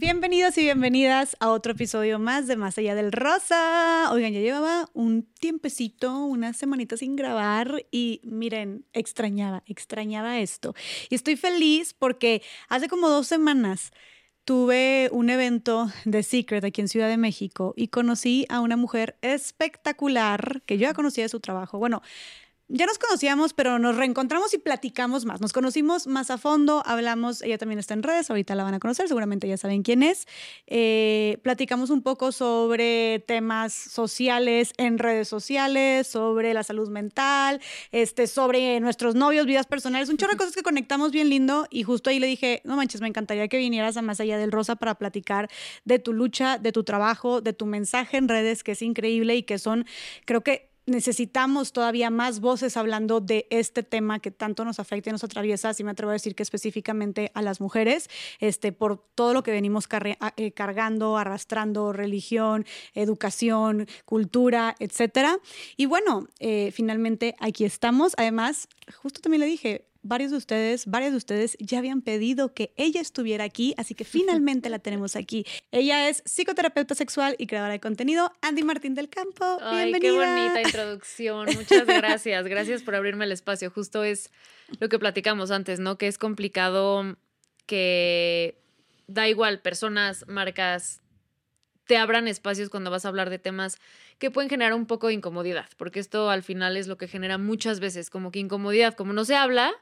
Bienvenidos y bienvenidas a otro episodio más de Más Allá del Rosa. Oigan, ya llevaba un tiempecito, unas semanitas sin grabar y miren, extrañaba, extrañaba esto. Y estoy feliz porque hace como dos semanas tuve un evento de Secret aquí en Ciudad de México y conocí a una mujer espectacular que yo ya conocía de su trabajo. Bueno, ya nos conocíamos, pero nos reencontramos y platicamos más. Nos conocimos más a fondo, hablamos, ella también está en redes, ahorita la van a conocer, seguramente ya saben quién es. Eh, platicamos un poco sobre temas sociales en redes sociales, sobre la salud mental, este, sobre nuestros novios, vidas personales, un chorro de cosas que conectamos bien lindo y justo ahí le dije, no manches, me encantaría que vinieras a Más Allá del Rosa para platicar de tu lucha, de tu trabajo, de tu mensaje en redes, que es increíble y que son, creo que necesitamos todavía más voces hablando de este tema que tanto nos afecta y nos atraviesa, así me atrevo a decir que específicamente a las mujeres, este, por todo lo que venimos eh, cargando, arrastrando, religión, educación, cultura, etcétera. Y bueno, eh, finalmente aquí estamos. Además, justo también le dije, varios de ustedes, varias de ustedes ya habían pedido que ella estuviera aquí, así que finalmente la tenemos aquí. Ella es psicoterapeuta sexual y creadora de contenido, Andy Martín del Campo. Ay, qué bonita introducción. Muchas gracias. Gracias por abrirme el espacio. Justo es lo que platicamos antes, ¿no? Que es complicado que da igual, personas, marcas, te abran espacios cuando vas a hablar de temas que pueden generar un poco de incomodidad, porque esto al final es lo que genera muchas veces, como que incomodidad, como no se habla,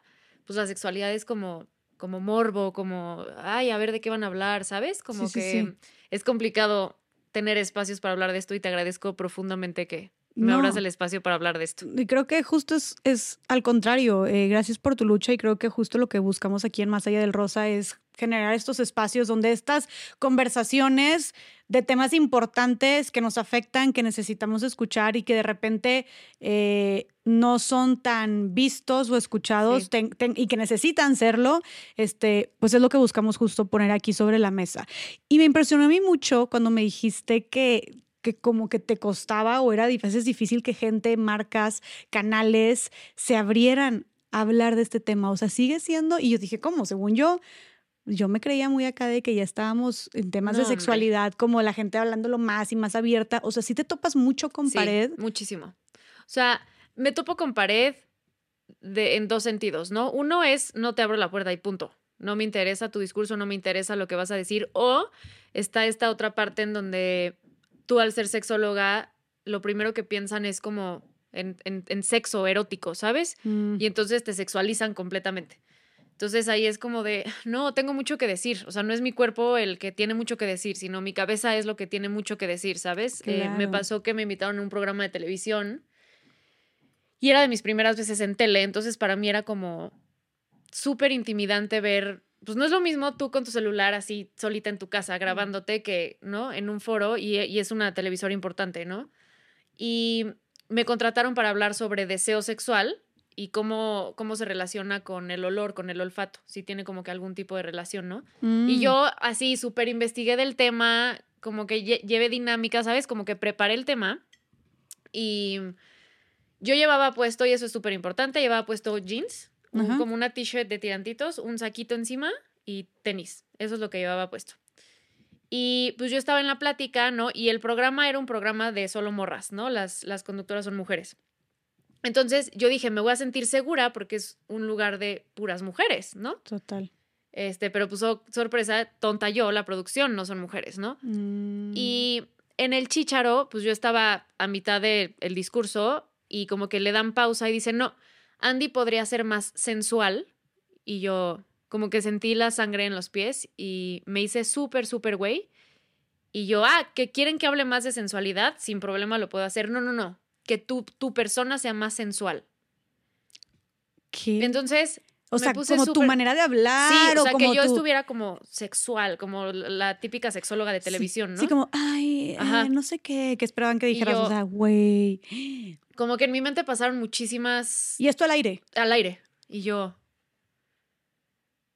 pues la sexualidad es como, como morbo, como, ay, a ver de qué van a hablar, ¿sabes? Como que es complicado tener espacios para hablar de esto y te agradezco profundamente que me abras el espacio para hablar de esto. Y creo que justo es, es al contrario, eh, gracias por tu lucha y creo que justo lo que buscamos aquí en Más Allá del Rosa es generar estos espacios donde estas conversaciones de temas importantes que nos afectan, que necesitamos escuchar y que de repente eh, no son tan vistos o escuchados y que necesitan serlo, este, pues es lo que buscamos justo poner aquí sobre la mesa. Y me impresionó a mí mucho cuando me dijiste que que como que te costaba o era a veces difícil que gente, marcas, canales se abrieran a hablar de este tema. O sea, sigue siendo, y yo dije, ¿cómo? Según yo, yo me creía muy acá de que ya estábamos en temas de sexualidad, como la gente hablándolo más y más abierta. O sea, sí te topas mucho con pared. Muchísimo. O sea, me topo con pared de, en dos sentidos, ¿no? Uno es no te abro la puerta y punto. No me interesa tu discurso, no me interesa lo que vas a decir. O está esta otra parte en donde tú al ser sexóloga, lo primero que piensan es como en, sexo erótico, ¿sabes? Mm. Y entonces te sexualizan completamente. Entonces ahí es como de, no, tengo mucho que decir. O sea, no es mi cuerpo el que tiene mucho que decir, sino mi cabeza es lo que tiene mucho que decir, ¿sabes? Eh, me pasó que me invitaron a un programa de televisión y era de mis primeras veces en tele, entonces para mí era como súper intimidante ver, pues no es lo mismo tú con tu celular así solita en tu casa grabándote que, ¿no? En un foro y, y es una televisora importante, ¿no? Y me contrataron para hablar sobre deseo sexual y cómo, cómo se relaciona con el olor, con el olfato, si tiene como que algún tipo de relación, ¿no? Y mm. yo así súper investigué del tema, como que llevé dinámica, ¿sabes? Como que preparé el tema y yo llevaba puesto, y eso es súper importante, llevaba puesto jeans, como una t-shirt de tirantitos, un saquito encima y tenis. Eso es lo que llevaba puesto. Y pues yo estaba en la plática, ¿no? Y el programa era un programa de solo morras, ¿no? Las, las conductoras son mujeres. Entonces yo dije, me voy a sentir segura porque es un lugar de puras mujeres, ¿no? Total. Este, pero pues sorpresa, tonta yo, la producción no son mujeres, ¿no? Mm. Y en el chicharo, pues yo estaba a mitad del discurso y como que le dan pausa y dicen, no, Andy podría ser más sensual. Y yo como que sentí la sangre en los pies y me hice súper, súper güey. Y yo, ah, que quieren que hable más de sensualidad, sin problema lo puedo hacer. No, no, no que tu, tu persona sea más sensual. ¿Qué? Entonces, o sea, como tu manera de hablar. Sí, o, sea, que yo estuviera como sexual, como la típica sexóloga de televisión, ¿no? Sí, como, ay, no sé qué, que esperaban que dijeras, o sea, güey. Como que en mi mente pasaron muchísimas. ¿Y esto al aire? Al aire. Y yo.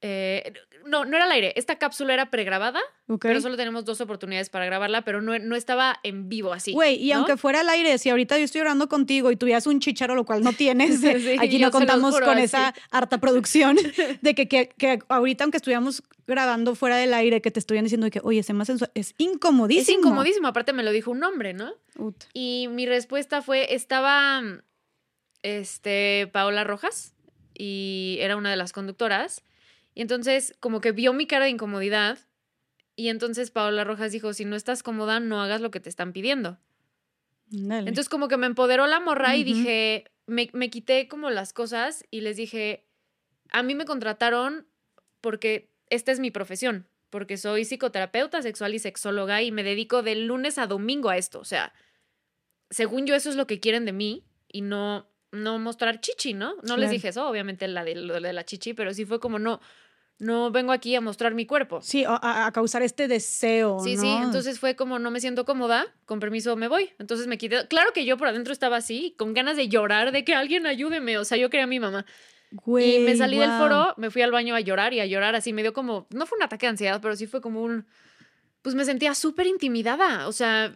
Eh, no, no era al aire. Esta cápsula era pregrabada, Ok. pero solo tenemos dos oportunidades para grabarla, pero no, no estaba en vivo así. Güey, y ¿no? aunque fuera al aire, si ahorita yo estoy orando contigo y tuvieras un chicharo, lo cual no tienes, Sí, aquí no contamos juro, con así. esa harta producción de que, que, que ahorita, aunque estuviéramos grabando fuera del aire, que te estuvieran diciendo de que, oye, sé más sensual, es incomodísimo. Es incomodísimo, aparte me lo dijo un hombre, ¿no? Ut. Y mi respuesta fue, estaba este, Paola Rojas y era una de las conductoras. Y entonces como que vio mi cara de incomodidad y entonces Paola Rojas dijo, si no estás cómoda, no hagas lo que te están pidiendo. Entonces como que me empoderó la morra y dije, me, me quité como las cosas y les dije, a mí me contrataron porque esta es mi profesión, porque soy psicoterapeuta sexual y sexóloga y me dedico de lunes a domingo a esto. O sea, según yo eso es lo que quieren de mí y no, no mostrar chichi, ¿no? No les dije eso, obviamente la de, lo de la chichi, pero sí fue como no, no vengo aquí a mostrar mi cuerpo. Sí, a- causar este deseo. Sí, ¿no? sí, entonces fue como no me siento cómoda, con permiso me voy. Entonces me quité. Claro que yo por adentro estaba así, con ganas de llorar, de que alguien ayúdeme. O sea, yo quería a mi mamá. Güey, y me salí del foro, me fui al baño a llorar y a llorar así. Me dio como, no fue un ataque de ansiedad, pero sí fue como un. Pues me sentía súper intimidada. O sea,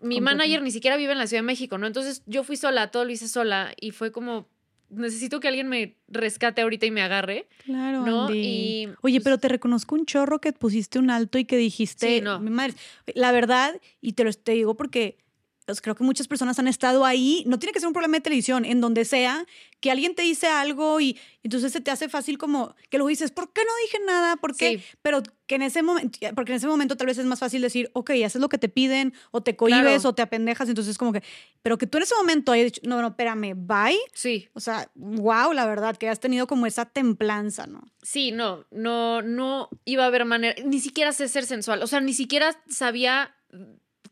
mi manager ni siquiera vive en la Ciudad de México, ¿no? Entonces yo fui sola, todo lo hice sola y fue como. Necesito que alguien me rescate ahorita y me agarre. Claro, ¿no? Y, Oye, pues- pero te reconozco un chorro que pusiste un alto y que dijiste, Sí, no. "Mi madre". la verdad, y te lo te digo porque pues, creo que muchas personas han estado ahí, no tiene que ser un problema de televisión, en donde sea, que alguien te dice algo y entonces se te hace fácil como que luego dices, ¿por qué no dije nada? ¿Por qué? Sí. Pero que en ese momento, porque en ese momento tal vez es más fácil decir, ok, haces lo que te piden, o te cohibes, Claro. o te apendejas, entonces como que, pero que tú en ese momento hayas dicho, no, no, espérame, bye. Sí, O sea, wow, la verdad, que has tenido como esa templanza, ¿no? Sí, no, no, no iba a haber manera, ni siquiera sé ser sensual, o sea, ni siquiera sabía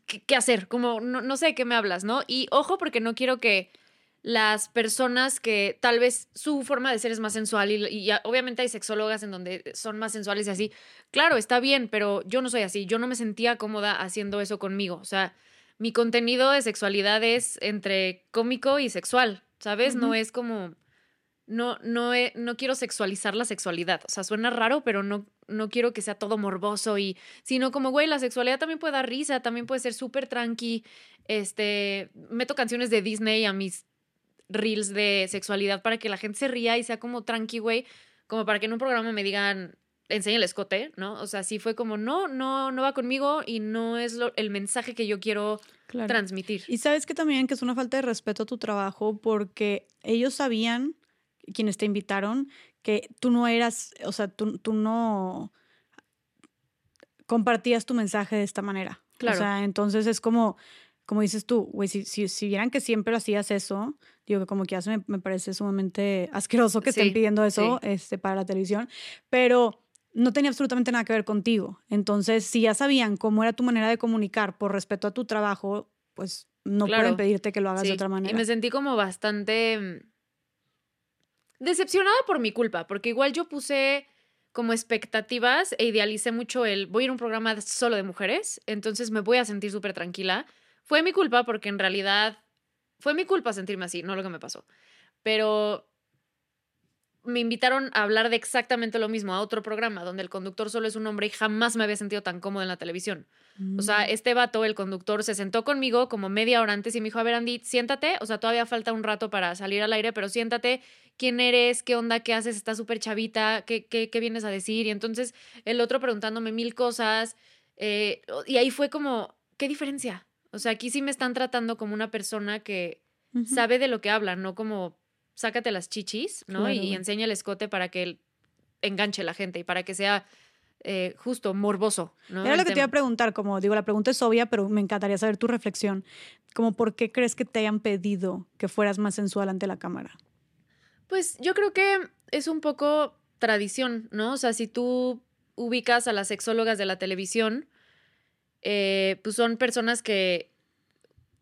qué, qué hacer, como no, no sé de qué me hablas, ¿no? Y ojo porque no quiero que las personas que tal vez su forma de ser es más sensual y, obviamente hay sexólogas en donde son más sensuales y así, claro, está bien, pero yo no soy así, yo no me sentía cómoda haciendo eso conmigo, o sea, mi contenido de sexualidad es entre cómico y sexual, ¿sabes? No es como no, no, he- no quiero sexualizar la sexualidad. O sea, suena raro, pero no, no quiero que sea todo morboso y, sino como, güey, la sexualidad también puede dar risa, también puede ser súper tranqui. Este, meto canciones de Disney a mis reels de sexualidad para que la gente se ría y sea como tranqui, güey, como para que en un programa me digan, enseña el escote, ¿no? O sea, sí fue como, no, no, no va conmigo y no es lo- el mensaje que yo quiero Claro. transmitir. Y sabes que también que es una falta de respeto a tu trabajo porque ellos sabían, quienes te invitaron, que tú no eras, o sea, tú, tú no compartías tu mensaje de esta manera. Claro. O sea, entonces es como, como dices tú, güey, si, si, si vieran que siempre hacías eso, digo que como que hace me, me parece sumamente asqueroso que estén Sí, pidiendo eso sí. este, para la televisión, pero no tenía absolutamente nada que ver contigo. Entonces, si ya sabían cómo era tu manera de comunicar por respeto a tu trabajo, pues no Claro. pueden pedirte que lo hagas Sí, de otra manera. Y me sentí como bastante mm, decepcionada por mi culpa, porque igual yo puse como expectativas e idealicé mucho el voy a ir a un programa solo de mujeres, entonces me voy a sentir súper tranquila. Fue mi culpa porque en realidad fue mi culpa sentirme así, no lo que me pasó. Pero me invitaron a hablar de exactamente lo mismo a otro programa donde el conductor solo es un hombre y jamás me había sentido tan cómodo en la televisión. O sea, Mm. este vato, el conductor, se sentó conmigo como media hora antes y me dijo, a ver, Andy, siéntate, o sea, todavía falta un rato para salir al aire, pero siéntate, quién eres, qué onda, qué haces, estás súper chavita, ¿Qué, qué, qué vienes a decir. Y entonces el otro preguntándome mil cosas, eh, y ahí fue como, ¿qué diferencia? O sea, aquí sí me están tratando como una persona que sabe de lo que habla, no como sácate las chichis, ¿no? Claro, y, enseña el escote para que él enganche a la gente y para que sea eh, justo, morboso, ¿no? Era El lo que te iba a preguntar, como digo, la pregunta es obvia, pero me encantaría saber tu reflexión. Como, ¿por qué crees que te hayan pedido que fueras más sensual ante la cámara? Pues yo creo que es un poco tradición, ¿no? O sea, si tú ubicas a las sexólogas de la televisión, eh, pues son personas que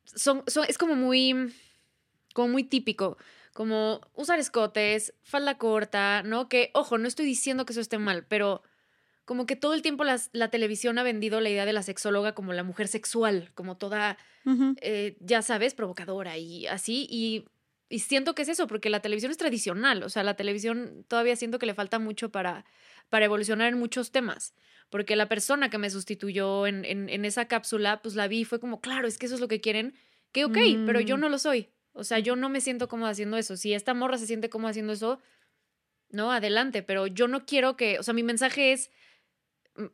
son, son, es como muy, como muy típico, como usar escotes, falda corta, ¿no? Que, ojo, no estoy diciendo que eso esté mal, pero como que todo el tiempo las- la televisión ha vendido la idea de la sexóloga como la mujer sexual, como toda eh, ya sabes, provocadora y así. Y y siento que es eso, porque la televisión es tradicional, o sea, la televisión todavía siento que le falta mucho para, para evolucionar en muchos temas, porque la persona que me sustituyó en, en, esa cápsula, pues la vi y fue como, claro, es que eso es lo que quieren, que ok, pero yo mm. no lo soy, o sea, yo no me siento cómoda haciendo eso, si esta morra se siente cómoda haciendo eso, no, adelante, pero yo no quiero que, o sea, mi mensaje es,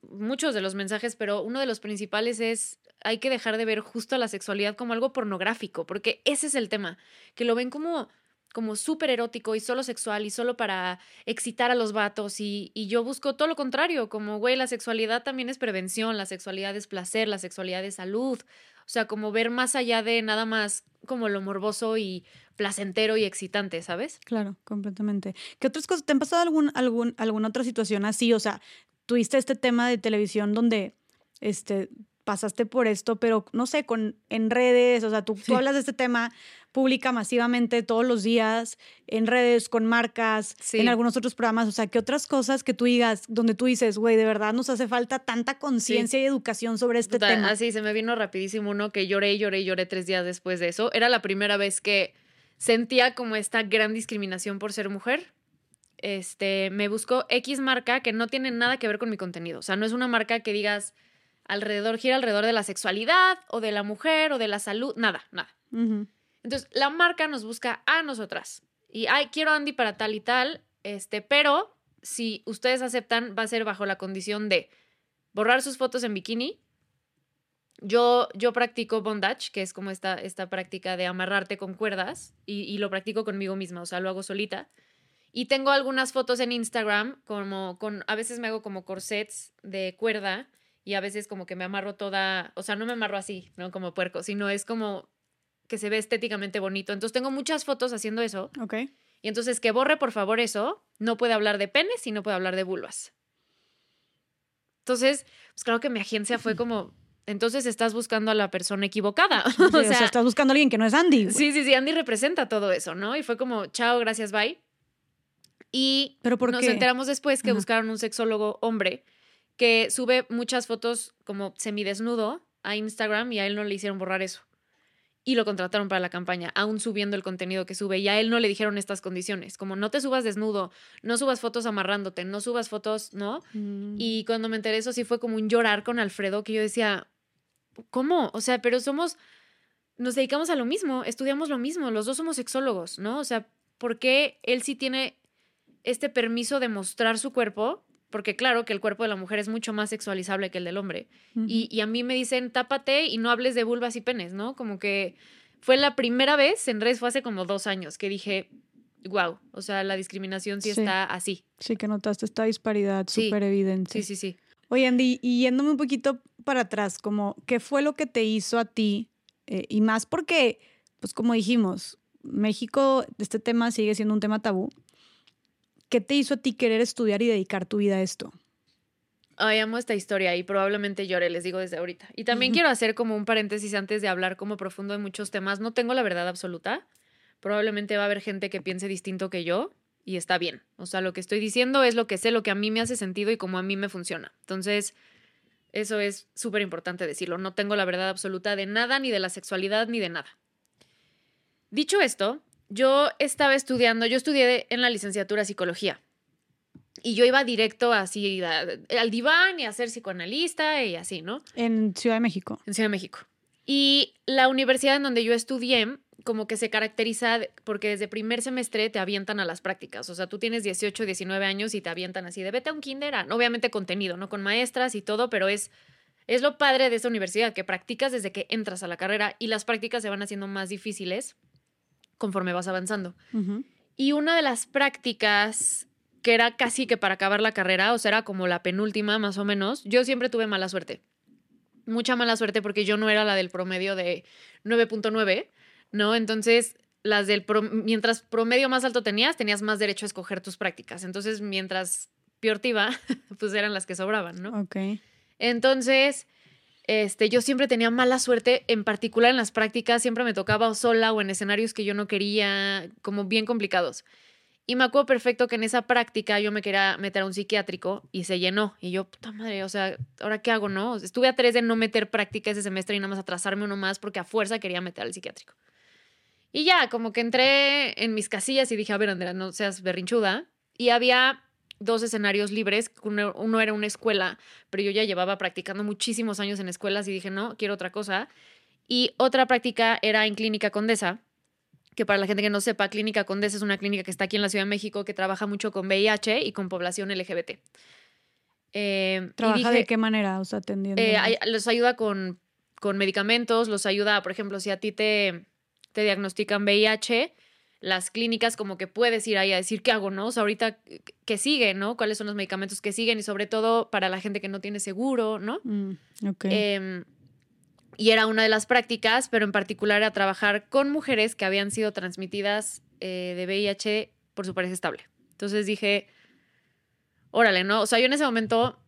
muchos de los mensajes, pero uno de los principales es hay que dejar de ver justo a la sexualidad como algo pornográfico, porque ese es el tema, que lo ven como como súper erótico y solo sexual y solo para excitar a los vatos y, y yo busco todo lo contrario, como, güey, la sexualidad también es prevención, la sexualidad es placer, la sexualidad es salud, sea, como ver más allá de nada más como lo morboso y placentero y excitante, ¿sabes? Claro, completamente. ¿Qué otras cosas? ¿Te han pasado algún, algún, alguna otra situación así? O sea, tuviste este tema de televisión donde este, pasaste por esto, pero no sé, con, en redes, o sea, tú, tú hablas de este tema pública masivamente todos los días, en redes, con marcas, en algunos otros programas, o sea, ¿qué otras cosas que tú digas, donde tú dices, güey, de verdad nos hace falta tanta conciencia y educación sobre este tema? Así, se me vino rapidísimo uno que lloré, lloré, lloré tres días después de eso. Era la primera vez que sentía como esta gran discriminación por ser mujer este, me buscó X marca que no tiene nada que ver con mi contenido. O sea, no es una marca que digas, alrededor, gira alrededor de la sexualidad o de la mujer o de la salud, nada, nada. Entonces, la marca nos busca a nosotras. Y, ay, quiero Andy para tal y tal, este, pero si ustedes aceptan, va a ser bajo la condición de borrar sus fotos en bikini. Yo, yo practico bondage, que es como esta, esta práctica de amarrarte con cuerdas, y, y lo practico conmigo misma, o sea, lo hago solita. Y tengo algunas fotos en Instagram, como con, a veces me hago como corsets de cuerda y a veces como que me amarro toda, o sea, no me amarro así, ¿no? Como puerco, sino es como que se ve estéticamente bonito. Entonces tengo muchas fotos haciendo eso. Ok. Y entonces que borre, por favor, eso. No puede hablar de penes y no puede hablar de vulvas. Entonces, pues claro que mi agencia fue como, entonces estás buscando a la persona equivocada. o, sea, estás buscando a alguien que no es Andy. Sí, sí, sí, Andy representa todo eso, ¿no? Y fue como, chao, gracias, bye. Y ¿Pero por nos enteramos después que buscaron un sexólogo hombre que sube muchas fotos como semidesnudo a Instagram y a él no le hicieron borrar eso. Y lo contrataron para la campaña, aún subiendo el contenido que sube. Y a él no le dijeron estas condiciones, como no te subas desnudo, no subas fotos amarrándote, no subas fotos, ¿no? Mm. Y cuando me enteré eso sí fue como un llorar con Alfredo, que yo decía, ¿cómo? O sea, pero somos, nos dedicamos a lo mismo, estudiamos lo mismo, los dos somos sexólogos, ¿no? O sea, ¿por qué él sí tiene este permiso de mostrar su cuerpo porque claro que el cuerpo de la mujer es mucho más sexualizable que el del hombre. y, a mí me dicen, tápate y no hables de vulvas y penes, ¿no? Como que fue la primera vez en redes, fue hace como dos años, que dije, wow, o sea, la discriminación sí, está así. Sí, que notaste esta disparidad súper evidente. Sí, sí, sí. Oye, Andy, y yéndome un poquito para atrás, como, ¿qué fue lo que te hizo a ti? Eh, y más porque, pues como dijimos, México, este tema sigue siendo un tema tabú. ¿Qué te hizo a ti querer estudiar y dedicar tu vida a esto? Ay, amo esta historia y probablemente llore, les digo desde ahorita. Y también quiero hacer como un paréntesis antes de hablar como profundo de muchos temas. No tengo la verdad absoluta. Probablemente va a haber gente que piense distinto que yo y está bien. O sea, lo que estoy diciendo es lo que sé, lo que a mí me hace sentido y como a mí me funciona. Entonces, eso es súper importante decirlo. No tengo la verdad absoluta de nada, ni de la sexualidad, ni de nada. Dicho esto, yo estaba estudiando, yo estudié en la licenciatura psicología. Y yo iba directo así al diván y a ser psicoanalista y así, ¿no? En Ciudad de México. En Ciudad de México. Y la universidad en donde yo estudié, como que se caracteriza porque desde primer semestre te avientan a las prácticas. O sea, tú tienes 18, 19 años y te avientan así de vete a un kinder, obviamente contenido, ¿no? Con maestras y todo, pero es, es lo padre de esta universidad, que practicas desde que entras a la carrera y las prácticas se van haciendo más difíciles conforme vas avanzando. Y una de las prácticas que era casi que para acabar la carrera, o sea, era como la penúltima más o menos, yo siempre tuve mala suerte. Mucha mala suerte porque yo no era la del promedio de 9.9, ¿no? Entonces, las del mientras promedio más alto tenías, tenías más derecho a escoger tus prácticas. Entonces, mientras peor te iba, pues eran las que sobraban, ¿no? Ok. Entonces, este, yo siempre tenía mala suerte, en particular en las prácticas, siempre me tocaba sola o en escenarios que yo no quería, como bien complicados. Y me acuerdo perfecto que en esa práctica yo me quería meter a un psiquiátrico y se llenó. Y yo, puta madre, o sea, ¿ahora qué hago, no? Estuve a tres de no meter práctica ese semestre y nada más atrasarme uno más porque a fuerza quería meter al psiquiátrico. Y ya, como que entré en mis casillas y dije, a ver, Andrea, no seas berrinchuda. Y había dos escenarios libres. Uno, uno, era una escuela, pero yo ya llevaba practicando muchísimos años en escuelas y dije, no, quiero otra cosa. Y otra práctica era en Clínica Condesa, que para la gente que no sepa, Clínica Condesa es una clínica que está aquí en la Ciudad de México que trabaja mucho con VIH y con población LGBT. Eh, ¿Trabaja de qué manera? O sea, atendiendo. Eh, los ayuda con, con medicamentos, los ayuda, por ejemplo, si a ti te, te diagnostican VIH, las clínicas como que puedes ir ahí a decir qué hago, ¿no? O sea, ahorita qué sigue, ¿no? ¿Cuáles son los medicamentos que siguen? Y sobre todo para la gente que no tiene seguro, ¿no? Mm, eh, y era una de las prácticas, pero en particular era trabajar con mujeres que habían sido transmitidas eh, de VIH por su pareja estable. Entonces dije, órale, ¿no? O sea, yo en ese momento,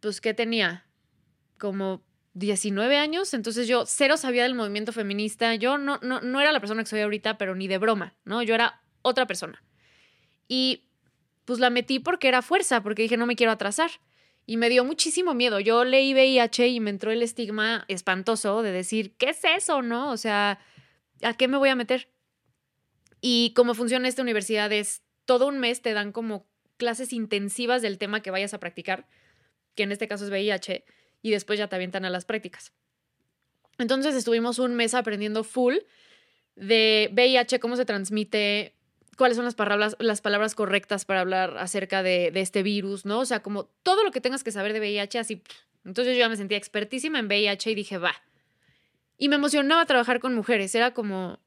pues, ¿qué tenía? Como 19 años, entonces yo cero sabía del movimiento feminista, yo no, no, no era la persona que soy ahorita, pero ni de broma, ¿no? Yo era otra persona. Y pues la metí porque era fuerza, porque dije, no me quiero atrasar. Y me dio muchísimo miedo. Yo leí VIH y me entró el estigma espantoso de decir, ¿qué es eso, no? O sea, ¿a qué me voy a meter? Y cómo funciona esta universidad es, todo un mes te dan como clases intensivas del tema que vayas a practicar, que en este caso es VIH y después ya te avientan a las prácticas. Entonces estuvimos un mes aprendiendo full de VIH, cómo se transmite, cuáles son las palabras, las palabras correctas para hablar acerca de, este virus, ¿no? O sea, como todo lo que tengas que saber de VIH, así. Entonces yo ya me sentía expertísima en VIH y dije, va. Y me emocionaba trabajar con mujeres, era como,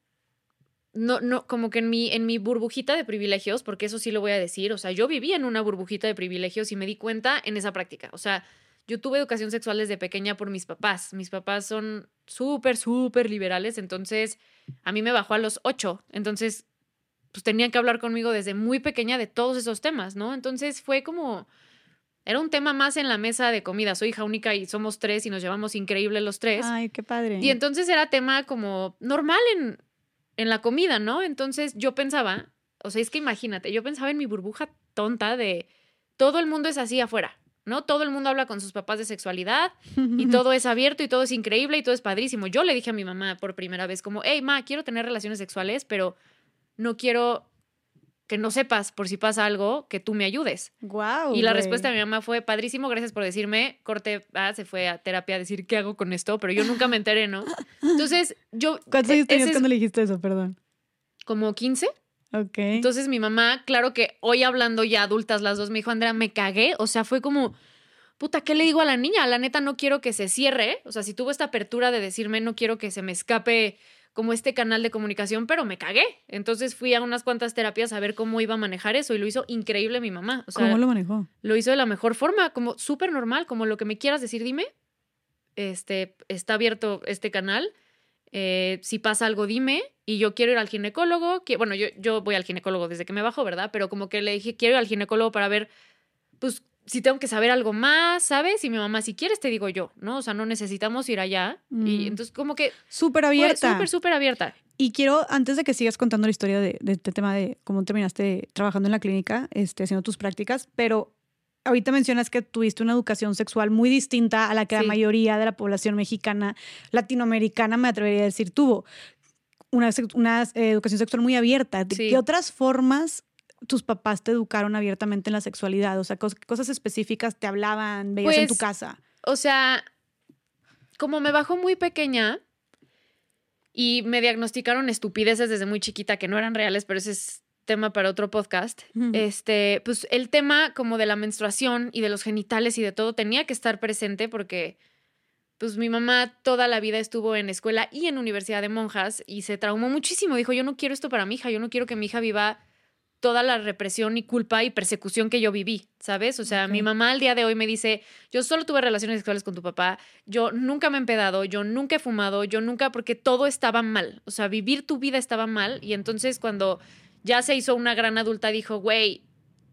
no, no, como que en mi, en mi burbujita de privilegios, porque eso sí lo voy a decir, o sea, yo vivía en una burbujita de privilegios y me di cuenta en esa práctica, o sea, yo tuve educación sexual desde pequeña por mis papás. Mis papás son súper, súper liberales, entonces a mí me bajó a los ocho. Entonces, pues tenían que hablar conmigo desde muy pequeña de todos esos temas, ¿no? Entonces fue como, era un tema más en la mesa de comida. Soy hija única y somos tres y nos llevamos increíble los tres. Ay, qué padre. Y entonces era tema como normal en, en la comida, ¿no? Entonces yo pensaba, o sea, es que imagínate, yo pensaba en mi burbuja tonta de todo el mundo es así afuera. ¿No? Todo el mundo habla con sus papás de sexualidad y todo es abierto y todo es increíble y todo es padrísimo. Yo le dije a mi mamá por primera vez como, hey, ma, quiero tener relaciones sexuales, pero no quiero que no sepas por si pasa algo, que tú me ayudes. Wow. Y la respuesta de mi mamá fue, padrísimo, gracias por decirme. Corte, ah, se fue a terapia a decir qué hago con esto, pero yo nunca me enteré, ¿no? Entonces, yo... ¿Cuántos años e, tenías cuando le dijiste eso, perdón? Como 15. Ok. Entonces mi mamá, claro que hoy hablando ya adultas las dos, me dijo, Andrea, me cagué. O sea, fue como, puta, ¿qué le digo a la niña? La neta no quiero que se cierre. O sea, si tuvo esta apertura de decirme, no quiero que se me escape como este canal de comunicación, pero me cagué. Entonces fui a unas cuantas terapias a ver cómo iba a manejar eso y lo hizo increíble mi mamá. O sea, ¿Cómo lo manejó? Lo hizo de la mejor forma, como súper normal, como lo que me quieras decir, dime. Este, está abierto este canal eh, si pasa algo, dime. Y yo quiero ir al ginecólogo. Que, bueno, yo, yo voy al ginecólogo desde que me bajo, ¿verdad? Pero como que le dije, quiero ir al ginecólogo para ver, pues, si tengo que saber algo más, ¿sabes? Y mi mamá, si quieres, te digo yo, ¿no? O sea, no necesitamos ir allá. Y mm. entonces, como que. Súper abierta. Súper, súper abierta. Y quiero, antes de que sigas contando la historia de, de, este tema de cómo terminaste trabajando en la clínica, este, haciendo tus prácticas, pero ahorita mencionas que tuviste una educación sexual muy distinta a la que la mayoría de la población mexicana, latinoamericana, me atrevería a decir, tuvo. Una, una eh, educación sexual muy abierta. ¿De qué otras formas tus papás te educaron abiertamente en la sexualidad? O sea, cosas específicas te hablaban, veías en tu pues, casa. O sea, como me bajó muy pequeña y me diagnosticaron estupideces desde muy chiquita que no eran reales, pero ese es tema para otro podcast. Este, pues el tema como de la menstruación y de los genitales y de todo tenía que estar presente porque pues mi mamá toda la vida estuvo en escuela y en universidad de monjas y se traumó muchísimo. Dijo, yo no quiero esto para mi hija, yo no quiero que mi hija viva toda la represión y culpa y persecución que yo viví, ¿sabes? O sea, mi mamá al día de hoy me dice, yo solo tuve relaciones sexuales con tu papá, yo nunca me he empedado, yo nunca he fumado, yo nunca, porque todo estaba mal, o sea, vivir tu vida estaba mal y entonces cuando ya se hizo una gran adulta, dijo, güey,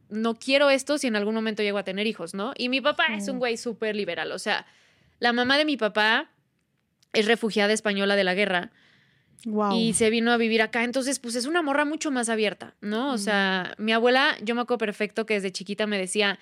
no quiero esto si en algún momento llego a tener hijos, ¿no? Y mi papá es un güey súper liberal, o sea, la mamá de mi papá es refugiada española de la guerra. Y se vino a vivir acá. Entonces, pues es una morra mucho más abierta, ¿no? O sea, mi abuela, yo me acuerdo perfecto que desde chiquita me decía,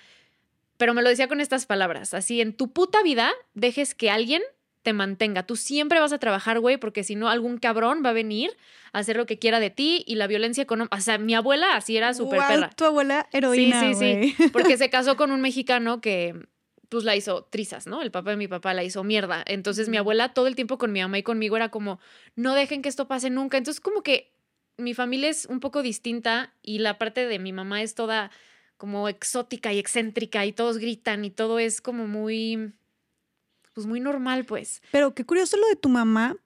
pero me lo decía con estas palabras, así, en tu puta vida dejes que alguien te mantenga. Tú siempre vas a trabajar, güey, porque si no, algún cabrón va a venir a hacer lo que quiera de ti y la violencia económica. O sea, mi abuela así era súper perra. Tu abuela heroína. Sí, sí, sí. Porque se casó con un mexicano que pues la hizo trizas, ¿no? El papá de mi papá la hizo mierda. Entonces mi abuela todo el tiempo con mi mamá y conmigo era como, no dejen que esto pase nunca. Entonces como que mi familia es un poco distinta y la parte de mi mamá es toda como exótica y excéntrica y todos gritan y todo es como muy pues muy normal, pues. Pero qué curioso lo de tu mamá,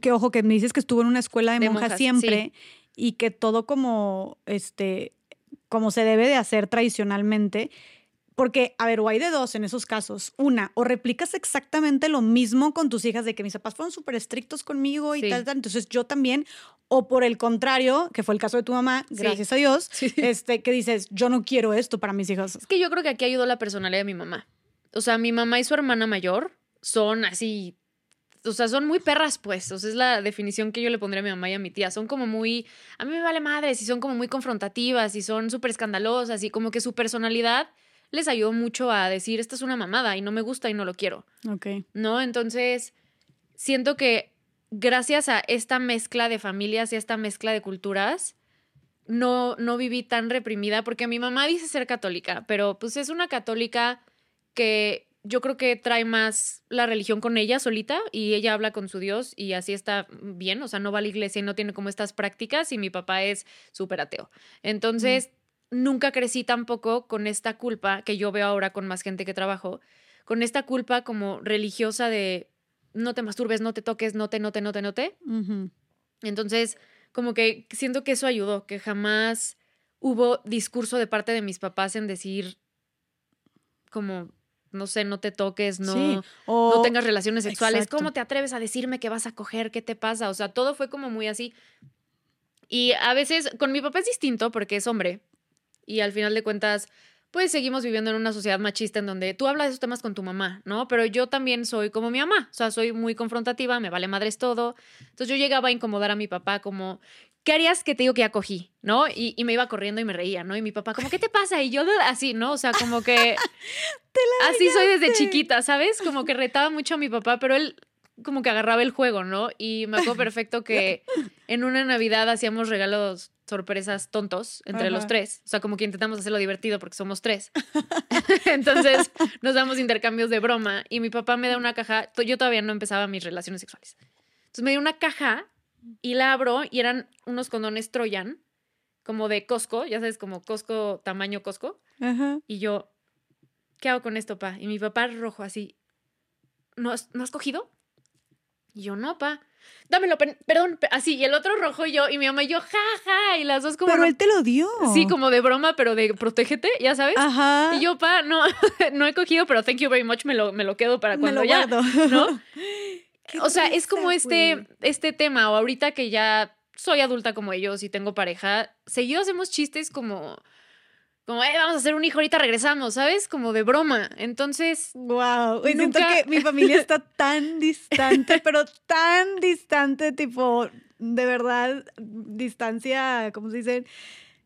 que ojo, que me dices que estuvo en una escuela de, monjas, siempre y que todo como, este, como se debe de hacer tradicionalmente. Porque, a ver, o hay de dos en esos casos. Una, o replicas exactamente lo mismo con tus hijas, de que mis papás fueron súper estrictos conmigo y tal, tal, entonces yo también. O por el contrario, que fue el caso de tu mamá, gracias a Dios, este, que dices, yo no quiero esto para mis hijos. Es que yo creo que aquí ayudó la personalidad de mi mamá. O sea, mi mamá y su hermana mayor son así, o sea, son muy perras, pues. O sea, es la definición que yo le pondría a mi mamá y a mi tía. Son como muy, a mí me vale madres y son como muy confrontativas y son súper escandalosas y como que su personalidad les ayudó mucho a decir, esta es una mamada y no me gusta y no lo quiero. Ok. ¿No? Entonces, siento que gracias a esta mezcla de familias y a esta mezcla de culturas, no, no viví tan reprimida, porque mi mamá dice ser católica, pero pues es una católica que yo creo que trae más la religión con ella solita y ella habla con su Dios y así está bien, o sea, no va a la iglesia y no tiene como estas prácticas y mi papá es súper ateo. Entonces, nunca crecí tampoco con esta culpa que yo veo ahora con más gente que trabajo, con esta culpa como religiosa de no te masturbes, no te toques, no te, no te, no te, no te. Entonces, como que siento que eso ayudó, que jamás hubo discurso de parte de mis papás en decir como no sé, no te toques, no, no tengas relaciones sexuales. ¿Cómo te atreves a decirme que vas a coger? ¿Qué te pasa? O sea, todo fue como muy así. Y a veces con mi papá es distinto porque es hombre. Y al final de cuentas, pues seguimos viviendo en una sociedad machista en donde tú hablas de esos temas con tu mamá, ¿no? Pero yo también soy como mi mamá, o sea, soy muy confrontativa, me vale madres todo. Entonces yo llegaba a incomodar a mi papá como, ¿qué harías que te digo que ya cogí? ¿No? Y, y, me iba corriendo y me reía, ¿no? Y mi papá, como, ¿qué te pasa? Y yo así, ¿no? O sea, como que... así soy desde chiquita, ¿sabes? Como que retaba mucho a mi papá, pero él como que agarraba el juego, ¿no? Y me acuerdo perfecto que en una Navidad hacíamos regalos sorpresas tontos entre los tres. O sea, como que intentamos hacerlo divertido porque somos tres. Entonces nos damos intercambios de broma y mi papá me da una caja. Yo todavía no empezaba mis relaciones sexuales. Entonces me dio una caja y la abro y eran unos condones Troyan, como de Costco, ya sabes, como Costco, tamaño Costco. Y yo, ¿qué hago con esto, pa? Y mi papá rojo así, ¿no has, ¿no has cogido? Y yo, no, pa. Dámelo, perdón, así, y el otro rojo y yo, y mi mamá y yo, ja, ja, y las dos como... Pero él te lo dio. Sí, como de broma, pero de protégete, ya sabes. Ajá. Y yo, pa, no, no he cogido, pero thank you very much, me lo, me lo quedo para cuando me lo ya, guardo. ¿no? o sea, es como este, este tema, o ahorita que ya soy adulta como ellos y tengo pareja, seguido hacemos chistes como, como, eh, vamos a hacer un hijo, ahorita regresamos, ¿sabes? Como de broma. Entonces. Wow. Siento que mi familia está tan distante, pero tan distante, tipo, de verdad, distancia, ¿cómo se dice?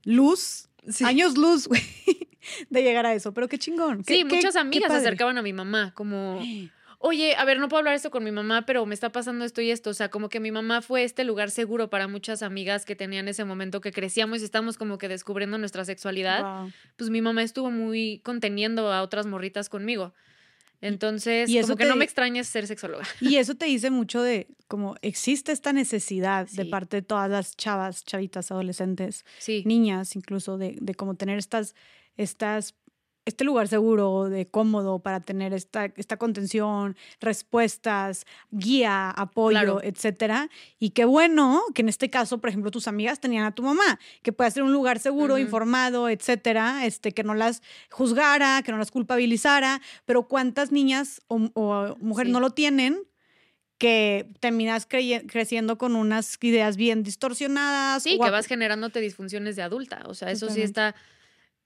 Luz. Años luz, güey, de llegar a eso. Pero qué chingón. sí, muchas amigas se acercaban a mi mamá, como oye, a ver, no puedo hablar esto con mi mamá, pero me está pasando esto y esto. O sea, como que mi mamá fue este lugar seguro para muchas amigas que tenían ese momento que crecíamos y estamos como que descubriendo nuestra sexualidad. Pues mi mamá estuvo muy conteniendo a otras morritas conmigo. Entonces, y como que no me extraña ser sexóloga. Y eso te dice mucho de cómo existe esta necesidad de parte de todas las chavas, chavitas, adolescentes, niñas incluso, de, de como tener estas, estas este lugar seguro, de cómodo para tener esta, esta contención, respuestas, guía, apoyo, etcétera. Y qué bueno que en este caso, por ejemplo, tus amigas tenían a tu mamá, que puede ser un lugar seguro, informado, etcétera, este, que no las juzgara, que no las culpabilizara, pero cuántas niñas o, mujeres no lo tienen que terminas creciendo con unas ideas bien distorsionadas. Sí, que vas generándote disfunciones de adulta. O sea, eso sí está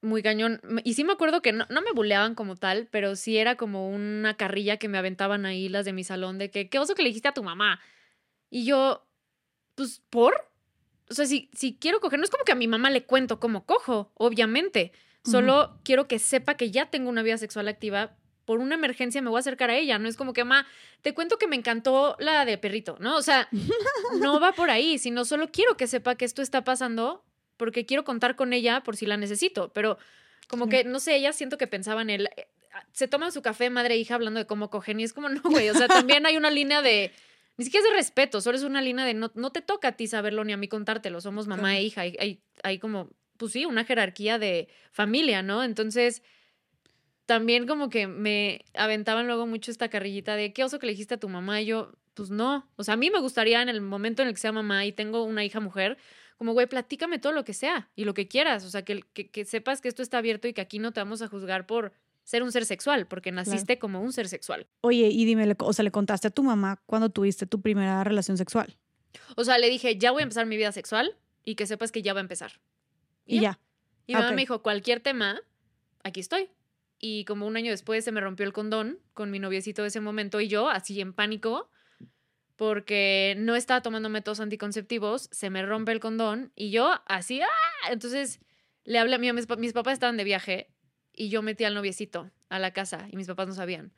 muy cañón. Y sí me acuerdo que no, me buleaban como tal, pero sí era como una carrilla que me aventaban ahí las de mi salón de que, ¿qué oso que le dijiste a tu mamá? Y yo, pues, ¿por? O sea, si, si quiero coger, no es como que a mi mamá le cuento cómo cojo, obviamente. Solo quiero que sepa que ya tengo una vida sexual activa por una emergencia me voy a acercar a ella. No es como que, ma, te cuento que me encantó la de perrito, ¿no? O sea, no va por ahí, sino solo quiero que sepa que esto está pasando porque quiero contar con ella por si la necesito. Pero como que, no sé, ella siento que pensaba en él. Se toman su café madre e hija hablando de cómo cogen y es como, no, güey. O sea, también hay una línea de. Ni siquiera es de respeto, solo es una línea de no, no te toca a ti saberlo ni a mí contártelo. Somos mamá e hija. Hay, hay, hay como, pues sí, una jerarquía de familia, ¿no? Entonces también como que me aventaban luego mucho esta carrillita de qué oso que le dijiste a tu mamá. Y yo, pues no. O sea, a mí me gustaría en el momento en el que sea mamá y tengo una hija mujer, como, güey, platícame todo lo que sea y lo que quieras. O sea, que, que, sepas que esto está abierto y que aquí no te vamos a juzgar por ser un ser sexual, porque naciste como un ser sexual. Oye, y dime, o sea, ¿le contaste a tu mamá cuando tuviste tu primera relación sexual? O sea, le dije, ya voy a empezar mi vida sexual y que sepas que ya va a empezar. Y, ya. Y mi mamá me dijo, cualquier tema, aquí estoy y como un año después se me rompió el condón con mi noviecito de ese momento y yo, así en pánico, porque no estaba tomando métodos anticonceptivos, se me rompe el condón y yo así, ¡ah! Entonces le hablé a mí, mis, mis papás estaban de viaje y yo metí al noviecito a la casa y mis papás no sabían.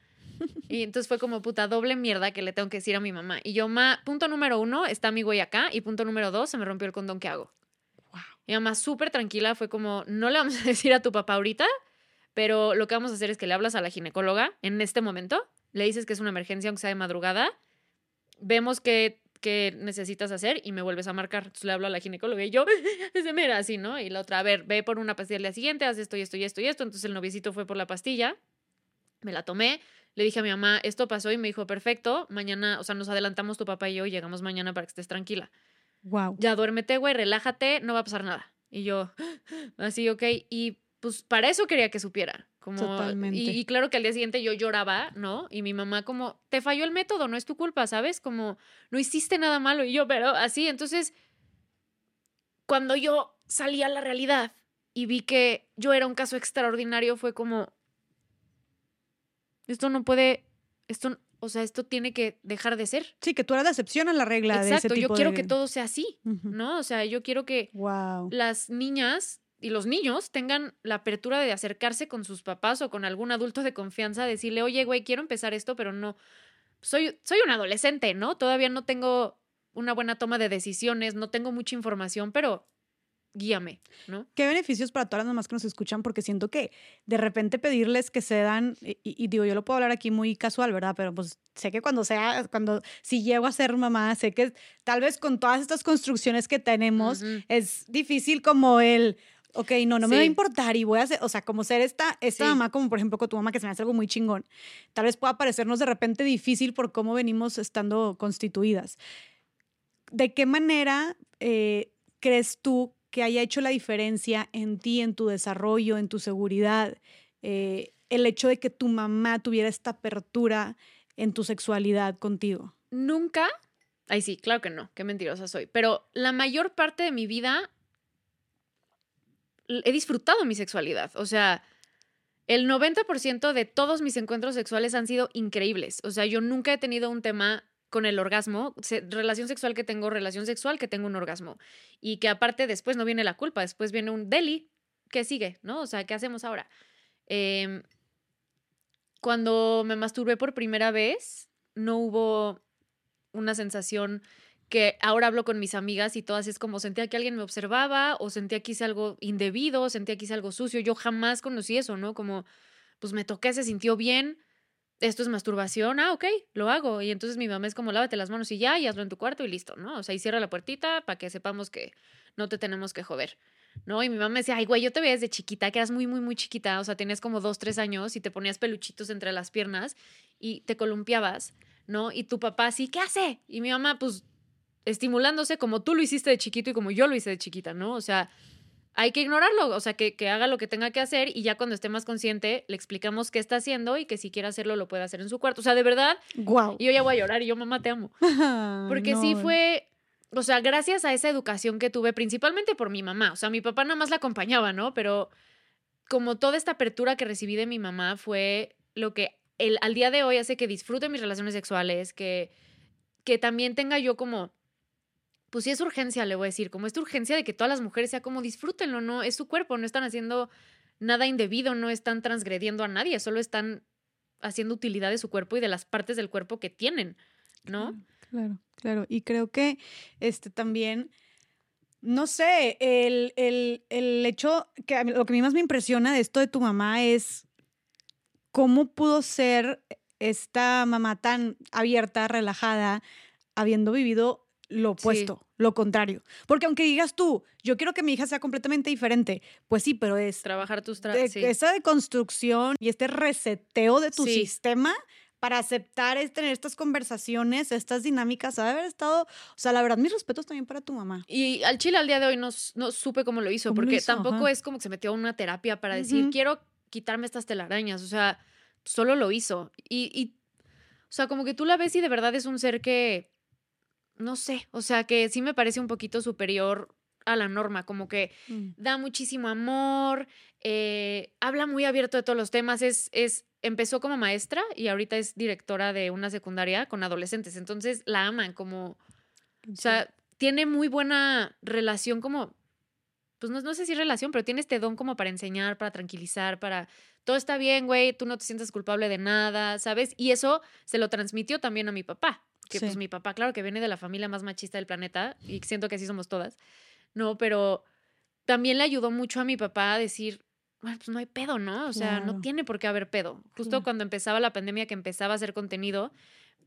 Y entonces fue como puta doble mierda que le tengo que decir a mi mamá. Y yo, ma, punto número uno, está mi güey acá. Y punto número dos, se me rompió el condón, ¿qué hago? Wow. Mi mamá súper tranquila fue como, no le vamos a decir a tu papá ahorita, pero lo que vamos a hacer es que le hablas a la ginecóloga en este momento, le dices que es una emergencia, aunque sea de madrugada, vemos qué, qué necesitas hacer y me vuelves a marcar. Entonces le hablo a la ginecóloga y yo, se mira así, ¿no? Y la otra, a ver, ve por una pastilla al día siguiente, haz esto y esto y esto y esto. Entonces el noviecito fue por la pastilla, me la tomé, le dije a mi mamá, esto pasó y me dijo, perfecto, mañana, o sea, nos adelantamos tu papá y yo y llegamos mañana para que estés tranquila. Wow. Ya duérmete, güey, relájate, no va a pasar nada. Y yo, así, ok. Y pues para eso quería que supiera. Como, Totalmente. Y, claro que al día siguiente yo lloraba, ¿no? Y mi mamá como, te falló el método, no es tu culpa, ¿sabes? Como, no hiciste nada malo. Y yo, pero así, entonces, cuando yo salí a la realidad y vi que yo era un caso extraordinario, fue como, esto no puede, esto, o sea, esto tiene que dejar de ser. Sí, que tú eras la excepción a la regla Exacto, de ese tipo yo quiero que todo sea así, ¿no? O sea, yo quiero que wow. las niñas y los niños tengan la apertura de acercarse con sus papás o con algún adulto de confianza, decirle, oye, güey, quiero empezar esto, pero no, soy, soy un adolescente, ¿no? Todavía no tengo una buena toma de decisiones, no tengo mucha información, pero guíame, ¿no? ¿Qué beneficios para todas las mamás que nos escuchan? Porque siento que de repente pedirles que se dan, y, digo, yo lo puedo hablar aquí muy casual, ¿verdad? Pero pues sé que cuando sea, cuando si llego a ser mamá, sé que tal vez con todas estas construcciones que tenemos, es difícil como el, ok, no, no me va a importar y voy a hacer, o sea, como ser esta, esta mamá, como por ejemplo con tu mamá, que se me hace algo muy chingón, tal vez pueda parecernos de repente difícil por cómo venimos estando constituidas. ¿De qué manera eh, crees tú que haya hecho la diferencia en ti, en tu desarrollo, en tu seguridad, eh, el hecho de que tu mamá tuviera esta apertura en tu sexualidad contigo? Nunca. Ay, sí, claro que no, qué mentirosa soy. Pero la mayor parte de mi vida he disfrutado mi sexualidad. O sea, el 90% de todos mis encuentros sexuales han sido increíbles. O sea, yo nunca he tenido un tema con el orgasmo, relación sexual que tengo, relación sexual que tengo un orgasmo. Y que aparte después no viene la culpa, después viene un deli que sigue, ¿no? O sea, ¿qué hacemos ahora? Em, cuando me masturbé por primera vez, no hubo una sensación que ahora hablo con mis amigas y todas es como sentía que alguien me observaba o sentía que hice algo indebido, sentía que hice algo sucio. Yo jamás conocí eso, ¿no? Como, pues me toqué, se sintió bien, esto es masturbación, ah, ok, lo hago. Y entonces mi mamá es como, lávate las manos y ya, y hazlo en tu cuarto y listo, ¿no? O sea, y cierra la puertita para que sepamos que no te tenemos que joder, ¿no? Y mi mamá me decía, ay, güey, yo te veía desde chiquita, que eras muy, muy, muy chiquita, o sea, tenías como dos, tres años y te ponías peluchitos entre las piernas y te columpiabas, ¿no? Y tu papá así, ¿qué hace? Y mi mamá, pues estimulándose como tú lo hiciste de chiquito y como yo lo hice de chiquita, ¿no? O sea, hay que ignorarlo, o sea, que, haga lo que tenga que hacer y ya cuando esté más consciente le explicamos qué está haciendo y que si quiere hacerlo lo puede hacer en su cuarto. O sea, de verdad, wow. yo ya voy a llorar y yo, mamá, te amo. Porque sí fue, o sea, gracias a esa educación que tuve, principalmente por mi mamá, o sea, mi papá nada más la acompañaba, ¿no? Pero como toda esta apertura que recibí de mi mamá fue lo que el, al día de hoy hace que disfrute mis relaciones sexuales, que, que también tenga yo como pues sí es urgencia, le voy a decir, como esta urgencia de que todas las mujeres sea como disfrútenlo, no es su cuerpo, no están haciendo nada indebido, no están transgrediendo a nadie, solo están haciendo utilidad de su cuerpo y de las partes del cuerpo que tienen, ¿no? Claro, claro. Y creo que este también, no sé, el, el, el hecho, que lo que a mí más me impresiona de esto de tu mamá es cómo pudo ser esta mamá tan abierta, relajada, habiendo vivido lo opuesto, lo contrario. Porque aunque digas tú, yo quiero que mi hija sea completamente diferente, pues sí, pero es... Trabajar tus de, sí. Esa deconstrucción y este reseteo de tu sistema para aceptar es tener estas conversaciones, estas dinámicas, haber estado, o sea, la verdad, mis respetos también para tu mamá. Y al chile al día de hoy no, no supe cómo lo hizo, porque tampoco es como que se metió a una terapia para decir, quiero quitarme estas telarañas, o sea, solo lo hizo. Y, y, o sea, como que tú la ves y de verdad es un ser que, no sé, o sea, que sí me parece un poquito superior a la norma, como que mm. da muchísimo amor, eh, habla muy abierto de todos los temas, es, es, empezó como maestra y ahorita es directora de una secundaria con adolescentes, entonces la aman como, o sea, tiene muy buena relación como, pues no, no sé si relación, pero tiene este don como para enseñar, para tranquilizar, para todo está bien, güey, tú no te sientes culpable de nada, ¿sabes? Y eso se lo transmitió también a mi papá, que pues mi papá, claro que viene de la familia más machista del planeta y siento que así somos todas, ¿no? Pero también le ayudó mucho a mi papá a decir, bueno, pues no hay pedo, ¿no? O sea, no tiene por qué haber pedo. Justo cuando empezaba la pandemia, que empezaba a hacer contenido,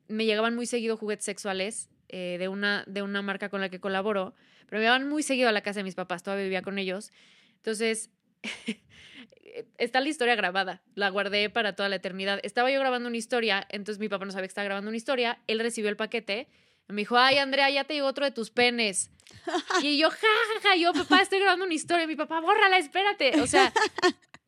me llegaban muy seguido juguetes sexuales eh, de, una, de una marca con la que colaboro, pero me llegaban muy seguido a la casa de mis papás, todavía vivía con ellos. Entonces, está la historia grabada, la guardé para toda la eternidad. Estaba yo grabando una historia, entonces mi papá no sabía que estaba grabando una historia, él recibió el paquete, me dijo, ay Andrea, ya te llegó otro de tus penes. y yo, jajaja, yo papá, estoy grabando una historia, mi papá, bórrala, espérate. O sea,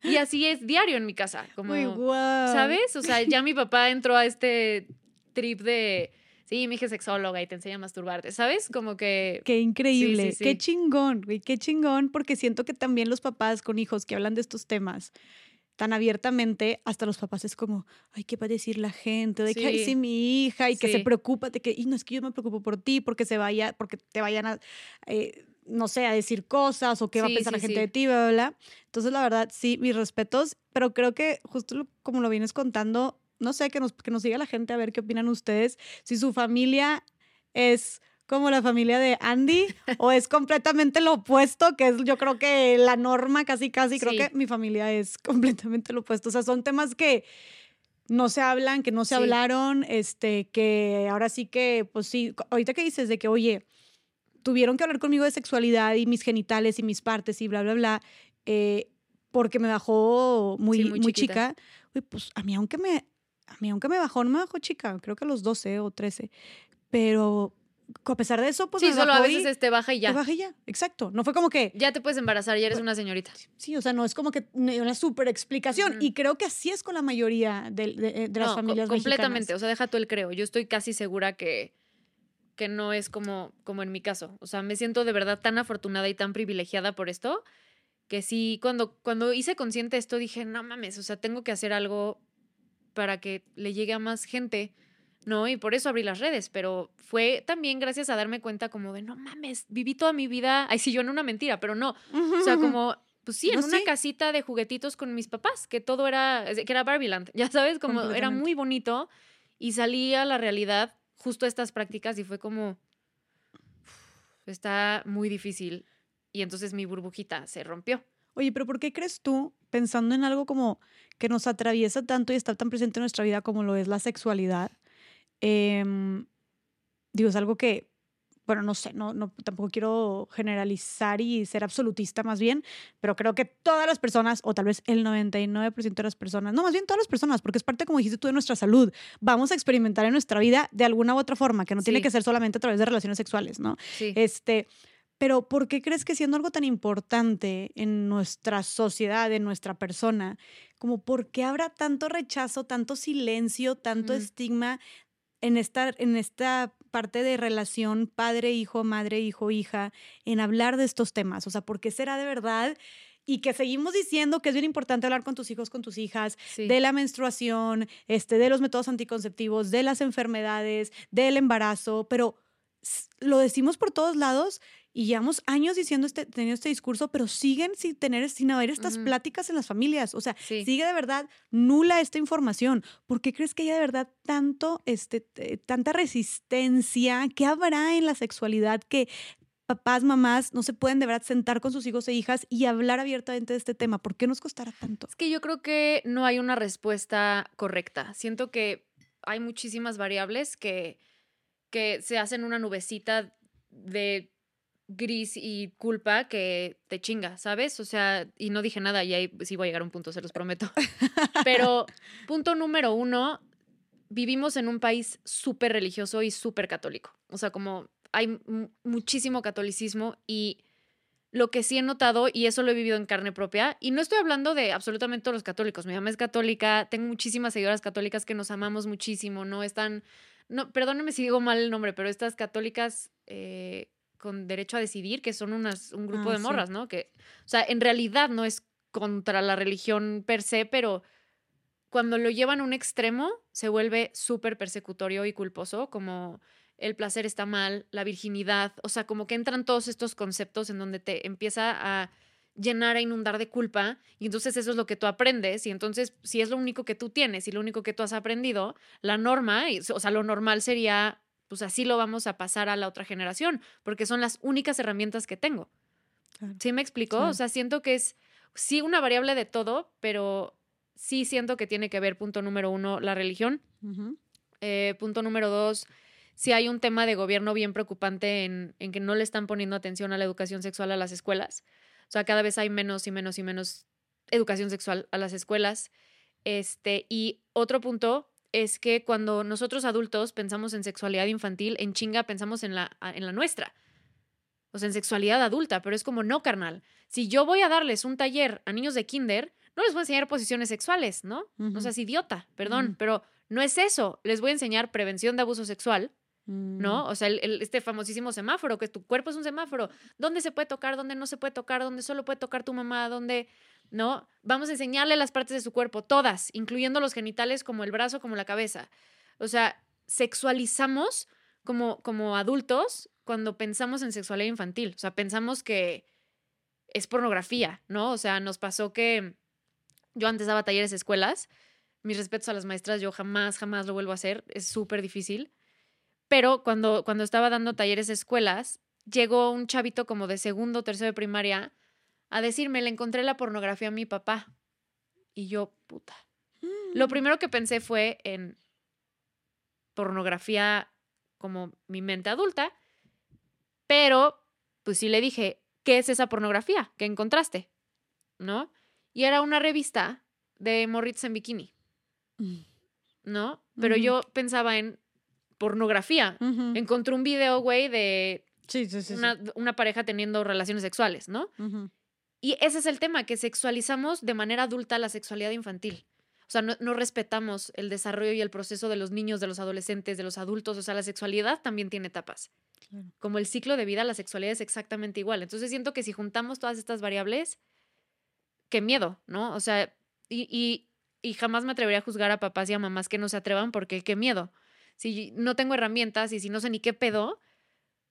y así es diario en mi casa, como, ¿sabes? O sea, ya mi papá entró a este trip de sí, mi hija es sexóloga y te enseña a masturbarte, ¿sabes? Como que... Qué increíble, qué chingón, güey, qué chingón, porque siento que también los papás con hijos que hablan de estos temas tan abiertamente, hasta los papás es como, ay, ¿qué va a decir la gente? De que, ay, sí, mi hija, y que se preocupa, de que, y no es que yo me preocupo por ti, porque se vaya, porque te vayan a, eh, no sé, a decir cosas, o qué va a pensar la gente de ti, bla, bla, bla. Entonces, la verdad, sí, mis respetos, pero creo que justo como lo vienes contando, no sé, que nos, que nos siga la gente a ver qué opinan ustedes. Si su familia es como la familia de Andy o es completamente lo opuesto, que es yo creo que la norma casi, casi, creo que mi familia es completamente lo opuesto. O sea, son temas que no se hablan, que no se hablaron, este, que ahora sí que, pues sí, ahorita que dices de que, oye, tuvieron que hablar conmigo de sexualidad y mis genitales y mis partes y bla, bla, bla, eh, porque me bajó muy, muy, chica. pues a mí aunque me, a mí aunque me bajó, no me bajó chica, creo que a los 12 o 13, pero a pesar de eso, pues sí, solo a veces este baja y ya. Te baja y ya, exacto. No fue como que... Ya te puedes embarazar, ya eres una señorita. Sí, o sea, no es como que una super explicación. Y creo que así es con la mayoría de, de, de las no, familias completamente. O sea, deja tú el creo. Yo estoy casi segura que, que no es como, como en mi caso. O sea, me siento de verdad tan afortunada y tan privilegiada por esto que sí, cuando, cuando hice consciente esto, dije, no mames, o sea, tengo que hacer algo para que le llegue a más gente, ¿no? Y por eso abrí las redes, pero fue también gracias a darme cuenta como de, no mames, viví toda mi vida, ay, sí, yo en una mentira, pero no, o sea, como, pues sí, en una casita de juguetitos con mis papás, que todo era, que era Barbieland, ya sabes, como era muy bonito y salí a la realidad justo estas prácticas y fue como, está muy difícil. Y entonces mi burbujita se rompió. Oye, pero ¿por qué crees tú, pensando en algo como que nos atraviesa tanto y está tan presente en nuestra vida como lo es la sexualidad? Em, digo, es algo que, bueno, no sé, no, no, tampoco quiero generalizar y ser absolutista más bien, pero creo que todas las personas, o tal vez el 99% de las personas, no, más bien todas las personas, porque es parte, como dijiste tú, de nuestra salud, vamos a experimentar en nuestra vida de alguna u otra forma, que no tiene que ser solamente a través de relaciones sexuales, ¿no? Sí. Este, pero ¿por qué crees que siendo algo tan importante en nuestra sociedad, en nuestra persona, como por qué habrá tanto rechazo, tanto silencio, tanto estigma en esta, en esta parte de relación padre-hijo, madre-hijo, hija, en hablar de estos temas? O sea, ¿por qué será de verdad? y que seguimos diciendo que es bien importante hablar con tus hijos, con tus hijas, de la menstruación, este, de los métodos anticonceptivos, de las enfermedades, del embarazo, pero lo decimos por todos lados Y llevamos años diciendo este, teniendo este discurso, pero siguen sin tener, sin haber estas pláticas en las familias. O sea, Sí. sigue de verdad nula esta información. ¿Por qué crees que haya de verdad tanto, este, tanta resistencia? ¿Qué habrá en la sexualidad que papás, mamás no se pueden de verdad sentar con sus hijos e hijas y hablar abiertamente de este tema? ¿Por qué nos costará tanto? Es que yo creo que no hay una respuesta correcta. Siento que hay muchísimas variables que, que se hacen una nubecita de gris y culpa que te chinga, ¿sabes? O sea, y no dije nada y ahí sí voy a llegar a un punto, se los prometo. Pero punto número uno, vivimos en un país súper religioso y súper católico. O sea, como hay mu- muchísimo catolicismo y lo que sí he notado, y eso lo he vivido en carne propia, y no estoy hablando de absolutamente todos los católicos, mi mamá es católica, tengo muchísimas seguidoras católicas que nos amamos muchísimo, no están, no, perdónenme si digo mal el nombre, pero estas católicas eh, con derecho a decidir, que son unas, un grupo Ah, de sí. morras, ¿no? Que, o sea, en realidad no es contra la religión per se, pero cuando lo llevan a un extremo, se vuelve súper persecutorio y culposo, como el placer está mal, la virginidad, o sea, como que entran todos estos conceptos en donde te empieza a llenar, a inundar de culpa, y entonces eso es lo que tú aprendes, y entonces si es lo único que tú tienes y lo único que tú has aprendido, la norma, y- o sea, lo normal sería, pues así lo vamos a pasar a la otra generación, porque son las únicas herramientas que tengo. Claro. ¿Sí me explicó? O sea, siento que es, sí, una variable de todo, pero sí siento que tiene que ver, punto número uno, la religión. Eh, punto número dos, si hay un tema de gobierno bien preocupante en, en que no le están poniendo atención a la educación sexual a las escuelas. O sea, cada vez hay menos y menos y menos educación sexual a las escuelas. Este, y otro punto es que cuando nosotros adultos pensamos en sexualidad infantil, en chinga pensamos en la, en la nuestra. O sea, en sexualidad adulta, pero es como no, carnal. Si yo voy a darles un taller a niños de kinder, no les voy a enseñar posiciones sexuales, ¿no? No Ujú. seas idiota, perdón, pero no es eso. Les voy a enseñar prevención de abuso sexual. ¿No? O sea, el- el- este famosísimo semáforo, que tu cuerpo es un semáforo. ¿Dónde se puede tocar? ¿Dónde no se puede tocar? ¿Dónde solo puede tocar tu mamá? ¿Dónde? ¿No? Vamos a enseñarle las partes de su cuerpo, todas, incluyendo los genitales como el brazo, como la cabeza. O sea, sexualizamos como, como adultos cuando pensamos en sexualidad infantil. O sea, pensamos que es pornografía, ¿no? O sea, nos pasó que yo antes daba talleres de escuelas. Mis respetos a las maestras, yo jamás, jamás lo vuelvo a hacer. Es súper difícil. Pero cuando, cuando estaba dando talleres de escuelas, llegó un chavito como de segundo o tercero de primaria a decirme, le encontré la pornografía a mi papá. Y yo, puta. Lo primero que pensé fue en pornografía como mi mente adulta, pero pues sí le dije, ¿qué es esa pornografía que encontraste? ¿No? Y era una revista de morritos en bikini, Mm. ¿no? Pero yo pensaba en pornografía. Ujú. Encontré un video, güey, de Sí, sí, sí. sí. una, una pareja teniendo relaciones sexuales, ¿no? Y ese es el tema, que sexualizamos de manera adulta la sexualidad infantil. O sea, no, no respetamos el desarrollo y el proceso de los niños, de los adolescentes, de los adultos. O sea, la sexualidad también tiene etapas. Claro. Como el ciclo de vida, la sexualidad es exactamente igual. Entonces siento que si juntamos todas estas variables, qué miedo, ¿no? O sea, y, y, y jamás me atrevería a juzgar a papás y a mamás que no se atrevan porque qué miedo. Si no tengo herramientas y si no sé ni qué pedo,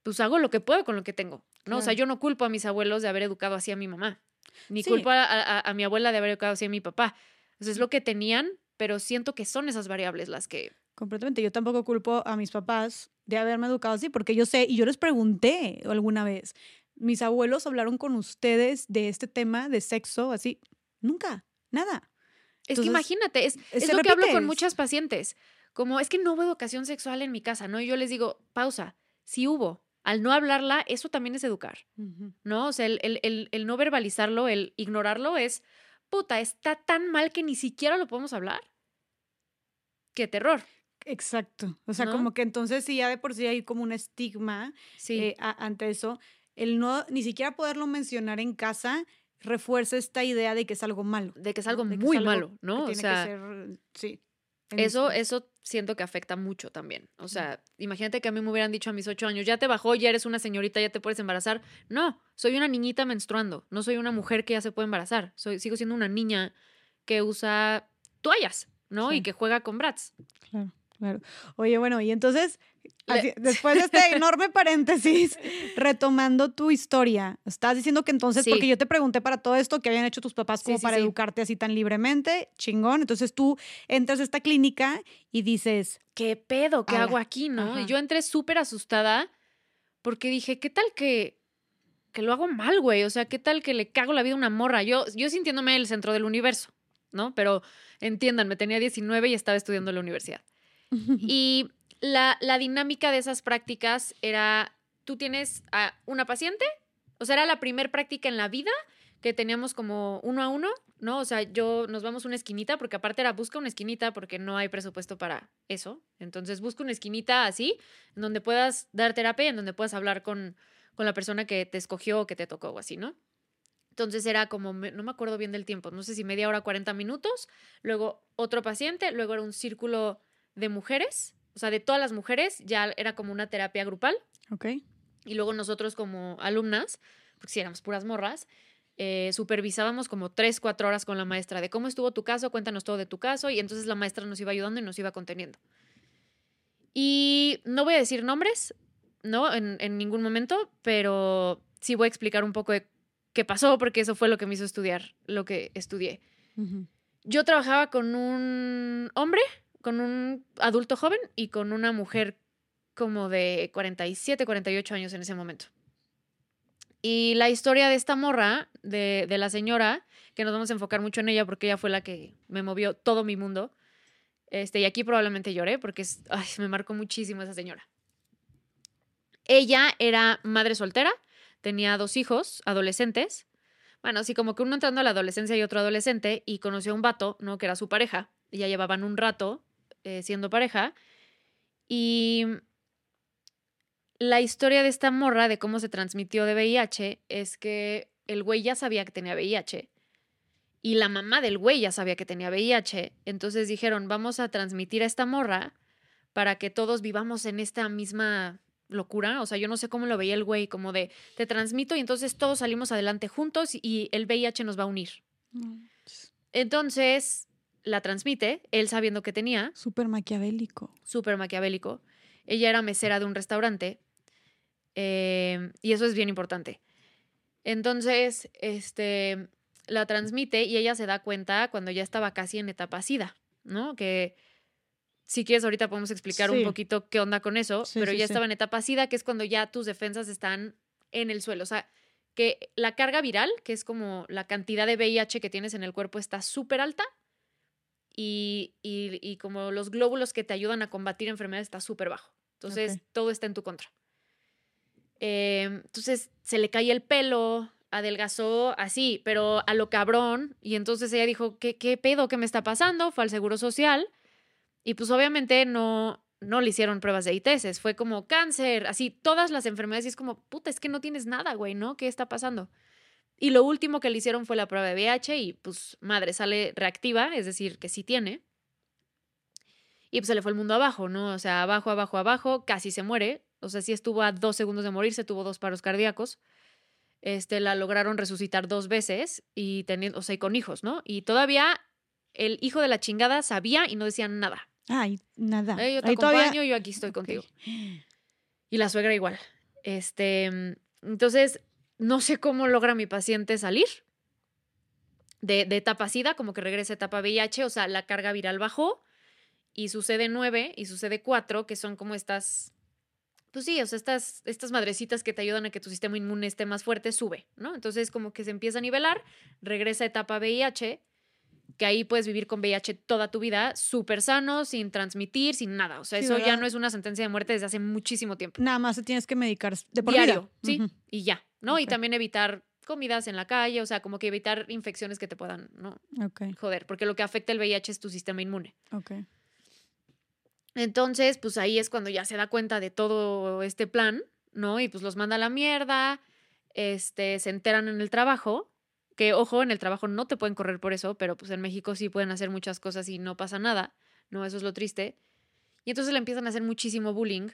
pues hago lo que puedo con lo que tengo, ¿no? O sea, yo no culpo a mis abuelos de haber educado así a mi mamá, ni Sí. culpo a, a- a mi abuela de haber educado así a mi papá. Entonces es lo que tenían, pero siento que son esas variables las que... Completamente. Yo tampoco culpo a mis papás de haberme educado así, porque yo sé, y yo les pregunté alguna vez, mis abuelos hablaron con ustedes de este tema de sexo, así, nunca, nada. Es que imagínate, es, eh, es lo que hablo con muchas pacientes. Como es que no hubo educación sexual en mi casa, ¿no? Y yo les digo, pausa, sí hubo. Al no hablarla, eso también es educar, ¿no? O sea, el, el- el- el no verbalizarlo, el ignorarlo es, puta, está tan mal que ni siquiera lo podemos hablar. Qué terror. Exacto. O sea, ¿No? como que entonces sí, ya de por sí hay como un estigma Sí. eh, a- ante eso. El no, ni siquiera poderlo mencionar en casa refuerza esta idea de que es algo malo. de que es algo muy malo, que ¿no? O tiene sea, que ser, sí. Eso, eso siento que afecta mucho también. O sea, imagínate que a mí me hubieran dicho a mis ocho años, ya te bajó, ya eres una señorita, ya te puedes embarazar. No, soy una niñita menstruando. No soy una mujer que ya se puede embarazar. Soy, sigo siendo una niña que usa toallas, ¿no? Sí. Y que juega con brats. Claro. Claro. Oye, bueno, y entonces, así- después de este enorme paréntesis, retomando tu historia, estás diciendo que entonces, Sí. porque yo te pregunté para todo esto que habían hecho tus papás como sí, para educarte así tan libremente, chingón. Entonces tú entras a esta clínica y dices, ¿Qué pedo? ¿Qué Ala. hago aquí, no? Ajá. Y yo entré súper asustada porque dije, ¿qué tal que, que lo hago mal, güey? O sea, ¿qué tal que le cago la vida a una morra? Yo, yo sintiéndome el centro del universo, ¿no? Pero entiéndanme, tenía 19 y estaba estudiando en la universidad. Y la, dinámica de esas prácticas era, tú tienes a una paciente, o sea, era la primer práctica en la vida que teníamos como uno a uno, ¿no? O sea, yo nos vamos una esquinita, porque aparte era busca una esquinita porque no hay presupuesto para eso. Entonces busca una esquinita así, en donde puedas dar terapia en donde puedas hablar con, con la persona que te escogió o que te tocó o así, ¿no? Entonces era como, no me acuerdo bien del tiempo, no sé si media hora, 40 minutos, luego otro paciente, luego era un círculo de mujeres, o sea, de todas las mujeres, ya era como una terapia grupal, ok, y luego nosotros como alumnas, porque si éramos puras morras, eh, supervisábamos como tres, cuatro horas con la maestra de cómo estuvo tu caso, cuéntanos todo de tu caso, y entonces la maestra nos iba ayudando y nos iba conteniendo. Y no voy a decir nombres, ¿no? En, en ningún momento, pero sí voy a explicar un poco de qué pasó, porque eso fue lo que me hizo estudiar lo que estudié. ujú, Yo trabajaba con un hombre, con un adulto joven y con una mujer como de 47, 48 años en ese momento. Y la historia de esta morra, de, de la señora, que nos vamos a enfocar mucho en ella porque ella fue la que me movió todo mi mundo. Este, y aquí probablemente lloré porque es- ay, me marcó muchísimo esa señora. Ella era madre soltera, tenía dos hijos, adolescentes. Bueno, así como que uno entrando a la adolescencia y otro adolescente, y conoció a un vato, ¿no? Que era su pareja. Y ya llevaban un rato eh, siendo pareja. Y la historia de esta morra, de cómo se transmitió de VIH, es que el güey ya sabía que tenía VIH. Y la mamá del güey ya sabía que tenía VIH. Entonces dijeron, vamos a transmitir a esta morra para que todos vivamos en esta misma locura. O sea, yo no sé cómo lo veía el güey, como de, te transmito y entonces todos salimos adelante juntos y el VIH nos va a unir. Entonces la transmite, él sabiendo que tenía, Súper maquiavélico. súper maquiavélico. Ella era mesera de un restaurante eh, y eso es bien importante. Entonces, este, la transmite y ella se da cuenta cuando ya estaba casi en etapa SIDA, ¿no? Que si quieres ahorita podemos explicar Sí. un poquito qué onda con eso, Sí, pero sí, ya estaba en etapa SIDA, que es cuando ya tus defensas están en el suelo. O sea, que la carga viral, que es como la cantidad de VIH que tienes en el cuerpo, está súper alta. Y, y- y como los glóbulos que te ayudan a combatir enfermedades está súper bajo. Entonces, todo está en tu contra. Eh, entonces, se le cae el pelo, adelgazó así, pero a lo cabrón. Y entonces ella dijo, ¿qué, qué pedo? ¿Qué me está pasando? Fue al Seguro Social. Y pues obviamente no, no le hicieron pruebas de ITS. Fue como cáncer, así, todas las enfermedades. Y es como, puta, es que no tienes nada, güey, ¿no? ¿Qué está pasando? Y lo último que le hicieron fue la prueba de VIH y pues madre sale reactiva, es decir, que sí tiene. Y pues se le fue el mundo abajo, ¿no? O sea, abajo, abajo, abajo, casi se muere. O sea, sí estuvo a dos segundos de morirse, tuvo dos paros cardíacos. Este, la lograron resucitar dos veces y teniendo, o sea, y con hijos, ¿no? Y todavía el hijo de la chingada sabía y no decían nada. Ay, nada. Eh, yo te todavía- acompaño, yo aquí estoy contigo. Y la suegra igual. Este, mm, entonces, no sé cómo logra mi paciente salir de, etapa SIDA, como que regresa a etapa VIH, o sea, la carga viral bajó y sucede 9 y sucede 4, que son como estas, pues sí, o sea, estas, estas madrecitas que te ayudan a que tu sistema inmune esté más fuerte, sube, ¿no? Entonces, como que se empieza a nivelar, regresa a etapa VIH, que ahí puedes vivir con VIH toda tu vida, súper sano, sin transmitir, sin nada. O sea, Sí, eso ya no es una sentencia de muerte desde hace muchísimo tiempo. Nada más te tienes que medicar de por Diario, vida. sí, y ya, ¿no? Y también evitar comidas en la calle, o sea, como que evitar infecciones que te puedan, ¿no? Joder, porque lo que afecta el VIH es tu sistema inmune. ok. Entonces, pues ahí es cuando ya se da cuenta de todo este plan, ¿no? Y pues los manda a la mierda, este, se enteran en el trabajo, que ojo, en el trabajo no te pueden correr por eso, pero pues en México sí pueden hacer muchas cosas y no pasa nada, ¿no? Eso es lo triste. Y entonces le empiezan a hacer muchísimo bullying,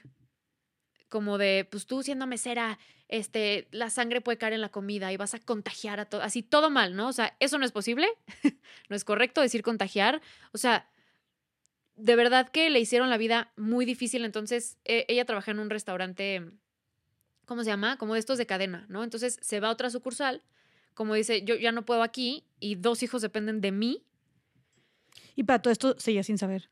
como de, pues tú siendo mesera, este, la sangre puede caer en la comida y vas a contagiar a todo, así todo mal, ¿no? O sea, eso no es posible, no es correcto decir contagiar, o sea, de verdad que le hicieron la vida muy difícil. Entonces, e- ella trabaja en un restaurante, ¿cómo se llama? Como de estos de cadena, ¿no? Entonces se va a otra sucursal, como dice, yo ya no puedo aquí y dos hijos dependen de mí. Y para todo esto seguía sin saber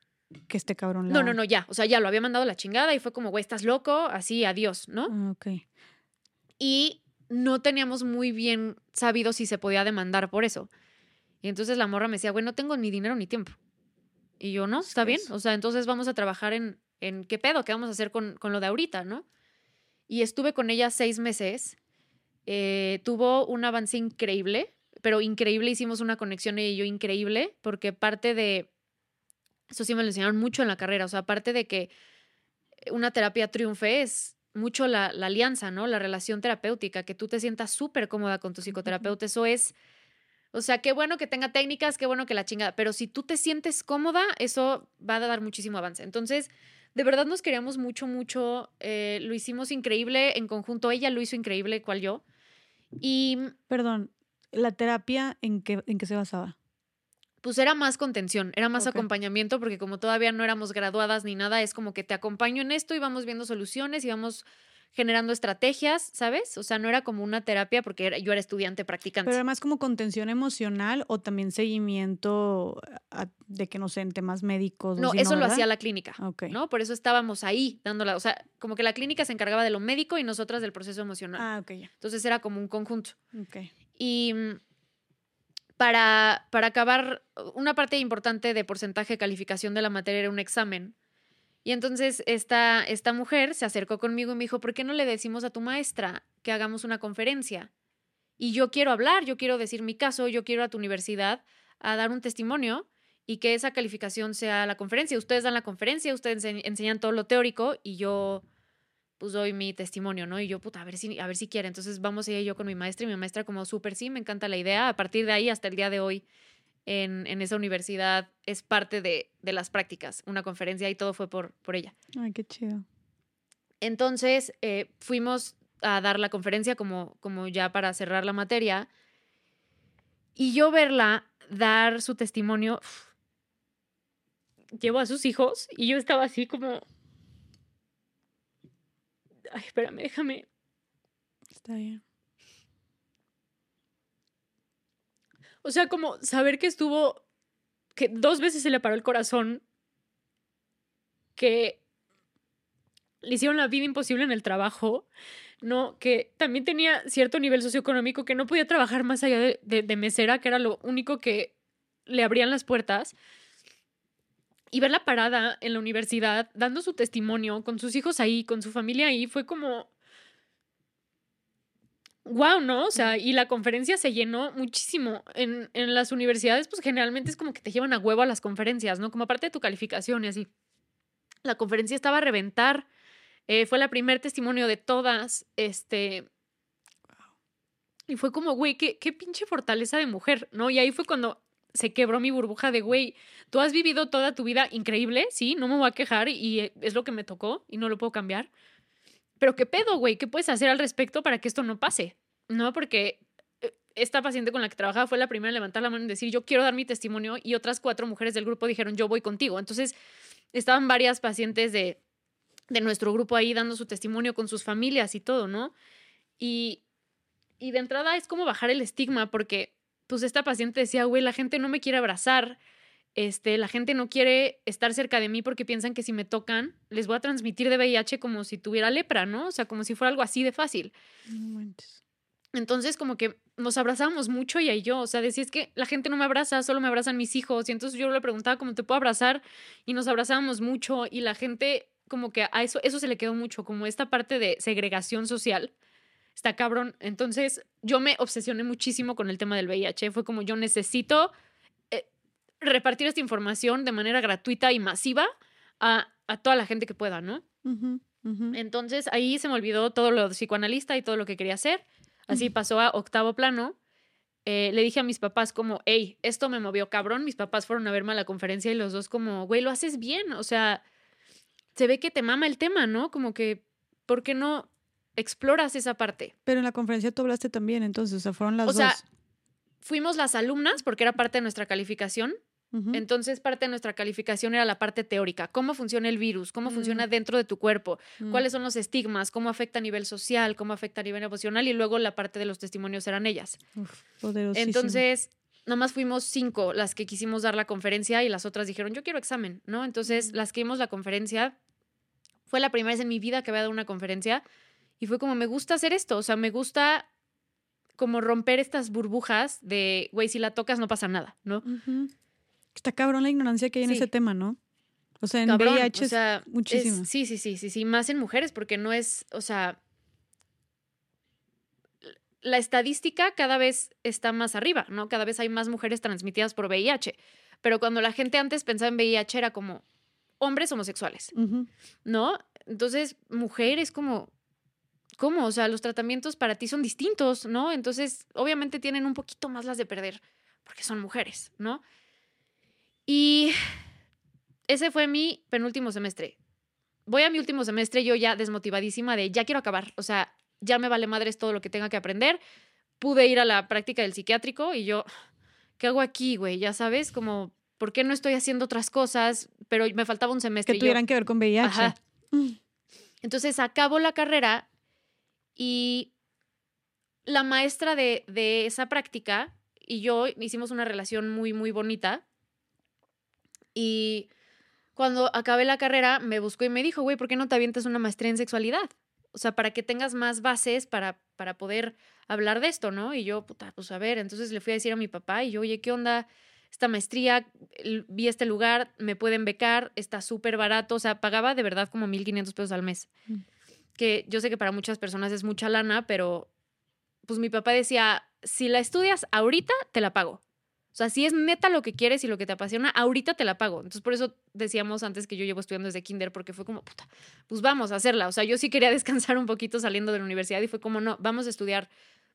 que este cabrón la... No, no, no, ya. O sea, ya lo había mandado a la chingada y fue como, güey, estás loco, así, adiós, ¿no? Ah, ok. y no teníamos muy bien sabido si se podía demandar por eso. Y entonces la morra me decía, güey, no tengo ni dinero ni tiempo. Y yo, no, está bien. O sea, entonces vamos a trabajar en, en qué pedo, qué vamos a hacer con, con lo de ahorita, ¿no? Y estuve con ella seis meses. Eh, tuvo un avance increíble, pero increíble. Hicimos una conexión ella y yo increíble, porque parte de. Eso sí me lo enseñaron mucho en la carrera. O sea, aparte de que una terapia triunfe es mucho la, la alianza, ¿no? La relación terapéutica, que tú te sientas súper cómoda con tu psicoterapeuta. Eso es. O sea, qué bueno que tenga técnicas, qué bueno que la chingada. Pero si tú te sientes cómoda, eso va a dar muchísimo avance. Entonces, de verdad nos queríamos mucho, mucho. eh, lo hicimos increíble en conjunto. Ella lo hizo increíble, cual yo. Y Perdón, ¿la terapia en qué, en qué se basaba? pues era más contención, era más acompañamiento, porque como todavía no éramos graduadas ni nada, es como que te acompaño en esto y vamos viendo soluciones y vamos generando estrategias, ¿sabes? O sea, no era como una terapia porque era- yo era estudiante practicante. Pero además como contención emocional o también seguimiento a- de que no sé, en temas médicos. no, eso lo hacía la clínica, Ok. ¿no? Por eso estábamos ahí dándola, o sea, como que la clínica se encargaba de lo médico y nosotras del proceso emocional. Ah, ok, ya. Entonces era como un conjunto. Ok. Y mm, para, para acabar, una parte importante de porcentaje de calificación de la materia era un examen. Y entonces esta, esta mujer se acercó conmigo y me dijo, ¿por qué no le decimos a tu maestra que hagamos una conferencia? Y yo quiero hablar, yo quiero decir mi caso, yo quiero a tu universidad a dar un testimonio y que esa calificación sea la conferencia. Ustedes dan la conferencia, ustedes ense- enseñan todo lo teórico y yo pues doy mi testimonio, ¿no? Y yo, puta, a ver si, a ver si quiere. Entonces vamos ella y yo con mi maestra y mi maestra como súper sí, me encanta la idea. A partir de ahí hasta el día de hoy en, en esa universidad es parte de, de las prácticas, una conferencia y todo fue por, por ella. Ay, qué chido. Entonces eh, fuimos a dar la conferencia como, como ya para cerrar la materia y yo verla dar su testimonio, uf, llevo a sus hijos y yo estaba así como... Ay, espérame, déjame. Está bien. O sea, como saber que estuvo, que dos veces se le paró el corazón, que le hicieron la vida imposible en el trabajo, ¿no? Que también tenía cierto nivel socioeconómico, que no podía trabajar más allá de, mesera, que era lo único que le abrían las puertas. Y verla parada en la universidad, dando su testimonio, con sus hijos ahí, con su familia ahí, fue como, Wow, ¿no? O sea, y la conferencia se llenó muchísimo. En, en las universidades, pues generalmente es como que te llevan a huevo a las conferencias, ¿no? Como parte de tu calificación y así. La conferencia estaba a reventar. eh, fue la primer testimonio de todas. Este. Y fue como, güey, qué, qué pinche fortaleza de mujer, ¿no? Y ahí fue cuando se quebró mi burbuja de, güey, tú has vivido toda tu vida increíble, sí, no me voy a quejar y eh, es lo que me tocó y no lo puedo cambiar. Pero qué pedo, güey, ¿qué puedes hacer al respecto para que esto no pase? No, porque eh, esta paciente con la que trabajaba fue la primera en levantar la mano y decir, yo quiero dar mi testimonio, y otras cuatro mujeres del grupo dijeron, yo voy contigo. Entonces, estaban varias pacientes de, de nuestro grupo ahí dando su testimonio con sus familias y todo, ¿no? Y, y de entrada es como bajar el estigma, porque pues esta paciente decía, güey, la gente no me quiere abrazar, este, la gente no quiere estar cerca de mí porque piensan que si me tocan les voy a transmitir de VIH como si tuviera lepra, ¿no? O sea, como si fuera algo así de fácil. Entonces, como que nos abrazábamos mucho ella y yo. O sea, decía, es que la gente no me abraza, solo me abrazan mis hijos. Y entonces yo le preguntaba cómo te puedo abrazar y nos abrazábamos mucho. Y la gente, como que a eso, eso se le quedó mucho, como esta parte de segregación social. Está cabrón. Entonces, yo me obsesioné muchísimo con el tema del VIH. Fue como yo necesito repartir esta información de manera gratuita y masiva a, a toda la gente que pueda, ¿no? Entonces ahí se me olvidó todo lo de psicoanalista y todo lo que quería hacer. Así pasó a octavo plano. Eh, le dije a mis papás como, hey, esto me movió cabrón. Mis papás fueron a verme a la conferencia y los dos como, güey, lo haces bien. O sea, se ve que te mama el tema, ¿no? Como que, ¿por qué no exploras esa parte? Pero en la conferencia tú hablaste también, entonces, o sea, fueron las O dos. sea, fuimos las alumnas porque era parte de nuestra calificación Entonces, parte de nuestra calificación era la parte teórica. ¿Cómo funciona el virus? ¿Cómo Mm. funciona dentro de tu cuerpo? Mm. ¿Cuáles son los estigmas? ¿Cómo afecta a nivel social? ¿Cómo afecta a nivel emocional? Y luego la parte de los testimonios eran ellas. Uf. Entonces, nomás fuimos cinco las que quisimos dar la conferencia y las otras dijeron, yo quiero examen, ¿no? Entonces, Mm. las que dimos la conferencia, fue la primera vez en mi vida que había dado una conferencia y fue como, me gusta hacer esto, o sea, me gusta como romper estas burbujas de, güey, si la tocas no pasa nada, ¿no? Está cabrón la ignorancia que hay en Sí. ese tema, ¿no? O sea, en Cabrón, VIH o es sea, es- muchísimo. sí, sí, sí, sí, sí, más en mujeres, porque no es, o sea, la estadística cada vez está más arriba, ¿no? Cada vez hay más mujeres transmitidas por VIH, pero cuando la gente antes pensaba en VIH era como hombres homosexuales. ¿no? Entonces, mujeres como, ¿cómo? O sea, los tratamientos para ti son distintos, ¿no? Entonces, obviamente tienen un poquito más las de perder, porque son mujeres, ¿no? Y ese fue mi penúltimo semestre. Voy a mi último semestre yo ya desmotivadísima de ya quiero acabar, o sea, ya me vale madres todo lo que tenga que aprender. Pude ir a la práctica del psiquiátrico y yo, ¿qué hago aquí, güey? Ya sabes, como, ¿por qué no estoy haciendo otras cosas? Pero me faltaba un semestre. Que yo, tuvieran que ver con VIH. Ajá. Mm. entonces acabo la carrera y la maestra de, de esa práctica y yo hicimos una relación muy, muy bonita. Y cuando acabé la carrera me buscó y me dijo, güey, ¿por qué no te avientas una maestría en sexualidad? O sea, para que tengas más bases para, para poder hablar de esto, ¿no? Y yo, puta, pues a ver, entonces le fui a decir a mi papá y yo, oye, ¿qué onda? Esta maestría, vi este lugar, me pueden becar, está súper barato, o sea, pagaba de verdad como 1.500 pesos al mes. Mm. Que yo sé que para muchas personas es mucha lana, pero pues mi papá decía, si la estudias ahorita, te la pago. O sea, si es neta lo que quieres y lo que te apasiona, ahorita te la pago. Entonces, por eso decíamos antes que yo llevo estudiando desde kinder, porque fue como, puta, pues vamos a hacerla. O sea, yo sí quería descansar un poquito saliendo de la universidad y fue como, no, vamos a estudiar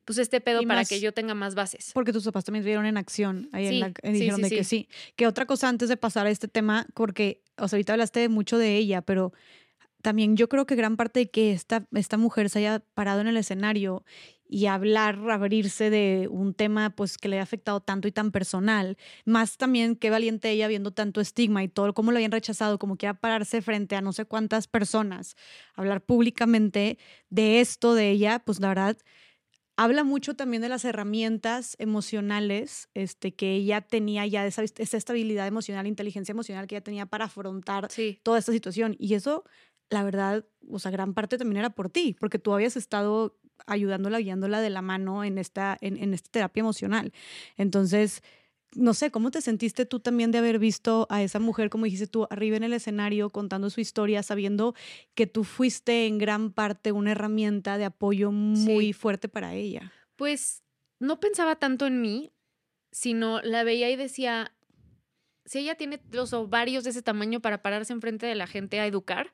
pues este pedo Y para más- que yo tenga más bases. Porque tus papás también vieron en acción. Ahí en Sí, la- eh, sí, dijeron sí, de que sí. sí. Que otra cosa antes de pasar a este tema, porque, o sea, ahorita hablaste mucho de ella, pero también yo creo que gran parte de que esta, esta mujer se haya parado en el escenario y hablar, abrirse de un tema pues que le ha afectado tanto y tan personal, más también qué valiente ella viendo tanto estigma y todo cómo lo habían rechazado, como quiera pararse frente a no sé cuántas personas, hablar públicamente de esto de ella, pues la verdad habla mucho también de las herramientas emocionales este, que ella tenía ya, esa, esa estabilidad emocional, inteligencia emocional que ella tenía para afrontar Sí, toda esta situación. Y eso, la verdad, o sea, gran parte también era por ti, porque tú habías estado ayudándola, guiándola de la mano en esta, en, en esta terapia emocional. Entonces, no sé, ¿cómo te sentiste tú también de haber visto a esa mujer, como dijiste tú, arriba en el escenario contando su historia, sabiendo que tú fuiste en gran parte una herramienta de apoyo muy Sí. fuerte para ella? pues no pensaba tanto en mí, sino la veía y decía, si ella tiene los ovarios de ese tamaño para pararse enfrente de la gente a educar,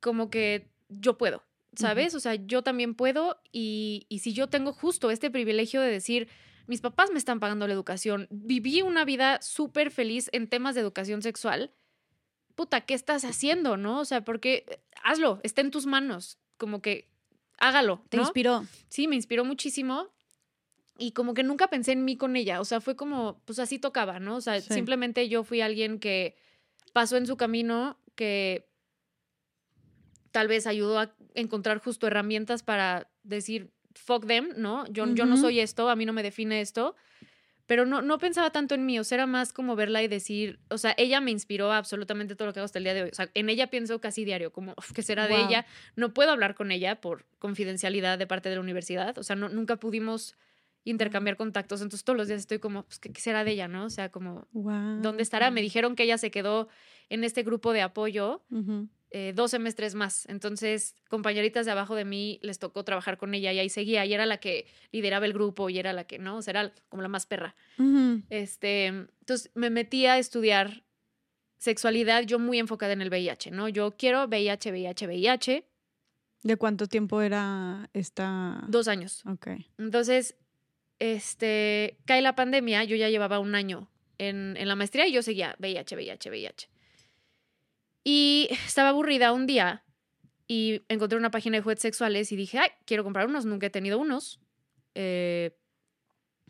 como que yo puedo, ¿sabes? O sea, yo también puedo y, y si yo tengo justo este privilegio de decir, mis papás me están pagando la educación, viví una vida súper feliz en temas de educación sexual, puta, ¿qué estás haciendo, no? O sea, porque hazlo, está en tus manos, como que hágalo, ¿Te inspiró? Sí, me inspiró muchísimo. Y como que nunca pensé en mí con ella. O sea, fue como, pues así tocaba, ¿no? O sea, Sí. simplemente yo fui alguien que pasó en su camino, que tal vez ayudó a encontrar justo herramientas para decir, fuck them, ¿no? Yo, yo no soy esto, a mí no me define esto. Pero no, no pensaba tanto en mí, o sea, era más como verla y decir, o sea, ella me inspiró a absolutamente todo lo que hago hasta el día de hoy. O sea, en ella pienso casi diario, como, "Uf, ¿qué será de ella? No puedo hablar con ella por confidencialidad de parte de la universidad, o sea, no, nunca pudimos intercambiar contactos, entonces todos los días estoy como, pues, ¿qué, será de ella, no? O sea, como, ¿dónde estará? Me dijeron que ella se quedó en este grupo de apoyo Ujú. Eh, dos semestres más. Entonces, compañeritas de abajo de mí les tocó trabajar con ella y ahí seguía. Y era la que lideraba el grupo y era la que, ¿no? O sea, era como la más perra. Este, entonces, me metí a estudiar sexualidad, yo muy enfocada en el VIH, ¿no? Yo quiero VIH, VIH, VIH, ¿De cuánto tiempo era esta? dos años. Ok. Entonces, este, cae la pandemia, yo ya llevaba un año en, en la maestría y yo seguía VIH, VIH, VIH. Y estaba aburrida un día y encontré una página de juguetes sexuales y dije, ay, quiero comprar unos, nunca he tenido unos. Eh,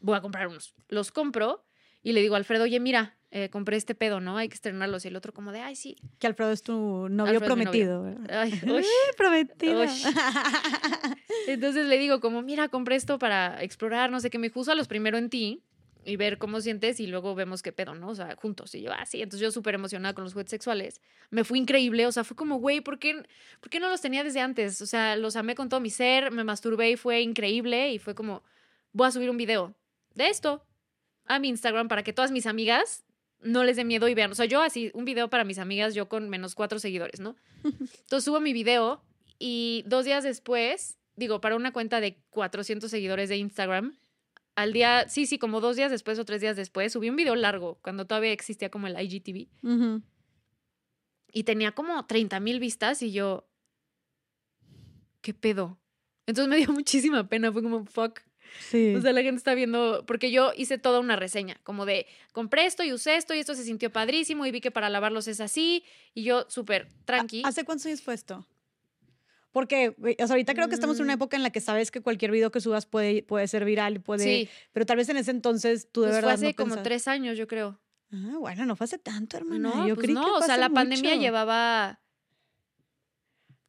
voy a comprar unos. Los compro Y le digo a Alfredo, oye, mira, eh, compré este pedo, ¿no? Hay que estrenarlos. Y el otro como de, ay, sí. Que Alfredo es tu novio Alfredo novio. prometido. ¿verdad? Ay, Uy, uy. prometido. Uy. Entonces le digo como, mira, compré esto para explorar, no sé qué, me a los primero en ti y ver cómo sientes y luego vemos qué pedo, ¿no? O sea, juntos. Y yo, ah, sí. Entonces yo súper emocionada con los juguetes sexuales. Me fue increíble, o sea, fue como, güey, ¿por qué, ¿por qué no los tenía desde antes? O sea, los amé con todo mi ser, me masturbé y fue increíble y fue como, voy a subir un video de esto a mi Instagram para que todas mis amigas no les dé miedo y vean. O sea, yo así, un video para mis amigas, yo con menos cuatro seguidores, ¿no? Entonces subo mi video y dos días después, digo, para una cuenta de 400 seguidores de Instagram, al día, sí, sí, como dos días después o tres días después, subí un video largo, cuando todavía existía como el IGTV, y tenía como 30 mil vistas y yo, ¿qué pedo? Entonces me dio muchísima pena, fue como, fuck. Sí. O sea, la gente está viendo, porque yo hice toda una reseña, como de, compré esto y usé esto y esto se sintió padrísimo y vi que para lavarlos es así, y yo súper tranqui. ¿Hace cuántos años fue esto? Porque o sea, ahorita creo que estamos en una Mm. época en la que sabes que cualquier video que subas puede, puede ser viral, puede, sí, pero tal vez en ese entonces tú de pues fue verdad hace no como pensabas- tres años, yo creo. Ah, bueno, no fue hace tanto, hermana. No, Yo pues creí no, que o fue sea, hace la pandemia llevaba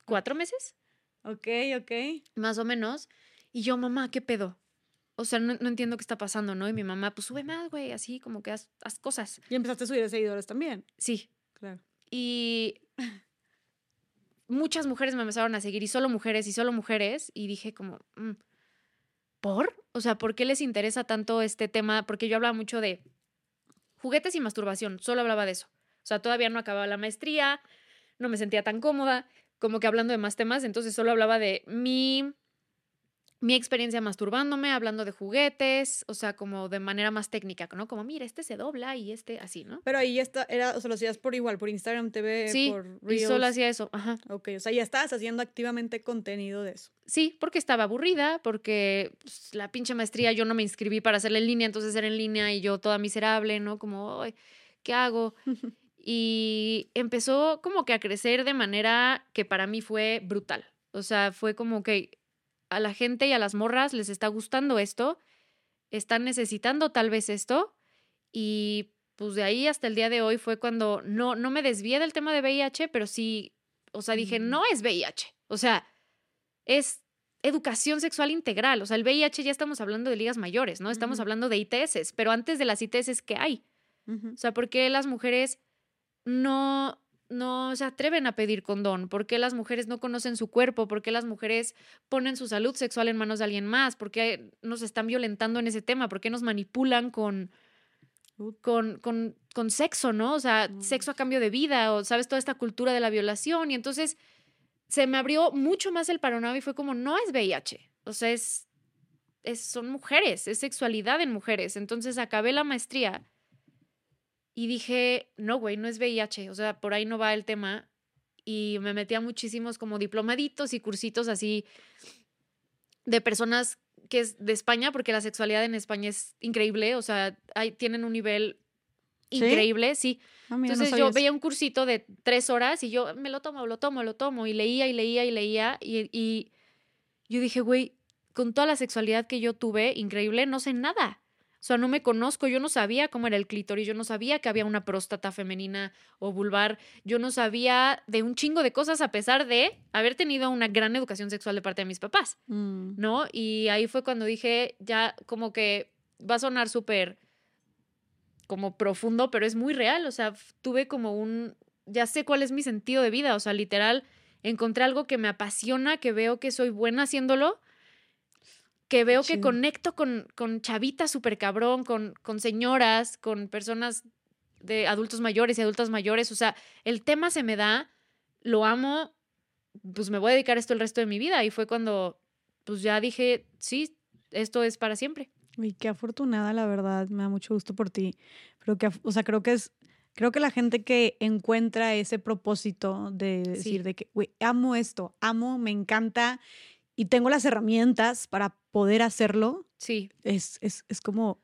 cuatro meses, Ok, ok. más o menos. Y yo, mamá, ¿qué pedo? O sea, no, no entiendo qué está pasando, ¿no? Y mi mamá, pues sube más, güey, así como que haz, haz cosas. Y empezaste a subir de seguidores también. Sí. Claro. Y muchas mujeres me empezaron a seguir, y solo mujeres, y solo mujeres. Y dije como, mm, ¿por? O sea, ¿por qué les interesa tanto este tema? Porque yo hablaba mucho de juguetes y masturbación, solo hablaba de eso. O sea, todavía no acababa la maestría, no me sentía tan cómoda, como que hablando de más temas, entonces solo hablaba de mi, mi experiencia masturbándome, hablando de juguetes, o sea, como de manera más técnica, ¿no? Como, mira, este se dobla y este así, ¿no? Pero ahí ya está, era, o sea, lo hacías por igual, por Instagram TV, Sí, por y Reels. solo hacía eso, ajá. Ok, o sea, ya estabas haciendo activamente contenido de eso. Sí, porque estaba aburrida, porque pues, la pinche maestría yo no me inscribí para hacerla en línea, entonces era en línea y yo toda miserable, ¿no? Como, "Ay, ¿qué hago? Y empezó como que a crecer de manera que para mí fue brutal. O sea, fue como que a la gente y a las morras les está gustando esto, están necesitando tal vez esto y pues de ahí hasta el día de hoy fue cuando no, no me desvié del tema de VIH, pero sí, o sea, dije, Mm. no es VIH, o sea, es educación sexual integral, o sea, el VIH ya estamos hablando de ligas mayores, ¿no? Estamos hablando de ITS, pero antes de las ITS, ¿qué hay? O sea, ¿por qué las mujeres no, no se atreven a pedir condón? ¿Por qué las mujeres no conocen su cuerpo? ¿Por qué las mujeres ponen su salud sexual en manos de alguien más? ¿Por qué nos están violentando en ese tema? ¿Por qué nos manipulan con, con, con, con sexo, no? O sea, Mm. sexo a cambio de vida, o sabes, toda esta cultura de la violación. Y entonces se me abrió mucho más el panorama y fue como, no es VIH. O sea, es, es, son mujeres, es sexualidad en mujeres. Entonces acabé la maestría y dije, no, güey, no es VIH, o sea, por ahí no va el tema. Y me metí a muchísimos como diplomaditos y cursitos así de personas que es de España, porque la sexualidad en España es increíble, o sea, hay, tienen un nivel increíble, sí. Ah, mira, Entonces yo eso. veía un cursito de tres horas y yo me lo tomo, lo tomo, lo tomo, y leía y leía y leía, y, y yo dije, güey, con toda la sexualidad que yo tuve, increíble, no sé nada. O sea, no me conozco, yo no sabía cómo era el clítoris, yo no sabía que había una próstata femenina o vulvar, yo no sabía de un chingo de cosas a pesar de haber tenido una gran educación sexual de parte de mis papás. Mm. ¿no? Y ahí fue cuando dije, ya como que va a sonar súper como profundo, pero es muy real, o sea, tuve como un, ya sé cuál es mi sentido de vida, o sea, literal, encontré algo que me apasiona, que veo que soy buena haciéndolo, que veo que chido. conecto con, con chavitas súper cabrón, con, con señoras, con personas de adultos mayores y adultas mayores, o sea, el tema se me da, lo amo, pues me voy a dedicar a esto el resto de mi vida y fue cuando pues ya dije, sí, esto es para siempre. Uy, qué afortunada, la verdad. Me da mucho gusto por ti. Pero que, o sea, creo que es, creo que la gente que encuentra ese propósito de decir Sí. de que, güey, amo esto, amo, me encanta y tengo las herramientas para poder hacerlo, Sí, es, es, es como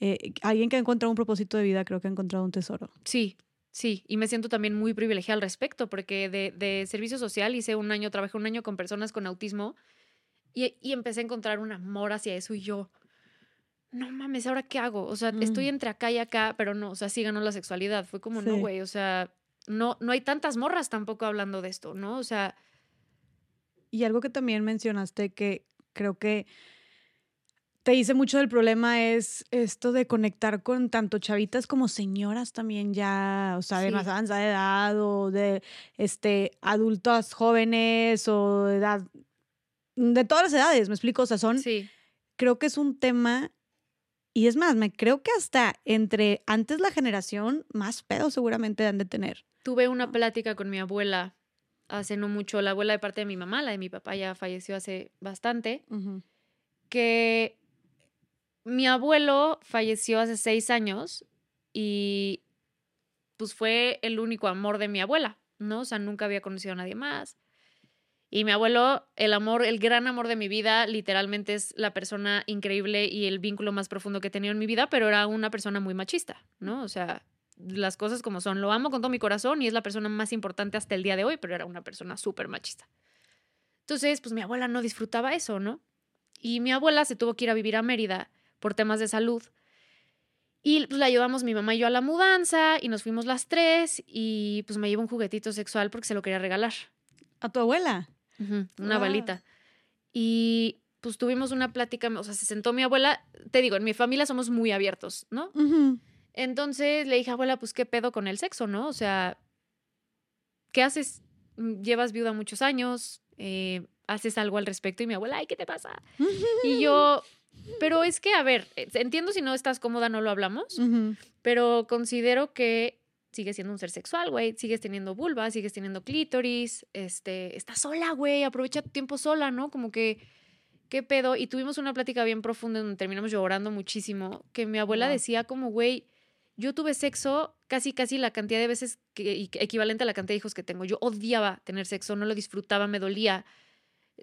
eh, alguien que ha encontrado un propósito de vida, creo que ha encontrado un tesoro. sí, sí. Y me siento también muy privilegiada al respecto, porque de, de servicio social hice un año, trabajé un año con personas con autismo y, y empecé a encontrar un amor hacia eso y yo, no mames, ¿ahora qué hago? O sea, estoy Mm. entre acá y acá, pero no, o sea, sí ganó la sexualidad. Fue como, no, güey, o sea, no, no hay tantas morras tampoco hablando de esto, ¿no? O sea, Y algo que también mencionaste que creo que te dice mucho del problema es esto de conectar con tanto chavitas como señoras también ya, o sea, de más avanzada edad o de este adultos jóvenes o de edad de todas las edades, me explico, o sea, son sí, creo que es un tema y es más, me creo que hasta entre antes la generación más pedo seguramente han de tener. tuve una plática con mi abuela hace no mucho, la abuela de parte de mi mamá, la de mi papá ya falleció hace bastante, que mi abuelo falleció hace seis años y pues fue el único amor de mi abuela, ¿no? O sea, nunca había conocido a nadie más. Y mi abuelo, el amor, el gran amor de mi vida, literalmente es la persona increíble y el vínculo más profundo que he tenido en mi vida, pero era una persona muy machista, ¿no? O sea, las cosas como son. Lo amo con todo mi corazón y es la persona más importante hasta el día de hoy, pero era una persona súper machista. Entonces, pues mi abuela no disfrutaba eso, ¿no? Y mi abuela se tuvo que ir a vivir a Mérida por temas de salud. Y pues la ayudamos mi mamá y yo a la mudanza y nos fuimos las tres y pues me llevo un juguetito sexual porque se lo quería regalar. ¿A tu abuela? Una balita. Y pues tuvimos una plática, o sea, se sentó mi abuela, te digo, en mi familia somos muy abiertos, ¿no? Entonces le dije, abuela, pues qué pedo con el sexo, ¿no? O sea, ¿qué haces? Mm, Llevas viuda muchos años, eh, haces algo al respecto y mi abuela, ay, ¿qué te pasa? Y yo, pero es que, a ver, eh, entiendo si no estás cómoda, no lo hablamos, pero considero que sigues siendo un ser sexual, güey, sigues teniendo vulva, sigues teniendo clítoris, este, estás sola, güey, aprovecha tu tiempo sola, ¿no? Como que, ¿qué pedo? Y tuvimos una plática bien profunda en donde terminamos llorando muchísimo, que mi abuela Wow. decía como, güey, yo tuve sexo casi, casi la cantidad de veces que, equivalente a la cantidad de hijos que tengo. Yo odiaba tener sexo, no lo disfrutaba, me dolía,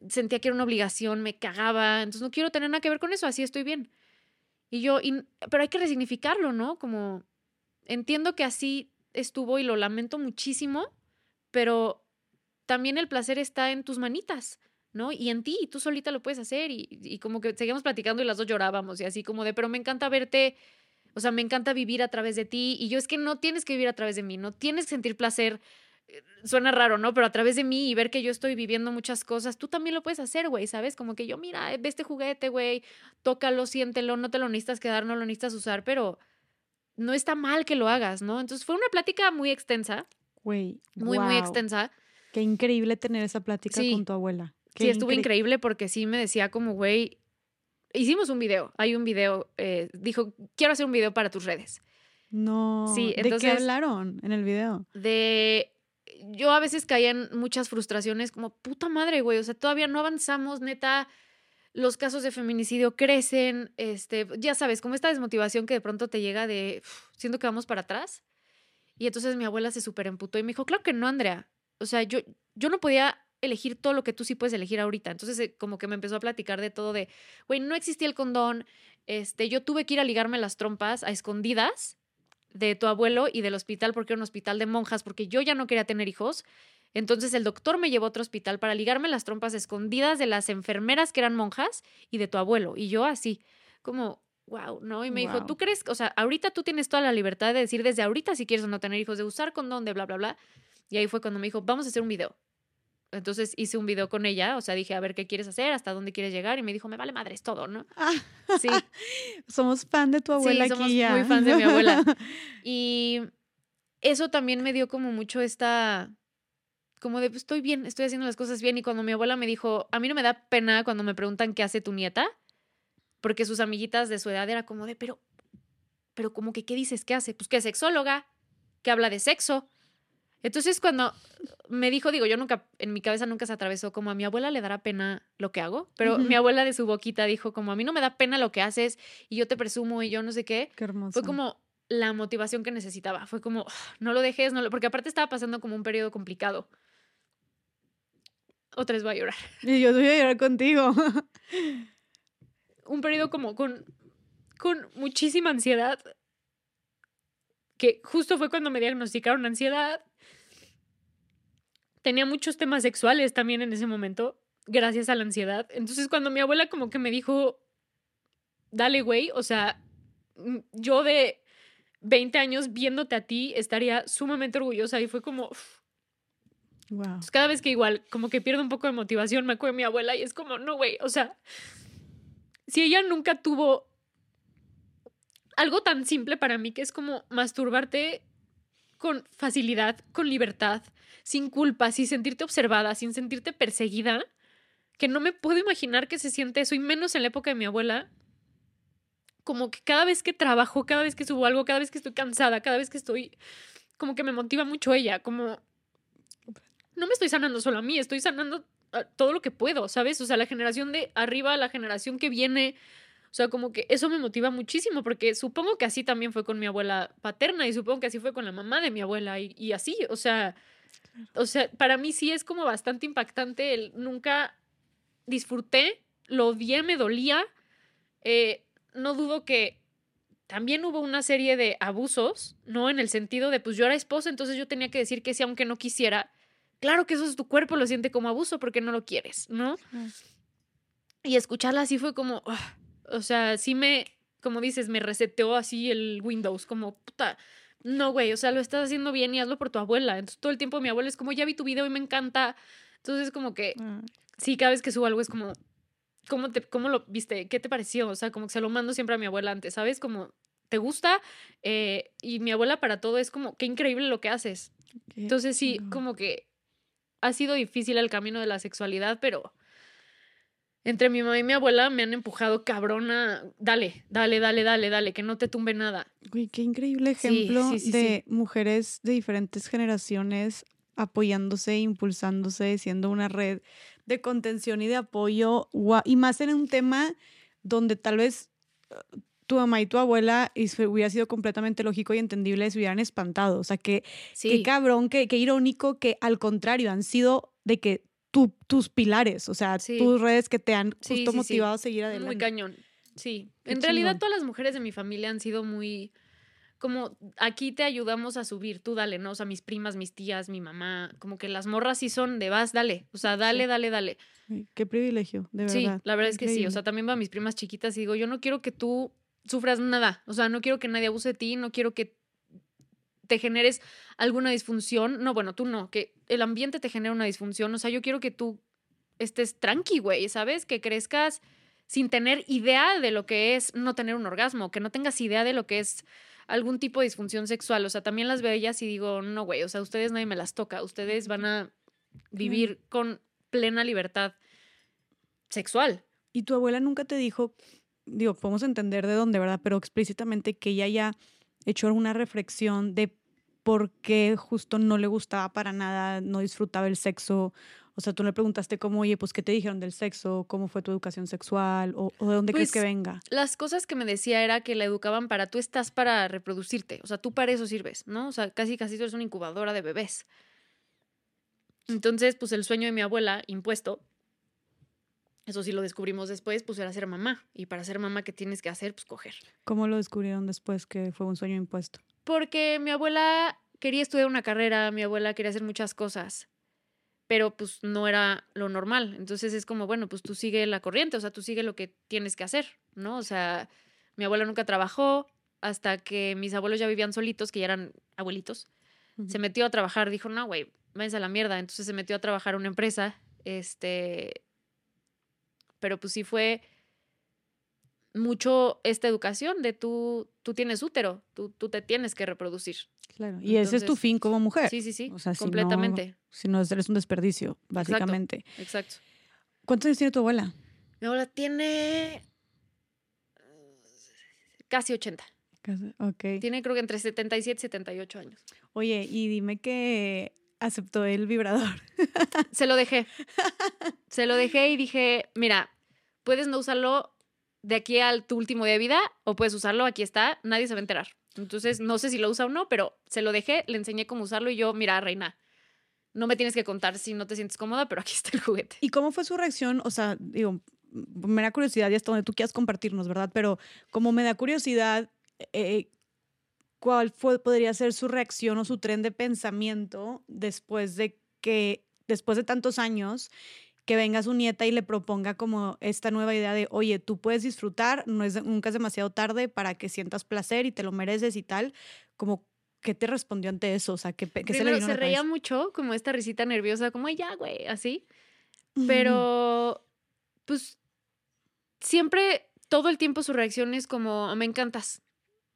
sentía que era una obligación, me cagaba, entonces no quiero tener nada que ver con eso, así estoy bien. Y yo, pero hay que resignificarlo, ¿no? Como entiendo que así estuvo y lo lamento muchísimo, pero también el placer está en tus manitas, ¿no? Y en ti, y tú solita lo puedes hacer. Y, y como que seguíamos platicando y las dos llorábamos y así como de, pero me encanta verte, o sea, me encanta vivir a través de ti. Y yo es que no tienes que vivir a través de mí, no tienes que sentir placer. eh, Suena raro, ¿no? Pero a través de mí y ver que yo estoy viviendo muchas cosas, tú también lo puedes hacer, güey, ¿sabes? Como que yo, mira, ve este juguete, güey, tócalo, siéntelo, no te lo necesitas quedar, no lo necesitas usar, pero no está mal que lo hagas, ¿no? Entonces fue una plática muy extensa, Güey. muy, muy extensa. Qué increíble tener esa plática Sí. con tu abuela. Qué Sí, estuvo incre- increíble porque sí me decía como, güey, hicimos un video, hay un video, eh, dijo, quiero hacer un video para tus redes. No. Sí, ¿De qué entonces- hablaron en el video? De, yo a veces caía en muchas frustraciones como, puta madre, güey, o sea, todavía no avanzamos, neta, los casos de feminicidio crecen, este, ya sabes, como esta desmotivación que de pronto te llega de, "Uf, siento que vamos para atrás. Y entonces mi abuela se súper emputó y me dijo, claro que no, Andrea. O sea, yo, yo no podía elegir todo lo que tú sí puedes elegir ahorita. Entonces, eh, como que me empezó a platicar de todo de, güey, no existía el condón, este, yo tuve que ir a ligarme las trompas a escondidas de tu abuelo y del hospital porque era un hospital de monjas, porque yo ya no quería tener hijos. Entonces el doctor me llevó a otro hospital para ligarme las trompas escondidas de las enfermeras que eran monjas y de tu abuelo. Y yo así, como, wow, ¿no? Y me dijo. ¿tú crees? O sea, ahorita tú tienes toda la libertad de decir desde ahorita si quieres o no tener hijos, de usar condón, de bla, bla, bla. Y ahí fue cuando me dijo, vamos a hacer un video. Entonces hice un video con ella, o sea, dije, a ver qué quieres hacer, hasta dónde quieres llegar. Y me dijo, me vale madres todo, ¿no? Ah, Sí. somos fan de tu abuela sí, somos aquí ya. muy fans de mi abuela. Y eso también me dio como mucho esta, como de, pues, estoy bien, estoy haciendo las cosas bien. Y cuando mi abuela me dijo, a mí no me da pena cuando me preguntan qué hace tu nieta, porque sus amiguitas de su edad era como de, pero, pero como que, ¿qué dices? ¿Qué hace? Pues que es sexóloga, que habla de sexo. Entonces cuando me dijo, digo, yo nunca, en mi cabeza nunca se atravesó como a mi abuela le dará pena lo que hago, pero Ujú. mi abuela de su boquita dijo como a mí no me da pena lo que haces y yo te presumo y yo no sé qué. Qué hermoso. Fue como la motivación que necesitaba. Fue como, "Ugh, no lo dejes, no lo... porque aparte estaba pasando como un periodo complicado. Otra vez voy a llorar. Y yo voy a llorar contigo. Un periodo como con, con muchísima ansiedad. Que justo fue cuando me diagnosticaron ansiedad. Tenía muchos temas sexuales también en ese momento, gracias a la ansiedad. Entonces cuando mi abuela como que me dijo, dale, güey, o sea, mm, yo de 20 años viéndote a ti estaría sumamente orgullosa y fue como... Wow. cada vez que igual, como que pierdo un poco de motivación, me acuerdo de mi abuela y es como, no, güey, o sea, si ella nunca tuvo algo tan simple para mí que es como masturbarte con facilidad, con libertad, sin culpa, sin sentirte observada, sin sentirte perseguida, que no me puedo imaginar que se siente eso, y menos en la época de mi abuela. Como que cada vez que trabajo, cada vez que subo algo, cada vez que estoy cansada, cada vez que estoy, como que me motiva mucho ella, como no me estoy sanando solo a mí, estoy sanando todo lo que puedo, ¿sabes? O sea, la generación de arriba, la generación que viene, o sea, como que eso me motiva muchísimo porque supongo que así también fue con mi abuela paterna y supongo que así fue con la mamá de mi abuela y, así, o sea, o sea, para mí sí es como bastante impactante el nunca disfruté, lo odié, me dolía. Eh, no dudo que también hubo una serie de abusos, ¿no? En el sentido de, pues yo era esposa, entonces yo tenía que decir que sí, aunque no quisiera. Claro que eso es tu cuerpo, lo siente como abuso porque no lo quieres, ¿no? Y escucharla así fue como, ah, o sea, sí me, como dices, me reseteó así el Windows, como, puta, no, güey, o sea, lo estás haciendo bien y hazlo por tu abuela. Entonces todo el tiempo mi abuela es como, ya vi tu video y me encanta. Entonces como que, ah. sí, cada vez que subo algo es como, ¿cómo, te, ¿cómo lo viste? ¿Qué te pareció? O sea, como que se lo mando siempre a mi abuela antes, ¿sabes? Como, ¿te gusta? Eh, y mi abuela para todo es como, qué increíble lo que haces. Entonces sí, como que ha sido difícil el camino de la sexualidad, pero entre mi mamá y mi abuela me han empujado cabrona, dale, dale, dale, dale, dale, que no te tumbe nada. Uy, qué increíble ejemplo de mujeres de diferentes generaciones apoyándose, impulsándose, siendo una red de contención y de apoyo, y más en un tema donde tal vez uh, tu mamá y tu abuela y hubiera sido completamente lógico y entendible se hubieran espantado. O sea, que qué cabrón, qué, qué irónico que al contrario han sido de que tus pilares, o sea, tus redes que te han justo motivado a seguir adelante. Muy cañón. Sí. en realidad todas las mujeres de mi familia han sido muy como aquí te ayudamos a subir, tú dale, ¿no? O sea, mis primas, mis tías, mi mamá, como que las morras sí son de vas, dale, o sea, dale, dale, dale. Qué privilegio, de verdad. Sí, la verdad es que sí, o sea, también va a mis primas chiquitas y digo, yo no quiero que tú sufras nada, o sea, no quiero que nadie abuse de ti, no quiero que te generes alguna disfunción. No, bueno, tú no, que el ambiente te genera una disfunción. O sea, yo quiero que tú estés tranqui, güey, ¿sabes? Que crezcas sin tener idea de lo que es no tener un orgasmo, que no tengas idea de lo que es algún tipo de disfunción sexual. O sea, también las veo ellas y digo, no, güey, o sea, ustedes nadie me las toca. Ustedes van a vivir con plena libertad sexual. ¿Y tu abuela nunca te dijo, digo, podemos entender de dónde, ¿verdad? Pero explícitamente que ella haya hecho alguna reflexión de por qué justo no le gustaba para nada, no disfrutaba el sexo. O sea, tú le preguntaste cómo, oye, pues, ¿qué te dijeron del sexo? ¿Cómo fue tu educación sexual? ¿O, de dónde crees que pues, venga? Las cosas que me decía era que la educaban para, tú estás para reproducirte, o sea, tú para eso sirves, ¿no? O sea, casi, casi tú eres una incubadora de bebés. Entonces, pues el sueño de mi abuela, impuesto, eso sí lo descubrimos después, pues era ser mamá. Y para ser mamá, ¿qué tienes que hacer? Pues coger. ¿Cómo lo descubrieron después que fue un sueño impuesto? Porque mi abuela quería estudiar una carrera, mi abuela quería hacer muchas cosas, pero pues no era lo normal. Entonces es como, bueno, pues tú sigue la corriente, o sea, tú sigue lo que tienes que hacer, ¿no? O sea, mi abuela nunca trabajó hasta que mis abuelos ya vivían solitos, que ya eran abuelitos. Se metió a trabajar, dijo, no, güey, váyanse a la mierda. Entonces se metió a trabajar en una empresa, este, pero pues sí fue mucho esta educación de tú, tú tienes útero, tú, tú te tienes que reproducir. Claro, y ese es tu fin como mujer. Sí, sí, sí, o sea, completamente. Si no, eres un desperdicio, básicamente. Exacto, ¿Cuántos años tiene tu abuela? Mi abuela tiene casi 80. Ok. Tiene creo que entre 77 y 78 años. Oye, y dime que aceptó el vibrador. Se lo dejé. Se lo dejé y dije, mira, puedes no usarlo de aquí al tu último día de vida o puedes usarlo, aquí está, nadie se va a enterar. Entonces, no sé si lo usa o no, pero se lo dejé, le enseñé cómo usarlo y yo, mira, reina, no me tienes que contar si no te sientes cómoda, pero aquí está el juguete. ¿Y cómo fue su reacción? O sea, digo, me da curiosidad y hasta donde tú quieras compartirnos, ¿verdad? Pero como me da curiosidad, eh, ¿cuál fue, podría ser su reacción o su tren de pensamiento después de que, después de tantos años, que venga su nieta y le proponga como esta nueva idea de, oye, tú puedes disfrutar, no es, nunca es demasiado tarde para que sientas placer y te lo mereces y tal, como ¿Qué te respondió ante eso? O sea, ¿qué, qué se le vino se reía mucho, como esta risita nerviosa, como, ya, güey, así. Pero, pues, siempre, todo el tiempo su reacción es como, me encantas,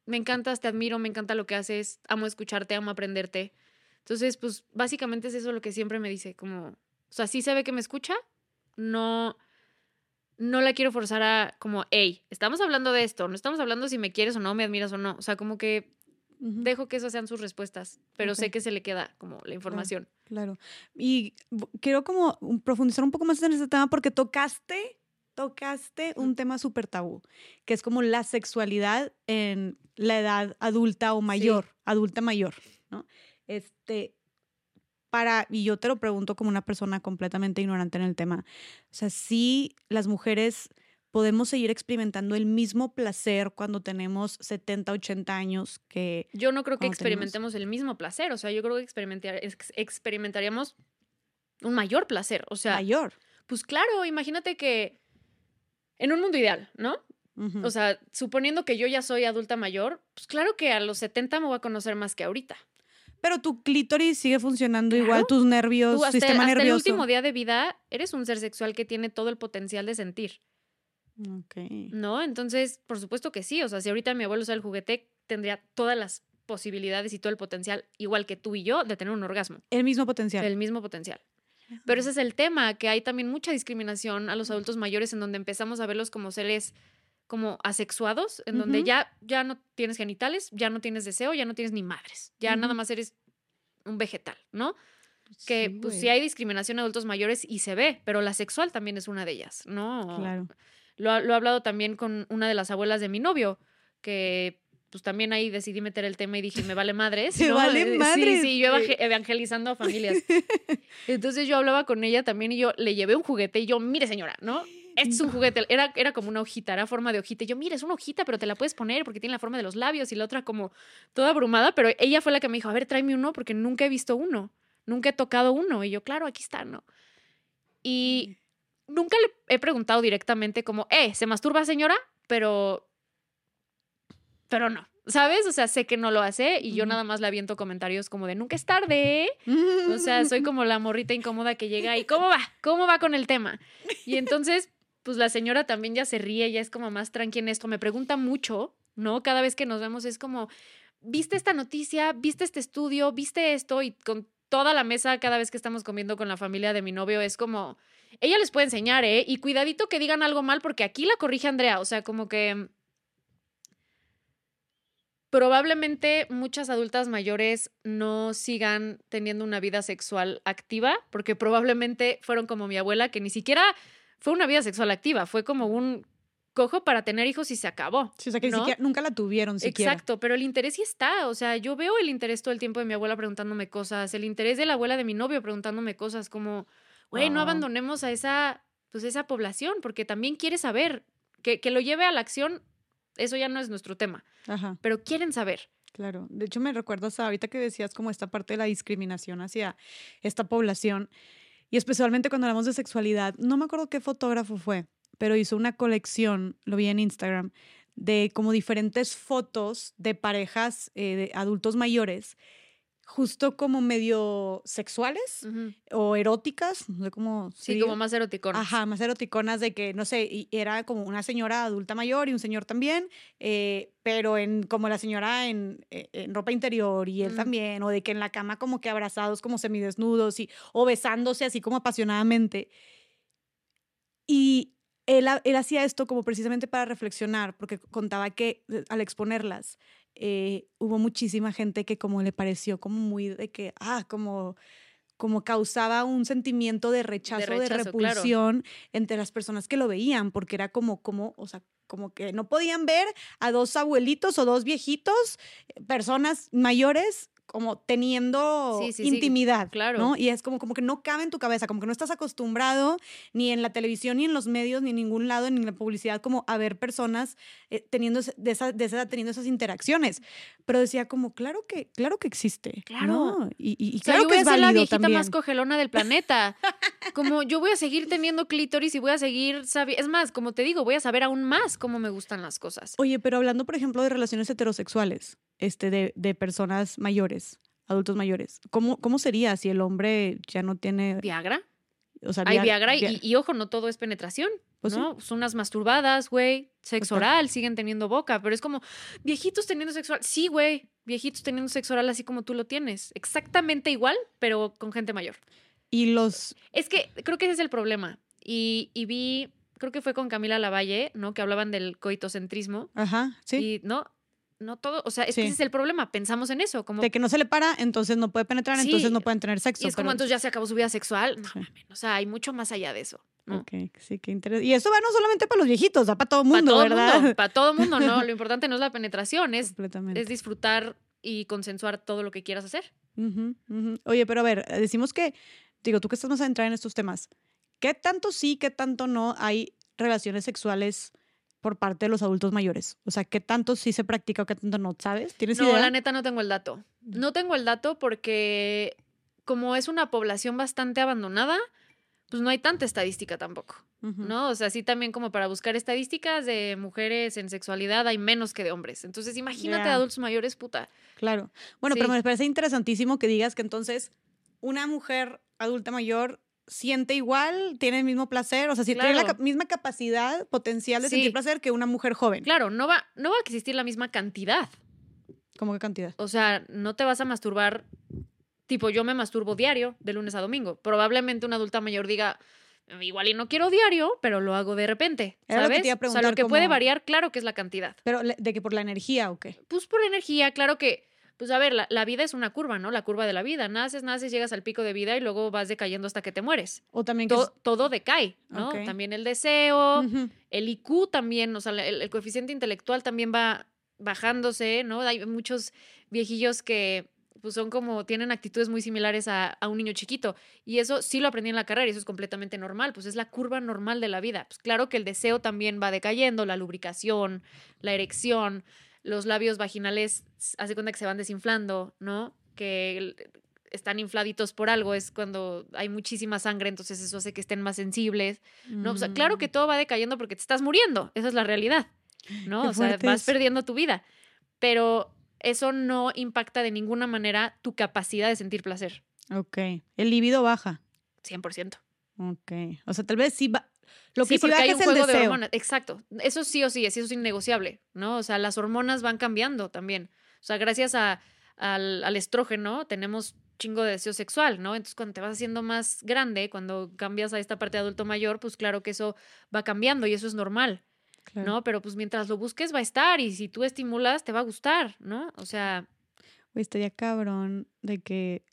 me encantas, te admiro, me encanta lo que haces, amo escucharte, amo aprenderte. Entonces, pues, básicamente es eso lo que siempre me dice, como, o sea, sí se ve que me escucha, no, no la quiero forzar a, como, hey, estamos hablando de esto, no estamos hablando si me quieres o no, me admiras o no. O sea, como que Dejo que esas sean sus respuestas, pero sé que se le queda como la información. Claro. Y quiero como profundizar un poco más en este tema porque tocaste, tocaste un tema súper tabú, que es como la sexualidad en la edad adulta o mayor, adulta mayor, ¿no? Este, para, y yo te lo pregunto como una persona completamente ignorante en el tema, o sea, si las mujeres podemos seguir experimentando el mismo placer cuando tenemos 70, 80 años que... Yo no creo que experimentemos el mismo placer, o sea, yo creo que experimentar, experimentaríamos un mayor placer, o sea... Mayor. Pues claro, imagínate que en un mundo ideal, ¿no? O sea, suponiendo que yo ya soy adulta mayor, pues claro que a los 70 me voy a conocer más que ahorita. Pero tu clítoris sigue funcionando igual, tus nervios, hasta sistema el, hasta el último día de vida eres un ser sexual que tiene todo el potencial de sentir. ¿No? Entonces, por supuesto que sí. O sea, si ahorita mi abuelo usa el juguete, tendría todas las posibilidades y todo el potencial, igual que tú y yo, de tener un orgasmo. El mismo potencial. El mismo potencial. Pero ese es el tema, que hay también mucha discriminación a los adultos mayores en donde empezamos a verlos como seres como asexuados, en donde ya, ya no tienes genitales, ya no tienes deseo, ya no tienes ni madres, ya nada más eres un vegetal, ¿no? Que pues sí hay discriminación a adultos mayores y se ve, pero la sexual también es una de ellas, ¿no? Claro. Lo, lo he hablado también con una de las abuelas de mi novio, que pues también ahí decidí meter el tema y dije, me vale madres. Me vale madres. Sí, sí, yo evangelizando a familias. Entonces yo hablaba con ella también y yo le llevé un juguete y yo, mire señora, ¿no? Este es un juguete, era, era como una hojita, era forma de hojita. Y yo, mire, es una hojita, pero te la puedes poner porque tiene la forma de los labios y la otra como toda abrumada. Pero ella fue la que me dijo, a ver, tráeme uno porque nunca he visto uno, nunca he tocado uno. Y yo, claro, aquí está, ¿no? Y nunca le he preguntado directamente como, eh, ¿se masturba señora? Pero, pero no, ¿sabes? O sea, sé que no lo hace y yo nada más le aviento comentarios como de, nunca es tarde. O sea, soy como la morrita incómoda que llega y, ¿cómo va? ¿Cómo va con el tema? Y entonces, pues la señora también ya se ríe, ya es como más tranquila en esto, me pregunta mucho, ¿no? Cada vez que nos vemos es como, ¿viste esta noticia? ¿Viste este estudio? ¿Viste esto? Y con toda la mesa, cada vez que estamos comiendo con la familia de mi novio, es como ella les puede enseñar, ¿eh? Y cuidadito que digan algo mal porque aquí la corrige Andrea, o sea, como que probablemente muchas adultas mayores no sigan teniendo una vida sexual activa, porque probablemente fueron como mi abuela, que ni siquiera fue una vida sexual activa, fue como un cojo para tener hijos y se acabó. Sí, o sea, que nunca la tuvieron siquiera. Exacto, pero el interés sí está. O sea, yo veo el interés todo el tiempo de mi abuela preguntándome cosas, el interés de la abuela de mi novio preguntándome cosas como, güey, no abandonemos a esa, pues esa población, porque también quiere saber, que, que lo lleve a la acción, eso ya no es nuestro tema, Ajá. pero quieren saber. Claro, de hecho me recuerdas ahorita que decías como esta parte de la discriminación hacia esta población y especialmente cuando hablamos de sexualidad, no me acuerdo qué fotógrafo fue, pero hizo una colección, lo vi en Instagram, de como diferentes fotos de parejas eh, de adultos mayores justo como medio sexuales o eróticas, no sé cómo. Sí, como más eroticonas. Ajá, más eroticonas de que, no sé, era como una señora adulta mayor y un señor también, eh, pero en como la señora en, eh, en, ropa interior y él también, o de que en la cama como que abrazados como semidesnudos y, o besándose así como apasionadamente. Y él, él hacía esto como precisamente para reflexionar, porque contaba que eh, al exponerlas, eh, hubo muchísima gente que como le pareció como muy de que, ah, como como causaba un sentimiento de rechazo, de, repulsión entre las personas que lo veían, porque era como, como, o sea, como que no podían ver a dos abuelitos o dos viejitos, eh, personas mayores como teniendo Sí, sí, sí, intimidad, claro. ¿no? Y es como, como que no cabe en tu cabeza, como que no estás acostumbrado ni en la televisión, ni en los medios, ni en ningún lado, ni en la publicidad, como a ver personas eh, teniendo de esa, de esa edad teniendo esas interacciones. Pero decía como, claro que, claro que existe, Claro. ¿no? Y, y- y O sea, claro yo que voy a es ser la viejita también. más cogelona del planeta. Como yo voy a seguir teniendo clítoris y voy a seguir sabiendo. Es más, como te digo, voy a saber aún más cómo me gustan las cosas. Oye, pero hablando, por ejemplo, de relaciones heterosexuales, este, de, de personas mayores, adultos mayores, ¿cómo, ¿cómo sería si el hombre ya no tiene... ¿Viagra? O sea, Hay via- Viagra y, ojo, no todo es penetración. Pues sí. ¿no? Son unas masturbadas, güey. Sexo oral, siguen teniendo boca, pero es como viejitos teniendo sexo oral. Sí, güey, viejitos teniendo sexo oral así como tú lo tienes. Exactamente igual, pero con gente mayor. Y los... Es que creo que ese es el problema. Y, y vi, creo que fue con Camila Lavalle, ¿no? Que hablaban del coitocentrismo. Ajá, sí. Y no, no todo, o sea, es que ese es el problema. Pensamos en eso, como De que no se le para, entonces no puede penetrar, Sí, entonces no pueden tener sexo. y es como entonces ya se acabó su vida sexual. No, Sí. mames, o sea, hay mucho más allá de eso. ¿no? Ok, sí, qué interesante. Y eso va no solamente para los viejitos, va para todo el mundo, todo ¿verdad? mundo, para todo mundo, ¿no? Lo importante no es la penetración, es, es disfrutar y consensuar todo lo que quieras hacer. Oye, pero a ver, eh, decimos que, digo, tú que estás más a entrar en estos temas, ¿qué tanto sí, qué tanto no hay relaciones sexuales por parte de los adultos mayores? O sea, ¿qué tanto sí se practica o qué tanto no? ¿Sabes? ¿Tienes No, idea? la neta no tengo el dato. No tengo el dato porque como es una población bastante abandonada, pues no hay tanta estadística tampoco. ¿no? O sea, sí también como para buscar estadísticas de mujeres en sexualidad hay menos que de hombres. Entonces, imagínate Ya. adultos mayores, puta. Claro. Bueno, pero me parece interesantísimo que digas que entonces una mujer adulta mayor siente igual, tiene el mismo placer, o sea, si tiene la misma capacidad potencial de Sí. sentir placer que una mujer joven. Claro, no va, no va a existir la misma cantidad. ¿Cómo qué cantidad? O sea, no te vas a masturbar, tipo yo me masturbo diario, de lunes a domingo. Probablemente una adulta mayor diga, igual y no quiero diario, pero lo hago de repente. Era lo que ¿Sabes? te iba a o sea, lo que puede variar, claro que es la cantidad. Pero de que por la energía o qué? Pues por energía, claro que, pues a ver, la, la vida es una curva, ¿no? La curva de la vida. Naces, naces, llegas al pico de vida y luego vas decayendo hasta que te mueres. O también que To- es- todo decae, ¿no? También el deseo, el IQ también, o sea, el, el coeficiente intelectual también va bajándose, ¿no? Hay muchos viejillos que pues son como, tienen actitudes muy similares a, a un niño chiquito. Y eso sí lo aprendí en la carrera y eso es completamente normal, pues es la curva normal de la vida. Pues claro que el deseo también va decayendo, la lubricación, la erección, los labios vaginales, hace cuenta que se van desinflando, ¿no? Que están infladitos por algo, es cuando hay muchísima sangre, entonces eso hace que estén más sensibles. No, o sea, claro que Mm. todo va decayendo porque te estás muriendo, esa es la realidad, ¿no? Qué o sea, vas es. perdiendo tu vida, pero eso no impacta de ninguna manera tu capacidad de sentir placer, Ok. El libido baja. 100%. Ok. O sea, tal vez sí va. Lo que sí, sí, porque baja hay es un el juego de hormonas, exacto. Eso sí o sí, eso es innegociable, ¿no? O sea, las hormonas van cambiando también. O sea, gracias a, al, al estrógeno tenemos chingo de deseo sexual, ¿no? Entonces, cuando te vas haciendo más grande, cuando cambias a esta parte de adulto mayor, pues claro que eso va cambiando y eso es normal. Claro. ¿no? Pero pues mientras lo busques va a estar y si tú estimulas te va a gustar, ¿no? O sea, Güey, estaría cabrón de que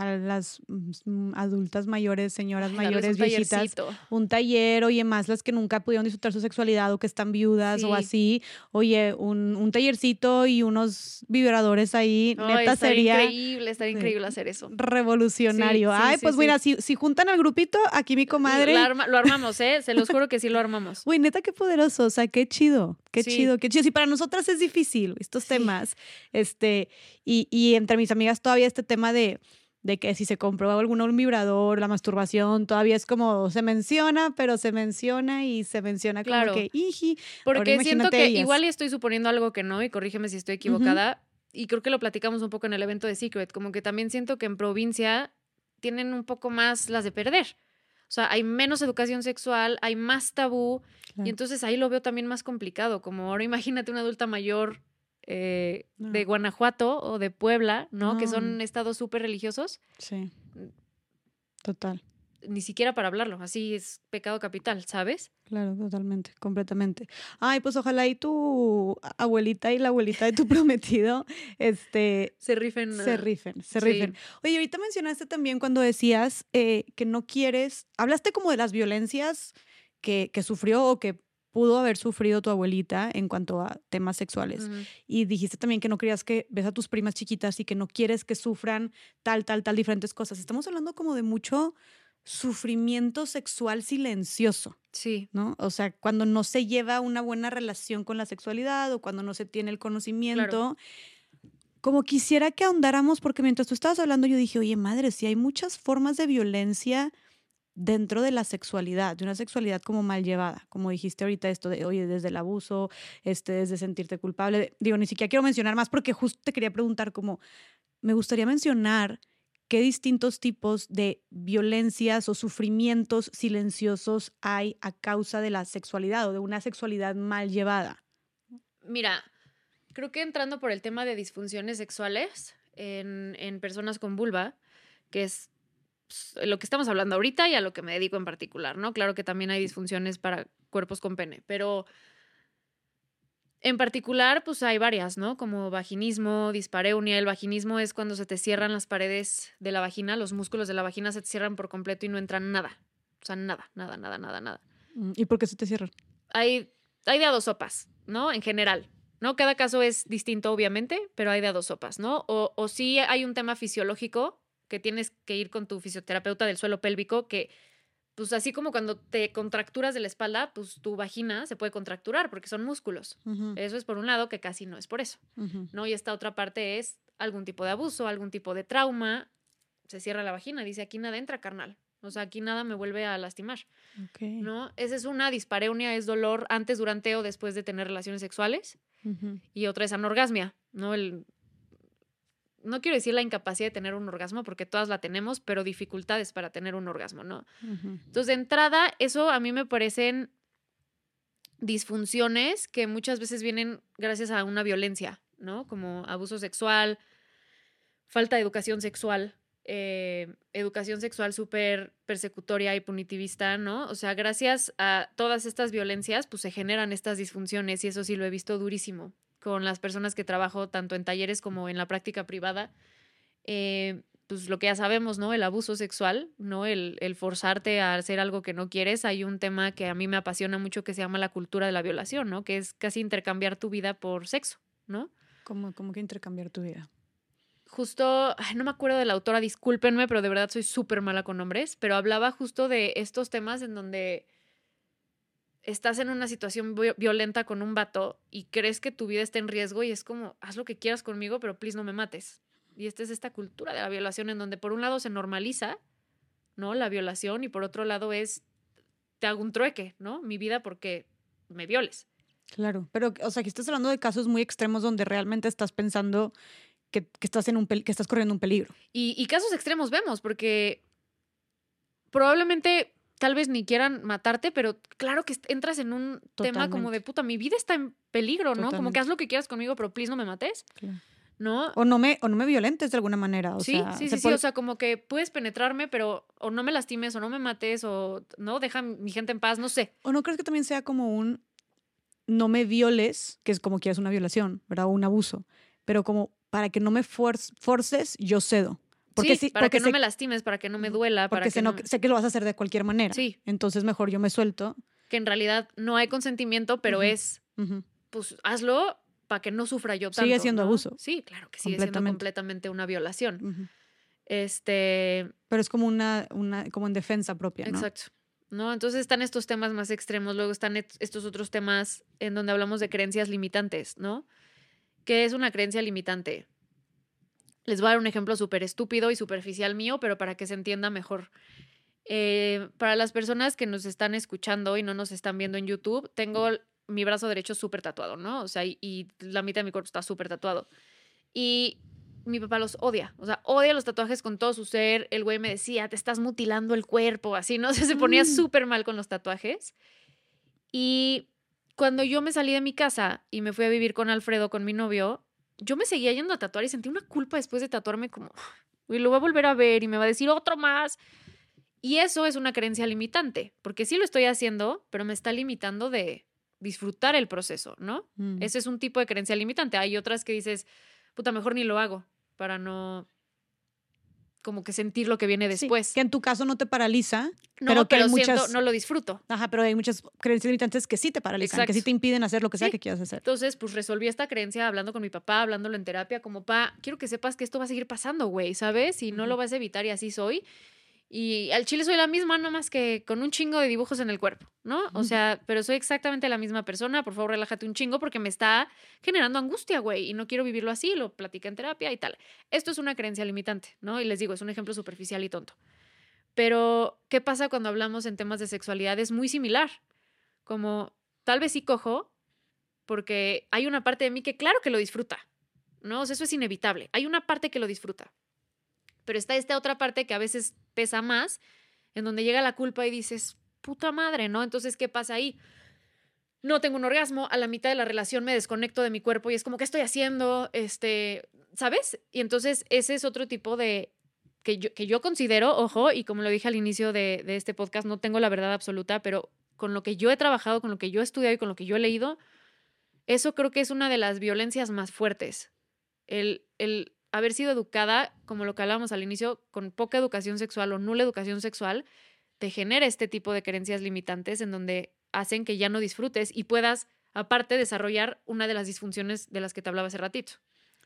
a las mm, adultas mayores, señoras ay, mayores, un viejitas, un taller, oye, más las que nunca pudieron disfrutar su sexualidad o que están viudas o Sí. así, oye, un, un tallercito y unos vibradores ahí, Ay, neta sería increíble, estaría increíble hacer eso. revolucionario. Sí, sí, Ay, pues mira, si, si juntan al grupito, aquí mi comadre. Arma- lo armamos, ¿eh? Se los juro que sí lo armamos. Güey, neta, qué poderoso, o sea, qué chido, qué chido, qué chido. Si para nosotras es difícil estos temas, este, y, y entre mis amigas todavía este tema de, de que si se compró algún vibrador, la masturbación, todavía es como, se menciona, pero se menciona y se menciona como Claro. que, iji, Porque siento que ellas. igual estoy suponiendo algo que no y corrígeme si estoy equivocada. Y creo que lo platicamos un poco en el evento de Secret, como que también siento que en provincia tienen un poco más las de perder. O sea, hay menos educación sexual, hay más tabú, Claro. Y entonces ahí lo veo también más complicado, como ahora imagínate una adulta mayor eh, de No. Guanajuato o de Puebla, ¿no? Que No. son estados súper religiosos, Sí, total. ni siquiera para hablarlo, así es pecado capital, ¿sabes? Claro, totalmente, completamente. Ay, pues ojalá y tu abuelita y la abuelita de tu prometido, este, Se rifen. se ah, rifen, se sí. rifen. Oye, ahorita mencionaste también cuando decías eh, que no quieres, hablaste como de las violencias que, que sufrió o que pudo haber sufrido tu abuelita en cuanto a temas sexuales. Y dijiste también que no querías que ves a tus primas chiquitas y que no quieres que sufran tal, tal, tal, diferentes cosas. Estamos hablando como de mucho sufrimiento sexual silencioso, Sí, ¿no? O sea, cuando no se lleva una buena relación con la sexualidad o cuando no se tiene el conocimiento. Como quisiera que ahondáramos, porque mientras tú estabas hablando, yo dije, oye, madre, si hay muchas formas de violencia dentro de la sexualidad, de una sexualidad como mal llevada, como dijiste ahorita esto de, oye, desde el abuso, este, desde sentirte culpable. Digo, ni siquiera quiero mencionar más porque justo te quería preguntar como, me gustaría mencionar qué distintos tipos de violencias o sufrimientos silenciosos hay a causa de la sexualidad o de una sexualidad mal llevada. Mira, creo que entrando por el tema de disfunciones sexuales en, en personas con vulva, que es lo que estamos hablando ahorita y a lo que me dedico en particular, ¿no? Claro que también hay disfunciones para cuerpos con pene, pero en particular, pues hay varias, ¿no? Como vaginismo, dispareunia. El vaginismo es cuando se te cierran las paredes de la vagina, los músculos de la vagina se te cierran por completo y no entra nada. O sea, nada, nada, nada, nada, nada Mm, ¿Y por qué se te cierran? hay, hay de a dos sopas, ¿no? En general, ¿no? Cada caso es distinto, obviamente, pero hay de a dos sopas, ¿no? O, o sí hay un tema fisiológico que tienes que ir con tu fisioterapeuta del suelo pélvico que, pues así como cuando te contracturas de la espalda, pues tu vagina se puede contracturar porque son músculos. Eso es por un lado, que casi no es por eso. ¿no? Y esta otra parte es algún tipo de abuso, algún tipo de trauma. Se cierra la vagina, dice aquí nada entra, carnal. O sea, aquí nada me vuelve a lastimar. ¿no? Esa es una dispareunia, es dolor antes, durante o después de tener relaciones sexuales. Y otra es anorgasmia, ¿no? El, no quiero decir la incapacidad de tener un orgasmo, porque todas la tenemos, pero dificultades para tener un orgasmo, ¿no? Entonces, de entrada, eso a mí me parecen disfunciones que muchas veces vienen gracias a una violencia, ¿no? Como abuso sexual, falta de educación sexual, eh, educación sexual súper persecutoria y punitivista, ¿no? O sea, gracias a todas estas violencias, pues se generan estas disfunciones y eso sí lo he visto durísimo con las personas que trabajo tanto en talleres como en la práctica privada. Eh, pues lo que ya sabemos, ¿no? El abuso sexual, ¿no? El, el forzarte a hacer algo que no quieres. Hay un tema que a mí me apasiona mucho que se llama la cultura de la violación, ¿no? Que es casi intercambiar tu vida por sexo, ¿no? ¿Cómo, cómo que intercambiar tu vida? justo, ay, no me acuerdo de la autora, discúlpenme, pero de verdad soy súper mala con nombres, pero hablaba justo de estos temas en donde estás en una situación vi- violenta con un vato y crees que tu vida está en riesgo y es como, haz lo que quieras conmigo, pero please no me mates. Y esta es esta cultura de la violación en donde por un lado se normaliza, ¿no? La violación y por otro lado es, te hago un trueque, ¿no? Mi vida porque me violes. Claro, pero, o sea, aquí estás hablando de casos muy extremos donde realmente estás pensando que, que estás, en un que estás corriendo un peligro. Y, y casos extremos vemos, porque probablemente tal vez ni quieran matarte, pero claro que entras en un tema como de puta, mi vida está en peligro, ¿no? Como que haz lo que quieras conmigo, pero please no me mates, ¿no? O no me, o no me violentes de alguna manera. O sí, sea, sí, se sí, sí, o sea, como que puedes penetrarme, pero o no me lastimes, o no me mates, o no, deja mi gente en paz, no sé. ¿O no crees que también sea como un no me violes, que es como que es una violación, ¿verdad? O un abuso, pero como para que no me forces, yo cedo. Porque sí, sí, para porque que no sé, me lastimes, para que no me duela, para porque que sé, no- no- sé que lo vas a hacer de cualquier manera. Sí, Entonces mejor yo me suelto. que en realidad no hay consentimiento, pero es pues hazlo para que no sufra yo tanto. Sigue siendo ¿no? abuso. Sí, claro que sigue siendo Completamente. una violación. Este, Pero es como una, una, como en defensa propia, ¿no? exacto. ¿No? Entonces están estos temas más extremos, luego están estos otros temas en donde hablamos de creencias limitantes, ¿no? ¿Qué es una creencia limitante? Les voy a dar un ejemplo súper estúpido y superficial mío, pero para que se entienda mejor. Eh, para las personas que nos están escuchando y no nos están viendo en YouTube, tengo mi brazo derecho súper tatuado, ¿no? O sea, y, y la mitad de mi cuerpo está súper tatuado. Y mi papá los odia, o sea, odia los tatuajes con todo su ser. El güey me decía, te estás mutilando el cuerpo, así, ¿no? O sea, se ponía Mm. súper mal con los tatuajes. Y cuando yo me salí de mi casa y me fui a vivir con Alfredo, con mi novio, yo me seguía yendo a tatuar y sentí una culpa después de tatuarme como, y lo voy a volver a ver y me va a decir otro más. Y eso es una creencia limitante, porque sí lo estoy haciendo, pero me está limitando de disfrutar el proceso, ¿no? Mm. Ese es un tipo de creencia limitante. Hay otras que dices, puta, mejor ni lo hago para no como que sentir lo que viene Sí, después. que en tu caso no te paraliza, no, pero que hay siento- muchas- no lo disfruto. Ajá, pero hay muchas creencias limitantes que sí te paralizan, que sí te impiden hacer lo que sea Sí. que quieras hacer. Entonces, pues resolví esta creencia hablando con mi papá, hablándolo en terapia, como, pa, quiero que sepas que esto va a seguir pasando, güey, ¿sabes? Y no lo vas a evitar y así soy. Y al chile soy la misma, nomás que con un chingo de dibujos en el cuerpo, ¿no? O sea, pero soy exactamente la misma persona. Por favor, relájate un chingo porque me está generando angustia, güey, y no quiero vivirlo así. Lo platicé en terapia y tal. Esto es una creencia limitante, ¿no? Y les digo, es un ejemplo superficial y tonto. Pero, ¿qué pasa cuando hablamos en temas de sexualidad? Es muy similar. Como, tal vez sí cojo, porque hay una parte de mí que claro que lo disfruta, ¿no? O sea, eso es inevitable. Hay una parte que lo disfruta. Pero está esta otra parte que a veces pesa más, en donde llega la culpa y dices, puta madre, ¿no? Entonces, ¿qué pasa ahí? No tengo un orgasmo, a la mitad de la relación me desconecto de mi cuerpo y es como, ¿qué estoy haciendo? Este, ¿sabes? Y entonces ese es otro tipo de, que yo, que yo considero, ojo, y como lo dije al inicio de, de este podcast, no tengo la verdad absoluta, pero con lo que yo he trabajado, con lo que yo he estudiado y con lo que yo he leído, eso creo que es una de las violencias más fuertes. El, el haber sido educada, como lo que hablábamos al inicio, con poca educación sexual o nula educación sexual, te genera este tipo de creencias limitantes en donde hacen que ya no disfrutes y puedas, aparte, desarrollar una de las disfunciones de las que te hablaba hace ratito.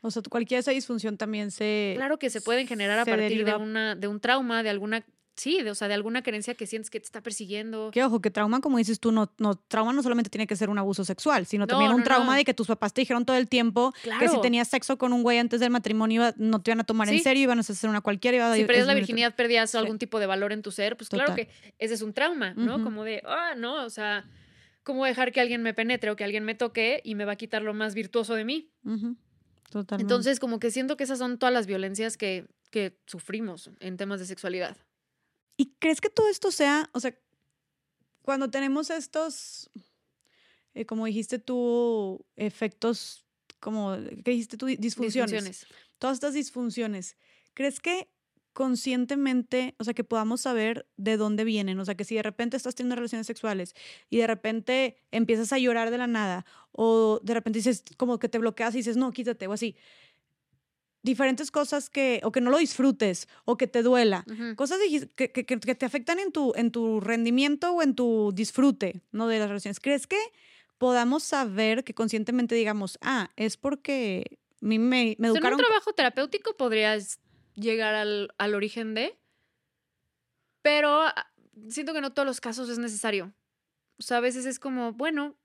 O sea, cualquier esa disfunción también se... Claro que se pueden generar a partir de, una, de un trauma, de alguna, sí, de, o sea, de alguna creencia que sientes que te está persiguiendo. Que ojo, que trauma, como dices tú, no, no, trauma no solamente tiene que ser un abuso sexual, sino No, también un no, trauma no. de que tus papás te dijeron todo el tiempo que si tenías sexo con un güey antes del matrimonio iba- no te iban a tomar en serio, iban a hacer una cualquiera. Iba a Si perdías la virginidad, perdías Sí. algún tipo de valor en tu ser, pues claro que ese es un trauma, ¿no? Como de, ah, no, o sea, ¿cómo dejar que alguien me penetre o que alguien me toque y me va a quitar lo más virtuoso de mí? Ujú, Totalmente. Entonces, como que siento que esas son todas las violencias que, que sufrimos en temas de sexualidad. ¿Y crees que todo esto sea, o sea, cuando tenemos estos, eh, como dijiste tú, efectos, como, ¿qué dijiste tú? Disfunciones. Disfunciones. Todas estas disfunciones, ¿crees que conscientemente, o sea, que podamos saber de dónde vienen? O sea, que si de repente estás teniendo relaciones sexuales y de repente empiezas a llorar de la nada o de repente dices, como que te bloqueas y dices, no, quítate o así. Diferentes cosas que, o que no lo disfrutes o que te duela cosas que, que- te afectan en tu, en tu rendimiento o en tu disfrute ¿no? de las relaciones. ¿Crees que podamos saber que conscientemente digamos, ah, es porque me, me O sea, en educaron... un trabajo terapéutico podrías llegar al, al origen de, pero ah, siento que no todos los casos es necesario. O sea, a veces es como, bueno,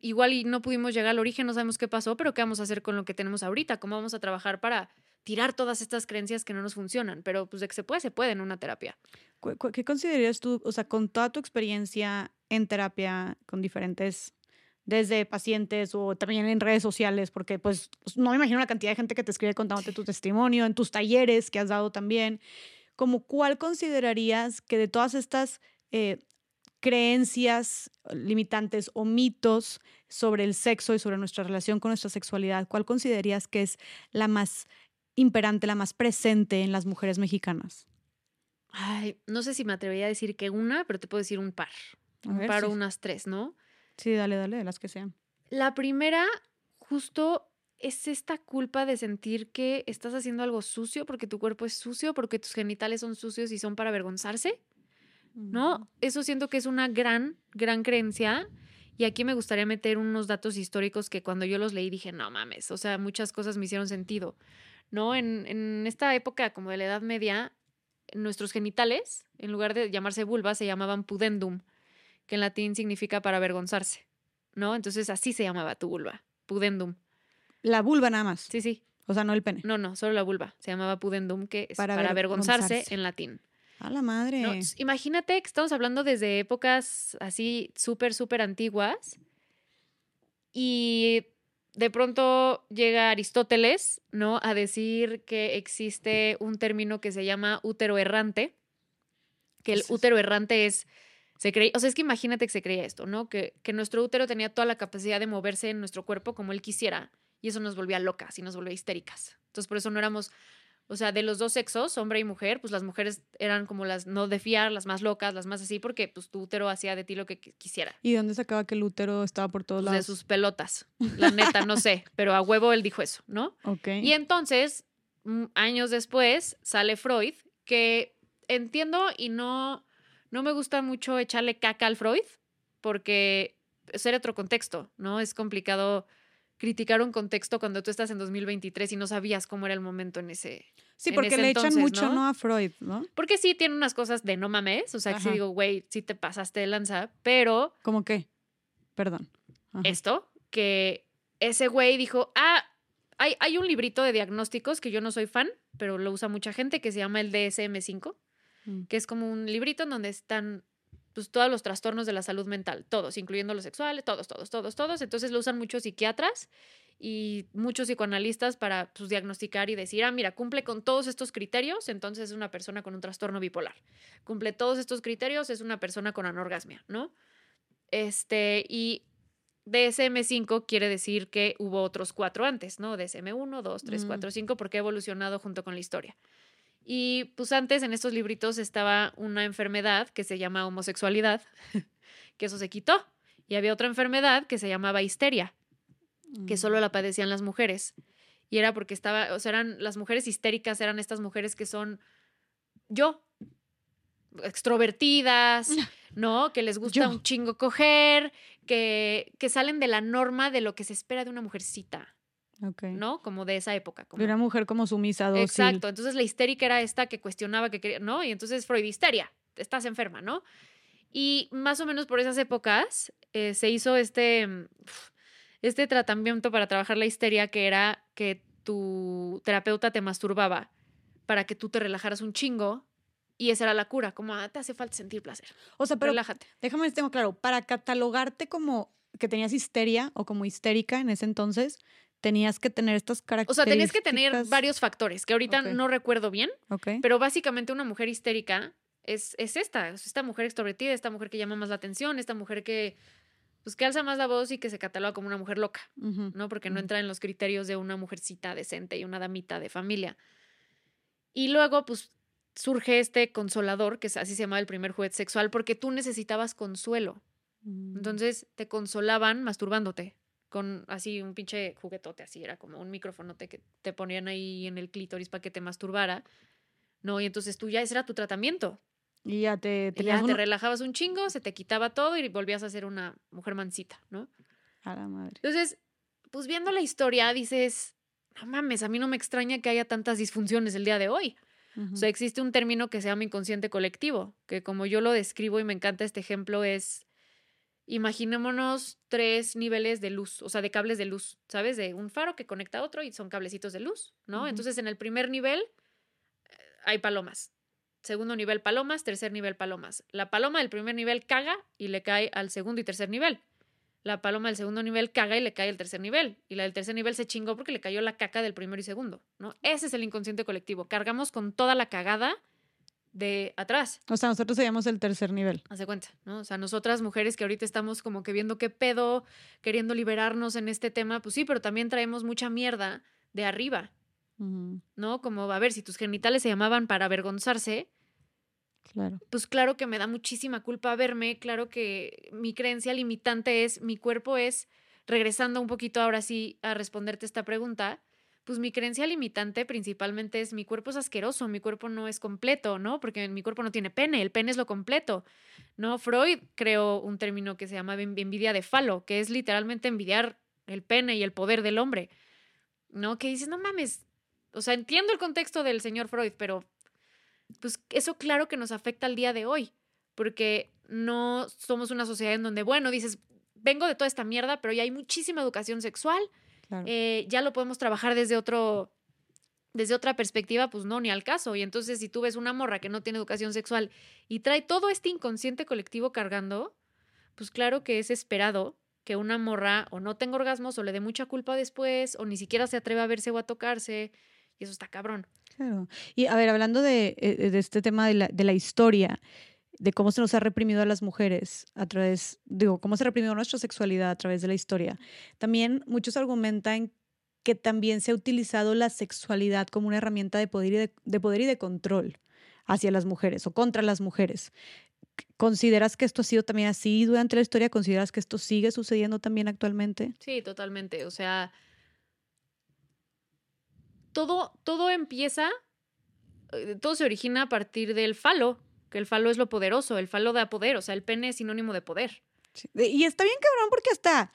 igual y no pudimos llegar al origen, no sabemos qué pasó, pero ¿qué vamos a hacer con lo que tenemos ahorita? ¿Cómo vamos a trabajar para tirar todas estas creencias que no nos funcionan? Pero pues de que se puede, se puede en una terapia. ¿Qué considerarías tú, o sea, con toda tu experiencia en terapia, con diferentes, desde pacientes o también en redes sociales, porque pues no me imagino la cantidad de gente que te escribe contándote tu testimonio, en tus talleres que has dado también, como cuál considerarías que de todas estas eh, creencias limitantes o mitos sobre el sexo y sobre nuestra relación con nuestra sexualidad, cuál considerarías que es la más imperante, la más presente en las mujeres mexicanas? Ay, no sé si me atrevería a decir que una, pero te puedo decir un par. Un ver, par o unas tres, ¿no? Sí, dale, dale, de las que sean. La primera, justo, es esta culpa de sentir que estás haciendo algo sucio porque tu cuerpo es sucio, porque tus genitales son sucios y son para avergonzarse, ¿no? Eso siento que es una gran, gran creencia. Y aquí me gustaría meter unos datos históricos que cuando yo los leí dije, no mames, o sea, muchas cosas me hicieron sentido, ¿no? En, en esta época como de la Edad Media, nuestros genitales, en lugar de llamarse vulva, se llamaban pudendum, que en latín significa para avergonzarse, ¿no? Entonces así se llamaba tu vulva, pudendum. La vulva nada más. Sí, sí. O sea, no el pene. No, no, solo la vulva. Se llamaba pudendum, que es Para para, avergonzarse avergonzarse. en latín. A la madre. Imagínate que estamos hablando desde épocas así súper, súper antiguas y de pronto llega Aristóteles, ¿no? A decir que existe un término que se llama útero errante, que el útero errante es, se cree, o sea, es que imagínate que se creía esto, ¿no? Que, que nuestro útero tenía toda la capacidad de moverse en nuestro cuerpo como él quisiera y eso nos volvía locas y nos volvía histéricas. Entonces, por eso no éramos o sea, de los dos sexos, hombre y mujer, pues las mujeres eran como las no de fiar, las más locas, las más así, porque pues tu útero hacía de ti lo que qui- quisiera. ¿Y dónde sacaba que el útero estaba por todos Pues, de lados? sus pelotas. La neta, no sé, pero a huevo él dijo eso, ¿no? Ok. Y entonces, mm, años después, sale Freud que entiendo y no, no me gusta mucho echarle caca al Freud, porque es otro contexto, ¿no? Es complicado criticar un contexto cuando tú estás en 2023 y no sabías cómo era el momento en ese. Sí, porque le echan mucho ¿no? a Freud, ¿no? Porque sí tiene unas cosas de no mames, o sea, que sí digo, güey, sí te pasaste de lanza, pero. ¿Cómo qué? Perdón. Esto, que ese güey dijo, ah, hay, hay un librito de diagnósticos que yo no soy fan, pero lo usa mucha gente, que se llama el DSM5, mm. que es como un librito en donde están pues todos los trastornos de la salud mental, todos, incluyendo los sexuales, todos, todos, todos, todos. Entonces lo usan muchos psiquiatras y muchos psicoanalistas para pues, diagnosticar y decir, ah, mira, cumple con todos estos criterios, entonces es una persona con un trastorno bipolar. Cumple todos estos criterios, es una persona con anorgasmia, ¿no? Este, y DSM5 quiere decir que hubo otros cuatro antes, ¿no? DSM1, 2, 3, 4, 5, porque ha evolucionado junto con la historia. Y pues antes en estos libritos estaba una enfermedad que se llama homosexualidad, que eso se quitó. Y había otra enfermedad que se llamaba histeria, que mm. solo la padecían las mujeres. Y era porque estaba, o sea, eran las mujeres histéricas, eran estas mujeres que son yo, extrovertidas, ¿no? Que les gusta un chingo coger, que, que salen de la norma de lo que se espera de una mujercita. ¿No? Como de esa época. Como... De una mujer como sumisa, dócil. Exacto. Entonces la histérica era esta que cuestionaba, que quería, ¿no? Y entonces Freud, histeria, estás enferma, ¿no? Y más o menos por esas épocas eh, se hizo este, este tratamiento para trabajar la histeria que era que tu terapeuta te masturbaba para que tú te relajaras un chingo y esa era la cura, como ah, te hace falta sentir placer. O sea, pero relájate. Déjame tengo claro, para catalogarte como que tenías histeria o como histérica en ese entonces, tenías que tener estas características. O sea, tenías que tener varios factores, que ahorita no recuerdo bien, pero básicamente una mujer histérica es, es esta, es esta mujer extrovertida, esta mujer que llama más la atención, esta mujer que, pues, que alza más la voz y que se cataloga como una mujer loca, ¿no? Porque no entra en los criterios de una mujercita decente y una damita de familia. Y luego, pues, surge este consolador, que así se llama el primer juez sexual, porque tú necesitabas consuelo. Mm. Entonces te consolaban masturbándote con así un pinche juguetote, así era como un micrófono que te ponían ahí en el clítoris para que te masturbara, ¿no? Y entonces tú ya ese era tu tratamiento. Y ya te, te, ya te relajabas un chingo, se te quitaba todo y volvías a ser una mujer mansita, ¿no? A la madre. Entonces, pues viendo la historia, dices, no mames, a mí no me extraña que haya tantas disfunciones el día de hoy. O sea, existe un término que se llama inconsciente colectivo, que como yo lo describo y me encanta este ejemplo, es imaginémonos tres niveles de luz, o sea, de cables de luz, ¿sabes? De un faro que conecta a otro y son cablecitos de luz, ¿no? Entonces, en el primer nivel hay palomas. Segundo nivel, palomas. Tercer nivel, palomas. La paloma del primer nivel caga y le cae al segundo y tercer nivel. La paloma del segundo nivel caga y le cae al tercer nivel. Y la del tercer nivel se chingó porque le cayó la caca del primero y segundo, ¿no? Ese es el inconsciente colectivo. Cargamos con toda la cagada de atrás. O sea, nosotros seríamos el tercer nivel. Hace cuenta, ¿no? O sea, nosotras mujeres que ahorita estamos como que viendo qué pedo, queriendo liberarnos en este tema, pues sí, pero también traemos mucha mierda de arriba, ¿no? Como, a ver, si tus genitales se llamaban para avergonzarse, claro. pues claro que me da muchísima culpa verme, claro que mi creencia limitante es, mi cuerpo es, regresando un poquito ahora sí a responderte esta pregunta, pues mi creencia limitante principalmente es mi cuerpo es asqueroso, mi cuerpo no es completo, ¿no? Porque mi cuerpo no tiene pene, el pene es lo completo, ¿no? Freud creó un término que se llama envidia de falo, que es literalmente envidiar el pene y el poder del hombre, ¿no? Que dices, no mames, o sea, entiendo el contexto del señor Freud, pero pues eso claro que nos afecta al día de hoy, porque no somos una sociedad en donde, bueno, dices, vengo de toda esta mierda, pero ya hay muchísima educación sexual, eh, ya lo podemos trabajar desde otro, desde otra perspectiva, pues no, ni al caso. Y entonces si tú ves una morra que no tiene educación sexual y trae todo este inconsciente colectivo cargando, pues claro que es esperado que una morra o no tenga orgasmos o le dé mucha culpa después o ni siquiera se atreva a verse o a tocarse. Y eso está cabrón. Claro. Y a ver, hablando de, eh, de este tema de la, de la historia, de cómo se nos ha reprimido a las mujeres a través, digo, cómo se ha reprimido nuestra sexualidad a través de la historia. También muchos argumentan que también se ha utilizado la sexualidad como una herramienta de poder y de, poder y de control hacia las mujeres o contra las mujeres. ¿Consideras que esto ha sido también así durante la historia? ¿Consideras que esto sigue sucediendo también actualmente? Sí, totalmente. O sea, todo, todo empieza eh, todo se origina a partir del falo, que el falo es lo poderoso, el falo da poder, o sea, el pene es sinónimo de poder. Sí. Y está bien cabrón porque hasta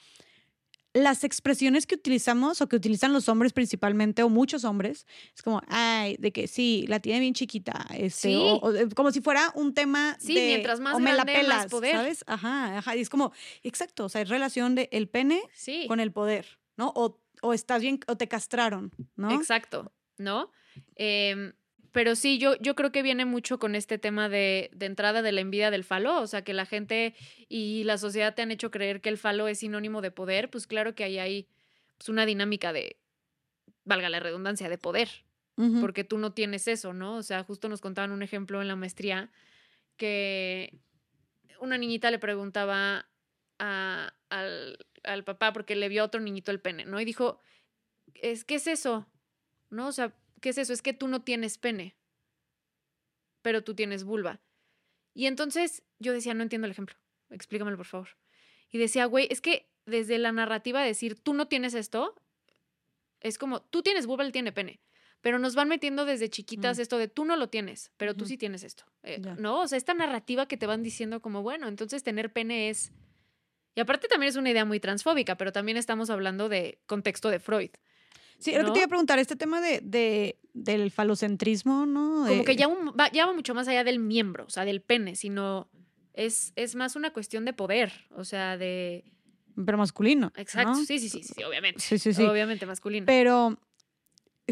las expresiones que utilizamos o que utilizan los hombres principalmente o muchos hombres es como ay de que sí la tiene bien chiquita este Sí. o, o de- como si fuera un tema Sí, de, mientras más o me la más pelas poder. sabes ajá ajá y es como exacto o sea es relación de el pene Sí. con el poder no o, o estás bien o te castraron no Exacto, ¿no? Em, pero sí, yo, yo creo que viene mucho con este tema de, de entrada de la envidia del falo, o sea, que la gente y la sociedad te han hecho creer que el falo es sinónimo de poder, pues claro que ahí hay pues, una dinámica de, valga la redundancia, de poder, porque tú no tienes eso, ¿no? O sea, justo nos contaban un ejemplo en la maestría que una niñita le preguntaba a- al, al papá porque le vio a otro niñito el pene, ¿no? Y dijo, es, ¿qué es eso? ¿No? O sea, ¿qué es eso? Es que tú no tienes pene, pero tú tienes vulva. Y entonces yo decía, no entiendo el ejemplo, explícamelo por favor. Y decía, güey, es que desde la narrativa decir, tú no tienes esto, es como, tú tienes vulva, él tiene pene. Pero nos van metiendo desde chiquitas Mm. esto de tú no lo tienes, pero tú sí tienes esto. Eh. ¿No? O sea, esta narrativa que te van diciendo como, bueno, entonces tener pene es... Y aparte también es una idea muy transfóbica, pero también estamos hablando de contexto de Freud. Sí era lo que ¿no? te iba a preguntar este tema de, de del falocentrismo no Como que ya, un- va, ya va mucho más allá del miembro, o sea, del pene, sino es, es más una cuestión de poder, o sea, de... pero masculino Exacto, ¿no? sí, sí, sí, sí, obviamente. Sí, sí, sí. Obviamente masculino. Pero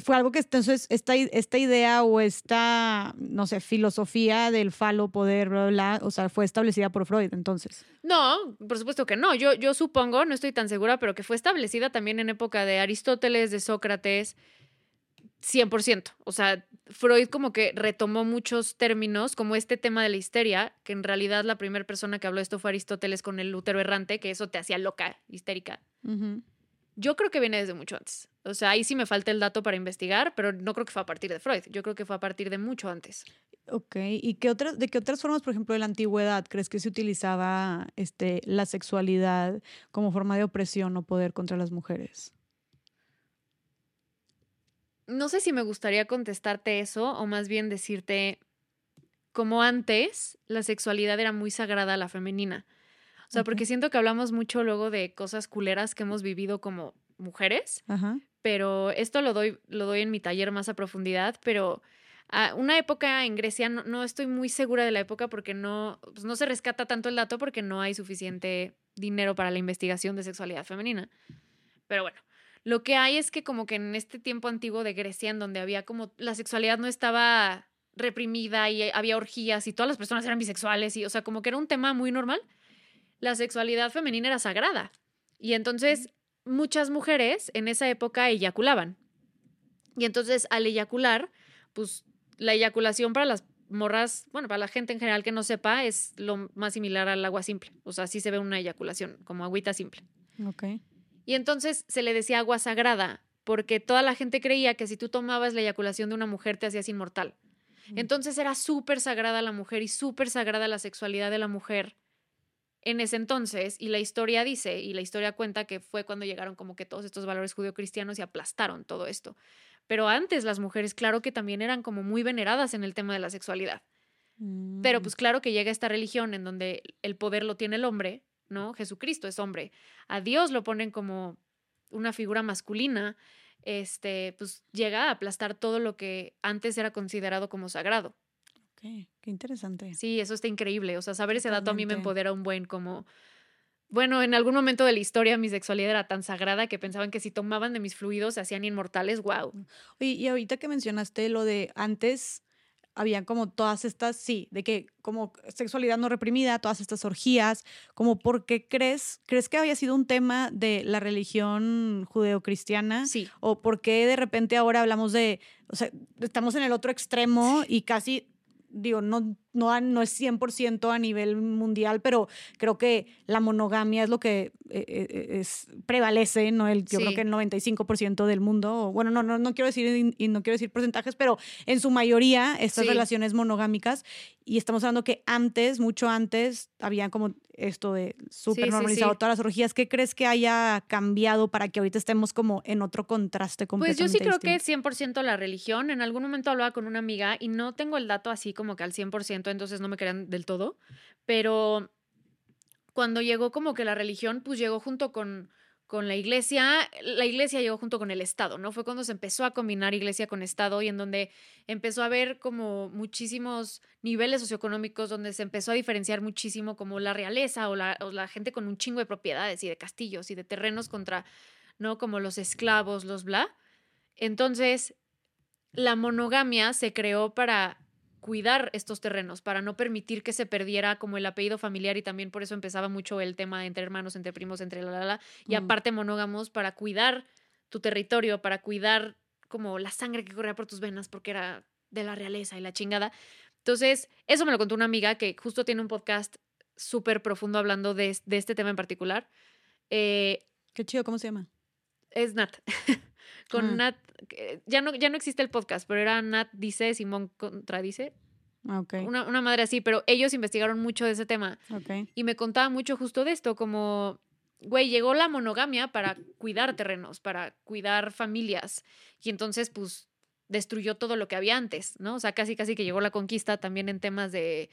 fue algo que entonces esta, esta idea o esta, no sé, filosofía del falo, poder, bla, bla, bla, o sea, fue establecida por Freud entonces. No, por supuesto que no. Yo, yo supongo, no estoy tan segura, pero que fue establecida también en época de Aristóteles, de Sócrates, 100%. O sea, Freud como que retomó muchos términos, como este tema de la histeria, que en realidad la primera persona que habló de esto fue Aristóteles con el útero errante, que eso te hacía loca, histérica. Yo creo que viene desde mucho antes. O sea, ahí sí me falta el dato para investigar, pero no creo que fue a partir de Freud. Yo creo que fue a partir de mucho antes. Ok, ¿y qué otras, de qué otras formas, por ejemplo, de la antigüedad, crees que se utilizaba este, la sexualidad como forma de opresión o poder contra las mujeres? no sé si me gustaría contestarte eso o más bien decirte, como antes, la sexualidad era muy sagrada a la femenina. O sea, porque siento que hablamos mucho luego de cosas culeras que hemos vivido como mujeres, Ajá. Pero esto lo doy, lo doy en mi taller más a profundidad, pero a una época en Grecia, no, no estoy muy segura de la época porque no, pues no se rescata tanto el dato porque no hay suficiente dinero para la investigación de sexualidad femenina. Pero bueno, lo que hay es que como que en este tiempo antiguo de Grecia, en donde había como la sexualidad no estaba reprimida y había orgías y todas las personas eran bisexuales y, o sea, como que era un tema muy normal, la sexualidad femenina era sagrada. Y entonces muchas mujeres en esa época eyaculaban. Y entonces al eyacular, pues la eyaculación para las morras, bueno, para la gente en general que no sepa, es lo más similar al agua simple. O sea, sí se ve una eyaculación, como agüita simple. Ok. Y entonces se le decía agua sagrada, porque toda la gente creía que si tú tomabas la eyaculación de una mujer te hacías inmortal. Mm. Entonces era súper sagrada la mujer y súper sagrada la sexualidad de la mujer en ese entonces. Y la historia dice, y la historia cuenta que fue cuando llegaron como que todos estos valores judio-cristianos y aplastaron todo esto. Pero antes las mujeres, claro que también eran como muy veneradas en el tema de la sexualidad. Pero Mm. pues claro que llega esta religión en donde el poder lo tiene el hombre, ¿no? Jesucristo es hombre. A Dios lo ponen como una figura masculina. Este, pues llega a aplastar todo lo que antes era considerado como sagrado. Qué interesante. Sí, eso está increíble. O sea, saber ese dato a mí me empodera un buen como... Bueno, en algún momento de la historia mi sexualidad era tan sagrada que pensaban que si tomaban de mis fluidos se hacían inmortales. ¡Wow! Oye, y ahorita que mencionaste lo de antes, había como todas estas, sí, de que como sexualidad no reprimida, todas estas orgías, como por qué crees, crees que había sido un tema de la religión judeocristiana Sí. o por qué de repente ahora hablamos de, o sea, estamos en el otro extremo y casi, digo, no no, no es 100% a nivel mundial, pero creo que la monogamia es lo que eh, eh, es, prevalece, ¿no? El, yo creo que el 95% del mundo, bueno, no, no, no quiero decir y no quiero decir porcentajes, pero en su mayoría estas relaciones monogámicas y estamos hablando que antes, mucho antes, había como esto de súper normalizado todas las orgías. ¿Qué crees que haya cambiado para que ahorita estemos como en otro contraste completamente Pues yo sí creo que es 100% la religión. En algún momento hablaba con una amiga y no tengo el dato así como que al 100%, entonces no me crean del todo, pero cuando llegó como que la religión, pues llegó junto con con la iglesia, la iglesia llegó junto con el Estado, ¿no? Fue cuando se empezó a combinar iglesia con Estado y en donde empezó a haber como muchísimos niveles socioeconómicos, donde se empezó a diferenciar muchísimo como la realeza o la, o la gente con un chingo de propiedades y de castillos y de terrenos contra, ¿no? Como los esclavos, los bla. Entonces, la monogamia se creó para cuidar estos terrenos, para no permitir que se perdiera como el apellido familiar y también por eso empezaba mucho el tema entre hermanos, entre primos, entre la la la, y mm. aparte monógamos para cuidar tu territorio, para cuidar como la sangre que corría por tus venas porque era de la realeza y la chingada. Entonces, eso me lo contó una amiga que justo tiene un podcast súper profundo hablando de, este tema en particular. Eh, Qué chido, ¿cómo se llama? Es Nat. con ah. Nat, ya no, ya no existe el podcast, pero era Nat dice, Simón contradice. Ah, okay. Una, una, madre así, pero ellos investigaron mucho de ese tema. Okay. Y me contaba mucho justo de esto, como, güey, llegó la monogamia para cuidar terrenos, para cuidar familias. Y entonces, pues, destruyó todo lo que había antes, ¿no? O sea, casi, casi que llegó la conquista también en temas de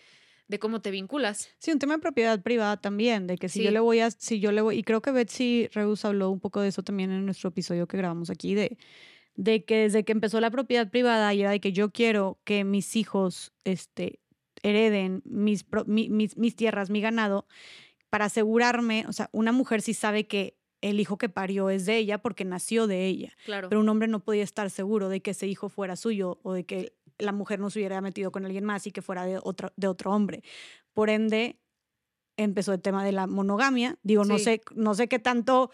de cómo te vinculas. Sí, un tema de propiedad privada también, de que si yo le voy a, si yo le voy, y creo que Betsy Reus habló un poco de eso también en nuestro episodio que grabamos aquí, de, de que desde que empezó la propiedad privada y era de que yo quiero que mis hijos este, hereden mis, mis, mis tierras, mi ganado, para asegurarme, o sea, una mujer sí sabe que el hijo que parió es de ella porque nació de ella. Claro. Pero un hombre no podía estar seguro de que ese hijo fuera suyo o de que la mujer no se hubiera metido con alguien más y que fuera de otro, de otro hombre. Por ende, empezó el tema de la monogamia. Digo, no, sé, no sé qué tanto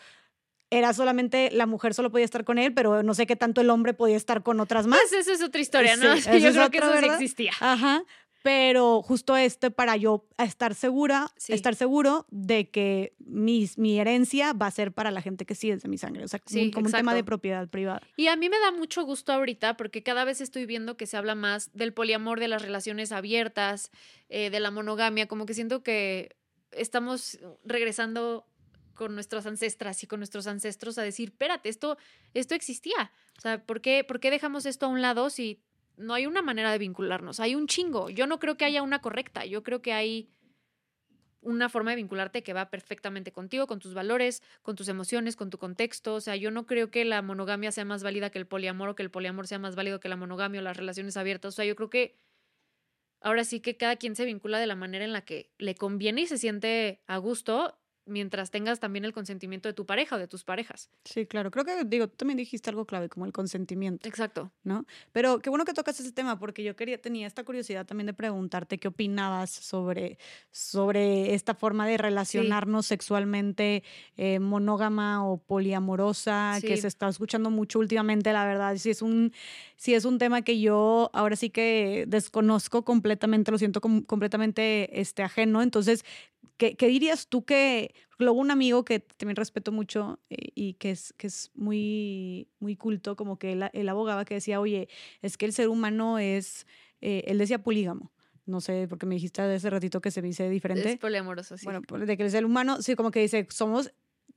era solamente la mujer solo podía estar con él, pero no sé qué tanto el hombre podía estar con otras más. Pues eso es otra historia, ¿no? Yo creo que eso sí existía. Ajá pero justo este para yo estar segura, estar seguro de que mi herencia va a ser para la gente que sí es de mi sangre, o sea, como, un tema de propiedad privada. Y a mí me da mucho gusto ahorita porque cada vez estoy viendo que se habla más del poliamor, de las relaciones abiertas, eh, de la monogamia, como que siento que estamos regresando con nuestras ancestras y con nuestros ancestros a decir, espérate, esto, esto existía. O sea, ¿por qué, ¿por qué dejamos esto a un lado si no hay una manera de vincularnos, hay un chingo. Yo no creo que haya una correcta, yo creo que hay una forma de vincularte que va perfectamente contigo, con tus valores, con tus emociones, con tu contexto. O sea, yo no creo que la monogamia sea más válida que el poliamor o que el poliamor sea más válido que la monogamia o las relaciones abiertas. O sea, yo creo que ahora sí que cada quien se vincula de la manera en la que le conviene y se siente a gusto mientras tengas también el consentimiento de tu pareja o de tus parejas. Sí, claro. Creo que, digo, tú también dijiste algo clave, como el consentimiento. Exacto. ¿No? Pero qué bueno que tocas ese tema, porque yo quería, tenía esta curiosidad también de preguntarte qué opinabas sobre, sobre esta forma de relacionarnos sexualmente eh, monógama o poliamorosa, que se está escuchando mucho últimamente, la verdad. Si es un, si es un tema que yo ahora sí que desconozco completamente, lo siento completamente este, ajeno. Entonces, ¿Qué, dirías tú que, luego un amigo que también respeto mucho eh, y que es, que es muy, muy culto, como que él, abogaba que decía, oye, es que el ser humano es, eh, él decía polígamo. No sé, porque me dijiste hace ratito que se dice diferente. Es poliamoroso, sí. Bueno, de que el ser humano, sí, como que dice, somos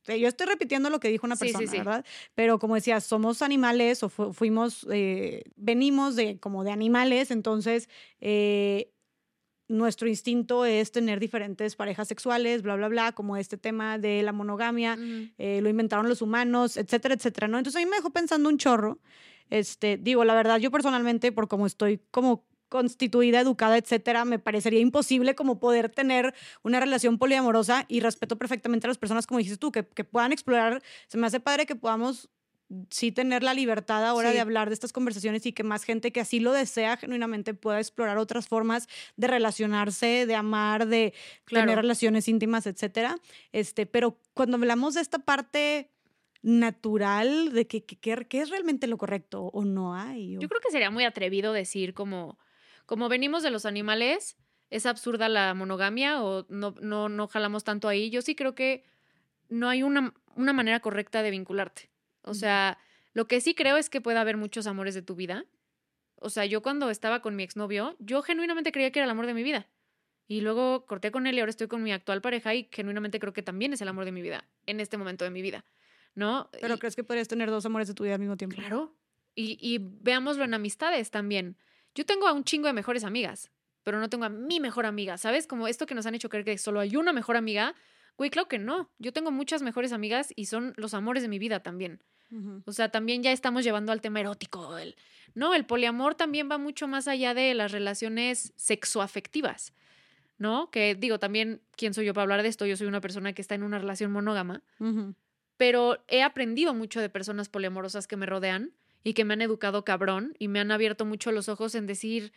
eh, yo estoy repitiendo lo que dijo una persona, ¿verdad? Pero como decía, somos animales o fuimos, venimos de como de animales, entonces nuestro instinto es tener diferentes parejas sexuales, bla, bla, bla, como este tema de la monogamia, eh, lo inventaron los humanos, etcétera, etcétera, ¿no? Entonces a mí me dejó pensando un chorro. Este, digo, la verdad, yo personalmente, por como estoy como constituida, educada, etcétera, me parecería imposible como poder tener una relación poliamorosa y respeto perfectamente a las personas, como dijiste tú, que, que puedan explorar. Se me hace padre que podamos sí tener la libertad ahora de hablar de estas conversaciones y que más gente que así lo desea genuinamente pueda explorar otras formas de relacionarse, de amar, de tener relaciones íntimas, etcétera. Este, pero cuando hablamos de esta parte natural de que, que, es realmente lo correcto o no hay. Yo creo que sería muy atrevido decir como, como venimos de los animales, es absurda la monogamia o no, no, no jalamos tanto ahí. Yo sí creo que no hay una, una manera correcta de vincularte. O sea, lo que sí creo es que puede haber muchos amores de tu vida. O sea, yo cuando estaba con mi exnovio, yo genuinamente creía que era el amor de mi vida. Y luego corté con él y ahora estoy con mi actual pareja y genuinamente creo que también es el amor de mi vida, en este momento de mi vida, ¿no? Pero crees que podrías tener dos amores de tu vida al mismo tiempo. Claro. Y, y veámoslo en amistades también. Yo tengo a un chingo de mejores amigas, pero no tengo a mi mejor amiga, ¿sabes? Como esto que nos han hecho creer que solo hay una mejor amiga. Güey, claro que no. Yo tengo muchas mejores amigas y son los amores de mi vida también. O sea, también ya estamos llevando al tema erótico. El, no, el poliamor también va mucho más allá de las relaciones sexoafectivas. ¿no? Que digo, también, ¿quién soy yo para hablar de esto? Yo soy una persona que está en una relación monógama, pero he aprendido mucho de personas poliamorosas que me rodean y que me han educado cabrón y me han abierto mucho los ojos en decir,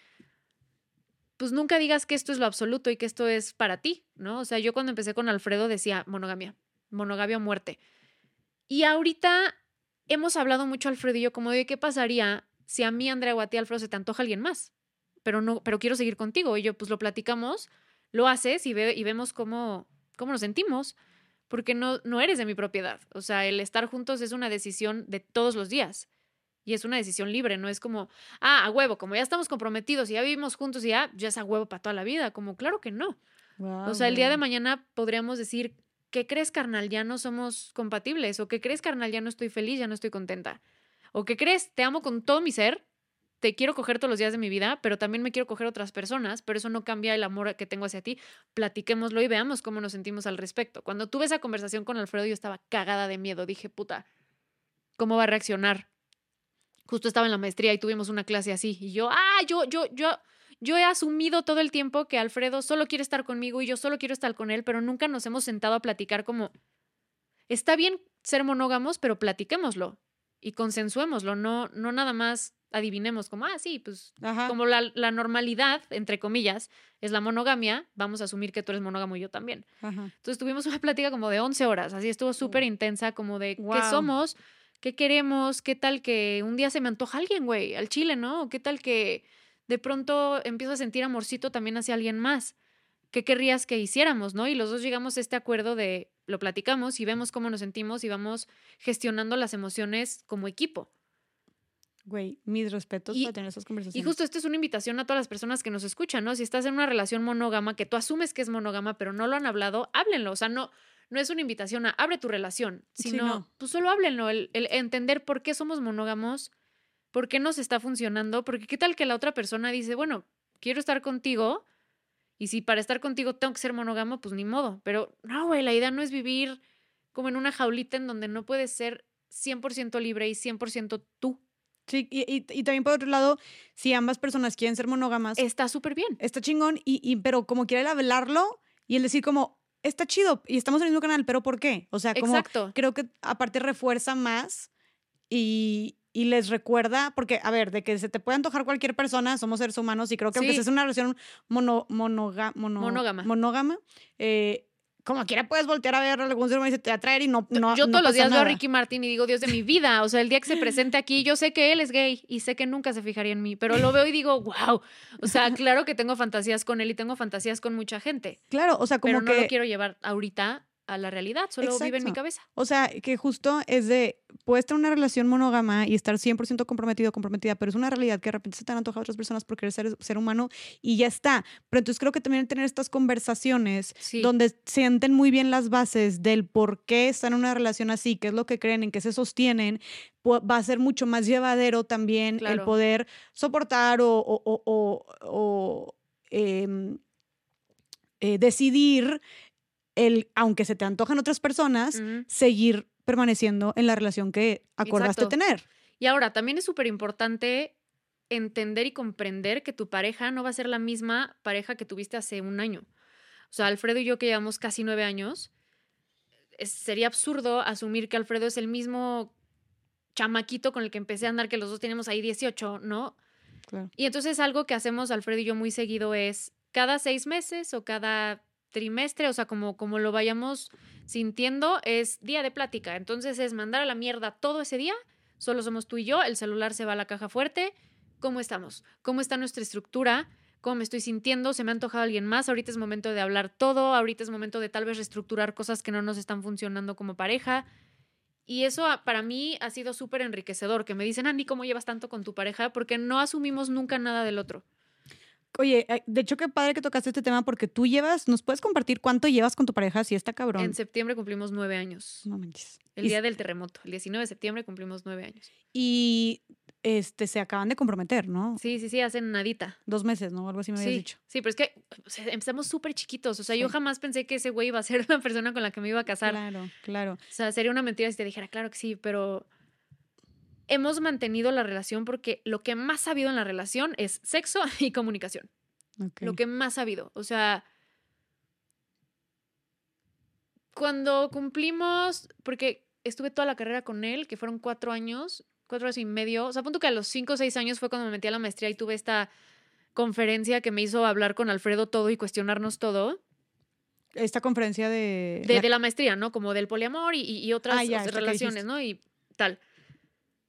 pues nunca digas que esto es lo absoluto y que esto es para ti, ¿no? O sea, yo cuando empecé con Alfredo decía monogamia, monogamia o muerte. Y ahorita hemos hablado mucho Alfredo y yo como de qué pasaría si a mí, Andrea o a ti, Alfredo, se te antoja alguien más, pero no, pero quiero seguir contigo. Y yo, pues lo platicamos lo haces y, ve, y vemos cómo, cómo nos sentimos, porque no, no eres de mi propiedad. O sea, el estar juntos es una decisión de todos los días y es una decisión libre, no es como, ah, a huevo, como ya estamos comprometidos y ya vivimos juntos y ya, ya es a huevo para toda la vida, como claro que no. o sea, el día de mañana podríamos decir, ¿qué crees, carnal? Ya no somos compatibles, o ¿qué crees, carnal? Ya no estoy feliz, ya no estoy contenta. O ¿qué crees? Te amo con todo mi ser, te quiero coger todos los días de mi vida, pero también me quiero coger otras personas, pero eso no cambia el amor que tengo hacia ti. Platiquémoslo y veamos cómo nos sentimos al respecto. Cuando tuve esa conversación con Alfredo, yo estaba cagada de miedo. Dije, puta, ¿cómo va a reaccionar? Justo estaba en la maestría y tuvimos una clase así. Y yo, ah, yo, yo, yo, yo he asumido todo el tiempo que Alfredo solo quiere estar conmigo y yo solo quiero estar con él, pero nunca nos hemos sentado a platicar como, está bien ser monógamos, pero platiquémoslo y consensuémoslo, no, no nada más adivinemos como, ah, sí, pues como la, normalidad, entre comillas, es la monogamia, vamos a asumir que tú eres monógamo y yo también. Entonces tuvimos una plática como de 11 horas, así estuvo súper intensa, como de qué somos, qué queremos, qué tal que un día se me antoja alguien, güey, al chile, ¿no? Qué tal que de pronto empiezo a sentir amorcito también hacia alguien más. ¿Qué querrías que hiciéramos, no? Y los dos llegamos a este acuerdo de lo platicamos y vemos cómo nos sentimos y vamos gestionando las emociones como equipo. Güey, mis respetos para tener esas conversaciones. Y justo esto es una invitación a todas las personas que nos escuchan, ¿no? Si estás en una relación monógama que tú asumes que es monógama, pero no lo han hablado, háblenlo. O sea, no, no es una invitación a abre tu relación, sino pues solo háblenlo, el, el, entender por qué somos monógamos, por qué nos está funcionando, porque qué tal que la otra persona dice, bueno, quiero estar contigo, y si para estar contigo tengo que ser monógamo, pues ni modo. Pero no, güey, la idea no es vivir como en una jaulita en donde no puedes ser 100% libre y 100% tú. Sí, y, y, también por otro lado, si ambas personas quieren ser monógamas. Está súper bien. Está chingón, y, y, pero como quiere hablarlo y el decir como, está chido y estamos en el mismo canal, pero ¿por qué? O sea, como Exacto. creo que aparte refuerza más y, y les recuerda, porque, a ver, de que se te puede antojar cualquier persona, somos seres humanos y creo que aunque es una relación mono, monoga, monógama, monógama eh, como quiera puedes voltear a ver algún ser humano y se te va a traer y no, no Yo todos los días veo a Ricky Martin y digo, Dios de mi vida, o sea, el día que se presente aquí, yo sé que él es gay y sé que nunca se fijaría en mí, pero lo veo y digo, wow, o sea, claro que tengo fantasías con él y tengo fantasías con mucha gente. Claro, o sea, como pero no lo quiero llevar ahorita a la realidad, solo vive en mi cabeza. O sea, que justo es de, puedes tener una relación monógama y estar 100% comprometido, comprometida, pero es una realidad que de repente se te han antojado a otras personas porque eres ser, ser humano y ya está. Pero entonces creo que también tener estas conversaciones donde sienten muy bien las bases del por qué están en una relación así, qué es lo que creen, en qué se sostienen, va a ser mucho más llevadero también el poder soportar o, o, em, eh, decidir el, aunque se te antojan otras personas, seguir permaneciendo en la relación que acordaste tener. Y ahora, también es súper importante entender y comprender que tu pareja no va a ser la misma pareja que tuviste hace un año. O sea, Alfredo y yo que llevamos casi nueve años, sería absurdo asumir que Alfredo es el mismo chamaquito con el que empecé a andar, que los dos tenemos ahí 18, ¿no? Y entonces algo que hacemos Alfredo y yo muy seguido es cada seis meses o cada trimestre, o sea, como, como lo vayamos sintiendo, es día de plática. Entonces es mandar a la mierda todo ese día, solo somos tú y yo, el celular se va a la caja fuerte. ¿Cómo estamos? ¿Cómo está nuestra estructura? cómo me estoy sintiendo, se me ha antojado alguien más, ahorita es momento de hablar todo, ahorita es momento de tal vez reestructurar cosas que no nos están funcionando como pareja. Y eso ah, para mí ha sido súper enriquecedor, que me dicen, Andy, ¿cómo llevas tanto con tu pareja? Porque no asumimos nunca nada del otro. Oye, eh, de hecho, qué padre que tocaste este tema porque tú llevas, ¿nos puedes compartir cuánto llevas con tu pareja? Si está cabrón. En septiembre cumplimos nueve años. No manches. El Y- día del terremoto, el 19 de septiembre cumplimos nueve años. Y este, se acaban de comprometer, ¿no? Sí, sí, sí, hacen nadita. Dos meses, ¿no? Algo así me habías Sí, dicho. sí, pero es que o sea, empezamos súper chiquitos. O sea, yo jamás pensé que ese güey iba a ser la persona con la que me iba a casar. Claro, claro. O sea, sería una mentira si te dijera, claro que sí, pero hemos mantenido la relación porque lo que más ha habido en la relación es sexo y comunicación. Lo que más ha habido. O sea, cuando cumplimos, porque estuve toda la carrera con él, que fueron cuatro años, cuatro años y medio. O sea, punto que a los cinco o seis años fue cuando me metí a la maestría y tuve esta conferencia que me hizo hablar con Alfredo todo y cuestionarnos todo. Esta conferencia de... de, la- de la maestría, ¿no? Como del poliamor y, otras Ah, ya, relaciones. ¿no? Y tal.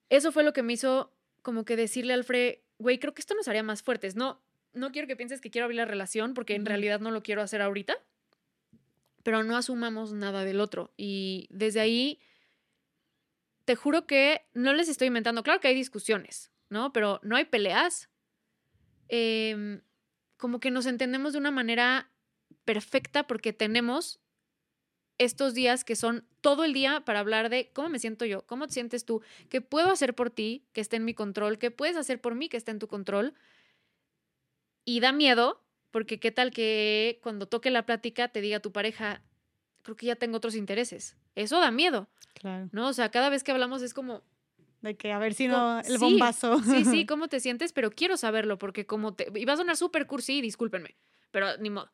Eso fue lo que me hizo como que decirle al Alfred, güey, creo que esto nos haría más fuertes. No, no quiero que pienses que quiero abrir la relación porque en realidad no lo quiero hacer ahorita, pero no asumamos nada del otro. Y desde ahí, te juro que no les estoy inventando. Claro que hay discusiones, ¿no? Pero no hay peleas. Em, como que nos entendemos de una manera perfecta porque tenemos estos días que son todo el día para hablar de cómo me siento yo, cómo te sientes tú, qué puedo hacer por ti, que esté en mi control, qué puedes hacer por mí, que esté en tu control. Y da miedo, porque qué tal que cuando toque la plática te diga tu pareja, creo que ya tengo otros intereses. Eso da miedo, Claro. ¿no? O sea, cada vez que hablamos es como, De que a ver si no... El sí, bombazo. sí, sí, ¿cómo te sientes? Pero quiero saberlo, porque como te... Y va a sonar súper cursi, discúlpenme, pero ni modo.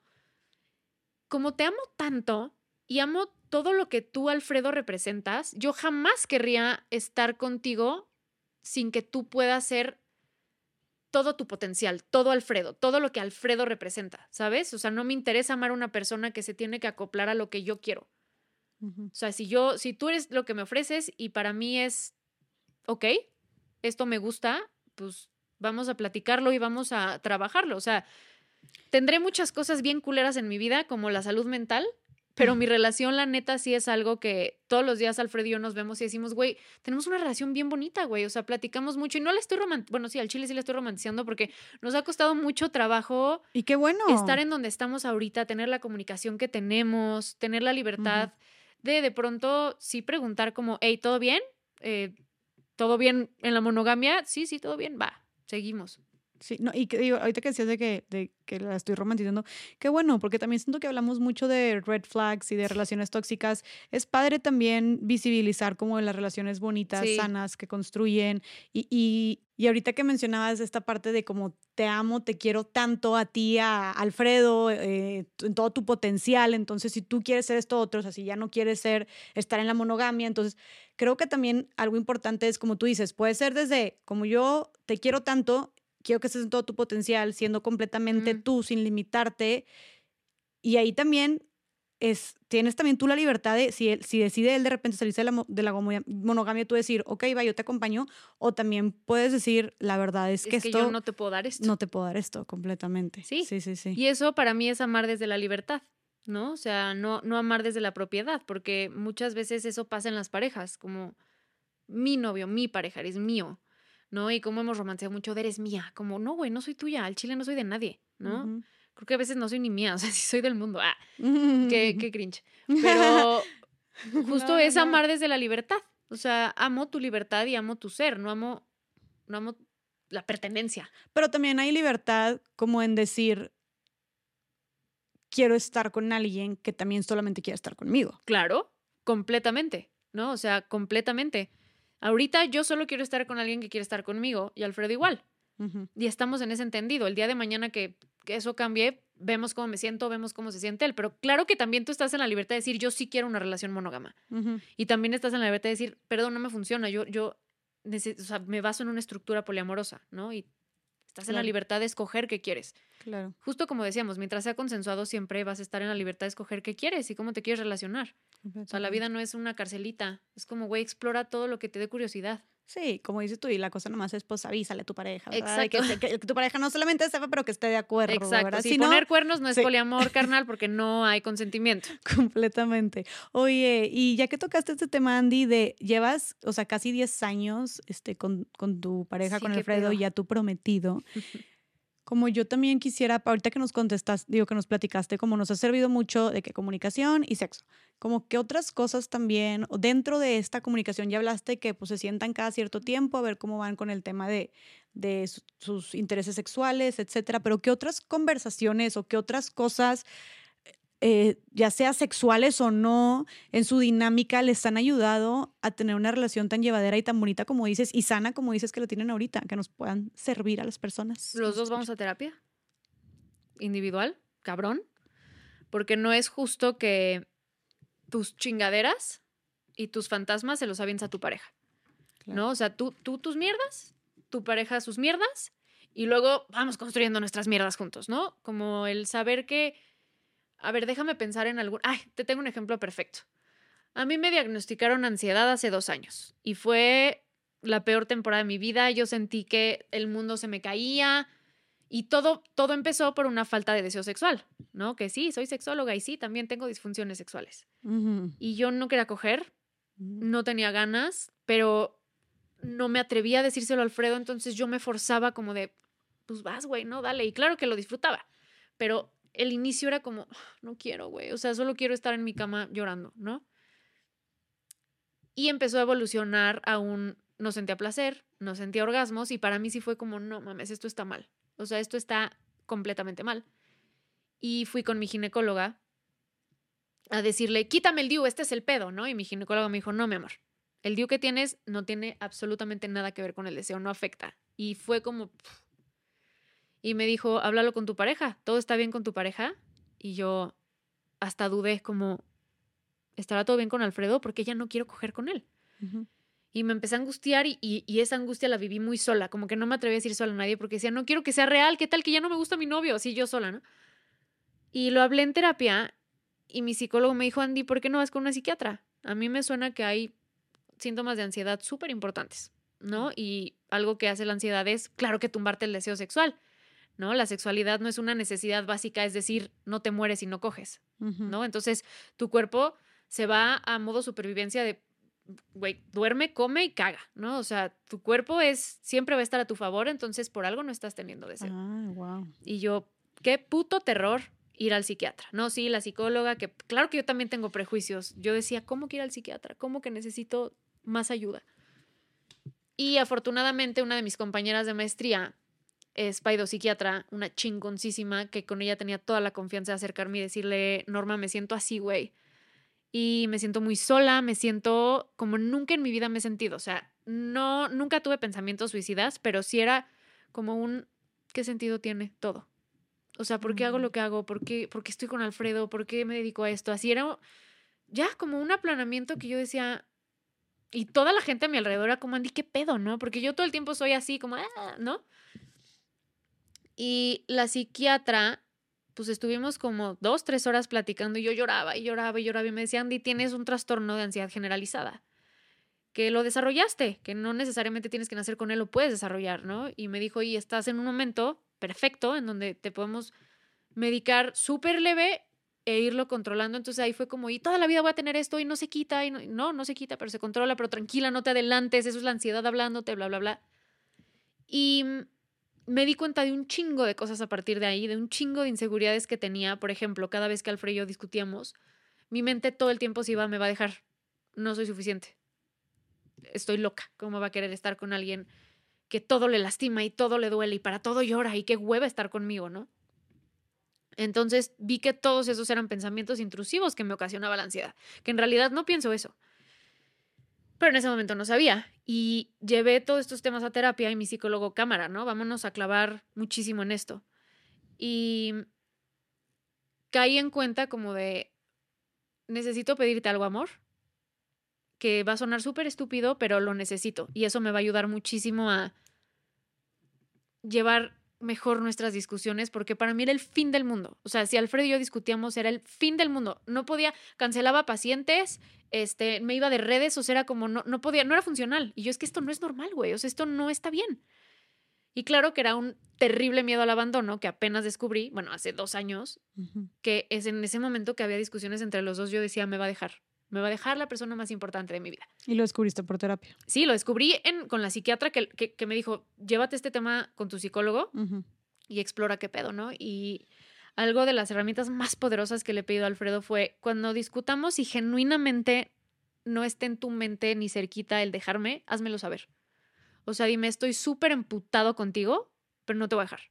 Como te amo tanto y amo todo lo que tú, Alfredo, representas, yo jamás querría estar contigo sin que tú puedas ser todo tu potencial, todo Alfredo, todo lo que Alfredo representa, ¿sabes? O sea, no me interesa amar a una persona que se tiene que acoplar a lo que yo quiero. O sea, si yo, si tú eres lo que me ofreces y para mí es, ok, esto me gusta, pues vamos a platicarlo y vamos a trabajarlo. O sea, tendré muchas cosas bien culeras en mi vida, como la salud mental, pero mi relación, la neta, sí es algo que todos los días Alfredo y yo nos vemos y decimos, güey, tenemos una relación bien bonita, güey. O sea, platicamos mucho y no la estoy romantizando, bueno, sí, al chile sí la estoy romantizando porque nos ha costado mucho trabajo Y qué bueno. estar en donde estamos ahorita, tener la comunicación que tenemos, tener la libertad de de pronto sí preguntar como, hey, ¿todo bien? Eh, ¿Todo bien en la monogamia? Sí, sí, todo bien, va, seguimos. Sí, no, y que digo, ahorita que decías de que, de que la estoy romantizando, qué bueno, porque también siento que hablamos mucho de red flags y de relaciones tóxicas. Es padre también visibilizar como las relaciones bonitas, Sí. sanas, que construyen. Y, y, y ahorita que mencionabas esta parte de como te amo, te quiero tanto a ti, a Alfredo, eh, en todo tu potencial. Entonces, si tú quieres ser esto otro, o sea, si ya no quieres ser, estar en la monogamia, entonces creo que también algo importante es, como tú dices, puede ser desde como yo te quiero tanto, quiero que estés en todo tu potencial, siendo completamente Mm. tú, sin limitarte. Y ahí también es, tienes también tú la libertad de, si, él- si decide él de repente salirse de la, de la monogamia, tú decir, ok, va, yo te acompaño. O también puedes decir, la verdad es Es que que, esto yo no te puedo dar esto. no te puedo dar esto completamente. Sí. sí, sí. sí. Y eso para mí es amar desde la libertad, ¿no? O sea, no, no amar desde la propiedad, porque muchas veces eso pasa en las parejas, como mi novio, mi pareja, eres mío, ¿no? Y como hemos romanceado mucho, de eres mía, como, no, güey, no soy tuya, al chile no soy de nadie, ¿no? Creo que a veces no soy ni mía, o sea, sí soy del mundo, ah, qué, qué cringe. Pero justo No, es no. amar desde la libertad, o sea, amo tu libertad y amo tu ser, no amo, no amo la pertenencia. Pero también hay libertad como en decir, quiero estar con alguien que también solamente quiera estar conmigo. Claro, completamente, ¿no? O sea, completamente. Ahorita yo solo quiero estar con alguien que quiere estar conmigo y Alfredo igual. Y estamos en ese entendido. El día de mañana que, que eso cambie, vemos cómo me siento, vemos cómo se siente él. Pero claro que también tú estás en la libertad de decir, yo sí quiero una relación monógama. Y también estás en la libertad de decir, perdón, no me funciona, yo, yo nece- o sea, me baso en una estructura poliamorosa, ¿no? Y estás en la libertad de escoger qué quieres. Claro. Justo como decíamos, mientras sea consensuado, siempre vas a estar en la libertad de escoger qué quieres y cómo te quieres relacionar. O sea, la vida no es una carcelita. Es como, güey, explora todo lo que te dé curiosidad. Sí, como dices tú, y la cosa nomás es, pues avísale a tu pareja, ¿verdad? Que, que, que, tu pareja no solamente sepa, pero que esté de acuerdo, Exacto. ¿verdad? Si poner cuernos no es poliamor carnal porque no hay consentimiento. Completamente. Oye, y ya que tocaste este tema, Andy, de llevas, o sea, casi 10 años este, con, con tu pareja, Sí, con Alfredo, pedo. y ya tu prometido. Como yo también quisiera, ahorita que nos contestas, digo que nos platicaste, como nos ha servido mucho de que comunicación y sexo, como que otras cosas también, dentro de esta comunicación ya hablaste que pues se sientan cada cierto tiempo a ver cómo van con el tema de, de su- sus intereses sexuales, etcétera, pero qué otras conversaciones o qué otras cosas, eh, ya sea sexuales o no, en su dinámica les han ayudado a tener una relación tan llevadera y tan bonita como dices, y sana como dices que lo tienen ahorita, que nos puedan servir a las personas. Los dos vamos a terapia. Individual, cabrón. Porque no es justo que tus chingaderas y tus fantasmas se los avientes a tu pareja. Claro. ¿No? O sea, tú, tú tus mierdas, tu pareja sus mierdas, y luego vamos construyendo nuestras mierdas juntos, ¿no? Como el saber que. A ver, déjame pensar en algún. Ay, te tengo un ejemplo perfecto. A mí me diagnosticaron ansiedad hace dos años y fue la peor temporada de mi vida. Yo sentí que el mundo se me caía y todo, todo empezó por una falta de deseo sexual, ¿no? Que sí, soy sexóloga y sí, también tengo disfunciones sexuales. Y yo no quería coger, ujú. no tenía ganas, pero no me atrevía a decírselo a Alfredo, entonces yo me forzaba como de, pues vas, güey, no, dale. Y claro que lo disfrutaba, pero el inicio era como, "Ah, no quiero, güey, o sea, solo quiero estar en mi cama llorando, ¿no? Y empezó a evolucionar a un, no sentía placer, no sentía orgasmos, y para mí sí fue como, no mames, esto está mal. O sea, esto está completamente mal. Y fui con mi ginecóloga a decirle, quítame el DIU, este es el pedo, ¿no? Y mi ginecóloga me dijo, no, mi amor, el DIU que tienes no tiene absolutamente nada que ver con el deseo, no afecta. Y fue como... Y me dijo, háblalo con tu pareja, ¿todo está bien con tu pareja? Y yo hasta dudé como, ¿estará todo bien con Alfredo? Porque ya no quiero coger con él. Y me empecé a angustiar y, y- y esa angustia la viví muy sola, como que no me atreví a decir sola a nadie porque decía, no quiero que sea real, ¿qué tal que ya no me gusta mi novio? Así yo sola, ¿no? Y lo hablé en terapia y mi psicólogo me dijo, Andy, ¿por qué no vas con una psiquiatra? A mí me suena que hay síntomas de ansiedad súper importantes, ¿no? Y algo que hace la ansiedad es, claro que tumbarte el deseo sexual, ¿no? La sexualidad no es una necesidad básica, es decir, no te mueres y no coges. ¿no? Entonces, tu cuerpo se va a modo supervivencia de, güey, duerme, come y caga, ¿no? O sea, tu cuerpo es, siempre va a estar a tu favor, entonces por algo no estás teniendo deseo. Ah, wow. Y yo, qué puto terror ir al psiquiatra, ¿no? Sí, la psicóloga, que claro que yo también tengo prejuicios. Yo decía, ¿cómo que ir al psiquiatra? ¿Cómo que necesito más ayuda? Y afortunadamente una de mis compañeras de maestría es psiquiatra, una chingoncísima, que con ella tenía toda la confianza de acercarme y decirle, Norma, me siento así, güey. Y me siento muy sola, me siento como nunca en mi vida me he sentido. O sea, no, nunca tuve pensamientos suicidas, pero sí era como un, ¿qué sentido tiene todo? O sea, ¿por qué hago lo que hago? ¿Por qué, por qué estoy con Alfredo? ¿Por qué me dedico a esto? Así era ya como un aplanamiento que yo decía, y toda la gente a mi alrededor era como, Andy, ¿qué pedo, no? Porque yo todo el tiempo soy así, como, ah, ¿no? Y la psiquiatra, pues estuvimos como dos, tres horas platicando y yo lloraba y lloraba y lloraba y me decía, Andy, tienes un trastorno de ansiedad generalizada, que lo desarrollaste, que no necesariamente tienes que nacer con él, lo puedes desarrollar, ¿no? Y me dijo, y estás en un momento perfecto en donde te podemos medicar súper leve e irlo controlando. Entonces ahí fue como, y toda la vida voy a tener esto y no se quita, y no, no, no se quita, pero se controla, pero tranquila, no te adelantes, eso es la ansiedad hablándote, bla, bla, bla. Y mm, me di cuenta de un chingo de cosas a partir de ahí, de un chingo de inseguridades que tenía. Por ejemplo, cada vez que Alfred y yo discutíamos, mi mente todo el tiempo se iba, me va a dejar, no soy suficiente. Estoy loca, ¿cómo va a querer estar con alguien que todo le lastima y todo le duele y para todo llora y qué hueva estar conmigo, ¿no? Entonces vi que todos esos eran pensamientos intrusivos que me ocasionaba la ansiedad, que en realidad no pienso eso. Pero en ese momento no sabía y llevé todos estos temas a terapia y mi psicólogo cámara, ¿no? Vámonos a clavar muchísimo en esto. Y caí en cuenta como de, necesito pedirte algo, amor, que va a sonar súper estúpido, pero lo necesito y eso me va a ayudar muchísimo a llevar mejor nuestras discusiones porque para mí era el fin del mundo. O sea, si Alfredo y yo discutíamos era el fin del mundo. No podía, cancelaba pacientes, este, me iba de redes, o sea, era como no, no podía, no era funcional. Y yo es que esto no es normal, güey, o sea, esto no está bien. Y claro que era un terrible miedo al abandono que apenas descubrí, bueno, hace dos años, que es en ese momento que había discusiones entre los dos, yo decía, me va a dejar, me va a dejar la persona más importante de mi vida. Y lo descubriste por terapia. Sí, lo descubrí en, con la psiquiatra que, que, me dijo, llévate este tema con tu psicólogo y explora qué pedo, ¿no? Y algo de las herramientas más poderosas que le he pedido a Alfredo fue cuando discutamos y genuinamente no esté en tu mente ni cerquita el dejarme, házmelo saber. O sea, dime, estoy súper emputado contigo, pero no te voy a dejar.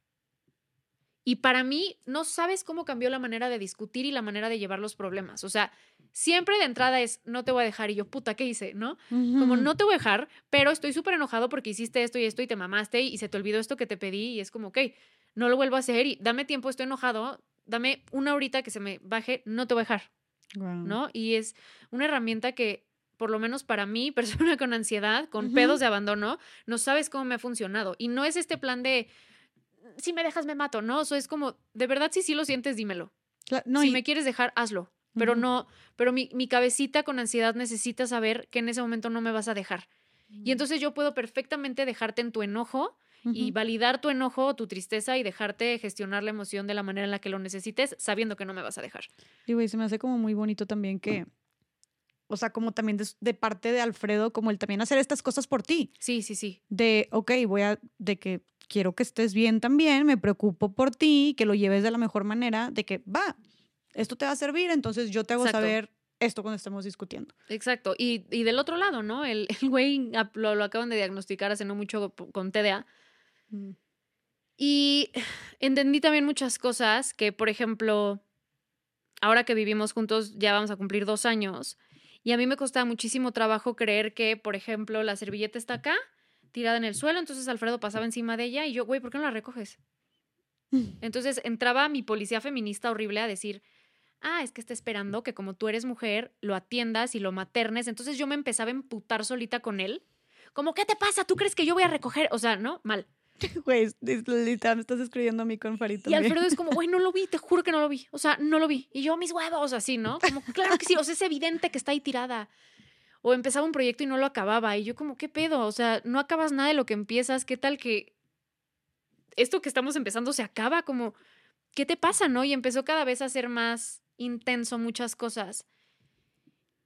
Y para mí, no sabes cómo cambió la manera de discutir y la manera de llevar los problemas. O sea, siempre de entrada es, no te voy a dejar. Y yo, puta, ¿qué hice? ¿No? Como, no te voy a dejar, pero estoy súper enojado porque hiciste esto y esto y te mamaste y se te olvidó esto que te pedí. Y es como, ok, no lo vuelvo a hacer y dame tiempo, estoy enojado, dame una horita que se me baje, no te voy a dejar. ¿No? Y es una herramienta que por lo menos para mí, persona con ansiedad, con pedos de abandono, no sabes cómo me ha funcionado. Y no es este plan de, si me dejas me mato, ¿no? Eso es como, de verdad, si sí lo sientes, dímelo. si me quieres dejar, hazlo. Pero no, pero mi, mi, cabecita con ansiedad necesita saber que en ese momento no me vas a dejar. Y entonces yo puedo perfectamente dejarte en tu enojo y validar tu enojo o tu tristeza y dejarte gestionar la emoción de la manera en la que lo necesites, sabiendo que no me vas a dejar. Y güey, se me hace como muy bonito también que o sea, como también de, parte de Alfredo, como el también hacer estas cosas por ti. Sí, sí, sí. De, ok, voy a, de que quiero que estés bien también, me preocupo por ti, que lo lleves de la mejor manera, de que va, esto te va a servir, entonces yo te hago saber esto cuando estemos discutiendo. Exacto. Y, del otro lado, ¿no? El, el güey lo, lo, acaban de diagnosticar hace no mucho con TDA. Mm. Y entendí también muchas cosas que, por ejemplo, ahora que vivimos juntos, ya vamos a cumplir dos años y a mí me costaba muchísimo trabajo creer que, por ejemplo, la servilleta está acá, tirada en el suelo, entonces Alfredo pasaba encima de ella y yo, güey, ¿por qué no la recoges? Entonces entraba mi policía feminista horrible a decir, ah, es que está esperando que como tú eres mujer, lo atiendas y lo maternes. Entonces yo me empezaba a emputar solita con él. Como, ¿qué te pasa? ¿Tú crees que yo voy a recoger? O sea, ¿no? Mal. Güey, me estás escribiendo a mí con Farito. Y Alfredo es como, güey, no lo vi, te juro que no lo vi. O sea, no lo vi. Y yo, mis huevos, así, ¿no? Como, claro que sí, o sea, es evidente que está ahí tirada. O empezaba un proyecto y no lo acababa. Y yo, como, ¿qué pedo? O sea, no acabas nada de lo que empiezas. ¿Qué tal que esto que estamos empezando se acaba? Como, ¿qué te pasa, no? Y empezó cada vez a ser más intenso muchas cosas.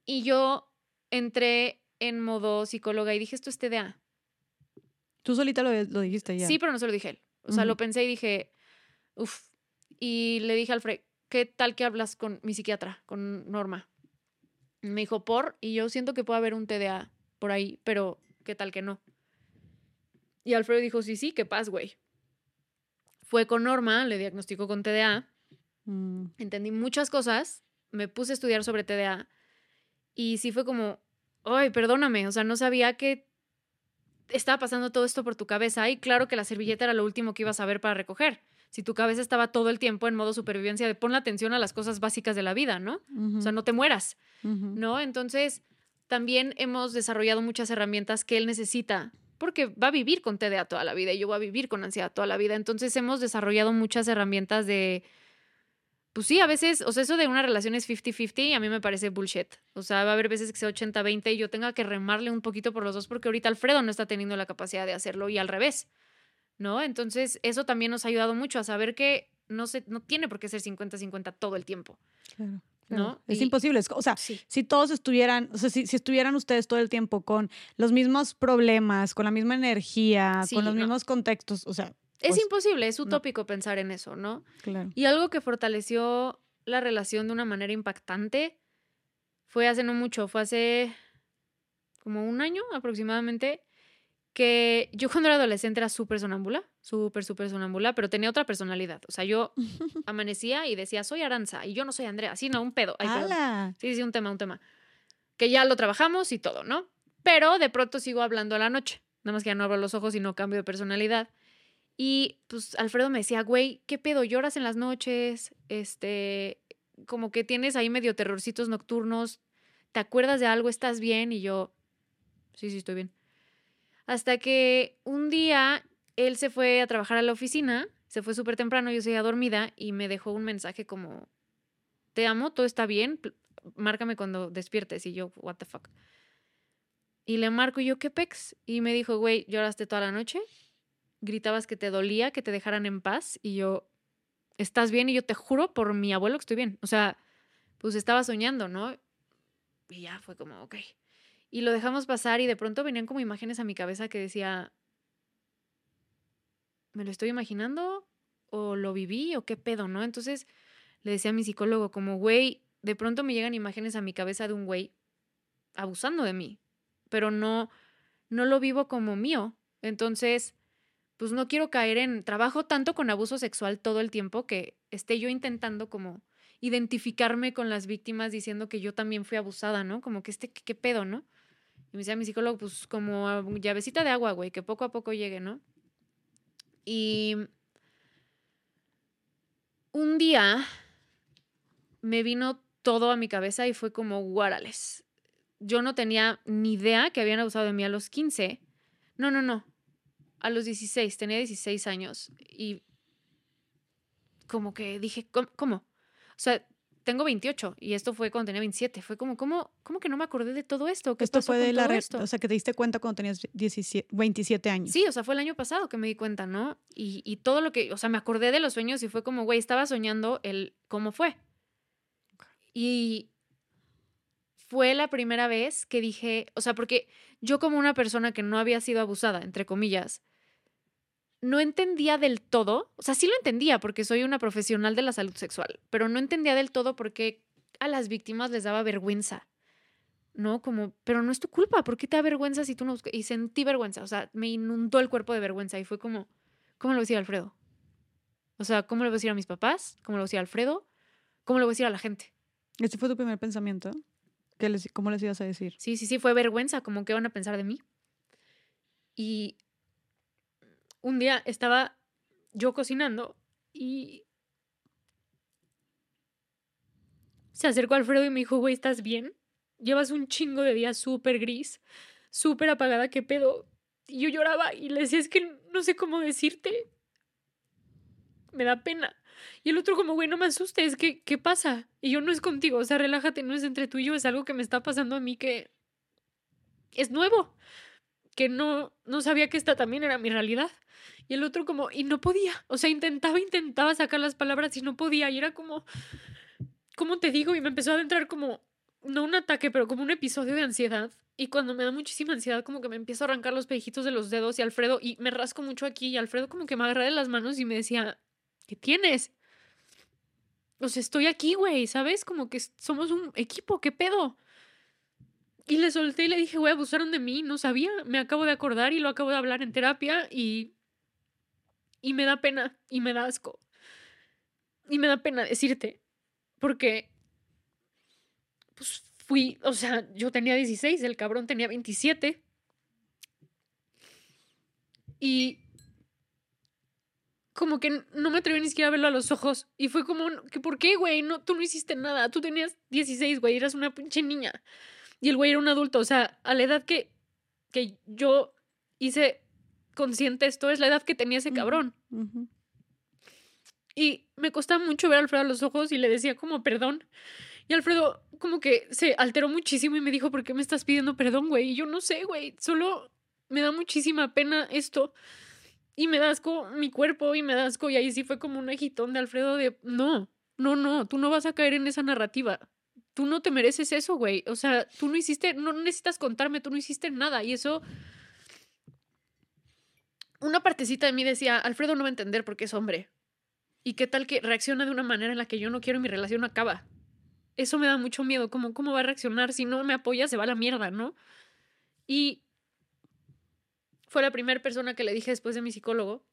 Y yo entré en modo psicóloga y dije, esto es TDA. Tú solita lo, lo dijiste ya. Sí, pero no se lo dije él. O sea, lo pensé y dije, uff. Y le dije al Alfred, ¿qué tal que hablas con mi psiquiatra, con Norma? Me dijo, por, y yo siento que puede haber un TDA por ahí, pero ¿qué tal que no? Y Alfredo dijo, sí, sí, qué paz, güey. Fue con Norma, le diagnosticó con TDA. Mm. Entendí muchas cosas, me puse a estudiar sobre TDA y sí fue como, ay, perdóname, o sea, no sabía que estaba pasando todo esto por tu cabeza y claro que la servilleta era lo último que ibas a ver para recoger. Si tu cabeza estaba todo el tiempo en modo supervivencia de pon la atención a las cosas básicas de la vida, ¿no? O sea, no te mueras, ¿no? Entonces, también hemos desarrollado muchas herramientas que él necesita porque va a vivir con TDA toda la vida y yo voy a vivir con ansiedad toda la vida. Entonces, hemos desarrollado muchas herramientas de pues sí, a veces, o sea, eso de una relación es 50-50 a mí me parece bullshit. O sea, va a haber veces que sea 80-20 y yo tenga que remarle un poquito por los dos porque ahorita Alfredo no está teniendo la capacidad de hacerlo y al revés, ¿no? Entonces, eso también nos ha ayudado mucho a saber que no, se, no tiene por qué ser 50-50 todo el tiempo. Claro. ¿No? Es imposible. O sea, si todos estuvieran, o sea, si, estuvieran ustedes todo el tiempo con los mismos problemas, con la misma energía, con los mismos contextos, o sea, es pues, imposible, es utópico pensar en eso, ¿no? Claro. Y algo que fortaleció la relación de una manera impactante fue hace no mucho, fue hace como un año aproximadamente, que yo cuando era adolescente era súper sonámbula, súper, súper sonámbula, pero tenía otra personalidad. O sea, yo amanecía y decía, soy Aranza y yo no soy Andrea. Sí, no, un pedo. sí, sí, un tema, un tema. Que ya lo trabajamos y todo, ¿no? Pero de pronto sigo hablando a la noche. Nada más que ya no abro los ojos y no cambio de personalidad. Y pues Alfredo me decía, güey, ¿qué pedo? ¿Lloras en las noches? Este, como que tienes ahí medio terrorcitos nocturnos. ¿Te acuerdas de algo? ¿Estás bien? Y yo, sí, sí, estoy bien. Hasta que un día él se fue a trabajar a la oficina, se fue súper temprano, yo seguía dormida y me dejó un mensaje como, te amo, todo está bien, márcame cuando despiertes. Y yo, what the fuck. Y le marco y yo, ¿qué pex? Y me dijo, güey, lloraste toda la noche, gritabas que te dolía, que te dejaran en paz. Y yo, ¿estás bien? Y yo te juro por mi abuelo que estoy bien. O sea, pues estaba soñando, ¿no? Y ya fue como, ok. Y lo dejamos pasar y de pronto venían como imágenes a mi cabeza que decía, ¿me lo estoy imaginando? ¿O lo viví? ¿O qué pedo, no? Entonces le decía a mi psicólogo como, güey, de pronto me llegan imágenes a mi cabeza de un güey abusando de mí, pero no, no lo vivo como mío. Entonces, pues no quiero caer en, trabajo tanto con abuso sexual todo el tiempo que esté yo intentando como identificarme con las víctimas diciendo que yo también fui abusada, ¿no? Como que este, ¿qué, pedo, no? Y me decía mi psicólogo, pues como llavecita de agua, güey, que poco a poco llegue, ¿no? Y un día me vino todo a mi cabeza y fue como, guárales. Yo no tenía ni idea que habían abusado de mí a los 15. No, no, no. A los 16, tenía 16 años. Y como que dije, ¿cómo? O sea, tengo 28 y esto fue cuando tenía 27. Fue como, ¿cómo, cómo que no me acordé de todo esto? ¿Qué esto fue de la esto? O sea, que te diste cuenta cuando tenías 17, 27 años. Sí, o sea, fue el año pasado que me di cuenta, ¿no? Y, y todo lo que, o sea, me acordé de los sueños y fue como, güey, estaba soñando el cómo fue. Y fue la primera vez que dije, o sea, porque yo como una persona que no había sido abusada, entre comillas, no entendía del todo, o sea, sí lo entendía porque soy una profesional de la salud sexual, pero no entendía del todo por qué a las víctimas les daba vergüenza. ¿No? Como, pero no es tu culpa, ¿por qué te da vergüenza si tú no Y sentí vergüenza, o sea, me inundó el cuerpo de vergüenza y fue como, ¿cómo lo voy a decir a Alfredo? O sea, ¿cómo le voy a decir a mis papás? ¿Cómo le voy a decir a Alfredo? ¿Cómo le voy a decir a la gente? ¿Este fue tu primer pensamiento? ¿Qué les, ¿Cómo les ibas a decir? Sí, sí, sí, fue vergüenza, como que van a pensar de mí. Y un día estaba yo cocinando y se acercó Alfredo y me dijo, güey, ¿estás bien? Llevas un chingo de días súper gris, súper apagada, ¿qué pedo? Y yo lloraba y le decía, es que no sé cómo decirte. Me da pena. Y el otro como, güey, no me asustes, ¿qué, ¿qué pasa? Y yo no es contigo, o sea, relájate, no es entre tú y yo, es algo que me está pasando a mí que es nuevo, que no, no sabía que esta también era mi realidad. Y el otro como, y no podía, o sea, intentaba, intentaba sacar las palabras y no podía, y era como, ¿cómo te digo? Y me empezó a entrar como, no un ataque, pero como un episodio de ansiedad. Y cuando me da muchísima ansiedad, como que me empiezo a arrancar los pellejitos de los dedos y Alfredo, y me rasco mucho aquí, y Alfredo como que me agarra de las manos y me decía, ¿qué tienes? O sea, estoy aquí, güey, ¿sabes? Como que somos un equipo, ¿qué pedo? Y le solté y le dije, güey, abusaron de mí, no sabía, me acabo de acordar y lo acabo de hablar en terapia y... Y me da pena y me da asco. Y me da pena decirte, porque... Pues fui, o sea, yo tenía 16, el cabrón tenía 27. Y como que no me atreví ni siquiera a verlo a los ojos. Y fue como, ¿por qué, güey? No, tú no hiciste nada. Tú tenías 16, güey, eras una pinche niña. Y el güey era un adulto. O sea, a la edad que, que yo hice consciente esto, es la edad que tenía ese cabrón. Y me costaba mucho ver a Alfredo a los ojos y le decía como perdón. Y Alfredo como que se alteró muchísimo y me dijo, ¿por qué me estás pidiendo perdón, güey? Y yo no sé, güey, solo me da muchísima pena esto. Y me da asco mi cuerpo y me da asco. Y ahí sí fue como un agitón de Alfredo de, no, no, no, tú no vas a caer en esa narrativa. Tú no te mereces eso, güey. O sea, tú no hiciste, no necesitas contarme, tú no hiciste nada. Y eso... Una partecita de mí decía, Alfredo no va a entender porque es hombre. ¿Y qué tal que reacciona de una manera en la que yo no quiero y mi relación acaba? Eso me da mucho miedo. ¿Cómo va a reaccionar? Si no me apoya, se va a la mierda, ¿no? Y fue la primera persona que le dije después de mi psicólogo.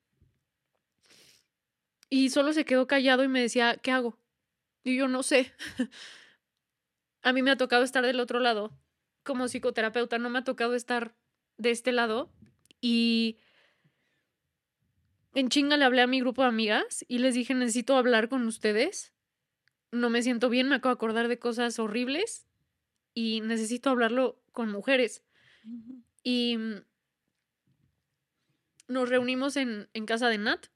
Y solo se quedó callado y me decía, ¿qué hago? Y yo no sé. a mí me ha tocado estar del otro lado. Como psicoterapeuta no me ha tocado estar de este lado. Y en chinga le hablé a mi grupo de amigas y les dije, necesito hablar con ustedes. No me siento bien, me acabo de acordar de cosas horribles y necesito hablarlo con mujeres. Y nos reunimos en, en casa de Nat.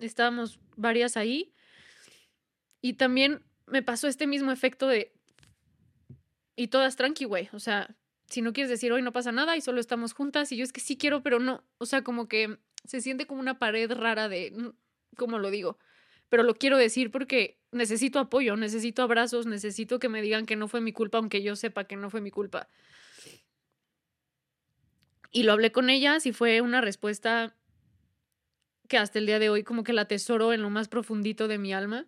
Estábamos varias ahí. Y también me pasó este mismo efecto de... Y todas tranqui, güey. O sea, si no quieres decir hoy no pasa nada y solo estamos juntas. Y yo es que sí quiero, pero no. O sea, como que se siente como una pared rara de... ¿Cómo lo digo? Pero lo quiero decir porque necesito apoyo, necesito abrazos, necesito que me digan que no fue mi culpa, aunque yo sepa que no fue mi culpa. Y lo hablé con ellas y fue una respuesta que hasta el día de hoy como que la atesoro en lo más profundito de mi alma,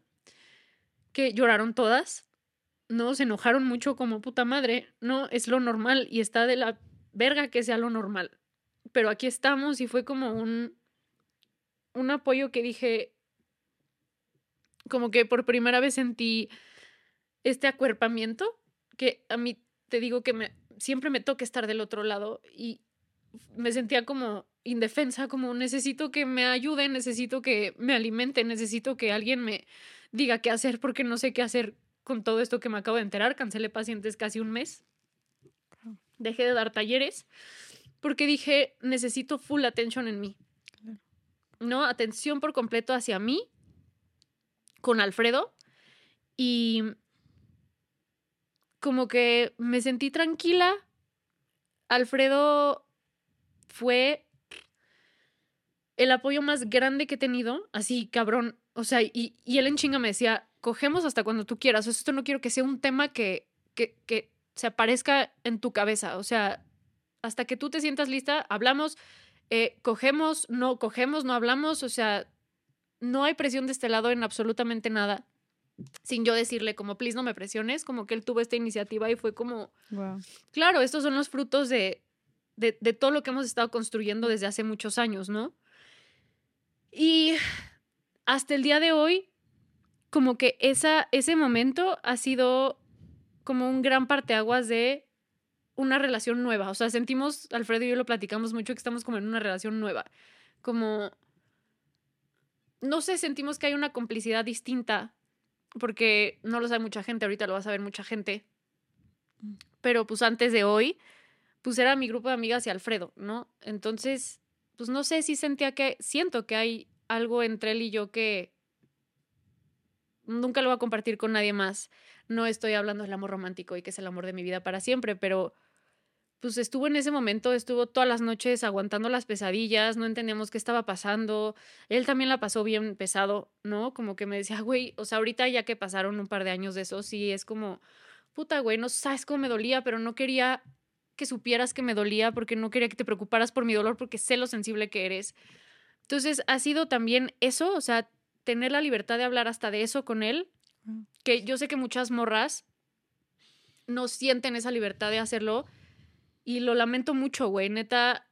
que lloraron todas, no se enojaron mucho como puta madre, no es lo normal y está de la verga que sea lo normal. Pero aquí estamos y fue como un un apoyo que dije como que por primera vez sentí este acuerpamiento que a mí te digo que me siempre me toca estar del otro lado y me sentía como indefensa, como necesito que me ayuden, necesito que me alimente, necesito que alguien me diga qué hacer porque no sé qué hacer con todo esto que me acabo de enterar. Cancelé pacientes casi un mes. Dejé de dar talleres porque dije, necesito full attention en mí. ¿No? Atención por completo hacia mí con Alfredo y como que me sentí tranquila. Alfredo fue el apoyo más grande que he tenido, así cabrón. O sea, y, y él en chinga me decía, cogemos hasta cuando tú quieras. O sea, esto no quiero que sea un tema que, que, que se aparezca en tu cabeza. O sea, hasta que tú te sientas lista, hablamos, eh, cogemos, no cogemos, no hablamos. O sea, no hay presión de este lado en absolutamente nada. Sin yo decirle como, please, no me presiones, como que él tuvo esta iniciativa y fue como, Wow. claro, estos son los frutos de, de, de todo lo que hemos estado construyendo desde hace muchos años, ¿no? Y hasta el día de hoy, como que esa, ese momento ha sido como un gran parteaguas de una relación nueva. O sea, sentimos, Alfredo y yo lo platicamos mucho, que estamos como en una relación nueva. Como, no sé, sentimos que hay una complicidad distinta, porque no lo sabe mucha gente, ahorita lo va a saber mucha gente. Pero pues antes de hoy, pues era mi grupo de amigas y Alfredo, ¿no? Entonces, pues no sé si sentía que, siento que hay algo entre él y yo que nunca lo voy a compartir con nadie más. No estoy hablando del amor romántico y que es el amor de mi vida para siempre, pero pues estuvo en ese momento, estuvo todas las noches aguantando las pesadillas, no entendíamos qué estaba pasando. Él también la pasó bien pesado, ¿no? Como que me decía, güey, o sea, ahorita ya que pasaron un par de años de eso, sí es como, puta, güey, no sabes cómo me dolía, pero no quería que supieras que me dolía porque no quería que te preocuparas por mi dolor porque sé lo sensible que eres. Entonces, ha sido también eso, o sea, tener la libertad de hablar hasta de eso con él, Wow. que yo sé que muchas morras no sienten esa libertad de hacerlo y lo lamento mucho, güey, neta,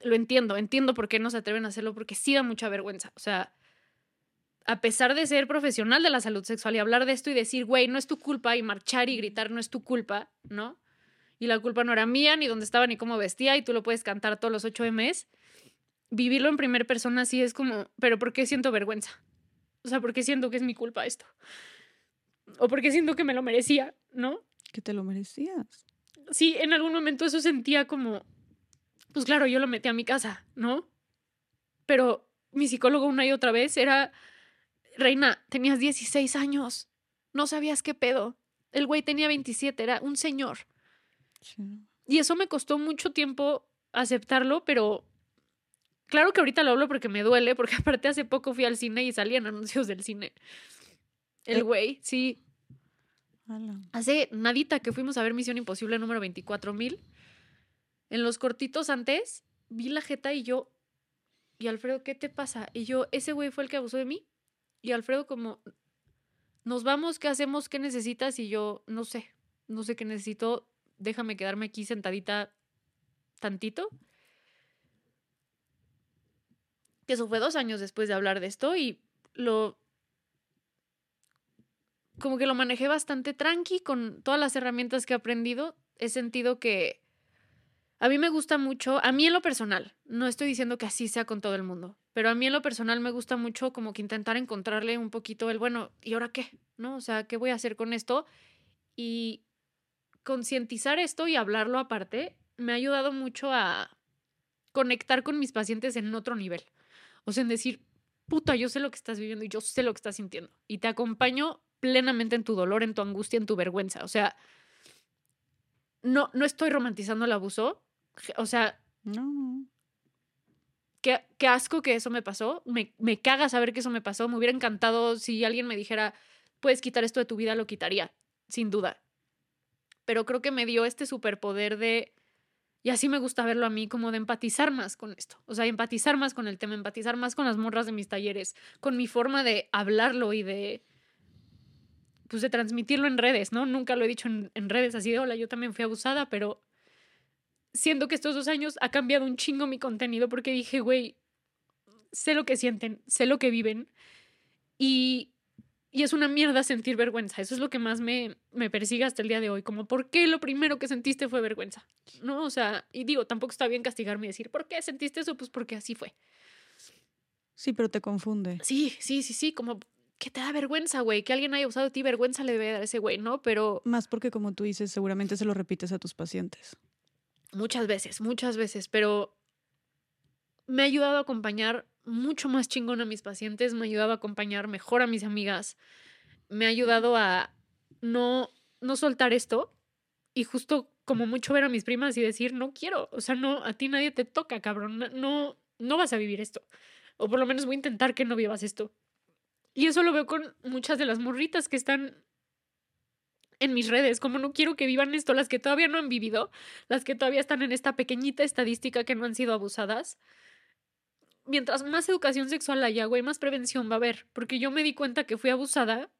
lo entiendo, entiendo por qué no se atreven a hacerlo porque sí da mucha vergüenza, o sea, a pesar de ser profesional de la salud sexual y hablar de esto y decir, güey, no es tu culpa y marchar y gritar no es tu culpa, ¿no? Y la culpa no era mía, ni dónde estaba, ni cómo vestía, y tú lo puedes cantar todos los 8 Ms. Vivirlo en primera persona sí es como, pero ¿por qué siento vergüenza? O sea, ¿por qué siento que es mi culpa esto? O por qué siento que me lo merecía, ¿no? Que te lo merecías. Sí, en algún momento eso sentía como, pues claro, yo lo metí a mi casa, ¿no? Pero mi psicólogo una y otra vez era, Reina, tenías 16 años, no sabías qué pedo. El güey tenía 27, era un señor. Sí. Y eso me costó mucho tiempo aceptarlo, pero claro que ahorita lo hablo porque me duele, porque aparte hace poco fui al cine y salían anuncios del cine. Eh. El güey, sí. Hace nadita que fuimos a ver Misión Imposible número 24.000. En los cortitos antes, vi la jeta y yo, y Alfredo, ¿qué te pasa? Y yo, ese güey fue el que abusó de mí. Y Alfredo como, nos vamos, ¿qué hacemos? ¿Qué necesitas? Y yo, no sé, no sé qué necesito. Déjame quedarme aquí sentadita tantito. Que eso fue dos años después de hablar de esto y lo como que lo manejé bastante tranqui con todas las herramientas que he aprendido. He sentido que a mí me gusta mucho, a mí en lo personal, no estoy diciendo que así sea con todo el mundo, pero a mí en lo personal me gusta mucho como que intentar encontrarle un poquito el, bueno, ¿y ahora qué? ¿No? O sea, ¿qué voy a hacer con esto? Y concientizar esto y hablarlo aparte me ha ayudado mucho a, conectar con mis pacientes en otro nivel. O sea, en decir, puta, yo sé lo que estás viviendo y yo sé lo que estás sintiendo. Y te acompaño plenamente en tu dolor, en tu angustia, en tu vergüenza. O sea, no, no estoy romantizando el abuso. O sea, No. qué, qué asco que eso me pasó. Me, me caga saber que eso me pasó. Me hubiera encantado si alguien me dijera, puedes quitar esto de tu vida, lo quitaría, sin duda. Pero creo que me dio este superpoder de, y así me gusta verlo a mí, como de empatizar más con esto. O sea, empatizar más con el tema, empatizar más con las morras de mis talleres, con mi forma de hablarlo y de, pues de transmitirlo en redes, ¿no? Nunca lo he dicho en, en redes así de, hola, yo también fui abusada, pero siento que estos dos años ha cambiado un chingo mi contenido porque dije, güey, sé lo que sienten, sé lo que viven y, y es una mierda sentir vergüenza. Eso es lo que más me, me persigue hasta el día de hoy. Como, ¿por qué lo primero que sentiste fue vergüenza? ¿No? O sea, y digo, tampoco está bien castigarme y decir, ¿por qué sentiste eso? Pues porque así fue. Sí, pero te confunde. Sí, sí, sí, sí, como que te da vergüenza, güey. Que alguien haya usado de ti, vergüenza le debe dar a ese güey, ¿no? Pero Más porque, como tú dices, seguramente se lo repites a tus pacientes. muchas veces, muchas veces, pero me ha ayudado a acompañar mucho más chingón a mis pacientes, me ha ayudado a acompañar mejor a mis amigas, me ha ayudado a no, no soltar esto y justo como mucho ver a mis primas y decir, no quiero, o sea, no, a ti nadie te toca, cabrón, no- no, vas a vivir esto, o por lo menos voy a intentar que no vivas esto. Y eso lo veo con muchas de las morritas que están en mis redes, como no quiero que vivan esto, las que todavía no han vivido, las que todavía están en esta pequeñita estadística que no han sido abusadas. Mientras más educación sexual haya, güey, más prevención va a haber. Porque yo me di cuenta que fui abusada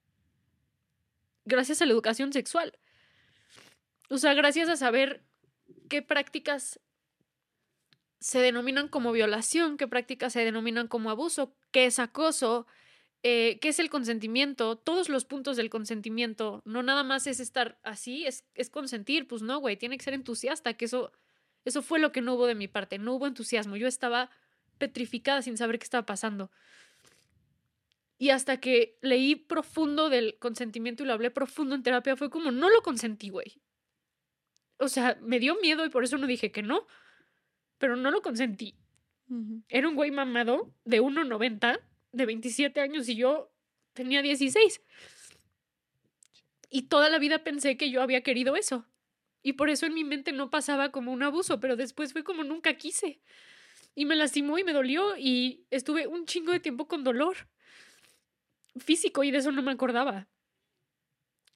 gracias a la educación sexual. O sea, gracias a saber qué prácticas se denominan como violación, qué prácticas se denominan como abuso, qué es acoso, eh, qué es el consentimiento, todos los puntos del consentimiento. No nada más es estar así, es, es consentir, pues no, güey, tiene que ser entusiasta, que eso, eso fue lo que no hubo de mi parte, no hubo entusiasmo, yo estaba petrificada sin saber qué estaba pasando. Y hasta que leí profundo del consentimiento y lo hablé profundo en terapia, fue como, no lo consentí, güey. O sea, me dio miedo y por eso no dije que no, pero no lo consentí. Era un güey mamado de 1,90, de 27 años y yo tenía 16. Y toda la vida pensé que yo había querido eso. Y por eso en mi mente no pasaba como un abuso, pero después fue como nunca quise. Y me lastimó y me dolió y estuve un chingo de tiempo con dolor físico y de eso no me acordaba.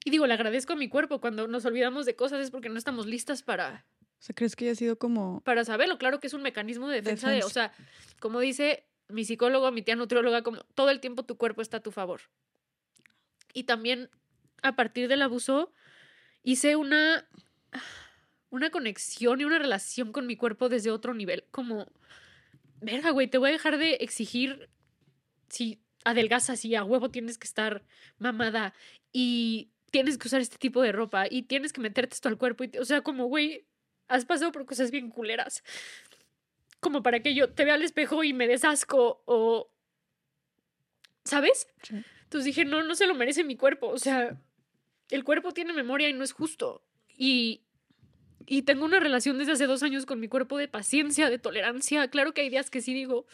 Y digo, le agradezco a mi cuerpo cuando nos olvidamos de cosas es porque no estamos listas para, O sea, ¿crees que haya sido como... para saberlo. Claro que es un mecanismo de defensa, de, o Defensa. sea, como dice mi psicólogo, mi tía nutrióloga, como todo el tiempo tu cuerpo está a tu favor. Y también a partir del abuso hice una una conexión y una relación con mi cuerpo desde otro nivel, como verga, güey, te voy a dejar de exigir si adelgazas y a huevo tienes que estar mamada y tienes que usar este tipo de ropa y tienes que meterte esto al cuerpo y te- o sea, como güey, has pasado por cosas bien culeras. Como para que yo te vea al espejo y me des asco o ¿sabes? Sí. Entonces dije, no, no se lo merece mi cuerpo. O sea, el cuerpo tiene memoria y no es justo. Y, y tengo una relación desde hace dos años con mi cuerpo de paciencia, de tolerancia. Claro que hay días que sí digo,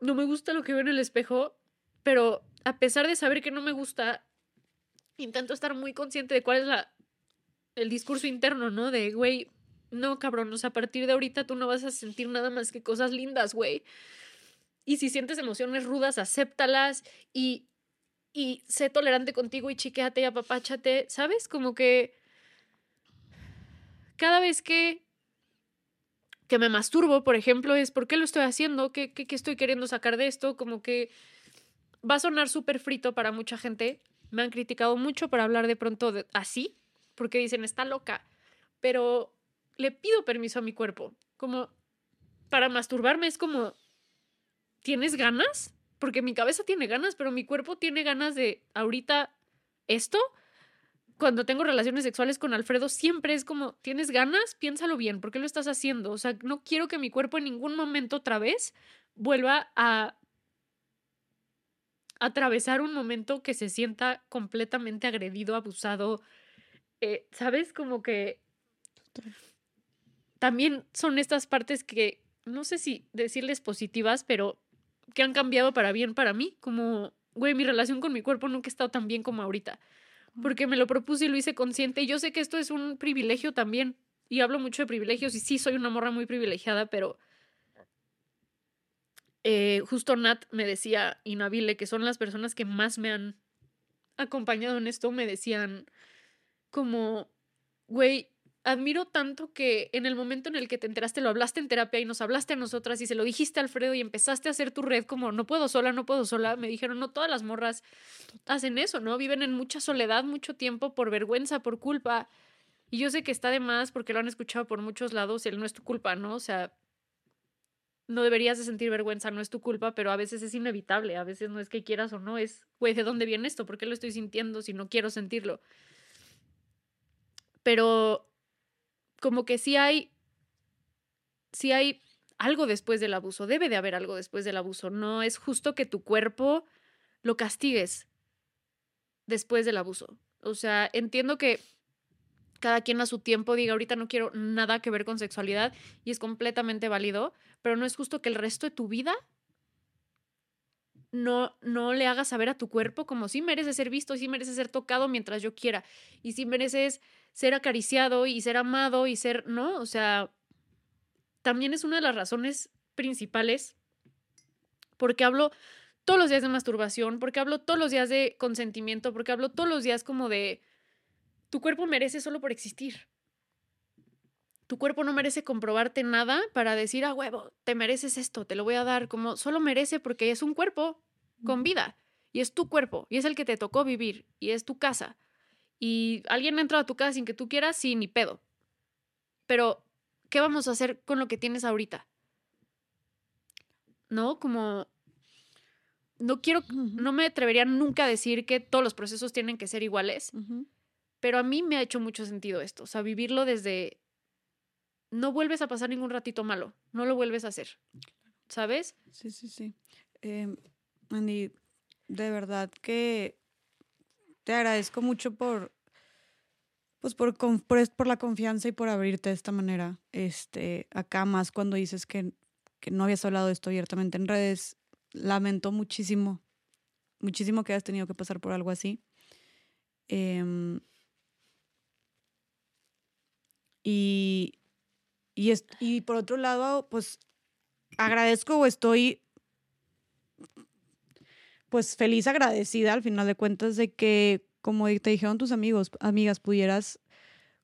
no me gusta lo que veo en el espejo, pero a pesar de saber que no me gusta, intento estar muy consciente de cuál es la, el discurso interno, ¿no? De, güey, no, cabrón, o sea, a partir de ahorita tú no vas a sentir nada más que cosas lindas, güey. Y si sientes emociones rudas, acéptalas y, y sé tolerante contigo y chiquéate y apapáchate, ¿sabes? Como que cada vez que, que me masturbo, por ejemplo, es ¿por qué lo estoy haciendo? ¿Qué, qué, qué estoy queriendo sacar de esto? Como que va a sonar súper frito para mucha gente. Me han criticado mucho por hablar de pronto así, porque dicen, está loca. Pero le pido permiso a mi cuerpo. Como para masturbarme es como, ¿tienes ganas? Porque mi cabeza tiene ganas, pero mi cuerpo tiene ganas de ahorita esto. Cuando tengo relaciones sexuales con Alfredo, siempre es como, ¿tienes ganas? Piénsalo bien, ¿por qué lo estás haciendo? O sea, no quiero que mi cuerpo en ningún momento otra vez vuelva a atravesar un momento que se sienta completamente agredido, abusado. eh, ¿Sabes? Como que también son estas partes que no sé si decirles positivas, pero que han cambiado para bien para mí, como, güey, mi relación con mi cuerpo nunca ha estado tan bien como ahorita, porque me lo propuse y lo hice consciente. Y yo sé que esto es un privilegio también, y hablo mucho de privilegios, y sí, soy una morra muy privilegiada, pero eh, justo Nat me decía, y Nabile, que son las personas que más me han acompañado en esto, me decían como, güey, admiro tanto que en el momento en el que te enteraste lo hablaste en terapia y nos hablaste a nosotras y se lo dijiste a Alfredo y empezaste a hacer tu red como no puedo sola, no puedo sola, me dijeron, no todas las morras hacen eso, ¿no? Viven en mucha soledad mucho tiempo por vergüenza, por culpa. Y yo sé que está de más porque lo han escuchado por muchos lados él no es tu culpa, ¿no? O sea, no deberías de sentir vergüenza, no es tu culpa, pero a veces es inevitable, a veces no es que quieras o no, es, güey, ¿de dónde viene esto? ¿Por qué lo estoy sintiendo si no quiero sentirlo? Pero como que sí hay, sí hay algo después del abuso, debe de haber algo después del abuso, no es justo que tu cuerpo lo castigues después del abuso. O sea, entiendo que cada quien a su tiempo diga, ahorita no quiero nada que ver con sexualidad y es completamente válido, pero no es justo que el resto de tu vida no, no le hagas saber a tu cuerpo como si mereces ser visto, si mereces ser tocado mientras yo quiera y si mereces ser acariciado y ser amado y ser, ¿no? O sea, también es una de las razones principales porque hablo todos los días de masturbación, porque hablo todos los días de consentimiento, porque hablo todos los días como de tu cuerpo merece solo por existir. Tu cuerpo no merece comprobarte nada para decir, ah, huevo, te mereces esto, te lo voy a dar, como solo merece porque es un cuerpo con vida y es tu cuerpo y es el que te tocó vivir y es tu casa y alguien entra a tu casa sin que tú quieras, sí, ni pedo. Pero, ¿qué vamos a hacer con lo que tienes ahorita? ¿No? Como, no quiero, no me atrevería nunca a decir que todos los procesos tienen que ser iguales, pero a mí me ha hecho mucho sentido esto, o sea, vivirlo desde, no vuelves a pasar ningún ratito malo, no lo vuelves a hacer, ¿sabes? Sí, sí, sí. Eh, Andy, de verdad que te agradezco mucho por, pues por, por, la confianza y por abrirte de esta manera. Este, acá más cuando dices que, que no habías hablado de esto abiertamente en redes, lamento muchísimo, muchísimo que hayas tenido que pasar por algo así. Em, y, y, y por otro lado, pues agradezco o estoy pues feliz, agradecida al final de cuentas de que, como te dijeron tus amigos, amigas, pudieras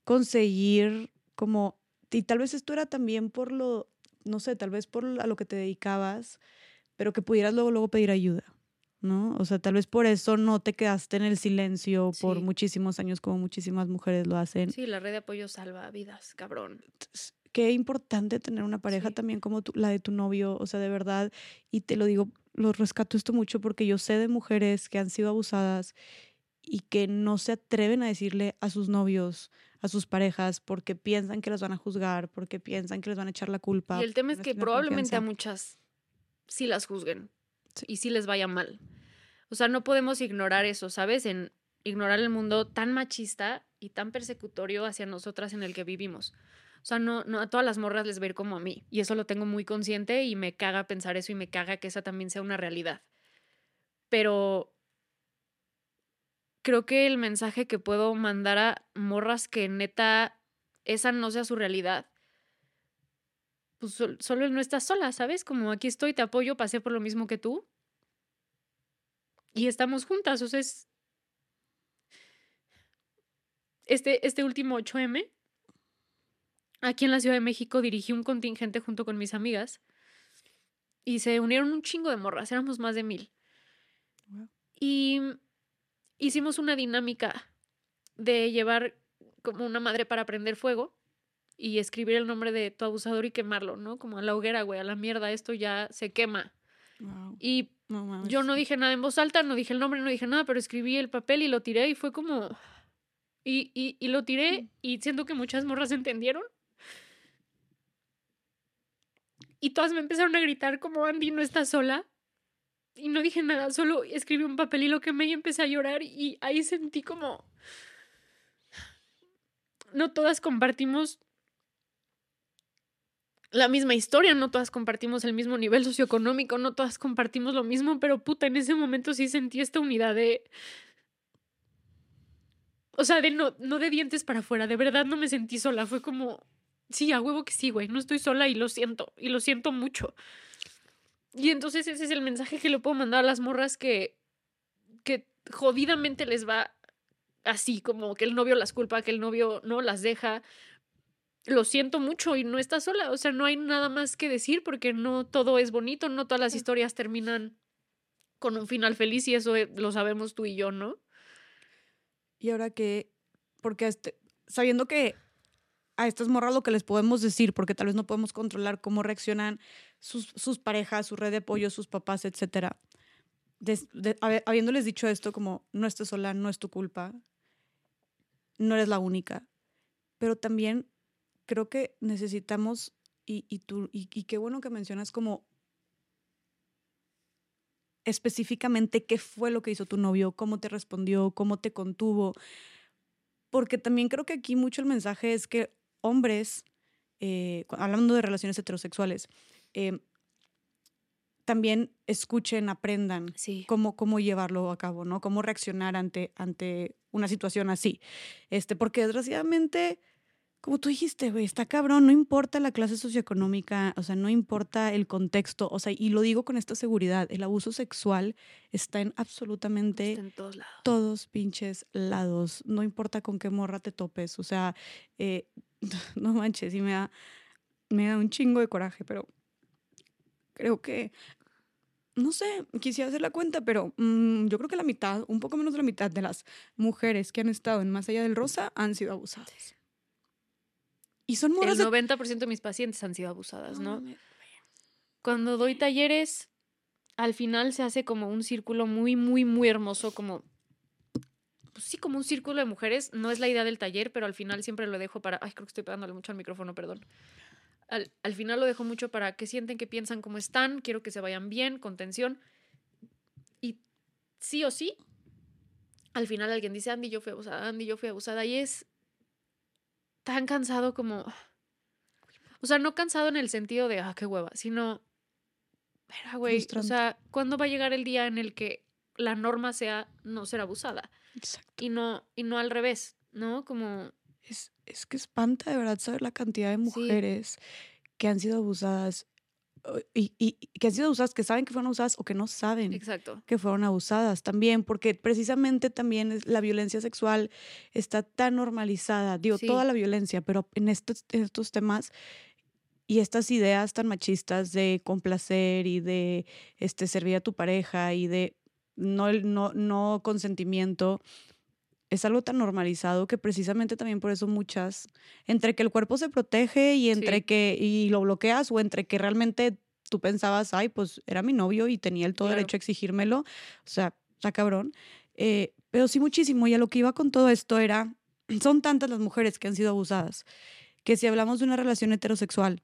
conseguir como, y tal vez esto era también por lo, no sé, tal vez por a lo que te dedicabas, pero que pudieras luego, luego pedir ayuda, ¿no? O sea, tal vez por eso no te quedaste en el silencio por muchísimos años como muchísimas mujeres lo hacen. Sí, la red de apoyo salva vidas, cabrón. Qué importante tener una pareja también como la de tu novio, o sea, de verdad, y te lo digo lo rescato esto mucho porque yo sé de mujeres que han sido abusadas y que no se atreven a decirle a sus novios, a sus parejas, porque piensan que las van a juzgar, porque piensan que les van a echar la culpa. Y el tema es que probablemente a muchas sí las juzguen y sí les vaya mal. O sea, no podemos ignorar eso, ¿sabes? En ignorar el mundo tan machista y tan persecutorio hacia nosotras en el que vivimos. O sea, no, no a todas las morras les va ir como a mí. Y eso lo tengo muy consciente y me caga pensar eso y me caga que esa también sea una realidad. Pero creo que el mensaje que puedo mandar a morras que neta esa no sea su realidad, pues solo no estás sola, ¿sabes? Como aquí estoy, te apoyo, pasé por lo mismo que tú. Y estamos juntas, o sea, es... Este, este último 8M aquí en la Ciudad de México dirigí un contingente junto con mis amigas y se unieron un chingo de morras, éramos más de mil. Y hicimos una dinámica de llevar como una madre para prender fuego y escribir el nombre de tu abusador y quemarlo, ¿no? Como a la hoguera, güey, a la mierda, esto ya se quema. Y yo no dije nada en voz alta, no dije el nombre, no dije nada, pero escribí el papel y lo tiré y fue como... Y, y, y lo tiré mm. y siento que muchas morras entendieron y todas me empezaron a gritar como Andy no está sola. Y no dije nada, solo escribí un papel y lo quemé y empecé a llorar y ahí sentí como... No todas compartimos la misma historia, no todas compartimos el mismo nivel socioeconómico, no todas compartimos lo mismo, pero puta, en ese momento sí sentí esta unidad de... O sea, de no, no de dientes para afuera, de verdad no me sentí sola, fue como, sí, a huevo que sí, güey, no estoy sola y lo siento, y lo siento mucho. Y entonces ese es el mensaje que le puedo mandar a las morras que, que jodidamente les va así, como que el novio las culpa, que el novio no las deja. Lo siento mucho y no está sola, o sea, no hay nada más que decir porque no todo es bonito, no todas las historias terminan con un final feliz y eso eh, lo sabemos tú y yo, ¿no? Y ahora que, porque este, sabiendo que a estas morras lo que les podemos decir, porque tal vez no podemos controlar cómo reaccionan sus, sus parejas, su red de apoyo, sus papás, etcétera. habiéndoles dicho esto, como no estás sola, no es tu culpa, no eres la única, pero también creo que necesitamos, y, y, tú, y, y qué bueno que mencionas como específicamente qué fue lo que hizo tu novio, cómo te respondió, cómo te contuvo, porque también creo que aquí mucho el mensaje es que hombres, eh, hablando de relaciones heterosexuales, eh, también escuchen, aprendan cómo, cómo llevarlo a cabo, ¿no? Cómo reaccionar ante, ante una situación así. Este, porque desgraciadamente, como tú dijiste, güey, está cabrón, no importa la clase socioeconómica, o sea, no importa el contexto, o sea, y lo digo con esta seguridad, el abuso sexual está en absolutamente todos, lados. todos pinches lados, no importa con qué morra te topes, o sea, eh, no manches, y me da, me da un chingo de coraje, pero creo que no sé, quisiera hacer la cuenta, pero mm, yo creo que la mitad, un poco menos de la mitad de las mujeres que han estado en Más Allá del Rosa han sido abusadas. Y son El 90% de mis pacientes han sido abusadas, ¿no? Cuando doy talleres, al final se hace como un círculo muy, muy, muy hermoso, como... Pues sí, como un círculo de mujeres. No es la idea del taller, pero al final siempre lo dejo para... Ay, creo que estoy pegándole mucho al micrófono, perdón al, final lo dejo mucho para que sienten que piensan cómo están, quiero que se vayan bien, con tensión. Y sí o sí, al final alguien dice, Andy, yo fui abusada, Andy, yo fui abusada. Y es tan cansado como... O sea, no cansado en el sentido de, ah, qué hueva, sino... Pero, güey, o sea, ¿cuándo va a llegar el día en el que la norma sea no ser abusada? Exacto. Y no, y no al revés, ¿no? Como es, es que espanta de verdad saber la cantidad de mujeres que han sido abusadas y, y, que han sido abusadas, que saben que fueron abusadas o que no saben Exacto. que fueron abusadas también, porque precisamente también la violencia sexual está tan normalizada, digo, toda la violencia, pero en estos, en estos temas y estas ideas tan machistas de complacer y de este, servir a tu pareja y de no, no, no consentimiento, es algo tan normalizado que precisamente también por eso muchas, entre que el cuerpo se protege y entre que y lo bloqueas o entre que realmente tú pensabas, ay, pues era mi novio y tenía el todo derecho a exigírmelo, o sea, está cabrón. Eh, pero sí muchísimo, y a lo que iba con todo esto era, son tantas las mujeres que han sido abusadas, que si hablamos de una relación heterosexual,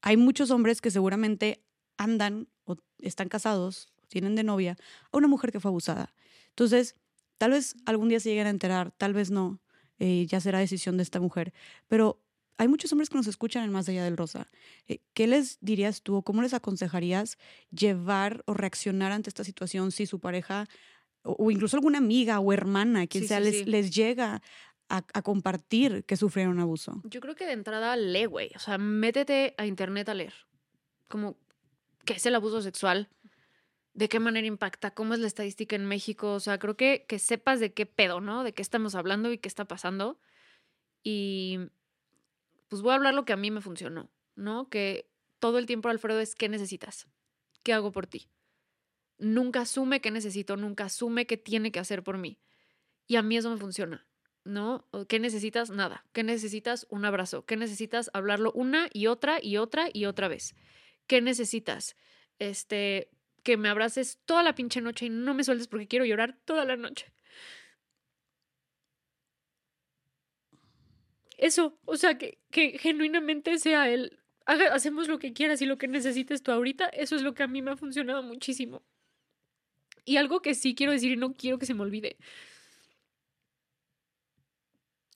hay muchos hombres que seguramente andan o están casados, tienen de novia, a una mujer que fue abusada. Entonces, Tal vez algún día se lleguen a enterar, tal vez no, eh, ya será decisión de esta mujer, pero hay muchos hombres que nos escuchan en Más Allá del Rosa. Eh, ¿Qué les dirías tú o cómo les aconsejarías llevar o reaccionar ante esta situación si su pareja o, incluso alguna amiga o hermana, quien sea, les, les llega a, a, compartir que sufrieron abuso? Yo creo que de entrada lee, güey. O sea, métete a internet a leer. Como, ¿qué es el abuso sexual? De qué manera impacta, cómo es la estadística en México. O sea, creo que, que sepas de qué pedo, ¿no? De qué estamos hablando y qué está pasando. Y pues voy a hablar lo que a mí me funcionó, ¿no? Que todo el tiempo, Alfredo, es qué necesitas, qué hago por ti. Nunca asume qué necesito, nunca asume qué tiene que hacer por mí. Y a mí eso me funciona, ¿no? ¿Qué necesitas? Nada. ¿Qué necesitas? Un abrazo. ¿Qué necesitas? Hablarlo una y otra y otra y otra vez. ¿Qué necesitas? Este, que me abraces toda la pinche noche y no me sueltes porque quiero llorar toda la noche. Eso, o sea, que, que genuinamente sea el, hacemos lo que quieras y lo que necesites tú ahorita, eso es lo que a mí me ha funcionado muchísimo. Y algo que sí quiero decir y no quiero que se me olvide.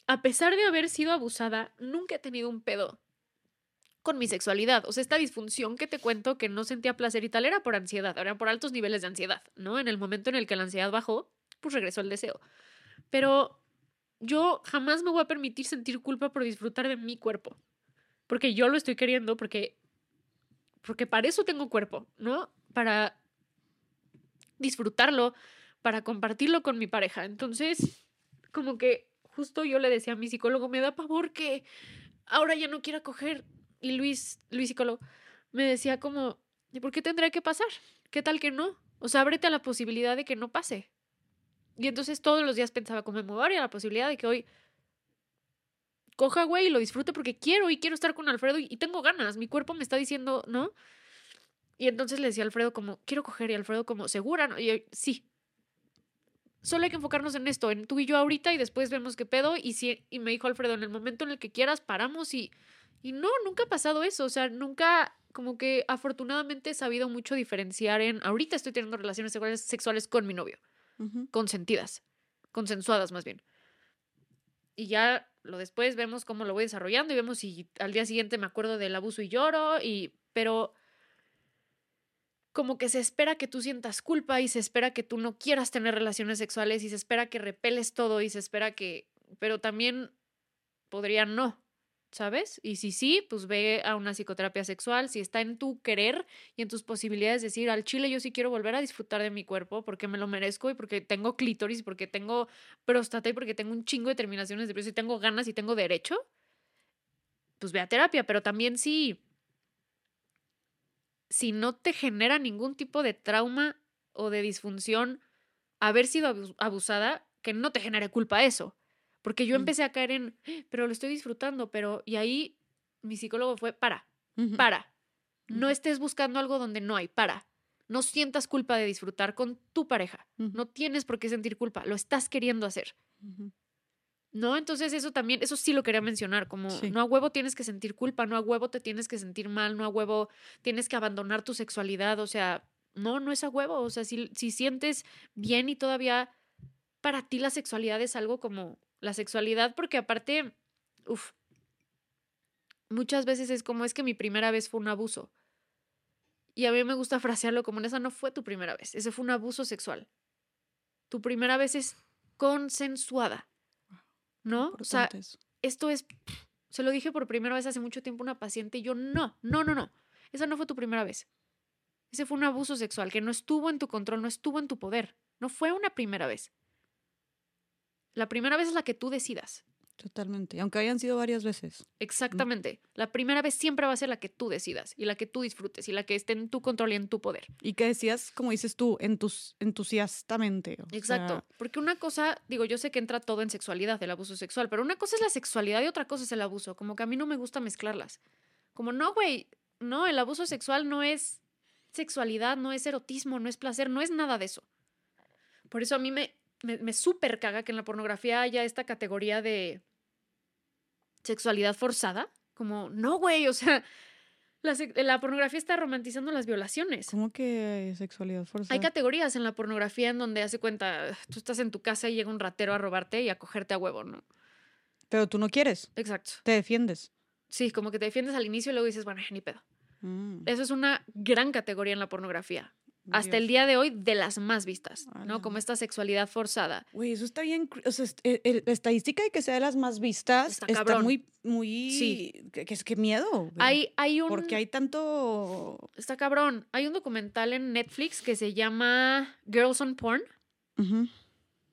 A pesar de haber sido abusada, nunca he tenido un pedo con mi sexualidad. O sea, esta disfunción que te cuento que no sentía placer y tal era por ansiedad, era por altos niveles de ansiedad, ¿no? En el momento en el que la ansiedad bajó, pues regresó el deseo. Pero yo jamás me voy a permitir sentir culpa por disfrutar de mi cuerpo. Porque yo lo estoy queriendo, porque, porque para eso tengo cuerpo, ¿no? Para disfrutarlo, para compartirlo con mi pareja. Entonces, como que justo yo le decía a mi psicólogo, me da pavor que ahora ya no quiera coger y Luis, Luis psicólogo, me decía como, ¿y por qué tendría que pasar? ¿Qué tal que no? O sea, ábrete a la posibilidad de que no pase. Y entonces todos los días pensaba como me a la posibilidad de que hoy coja, güey, y lo disfrute porque quiero y quiero estar con Alfredo y, tengo ganas. Mi cuerpo me está diciendo, ¿no? Y entonces le decía a Alfredo como, quiero coger y Alfredo como, ¿segura? ¿no? Y sí. Solo hay que enfocarnos en esto, en tú y yo ahorita y después vemos qué pedo. Y, si, y me dijo Alfredo, en el momento en el que quieras, paramos y y no, nunca ha pasado eso. O sea, nunca, como que afortunadamente he sabido mucho diferenciar en. Ahorita estoy teniendo relaciones sexuales, con mi novio. Consentidas. Consensuadas, más bien. Y ya lo después vemos cómo lo voy desarrollando y vemos si al día siguiente me acuerdo del abuso y lloro. Y. Pero como que se espera que tú sientas culpa y se espera que tú no quieras tener relaciones sexuales y se espera que repeles todo y se espera que, pero también podría no. ¿Sabes? Y si sí, pues ve a una psicoterapia sexual, si está en tu querer y en tus posibilidades decir, al chile yo sí quiero volver a disfrutar de mi cuerpo porque me lo merezco y porque tengo clítoris, porque tengo próstata y porque tengo un chingo de terminaciones de peso y tengo ganas y tengo derecho, pues ve a terapia, pero también si si no te genera ningún tipo de trauma o de disfunción haber sido abusada, que no te genere culpa eso. Porque yo mm. empecé a caer en, pero lo estoy disfrutando, pero... Y ahí mi psicólogo fue, para, para. No estés buscando algo donde no hay, para. No sientas culpa de disfrutar con tu pareja. No tienes por qué sentir culpa, lo estás queriendo hacer. ¿No? Entonces eso también, eso sí lo quería mencionar, como no a huevo tienes que sentir culpa, no a huevo te tienes que sentir mal, no a huevo tienes que abandonar tu sexualidad, o sea, no, no es a huevo, o sea, si, si sientes bien y todavía para ti la sexualidad es algo como la sexualidad, porque aparte, uff, muchas veces es como es que mi primera vez fue un abuso. Y a mí me gusta frasearlo como esa no fue tu primera vez, ese fue un abuso sexual. Tu primera vez es consensuada. ¿No? O sea, esto es, se lo dije por primera vez hace mucho tiempo a una paciente y yo no, no, no, no. Esa no fue tu primera vez. Ese fue un abuso sexual que no estuvo en tu control, no estuvo en tu poder. No fue una primera vez. La primera vez es la que tú decidas. Totalmente, aunque hayan sido varias veces. Exactamente. La primera vez siempre va a ser la que tú decidas y la que tú disfrutes y la que esté en tu control y en tu poder. Y que decías, como dices tú, entus entusiastamente. Exacto. Porque una cosa, digo, yo sé que entra todo en sexualidad, el abuso sexual, pero una cosa es la sexualidad y otra cosa es el abuso. Como que a mí no me gusta mezclarlas. Como, no, güey, no, el abuso sexual no es sexualidad, no es erotismo, no es placer, no es nada de eso. Por eso a mí me, me, me súper caga que en la pornografía haya esta categoría de sexualidad forzada. Como, no, güey, o sea, la, la, pornografía está romantizando las violaciones. ¿Cómo que sexualidad forzada? Hay categorías en la pornografía en donde hace cuenta, tú estás en tu casa y llega un ratero a robarte y a cogerte a huevo, ¿no? Pero tú no quieres. Exacto. Te defiendes. Sí, como que te defiendes al inicio y luego dices, bueno, ni pedo. Mm. Eso es una gran categoría en la pornografía hasta el día de hoy de las más vistas, ¿no? Como esta sexualidad forzada. Güey, eso está bien. O sea, e, la estadística de que sea de las más vistas está, muy, muy. Sí. Que, es que miedo. Hay, hay un. Porque hay tanto. Está cabrón. Hay un documental en Netflix que se llama Girls on Porn.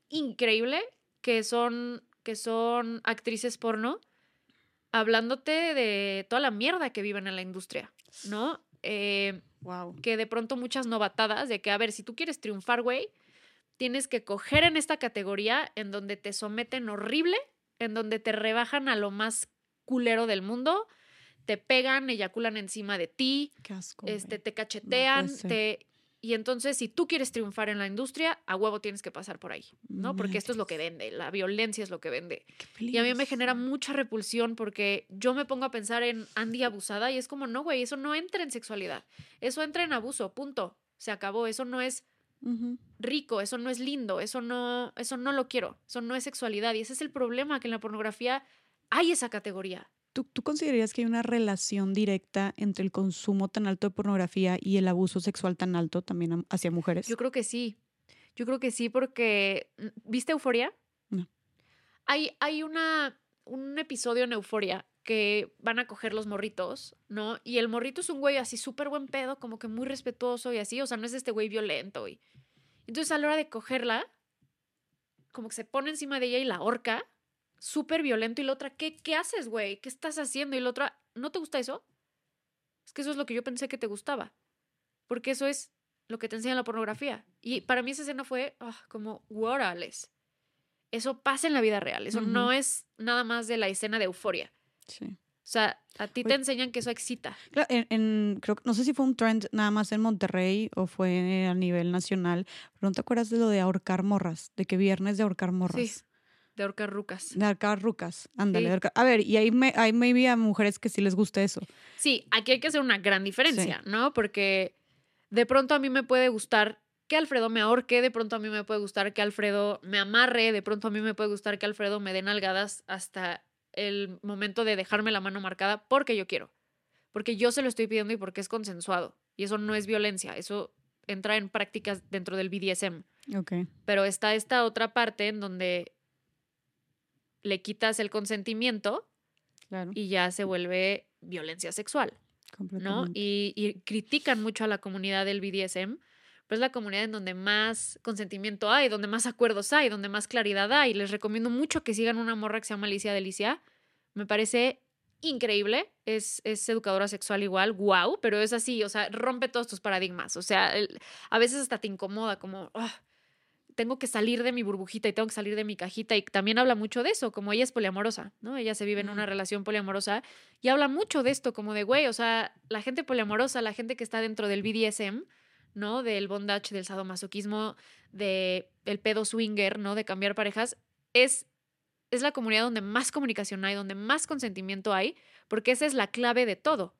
Increíble. Que son, que son actrices porno hablándote de toda la mierda que viven en la industria, ¿no? Eh, wow. Que de pronto muchas novatadas de que, a ver, si tú quieres triunfar, güey, tienes que coger en esta categoría en donde te someten horrible, en donde te rebajan a lo más culero del mundo, te pegan, eyaculan encima de ti, este, te cachetean, te y entonces, si tú quieres triunfar en la industria, a huevo tienes que pasar por ahí, ¿no? Porque esto es lo que vende, la violencia es lo que vende. Y a mí me genera mucha repulsión porque yo me pongo a pensar en Andy abusada y es como, no, güey, eso no entra en sexualidad, eso entra en abuso, punto. Se acabó, eso no es rico, eso no es lindo, eso no, eso no lo quiero, eso no es sexualidad. Y ese es el problema, que en la pornografía hay esa categoría. ¿Tú, ¿Tú considerarías que hay una relación directa entre el consumo tan alto de pornografía y el abuso sexual tan alto también am- hacia mujeres? Yo creo que sí. Yo creo que sí, porque. mm, ¿Viste Euforia? No. Hay, hay una, un episodio en Euforia que van a coger los morritos, ¿no? Y el morrito es un güey así súper buen pedo, como que muy respetuoso y así. O sea, no es este güey violento. Y... Entonces, a la hora de cogerla, como que se pone encima de ella y la ahorca, súper violento. Y la otra, ¿qué, qué haces, güey? ¿Qué estás haciendo? Y la otra, ¿no te gusta eso? Es que eso es lo que yo pensé que te gustaba. Porque eso es lo que te enseña la pornografía. Y para mí esa escena fue ah, como, órales. Eso pasa en la vida real. Eso no es nada más de la escena de euforia. Sí. O sea, a ti te enseñan que eso excita. Claro, en, en- creo, no sé si fue un trend nada más en Monterrey o fue a nivel nacional, pero ¿no te acuerdas de lo de ahorcar morras? De que viernes de ahorcar morras. Sí. De ahorcar rucas. De ahorcar rucas. Ándale. Sí. ahorcar- A ver, y hay, me, hay maybe a mujeres que sí les gusta eso. Sí, aquí hay que hacer una gran diferencia, ¿no? Porque de pronto a mí me puede gustar que Alfredo me ahorque, de pronto a mí me puede gustar que Alfredo me amarre, de pronto a mí me puede gustar que Alfredo me dé nalgadas hasta el momento de dejarme la mano marcada porque yo quiero. Porque yo se lo estoy pidiendo y porque es consensuado. Y eso no es violencia, eso entra en prácticas dentro del BDSM. Ok. Pero está esta otra parte en donde le quitas el consentimiento Claro. y ya se vuelve violencia sexual. ¿no? Y, y critican mucho a la comunidad del BDSM, pero es la comunidad en donde más consentimiento hay, donde más acuerdos hay, donde más claridad hay. Les recomiendo mucho que sigan una morra que se llama Alicia Delicia. Me parece increíble. Es, es educadora sexual igual, wow, pero es así, o sea, rompe todos tus paradigmas. O sea, el- a veces hasta te incomoda, como, "Ah, tengo que salir de mi burbujita y tengo que salir de mi cajita. Y también habla mucho de eso, como ella es poliamorosa, ¿no? Ella se vive en una relación poliamorosa y habla mucho de esto, como de, güey, o sea, la gente poliamorosa, la gente que está dentro del BDSM, ¿no? Del bondage, del sadomasoquismo, de el pedo swinger, ¿no? De cambiar parejas, es, es la comunidad donde más comunicación hay, donde más consentimiento hay, porque esa es la clave de todo.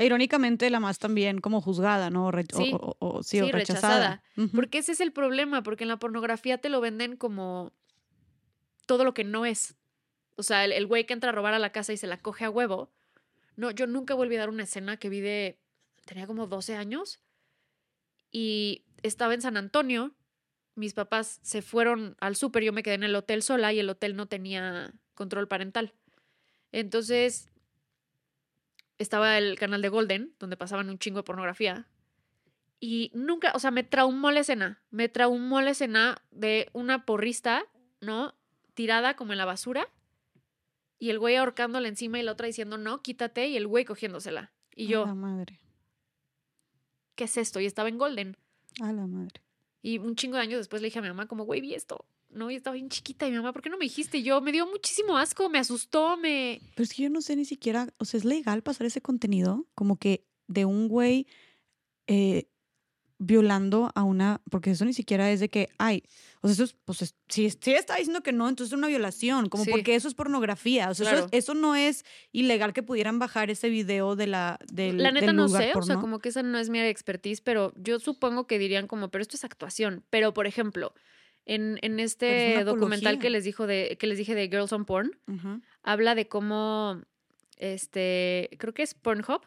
E irónicamente, la más también como juzgada, ¿no? Re- Sí. o- o- o Sí, rechazada. Ujú. Porque ese es el problema, porque en la pornografía te lo venden como todo lo que no es. O sea, el el güey que entra a robar a la casa y se la coge a huevo. No, yo nunca voy a olvidar una escena que vi de. tenía como 12 años y estaba en San Antonio. Mis papás se fueron al súper, yo me quedé en el hotel sola y el hotel no tenía control parental. Entonces estaba el canal de Golden, donde pasaban un chingo de pornografía. Y nunca, o sea, me traumó la escena. Me traumó la escena de una porrista, ¿no? Tirada como en la basura. Y el güey ahorcándola encima y la otra diciendo, no, quítate. Y el güey cogiéndosela. Y A yo, la madre. ¿qué es esto? Y estaba en Golden. A la madre. Y un chingo de años después le dije a mi mamá, como, güey, vi esto. No, y estaba bien chiquita. Y mi mamá, ¿por qué no me dijiste? Yo, me dio muchísimo asco, me asustó, me... Pero es que yo no sé ni siquiera, o sea, ¿es legal pasar ese contenido? Como que de un güey eh, violando a una, porque eso ni siquiera es de que, ay, o sea, eso es, pues, es- si, si está diciendo que no, entonces es una violación, como Sí. porque eso es pornografía, o sea, eso, eso no es ilegal que pudieran bajar ese video de la, del, La neta del no lugar sé, o sea, como que esa no es mi expertise, pero yo supongo que dirían como, pero esto es actuación. Pero, por ejemplo, en, este documental que les, dijo de, que les dije de Girls on Porn, habla de cómo, este, creo que es Pornhub,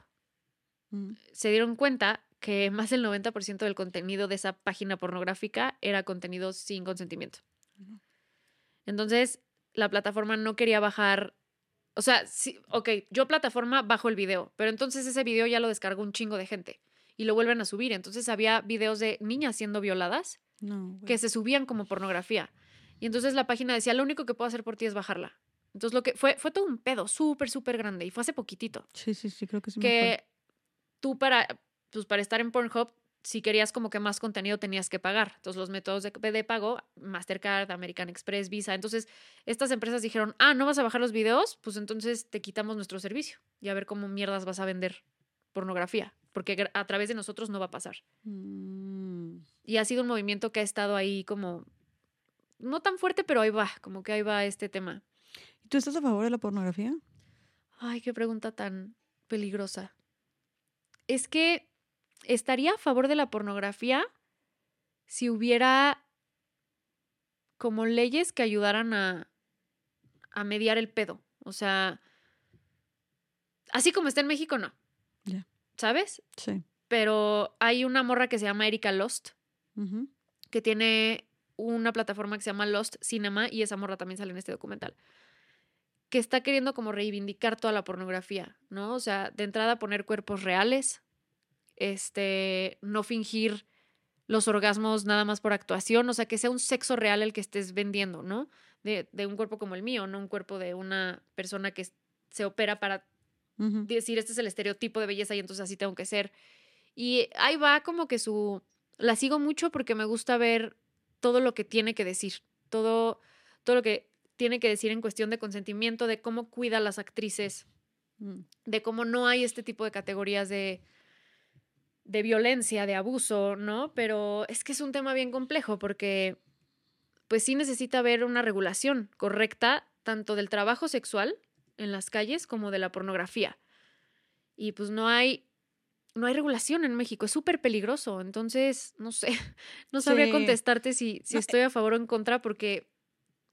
Mm. se dieron cuenta que más del 90% del contenido de esa página pornográfica era contenido sin consentimiento. Entonces, la plataforma no quería bajar. O sea, sí, ok, yo plataforma bajo el video, pero entonces ese video ya lo descargó un chingo de gente y lo vuelven a subir. Entonces había videos de niñas siendo violadas No, que se subían como pornografía. Y entonces la página decía, lo único que puedo hacer por ti es bajarla. Entonces lo que fue, fue todo un pedo súper, súper grande y fue hace poquitito Sí, sí, sí, creo que sí que tú para, pues para estar en Pornhub, si querías como que más contenido tenías que pagar. Entonces los métodos de, de pago, Mastercard, American Express, Visa. Entonces estas empresas dijeron, ah, ¿no vas a bajar los videos? Pues entonces te quitamos nuestro servicio y a ver cómo mierdas vas a vender pornografía, porque a través de nosotros no va a pasar. Mm. Y ha sido un movimiento que ha estado ahí como, no tan fuerte, pero ahí va, como que ahí va este tema. ¿Y ¿Tú estás a favor de la pornografía? Ay, qué pregunta tan peligrosa. Es que estaría a favor de la pornografía si hubiera como leyes que ayudaran a, a mediar el pedo. O sea, Así como está en México, no. Ya. ¿Sabes? Sí. Pero hay una morra que se llama Erika Lost, Que tiene una plataforma que se llama Lost Cinema y esa morra también sale en este documental. Que está queriendo como reivindicar toda la pornografía, ¿no? O sea, de entrada poner cuerpos reales, este, no fingir los orgasmos nada más por actuación, o sea, que sea un sexo real el que estés vendiendo, ¿no? De, de un cuerpo como el mío, no un cuerpo de una persona que se opera para decir este es el estereotipo de belleza y entonces así tengo que ser. Y ahí va como que su... La sigo mucho porque me gusta ver todo lo que tiene que decir, todo, todo lo que tiene que decir en cuestión de consentimiento, de cómo cuida a las actrices, Mm. de cómo no hay este tipo de categorías de, de violencia, de abuso, ¿no? Pero es que es un tema bien complejo porque pues sí necesita haber una regulación correcta tanto del trabajo sexual en las calles como de la pornografía. Y pues no hay no hay regulación en México, es súper peligroso. Entonces, no sé, no sabría Sí. contestarte si, si No, eh estoy a favor o en contra porque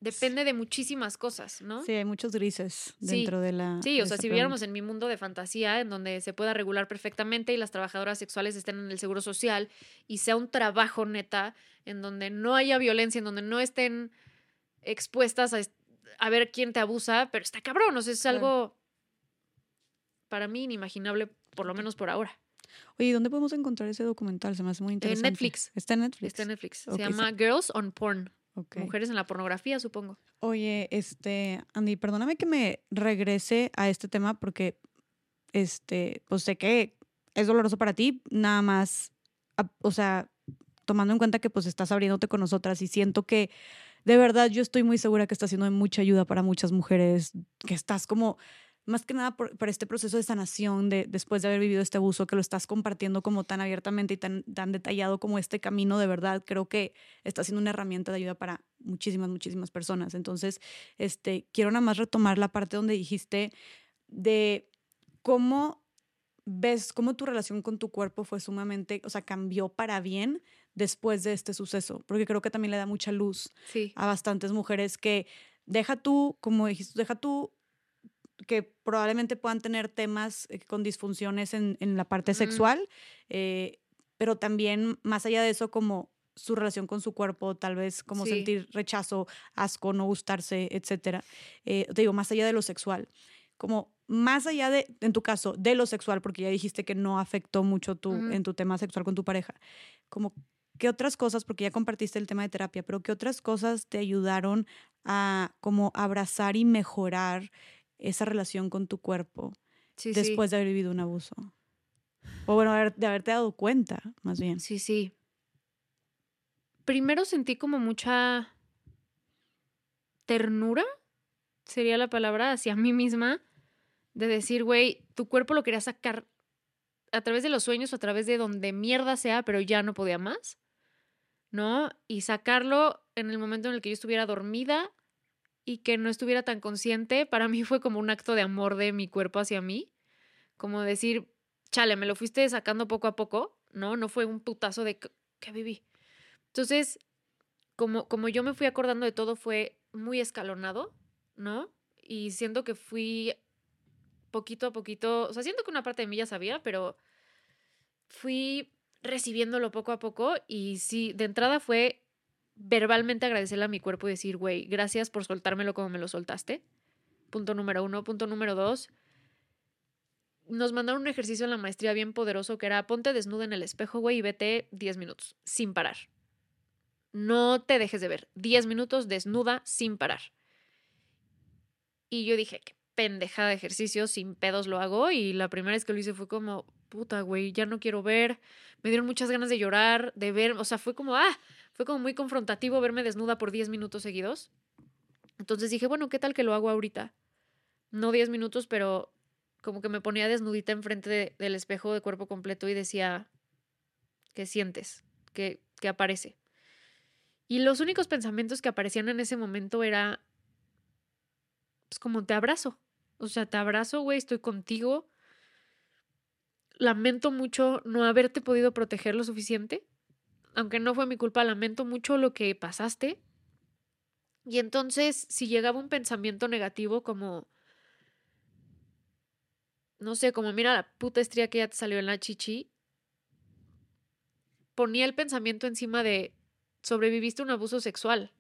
depende de muchísimas cosas, ¿no? Sí, hay muchos grises Sí, dentro de la. Sí, o sea, si viéramos en mi mundo de fantasía, en donde se pueda regular perfectamente y las trabajadoras sexuales estén en el seguro social y sea un trabajo neta, en donde no haya violencia, en donde no estén expuestas a, a ver quién te abusa, pero está cabrón, o sea, es algo para mí inimaginable, por lo menos por ahora. Oye, ¿y dónde podemos encontrar ese documental? Se me hace muy interesante. Netflix. Está en Netflix. Está en Netflix. Se llama Girls on Porn. Ok. Mujeres en la pornografía, supongo. Oye, este, Andy, perdóname que me regrese a este tema porque, este, pues sé que es doloroso para ti, nada más, o sea, tomando en cuenta que pues estás abriéndote con nosotras y siento que de verdad yo estoy muy segura que estás siendo de mucha ayuda para muchas mujeres, que estás como, más que nada por, por este proceso de sanación de, después de haber vivido este abuso, que lo estás compartiendo como tan abiertamente y tan, tan detallado como este camino de verdad, creo que está siendo una herramienta de ayuda para muchísimas, muchísimas personas. Entonces, este, quiero nada más retomar la parte donde dijiste de cómo ves, cómo tu relación con tu cuerpo fue sumamente, o sea, cambió para bien después de este suceso, porque creo que también le da mucha luz Sí. a bastantes mujeres que deja tú, como dijiste, deja tú que probablemente puedan tener temas eh, con disfunciones en, en la parte Ujú. sexual, eh, pero también más allá de eso, como su relación con su cuerpo, tal vez como Sí. sentir rechazo, asco, no gustarse, etcétera. Eh, te digo, más allá de lo sexual, como más allá de, en tu caso, de lo sexual, porque ya dijiste que no afectó mucho tu, Ujú. en tu tema sexual con tu pareja, como ¿qué otras cosas, porque ya compartiste el tema de terapia, pero qué otras cosas te ayudaron a como abrazar y mejorar esa relación con tu cuerpo Sí, sí. después de haber vivido un abuso? O bueno, de haberte dado cuenta, más bien. Sí, sí. Primero sentí como mucha ternura, sería la palabra, hacia mí misma, de decir, güey, tu cuerpo lo quería sacar a través de los sueños o a través de donde mierda sea, pero ya no podía más, ¿no? Y sacarlo en el momento en el que yo estuviera dormida y que no estuviera tan consciente, para mí fue como un acto de amor de mi cuerpo hacia mí, como decir, chale, me lo fuiste sacando poco a poco, ¿no? No fue un putazo de que viví. Entonces, como, como yo me fui acordando de todo, fue muy escalonado, ¿no? Y siento que fui poquito a poquito, o sea, siento que una parte de mí ya sabía, pero fui recibiéndolo poco a poco y sí, de entrada fue verbalmente agradecerle a mi cuerpo y decir, güey, gracias por soltármelo como me lo soltaste. Punto número uno. Punto número dos. Nos mandaron un ejercicio en la maestría bien poderoso que era ponte desnuda en el espejo, güey, y vete 10 minutos, sin parar. No te dejes de ver. 10 minutos desnuda, sin parar. Y yo dije, qué pendejada de ejercicio, sin pedos lo hago. Y la primera vez que lo hice fue como, puta, güey, ya no quiero ver. Me dieron muchas ganas de llorar, de ver, o sea, fue como, ah, fue como muy confrontativo verme desnuda por 10 minutos seguidos. Entonces dije, bueno, ¿qué tal que lo hago ahorita? No 10 minutos, pero como que me ponía desnudita enfrente de- del espejo de cuerpo completo y decía, ¿qué sientes? ¿Qué, qué aparece? Y los únicos pensamientos que aparecían en ese momento era, pues como te abrazo. O sea, te abrazo, güey, estoy contigo. Lamento mucho no haberte podido proteger lo suficiente. Aunque no fue mi culpa, lamento mucho lo que pasaste. Y entonces, si llegaba un pensamiento negativo como, no sé, como mira la puta estría que ya te salió en la chichi, ponía el pensamiento encima de sobreviviste un abuso sexual.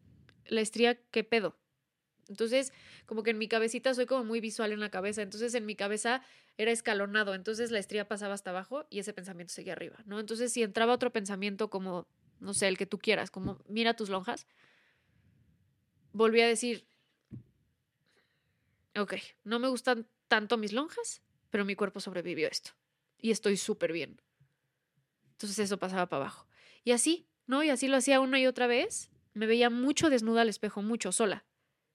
La estría, ¿qué pedo? Entonces, como que en mi cabecita soy como muy visual en la cabeza. Entonces, en mi cabeza era escalonado. Entonces, la estría pasaba hasta abajo y ese pensamiento seguía arriba, ¿no? Entonces, si entraba otro pensamiento como, no sé, el que tú quieras, como mira tus lonjas, volví a decir, ok, no me gustan tanto mis lonjas, pero mi cuerpo sobrevivió esto. Y estoy súper bien. Entonces eso pasaba para abajo. Y así, ¿no? Y así lo hacía una y otra vez. Me veía mucho desnuda al espejo, mucho, sola.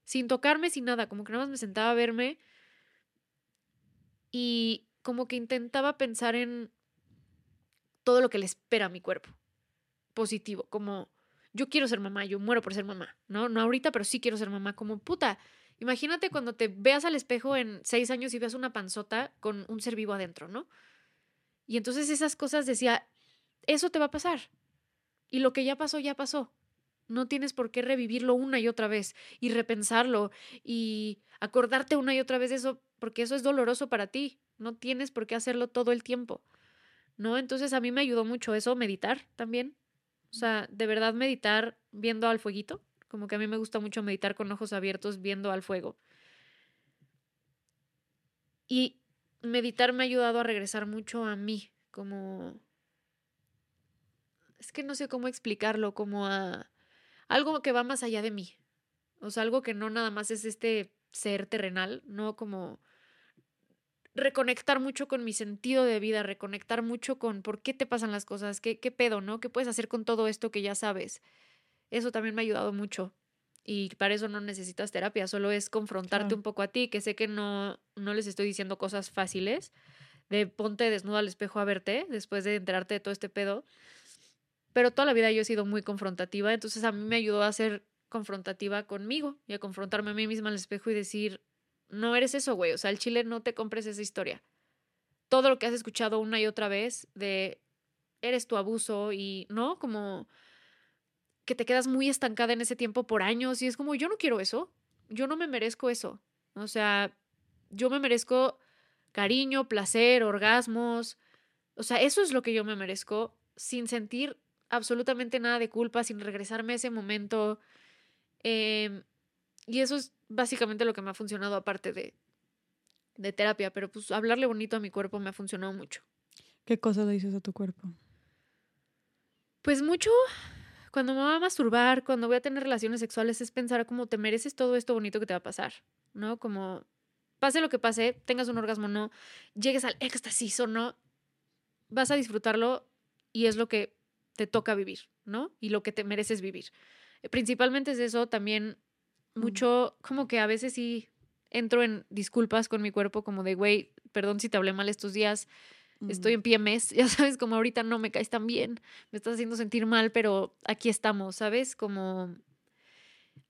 Sin tocarme, sin nada. Como que nada más me sentaba a verme. Y como que intentaba pensar en todo lo que le espera a mi cuerpo. Positivo. Como yo quiero ser mamá, yo muero por ser mamá. No, no ahorita, pero sí quiero ser mamá. Como puta, Imagínate cuando te veas al espejo en seis años y veas una panzota con un ser vivo adentro, ¿no? Y entonces esas cosas decía, eso te va a pasar. Y lo que ya pasó, ya pasó. No tienes por qué revivirlo una y otra vez y repensarlo y acordarte una y otra vez de eso, porque eso es doloroso para ti. No tienes por qué hacerlo todo el tiempo. ¿No? Entonces a mí me ayudó mucho eso, meditar también. O sea, de verdad meditar viendo al fueguito como que a mí me gusta mucho meditar con ojos abiertos viendo al fuego. Y meditar me ha ayudado a regresar mucho a mí, como... Es que no sé cómo explicarlo, como a algo que va más allá de mí. O sea, algo que no nada más es este ser terrenal, no como reconectar mucho con mi sentido de vida, reconectar mucho con por qué te pasan las cosas, qué, qué pedo, ¿no? ¿Qué puedes hacer con todo esto que ya sabes? Eso también me ha ayudado mucho. Y para eso no necesitas terapia, solo es confrontarte un poco a ti, que sé que no, no les estoy diciendo cosas fáciles, de ponte desnudo al espejo a verte después de enterarte de todo este pedo. Pero toda la vida yo he sido muy confrontativa, entonces a mí me ayudó a ser confrontativa conmigo y a confrontarme a mí misma al espejo y decir, no eres eso, güey, o sea, el chile no te compres esa historia. Todo lo que has escuchado una y otra vez de eres tu abuso y, ¿no? Como que te quedas muy estancada en ese tiempo por años y es como, yo no quiero eso, yo no me merezco eso. O sea, yo me merezco cariño, placer, orgasmos. O sea, eso es lo que yo me merezco sin sentir absolutamente nada de culpa, sin regresarme a ese momento. Em, y eso es básicamente lo que me ha funcionado aparte de, de terapia, pero pues hablarle bonito a mi cuerpo me ha funcionado mucho. ¿Qué cosa le dices a tu cuerpo? Pues mucho cuando me voy a masturbar, cuando voy a tener relaciones sexuales, es pensar como te mereces todo esto bonito que te va a pasar, ¿no? Como pase lo que pase, tengas un orgasmo o no, llegues al éxtasis o no, vas a disfrutarlo y es lo que te toca vivir, ¿no? Y lo que te mereces vivir. Principalmente es eso, también mucho, como que a veces sí entro en disculpas con mi cuerpo, como de, güey, perdón si te hablé mal estos días, Estoy en PMS, ya sabes, como ahorita no me caes tan bien, me estás haciendo sentir mal, pero aquí estamos, ¿sabes? Como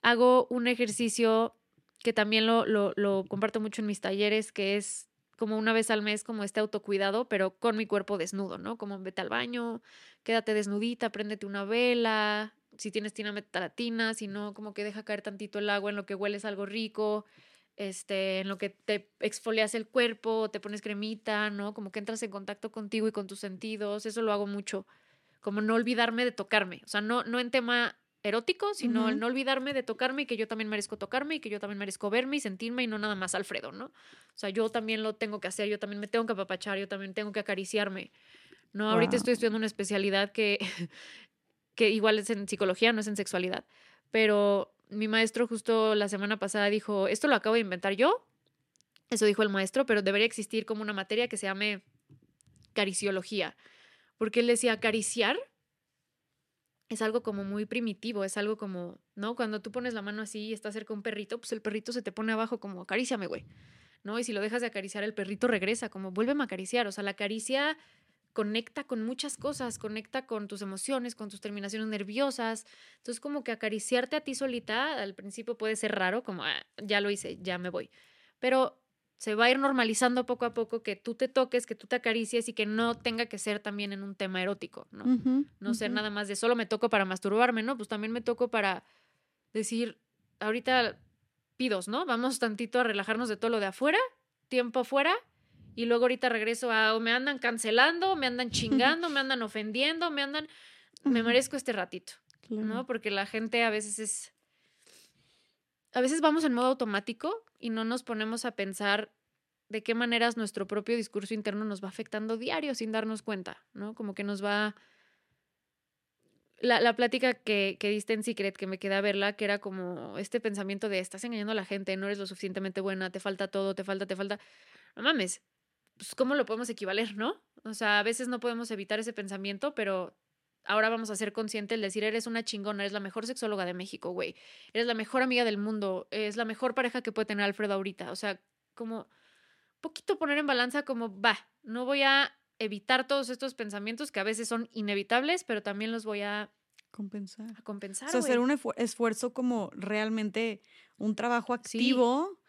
hago un ejercicio que también lo, lo, lo comparto mucho en mis talleres, que es como una vez al mes, como este autocuidado, pero con mi cuerpo desnudo, ¿no? Como vete al baño, quédate desnudita, préndete una vela, si tienes tina, latina, si no, como que deja caer tantito el agua en lo que hueles algo rico, este, en lo que te exfolias el cuerpo, te pones cremita, ¿no? Como que entras en contacto contigo y con tus sentidos, eso lo hago mucho, como no olvidarme de tocarme, o sea, no, no en tema erótico, sino el no olvidarme de tocarme y que yo también merezco tocarme y que yo también merezco verme y sentirme y no nada más Alfredo, ¿no? O sea, yo también lo tengo que hacer, yo también me tengo que apapachar, yo también tengo que acariciarme, ¿no? Ahorita estoy estudiando una especialidad que, que igual es en psicología, no es en sexualidad, pero mi maestro justo la semana pasada dijo, esto lo acabo de inventar yo, eso dijo el maestro, pero debería existir como una materia que se llame cariciología, porque él decía, acariciar es algo como muy primitivo, es algo como, ¿no? Cuando tú pones la mano así y estás cerca de un perrito, pues el perrito se te pone abajo como, acaríciame, güey, ¿no? Y si lo dejas de acariciar, el perrito regresa, como, vuélveme a acariciar, o sea, la caricia conecta con muchas cosas, conecta con tus emociones, con tus terminaciones nerviosas. Entonces, como que acariciarte a ti solita al principio puede ser raro, como ah, ya lo hice, ya me voy. Pero se va a ir normalizando poco a poco que tú te toques, que tú te acaricies y que no tenga que ser también en un tema erótico, ¿no? no ser nada más de solo me toco para masturbarme, ¿no? Pues también me toco para decir, ahorita pidos, ¿no? Vamos tantito a relajarnos de todo lo de afuera, tiempo afuera Y luego ahorita regreso a o me andan cancelando, me andan chingando, me andan ofendiendo, me andan... Me merezco este ratito, ¿no? Porque la gente a veces es... A veces vamos en modo automático y no nos ponemos a pensar de qué maneras nuestro propio discurso interno nos va afectando diario sin darnos cuenta, ¿no? Como que nos va... La, la plática que, que, diste en Secret, que me queda verla, que era como este pensamiento de estás engañando a la gente, no eres lo suficientemente buena, te falta todo, te falta, te falta. No mames, pues ¿cómo lo podemos equivaler, no? O sea, a veces no podemos evitar ese pensamiento, pero ahora vamos a ser conscientes el decir, eres una chingona, eres la mejor sexóloga de México, güey. Eres la mejor amiga del mundo, es la mejor pareja que puede tener Alfredo ahorita. O sea, como poquito poner en balanza como, va, no voy a evitar todos estos pensamientos que a veces son inevitables, pero también los voy a compensar. A compensar. O sea, hacer un esfuerzo como realmente un trabajo activo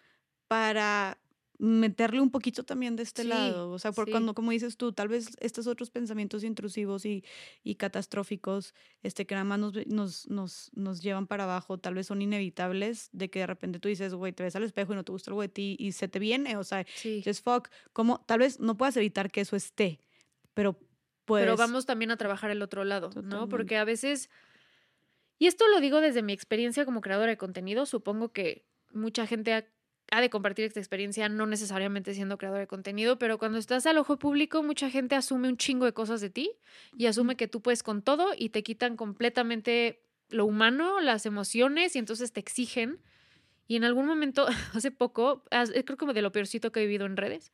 para meterle un poquito también de este lado. O sea, por cuando, como dices tú, tal vez estos otros pensamientos intrusivos y, y catastróficos, este, que nada más nos, nos, nos, nos, llevan para abajo, tal vez son inevitables, de que de repente tú dices, güey, te ves al espejo y no te gusta algo de ti y se te viene. O sea, just fuck. Como, tal vez no puedas evitar que eso esté, pero puedes. Pero vamos también a trabajar el otro lado, ¿no? Porque a veces. Y esto lo digo desde mi experiencia como creadora de contenido. Supongo que mucha gente ha ha de compartir esta experiencia, no necesariamente siendo creador de contenido, pero cuando estás al ojo público, mucha gente asume un chingo de cosas de ti y asume que tú puedes con todo y te quitan completamente lo humano, las emociones y entonces te exigen. Y en algún momento, hace poco, creo como de lo peorcito que he vivido en redes,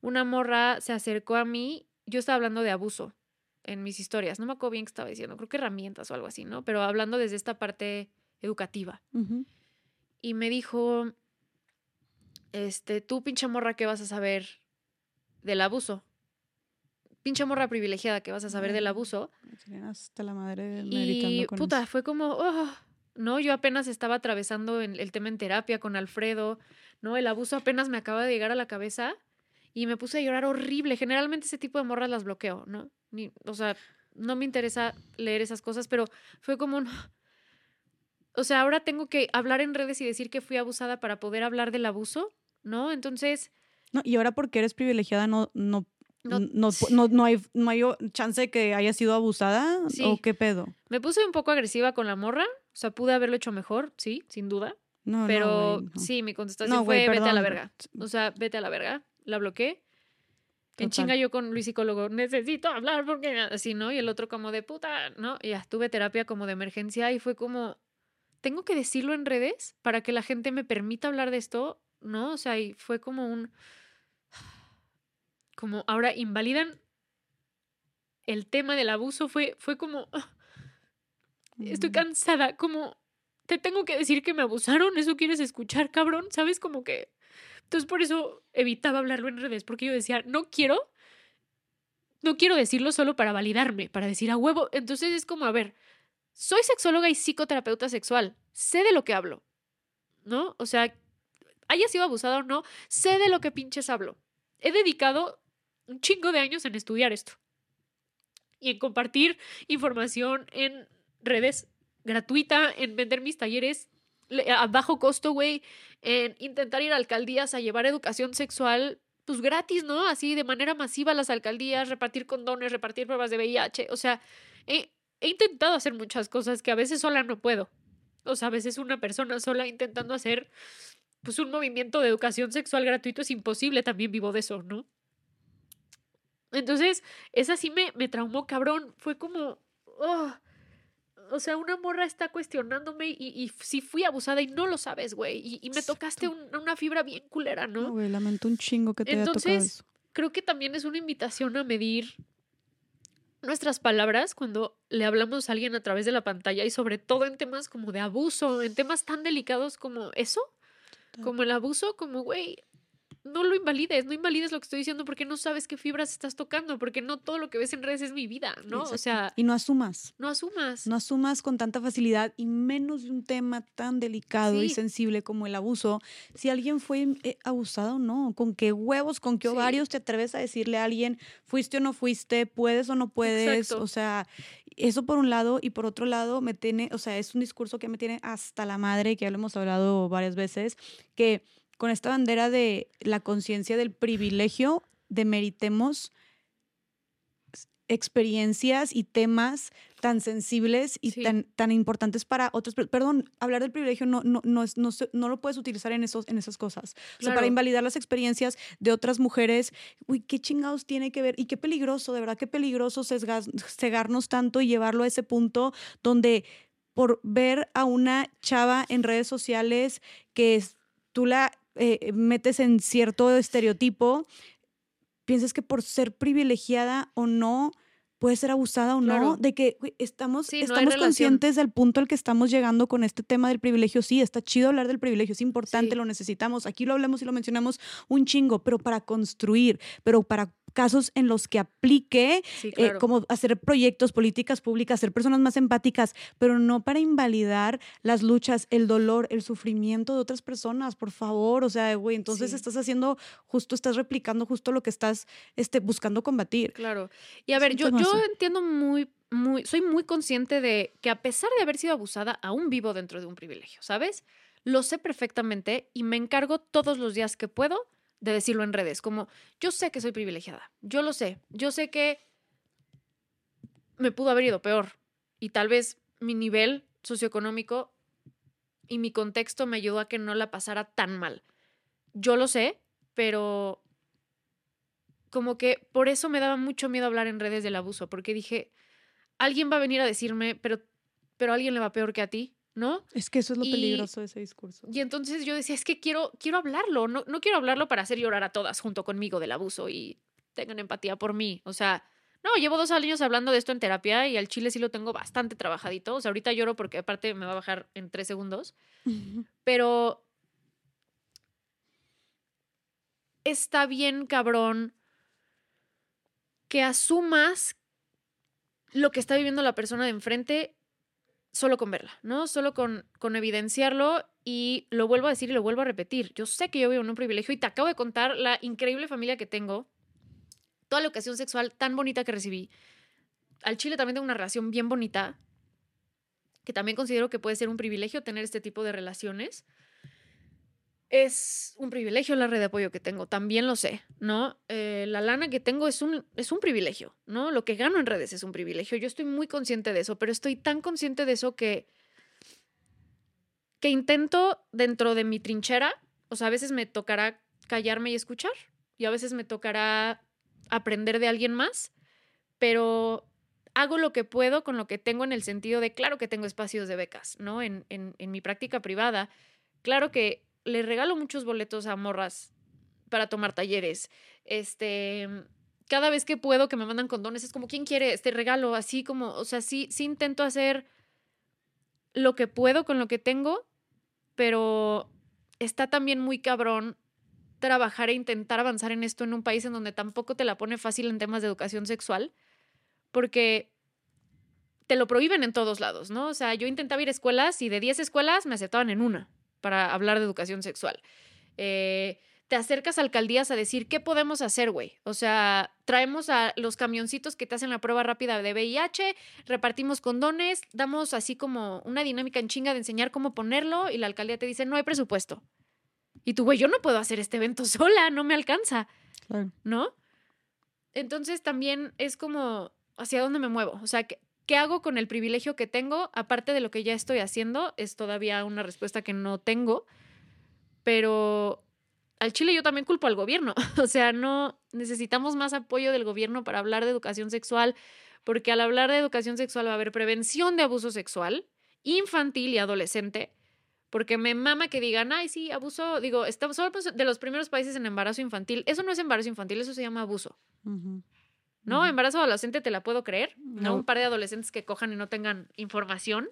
una morra se acercó a mí, yo estaba hablando de abuso en mis historias, no me acuerdo bien qué estaba diciendo, creo que herramientas o algo así, ¿no? Pero hablando desde esta parte educativa. Y me dijo, este, tú pinche morra, ¿qué vas a saber del abuso? Pinche morra privilegiada, ¿qué vas a saber del abuso? Hasta la madre y puta, fue como, oh, no, yo apenas estaba atravesando el, tema en terapia con Alfredo, ¿no? El abuso apenas me acaba de llegar a la cabeza y me puse a llorar horrible. Generalmente ese tipo de morras las bloqueo, ¿no? Ni, o sea, no me interesa leer esas cosas, pero fue como un... O sea, ahora tengo que hablar en redes y decir que fui abusada para poder hablar del abuso. ¿No? Entonces... No, y ahora porque eres privilegiada no, no, no, no, no, hay, no hay chance de que haya sido abusada o qué pedo. Me puse un poco agresiva con la morra, o sea, pude haberlo hecho mejor, sí, sin duda. No, pero sí, mi contestación fue vete a la verga. O sea, vete a la verga. La bloqueé. En chinga yo con Luis psicólogo, necesito hablar porque así, ¿no? Y el otro como de puta, ¿no? Y ya tuve terapia como de emergencia y fue como, tengo que decirlo en redes para que la gente me permita hablar de esto ¿no? O sea, y fue como un... Como ahora invalidan el tema del abuso, fue, fue como... Estoy cansada, como... Te tengo que decir que me abusaron, eso quieres escuchar, cabrón, ¿sabes? Como que... Entonces por eso evitaba hablarlo en redes, porque yo decía, no quiero, no quiero decirlo solo para validarme, para decir a huevo. Entonces es como, a ver, soy sexóloga y psicoterapeuta sexual, sé de lo que hablo, ¿no? O sea, haya sido abusada o no, sé de lo que pinches hablo. He dedicado un chingo de años en estudiar esto y en compartir información en redes gratuita, en vender mis talleres a bajo costo, güey, en intentar ir a alcaldías a llevar educación sexual, pues gratis, ¿no? Así de manera masiva a las alcaldías, repartir condones, repartir pruebas de VIH, o sea, he, he intentado hacer muchas cosas que a veces sola no puedo. O sea, a veces una persona sola intentando hacer pues un movimiento de educación sexual gratuito es imposible, también vivo de eso, ¿no? Entonces, esa sí me, me traumó, cabrón. Fue como, oh, o sea, una morra está cuestionándome y, y sí fui abusada y no lo sabes, güey. Y, me tocaste una fibra bien culera, ¿no? No, güey, lamento un chingo que te Entonces, haya tocado eso. creo que también es una invitación a medir nuestras palabras cuando le hablamos a alguien a través de la pantalla y sobre todo en temas como de abuso, en temas tan delicados como eso. Como el abuso, como, güey, no lo invalides, no invalides lo que estoy diciendo porque no sabes qué fibras estás tocando, porque no todo lo que ves en redes es mi vida, ¿no? O sea... Y no asumas. No asumas. No asumas con tanta facilidad y menos de un tema tan delicado y sensible como el abuso. Si alguien fue eh, abusado o no, con qué huevos, con qué ovarios te atreves a decirle a alguien, fuiste o no fuiste, puedes o no puedes, o sea... Eso por un lado y por otro lado me tiene, o sea, es un discurso que me tiene hasta la madre, que ya lo hemos hablado varias veces, que con esta bandera de la conciencia del privilegio, demeritemos experiencias y temas tan sensibles y Sí. tan, tan importantes para otros. per- Perdón, hablar del privilegio no, no, no, es, no, no lo puedes utilizar en, esos, en esas cosas. O sea, para invalidar las experiencias de otras mujeres, uy, qué chingados tiene que ver y qué peligroso, de verdad, qué peligroso sesgas- cegarnos tanto y llevarlo a ese punto donde por ver a una chava en redes sociales que es- tú la eh, metes en cierto estereotipo, piensas que por ser privilegiada o no, puede ser abusada o Claro. no, de que güey, estamos, Sí, estamos conscientes del punto al que estamos llegando con este tema del privilegio. Sí, está chido hablar del privilegio, es importante, Sí. lo necesitamos. Aquí lo hablamos y lo mencionamos un chingo, pero para construir, pero para casos en los que aplique Sí, eh, como hacer proyectos, políticas públicas, ser personas más empáticas, pero no para invalidar las luchas, el dolor, el sufrimiento de otras personas, por favor. O sea, güey, entonces Sí. estás haciendo justo, estás replicando justo lo que estás este, buscando combatir. Claro. Y a ver, yo, yo entiendo muy, muy, soy muy consciente de que a pesar de haber sido abusada, aún vivo dentro de un privilegio, ¿sabes? Lo sé perfectamente y me encargo todos los días que puedo de decirlo en redes, como yo sé que soy privilegiada, yo lo sé, yo sé que me pudo haber ido peor y tal vez mi nivel socioeconómico y mi contexto me ayudó a que no la pasara tan mal. Yo lo sé, pero como que por eso me daba mucho miedo hablar en redes del abuso, porque dije, alguien va a venir a decirme, pero, pero alguien le va peor que a ti, ¿no? Es que eso es lo Y- peligroso de ese discurso. Y entonces yo decía, es que quiero, quiero hablarlo, no, no quiero hablarlo para hacer llorar a todas junto conmigo del abuso y tengan empatía por mí. O sea, no, llevo dos años hablando de esto en terapia y al chile sí lo tengo bastante trabajadito. O sea, ahorita lloro porque aparte me va a bajar en tres segundos. Pero está bien, cabrón, que asumas lo que está viviendo la persona de enfrente solo con verla, ¿no? Solo con, con evidenciarlo y lo vuelvo a decir y lo vuelvo a repetir. Yo sé que yo vivo en un privilegio y te acabo de contar la increíble familia que tengo, toda la ocasión sexual tan bonita que recibí. Al Chile también tengo una relación bien bonita, que también considero que puede ser un privilegio tener este tipo de relaciones. Es un privilegio la red de apoyo que tengo, también lo sé, ¿no? Eh, la lana que tengo es un, es un privilegio, ¿no? Lo que gano en redes es un privilegio. Yo estoy muy consciente de eso, pero estoy tan consciente de eso que, que intento dentro de mi trinchera, o sea, a veces me tocará callarme y escuchar, y a veces me tocará aprender de alguien más, pero hago lo que puedo con lo que tengo en el sentido de, claro que tengo espacios de becas, ¿no? En, en, en mi práctica privada, claro que le regalo muchos boletos a morras para tomar talleres. Este, cada vez que puedo que me mandan condones, es como, ¿quién quiere este regalo? Así como, o sea, sí, sí intento hacer lo que puedo con lo que tengo, pero está también muy cabrón trabajar e intentar avanzar en esto en un país en donde tampoco te la pone fácil en temas de educación sexual, porque te lo prohíben en todos lados, ¿no? O sea, yo intentaba ir a escuelas y de 10 escuelas me aceptaban en una para hablar de educación sexual. Eh, te acercas a alcaldías a decir, ¿qué podemos hacer, güey? O sea, traemos a los camioncitos que te hacen la prueba rápida de VIH, repartimos condones, damos así como una dinámica en chinga de enseñar cómo ponerlo y la alcaldía te dice, no hay presupuesto. Y tú, güey, yo no puedo hacer este evento sola, no me alcanza, Claro. ¿no? Entonces también es como, ¿hacia dónde me muevo? O sea, ¿qué, ¿qué hago con el privilegio que tengo? Aparte de lo que ya estoy haciendo, es todavía una respuesta que no tengo, pero al Chile yo también culpo al gobierno. O sea, no necesitamos más apoyo del gobierno para hablar de educación sexual, porque al hablar de educación sexual va a haber prevención de abuso sexual infantil y adolescente. Porque me mama que digan, ay, sí, abuso. Digo, estamos de los primeros países en embarazo infantil. Eso no es embarazo infantil, eso se llama abuso. Ujú. ¿No? Ujú. Embarazo adolescente te la puedo creer. No, No. un par de adolescentes que cojan y no tengan información.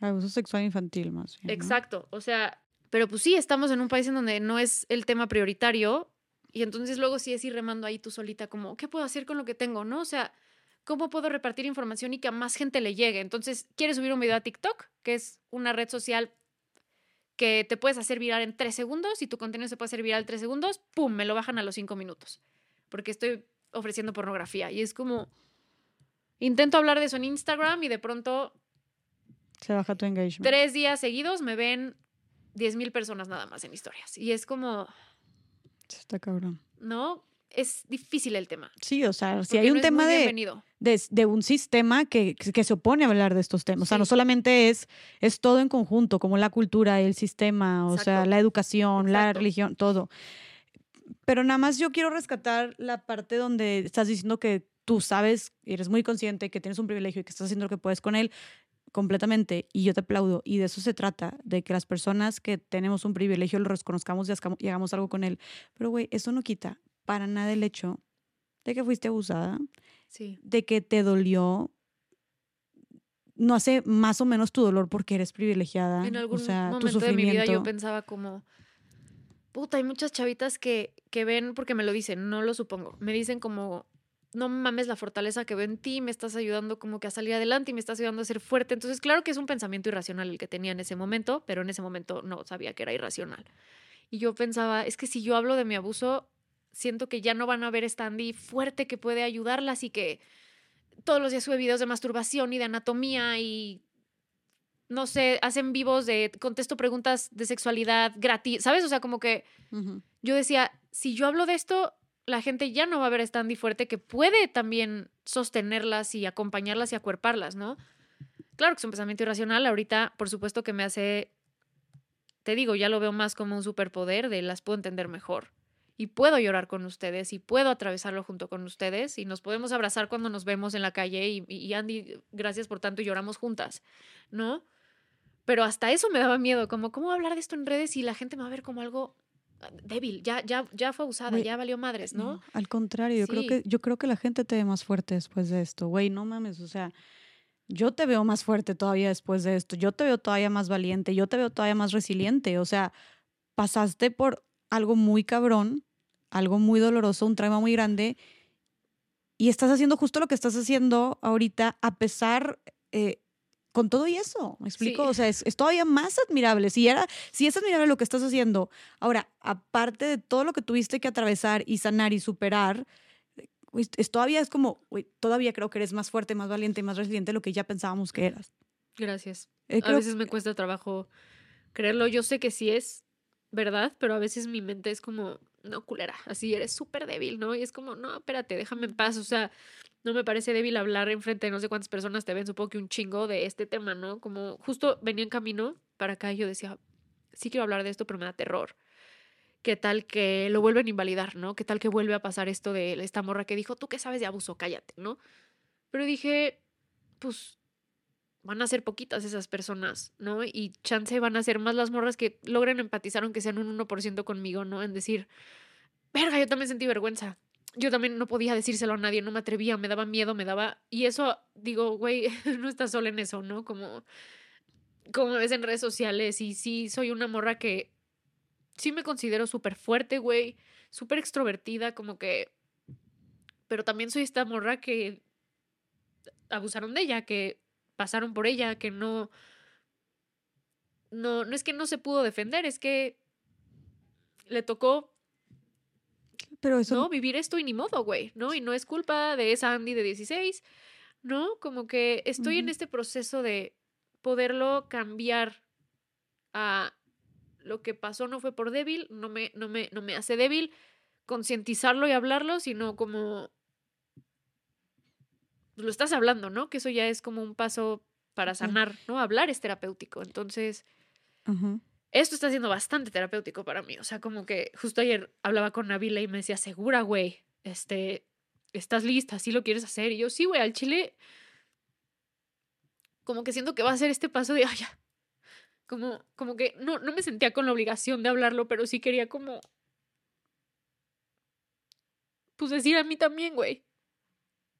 Abuso sexual infantil más bien. ¿no? Exacto. O sea, pero pues sí, estamos en un país en donde no es el tema prioritario. Y entonces luego sí es ir remando ahí tú solita, como, ¿qué puedo hacer con lo que tengo? ¿No? O sea, ¿cómo puedo repartir información y que a más gente le llegue? Entonces, ¿quieres subir un video a TikTok? Que es una red social que te puedes hacer viral en tres segundos y tu contenido se puede hacer viral en tres segundos, ¡pum! Me lo bajan a los cinco minutos. Porque estoy ofreciendo pornografía. Y es como, intento hablar de eso en Instagram y de pronto Se baja tu engagement. tres días seguidos me ven 10 mil personas nada más en historias. Y es como, Sí, Está cabrón. ¿no? es difícil el tema. Sí, o sea, si hay no un es tema de, de, de un sistema que, que se opone a hablar de estos temas. O sea, no Sí. solamente es, es todo en conjunto, como la cultura, el sistema, o sea, Exacto. la educación, la Exacto. religión, todo. Pero nada más yo quiero rescatar la parte donde estás diciendo que tú sabes, eres muy consciente que tienes un privilegio y que estás haciendo lo que puedes con él completamente y yo te aplaudo y de eso se trata, de que las personas que tenemos un privilegio lo reconozcamos y hagamos- algo con él. Pero güey, eso no quita para nada el hecho de que fuiste abusada, Sí. de que te dolió, no hace más o menos tu dolor porque eres privilegiada. En algún o sea, tu momento de mi vida yo pensaba como, puta, hay muchas chavitas que, que ven, porque me lo dicen, no lo supongo, me dicen como, no mames la fortaleza que veo en ti, me estás ayudando como que a salir adelante y me estás ayudando a ser fuerte. Entonces, claro que es un pensamiento irracional el que tenía en ese momento, pero en ese momento no sabía que era irracional. Y yo pensaba, es que si yo hablo de mi abuso, siento que ya no van a ver esta Andy fuerte que puede ayudarlas y que todos los días sube videos de masturbación y de anatomía y no sé, hacen vivos de contesto preguntas de sexualidad gratis, ¿sabes? O sea, como que yo decía, si yo hablo de esto, la gente ya no va a ver a esta Andy fuerte que puede también sostenerlas y acompañarlas y acuerparlas, ¿no? Claro que es un pensamiento irracional, ahorita por supuesto que me hace, te digo, ya lo veo más como un superpoder de las puedo entender mejor. Y puedo llorar con ustedes y puedo atravesarlo junto con ustedes y nos podemos abrazar cuando nos vemos en la calle y, y Andy, gracias por tanto y lloramos juntas, ¿no? Pero hasta eso me daba miedo, como, ¿cómo hablar de esto en redes y la gente me va a ver como algo ah, débil? Ya, ya, ya fue abusada, ya valió madres, ¿no? No, al contrario, yo creo que yo creo que la gente te ve más fuerte después de esto, güey, no mames, o sea, yo te veo más fuerte todavía después de esto, yo te veo todavía más valiente, yo te veo todavía más resiliente, o sea, pasaste por algo muy cabrón, algo muy doloroso, un trauma muy grande y estás haciendo justo lo que estás haciendo ahorita a pesar eh, con todo y eso, ¿me explico? Sí. O sea, es, es todavía más admirable. Si, era, si es admirable lo que estás haciendo, ahora, aparte de todo lo que tuviste que atravesar y sanar y superar, es, todavía es como, todavía creo que eres más fuerte, más valiente y más resiliente de lo que ya pensábamos que eras. Gracias. Eh, A veces me cuesta trabajo creerlo. Yo sé que sí es verdad, pero a veces mi mente es como, no, culera, así eres súper débil, ¿no? Y es como, no, espérate, déjame en paz. O sea, no me parece débil hablar enfrente de no sé cuántas personas te ven, supongo que un chingo de este tema, ¿no? Como justo venía en camino para acá y yo decía, sí quiero hablar de esto, pero me da terror. ¿Qué tal que lo vuelven a invalidar, ¿no? ¿Qué tal que vuelve a pasar esto de esta morra que dijo, tú qué sabes de abuso, cállate, ¿no? Pero dije, pues van a ser poquitas esas personas, ¿no? Y chance van a ser más las morras que logren empatizar, aunque sean un 1% conmigo, ¿no? En decir, verga, yo también sentí vergüenza. Yo también no podía decírselo a nadie, no me atrevía, me daba miedo, me daba... Y eso, digo, güey, no estás sola en eso, ¿no? Como, como ves en redes sociales y sí, soy una morra que sí me considero súper fuerte, güey, súper extrovertida, como que... Pero también soy esta morra que abusaron de ella, que pasaron por ella, que no... No, no es que no se pudo defender, es que le tocó Pero eso, ¿no? Vivir esto y ni modo, güey, ¿no? Y no es culpa de esa Andy de 16, ¿no? Como que estoy en este proceso de poderlo cambiar a lo que pasó no fue por débil, no me, no me, no me hace débil concientizarlo y hablarlo, sino como lo estás hablando, ¿no? Que eso ya es como un paso para sanar, ¿no? Hablar es terapéutico. Entonces. Esto está siendo bastante terapéutico para mí. O sea, como que justo ayer hablaba con Nabila y me decía, segura, güey, este, estás lista, sí lo quieres hacer. Y yo, sí, güey, al chile, como que siento que va a ser este paso de, ay, ya. Como, como que no, no me sentía con la obligación de hablarlo, pero sí quería como, pues decir a mí también, güey.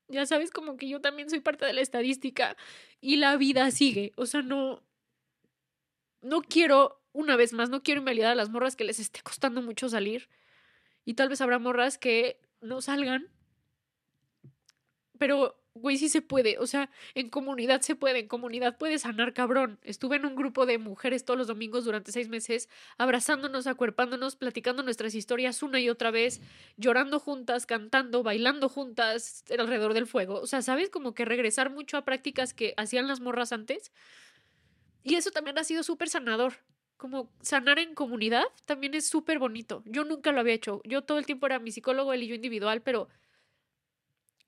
Ya sabes, como que yo también soy parte de la estadística y la vida sigue. O sea, no, no quiero, una vez más, no quiero invalidar a las morras que les esté costando mucho salir. Y tal vez habrá morras que no salgan. Pero, güey, sí se puede. O sea, en comunidad se puede. En comunidad puedes sanar, cabrón. Estuve en un grupo de mujeres todos los domingos durante seis meses, abrazándonos, acuerpándonos, platicando nuestras historias una y otra vez, llorando juntas, cantando, bailando juntas alrededor del fuego. O sea, ¿sabes? Como que regresar mucho a prácticas que hacían las morras antes. Y eso también ha sido súper sanador. Como sanar en comunidad también es súper bonito. Yo nunca lo había hecho. Yo todo el tiempo era mi psicólogo, él y yo individual, pero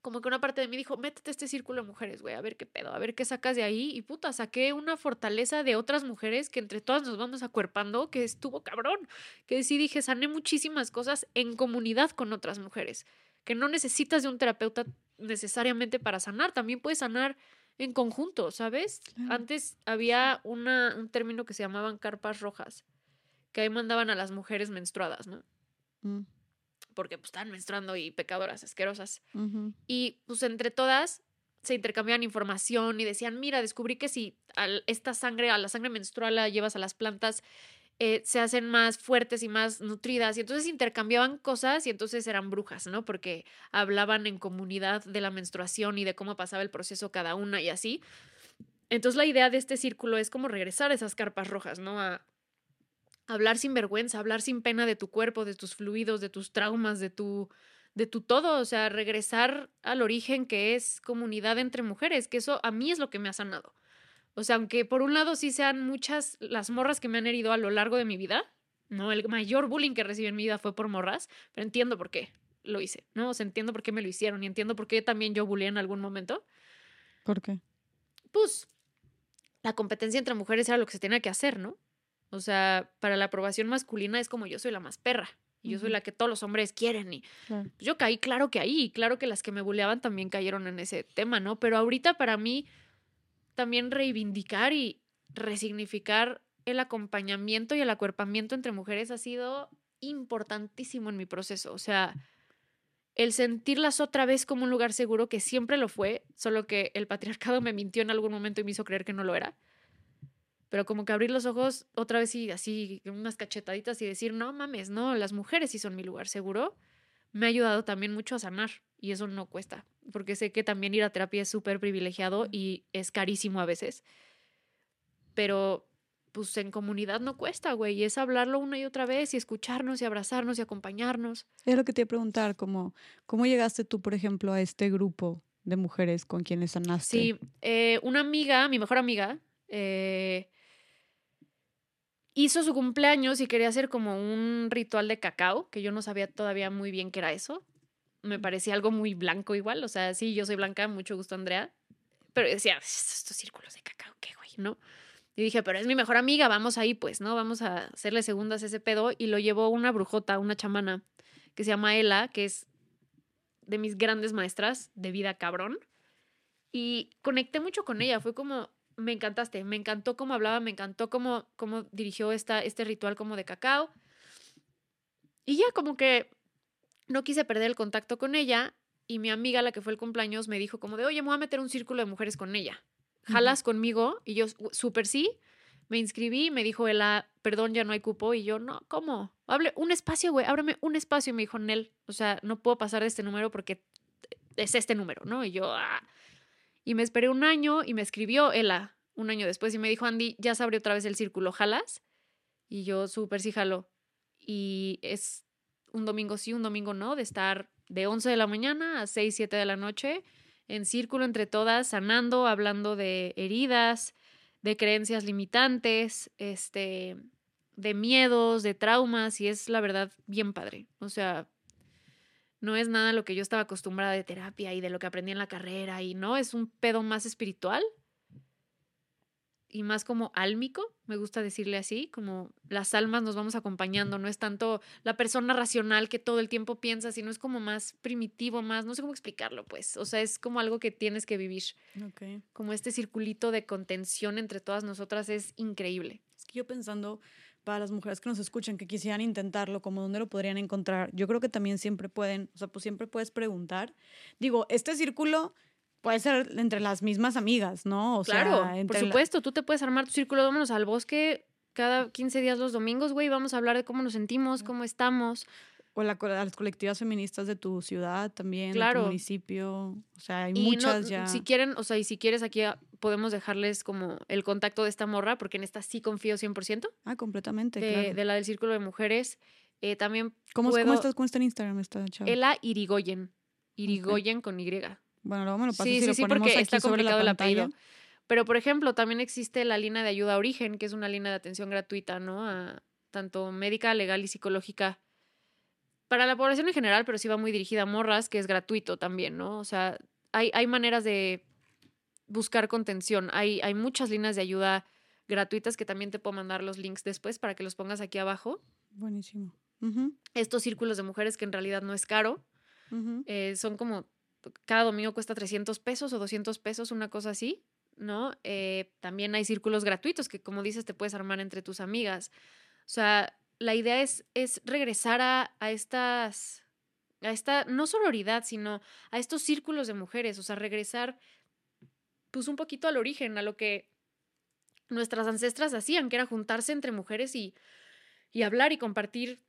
como que una parte de mí dijo, métete a este círculo de mujeres, güey, a ver qué pedo, a ver qué sacas de ahí. Y puta, saqué una fortaleza de otras mujeres que entre todas nos vamos acuerpando, que estuvo cabrón. Que sí dije, sané muchísimas cosas en comunidad con otras mujeres. Que no necesitas de un terapeuta necesariamente para sanar, también puedes sanar en conjunto, ¿sabes? Antes había una, un término que se llamaban carpas rojas, que ahí mandaban a las mujeres menstruadas, ¿no? Mm porque pues estaban menstruando y pecadoras asquerosas. Y pues entre todas se intercambiaban información y decían, mira, descubrí que si esta sangre, a la sangre menstrual la llevas a las plantas, eh, se hacen más fuertes y más nutridas. Y entonces intercambiaban cosas y entonces eran brujas, ¿no? Porque hablaban en comunidad de la menstruación y de cómo pasaba el proceso cada una y así. Entonces la idea de este círculo es como regresar a esas carpas rojas, ¿no? A, hablar sin vergüenza, hablar sin pena de tu cuerpo, de tus fluidos, de tus traumas, de tu de tu todo, o sea, regresar al origen que es comunidad entre mujeres, que eso a mí es lo que me ha sanado. O sea, aunque por un lado sí sean muchas las morras que me han herido a lo largo de mi vida, ¿no? El mayor bullying que recibí en mi vida fue por morras, pero entiendo por qué lo hice, ¿no? O sea, entiendo por qué me lo hicieron y entiendo por qué también yo bullyé en algún momento. ¿Por qué? Pues la competencia entre mujeres era lo que se tenía que hacer, ¿no? O sea, para la aprobación masculina es como yo soy la más perra. Y yo soy la que todos los hombres quieren. Y yo caí, claro que ahí. Y claro que las que me buleaban también cayeron en ese tema, ¿no? Pero ahorita para mí, también reivindicar y resignificar el acompañamiento y el acuerpamiento entre mujeres ha sido importantísimo en mi proceso. O sea, el sentirlas otra vez como un lugar seguro, que siempre lo fue, solo que el patriarcado me mintió en algún momento y me hizo creer que no lo era pero como que abrir los ojos otra vez y así, unas cachetaditas y decir, no mames, no, las mujeres sí son mi lugar seguro, me ha ayudado también mucho a sanar y eso no cuesta, porque sé que también ir a terapia es súper privilegiado y es carísimo a veces, pero pues en comunidad no cuesta, güey, y es hablarlo una y otra vez y escucharnos y abrazarnos y acompañarnos. Es lo que te iba a preguntar, como, ¿cómo llegaste tú, por ejemplo, a este grupo de mujeres con quienes sanaste? Sí, eh, una amiga, mi mejor amiga, eh, hizo su cumpleaños y quería hacer como un ritual de cacao, que yo no sabía todavía muy bien qué era eso. Me parecía algo muy blanco igual, o sea, sí, yo soy blanca, mucho gusto Andrea, pero decía, estos círculos de cacao, qué güey, ¿no? Y dije, pero es mi mejor amiga, vamos ahí, pues, ¿no? Vamos a hacerle segundas a ese pedo. Y lo llevó una brujota, una chamana, que se llama Ela, que es de mis grandes maestras de vida cabrón. Y conecté mucho con ella, fue como, me encantaste, me encantó cómo hablaba, me encantó cómo, cómo dirigió esta, este ritual como de cacao. Y ya como que no quise perder el contacto con ella y mi amiga, la que fue el cumpleaños, me dijo como de, oye, me voy a meter un círculo de mujeres con ella. ¿Jalas conmigo? Y yo, súper sí. Me inscribí, me dijo ella, perdón, ya no hay cupo. Y yo, no, ¿cómo? Hable un espacio, güey, ábreme un espacio. Y me dijo, Nel, o sea, no puedo pasar de este número porque es este número, ¿no? Y yo, ah, y me esperé un año y me escribió Ela un año después y me dijo, Andy, ya se abrió otra vez el círculo, ¿jalas? Y yo súper sí jalo. Y es un domingo sí, un domingo no, de estar de 11 de la mañana a 6, 7 de la noche en círculo entre todas, sanando, hablando de heridas, de creencias limitantes, este, de miedos, de traumas, y es la verdad bien padre. O sea, no es nada lo que yo estaba acostumbrada de terapia y de lo que aprendí en la carrera y no, es un pedo más espiritual y más como álmico, me gusta decirle así, como las almas nos vamos acompañando, no es tanto la persona racional que todo el tiempo piensa, sino es como más primitivo, más, no sé cómo explicarlo, pues, o sea, es como algo que tienes que vivir. Como este circulito de contención entre todas nosotras es increíble. Es que yo pensando, para las mujeres que nos escuchan, que quisieran intentarlo, como dónde lo podrían encontrar. Yo creo que también siempre pueden, o sea, pues siempre puedes preguntar. Digo, este círculo puede ser entre las mismas amigas, ¿no? O claro, por supuesto, tú te puedes armar tu círculo, vámonos al bosque cada 15 días los domingos, güey, vamos a hablar de cómo nos sentimos, cómo estamos. O la, las colectivas feministas de tu ciudad también, claro. de tu municipio. O sea, hay muchas ya. Si quieren, o sea, y si quieres aquí podemos dejarles como el contacto de esta morra, porque en esta sí confío 100%. Ah, completamente, de, claro. de la del Círculo de Mujeres. Eh, también ¿Cómo, puedo... ¿cómo, estás, ¿Cómo está en Instagram esta chava? Ela Irigoyen. Irigoyen con Y. Bueno, luego me lo pasas sí, sí, sí, porque está complicado el apellido. Pero, por ejemplo, también existe la línea de ayuda a origen, que es una línea de atención gratuita, ¿no? A, tanto médica, legal y psicológica. Para la población en general, pero sí va muy dirigida a morras, que es gratuito también, ¿no? O sea, hay, hay maneras de buscar contención. Hay, hay muchas líneas de ayuda gratuitas que también te puedo mandar los links después para que los pongas aquí abajo. Buenísimo. Estos círculos de mujeres que en realidad no es caro. Eh, son como, cada domingo cuesta 300 pesos o 200 pesos, una cosa así. ¿no? Eh, también hay círculos gratuitos que, como dices, te puedes armar entre tus amigas. O sea, la idea es, es regresar a, a estas, a esta, no sororidad, sino a estos círculos de mujeres, o sea, regresar pues un poquito al origen, a lo que nuestras ancestras hacían, que era juntarse entre mujeres y, y hablar y compartir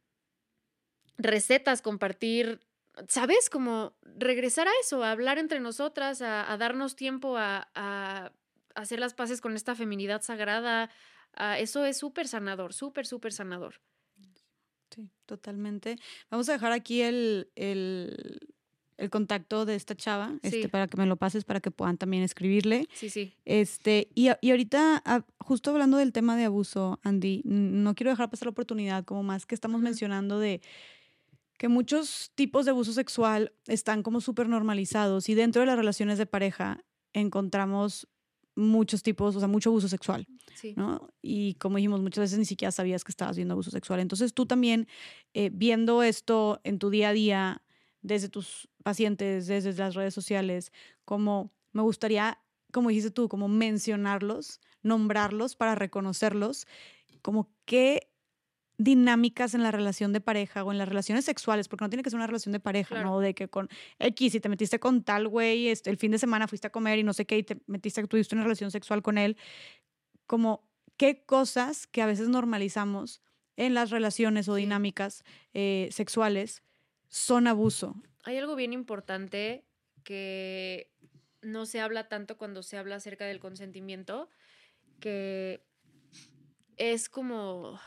recetas, compartir ¿sabes? Como regresar a eso, a hablar entre nosotras, a, darnos tiempo a, hacer las paces con esta feminidad sagrada. eso es súper sanador, súper, súper sanador. Sí, totalmente. Vamos a dejar aquí el, el, contacto de esta chava, este, para que me lo pases, para que puedan también escribirle. Sí, sí. Este, y, y ahorita, ah, justo hablando del tema de abuso, Andy, no quiero dejar pasar la oportunidad, como más que estamos mencionando de que muchos tipos de abuso sexual están como súper normalizados y dentro de las relaciones de pareja encontramos muchos tipos, o sea, mucho abuso sexual, ¿no? Y como dijimos, muchas veces ni siquiera sabías que estabas viendo abuso sexual. Entonces tú también, eh, viendo esto en tu día a día, desde tus pacientes, desde las redes sociales, como me gustaría, como dijiste tú, como mencionarlos, nombrarlos para reconocerlos, como qué dinámicas en la relación de pareja o en las relaciones sexuales, porque no tiene que ser una relación de pareja, ¿no? De que con X, si te metiste con tal güey, este, el fin de semana fuiste a comer y no sé qué, y te metiste, tuviste una relación sexual con él, como qué cosas que a veces normalizamos en las relaciones o dinámicas eh, sexuales son abuso. Hay algo bien importante que no se habla tanto cuando se habla acerca del consentimiento, que es como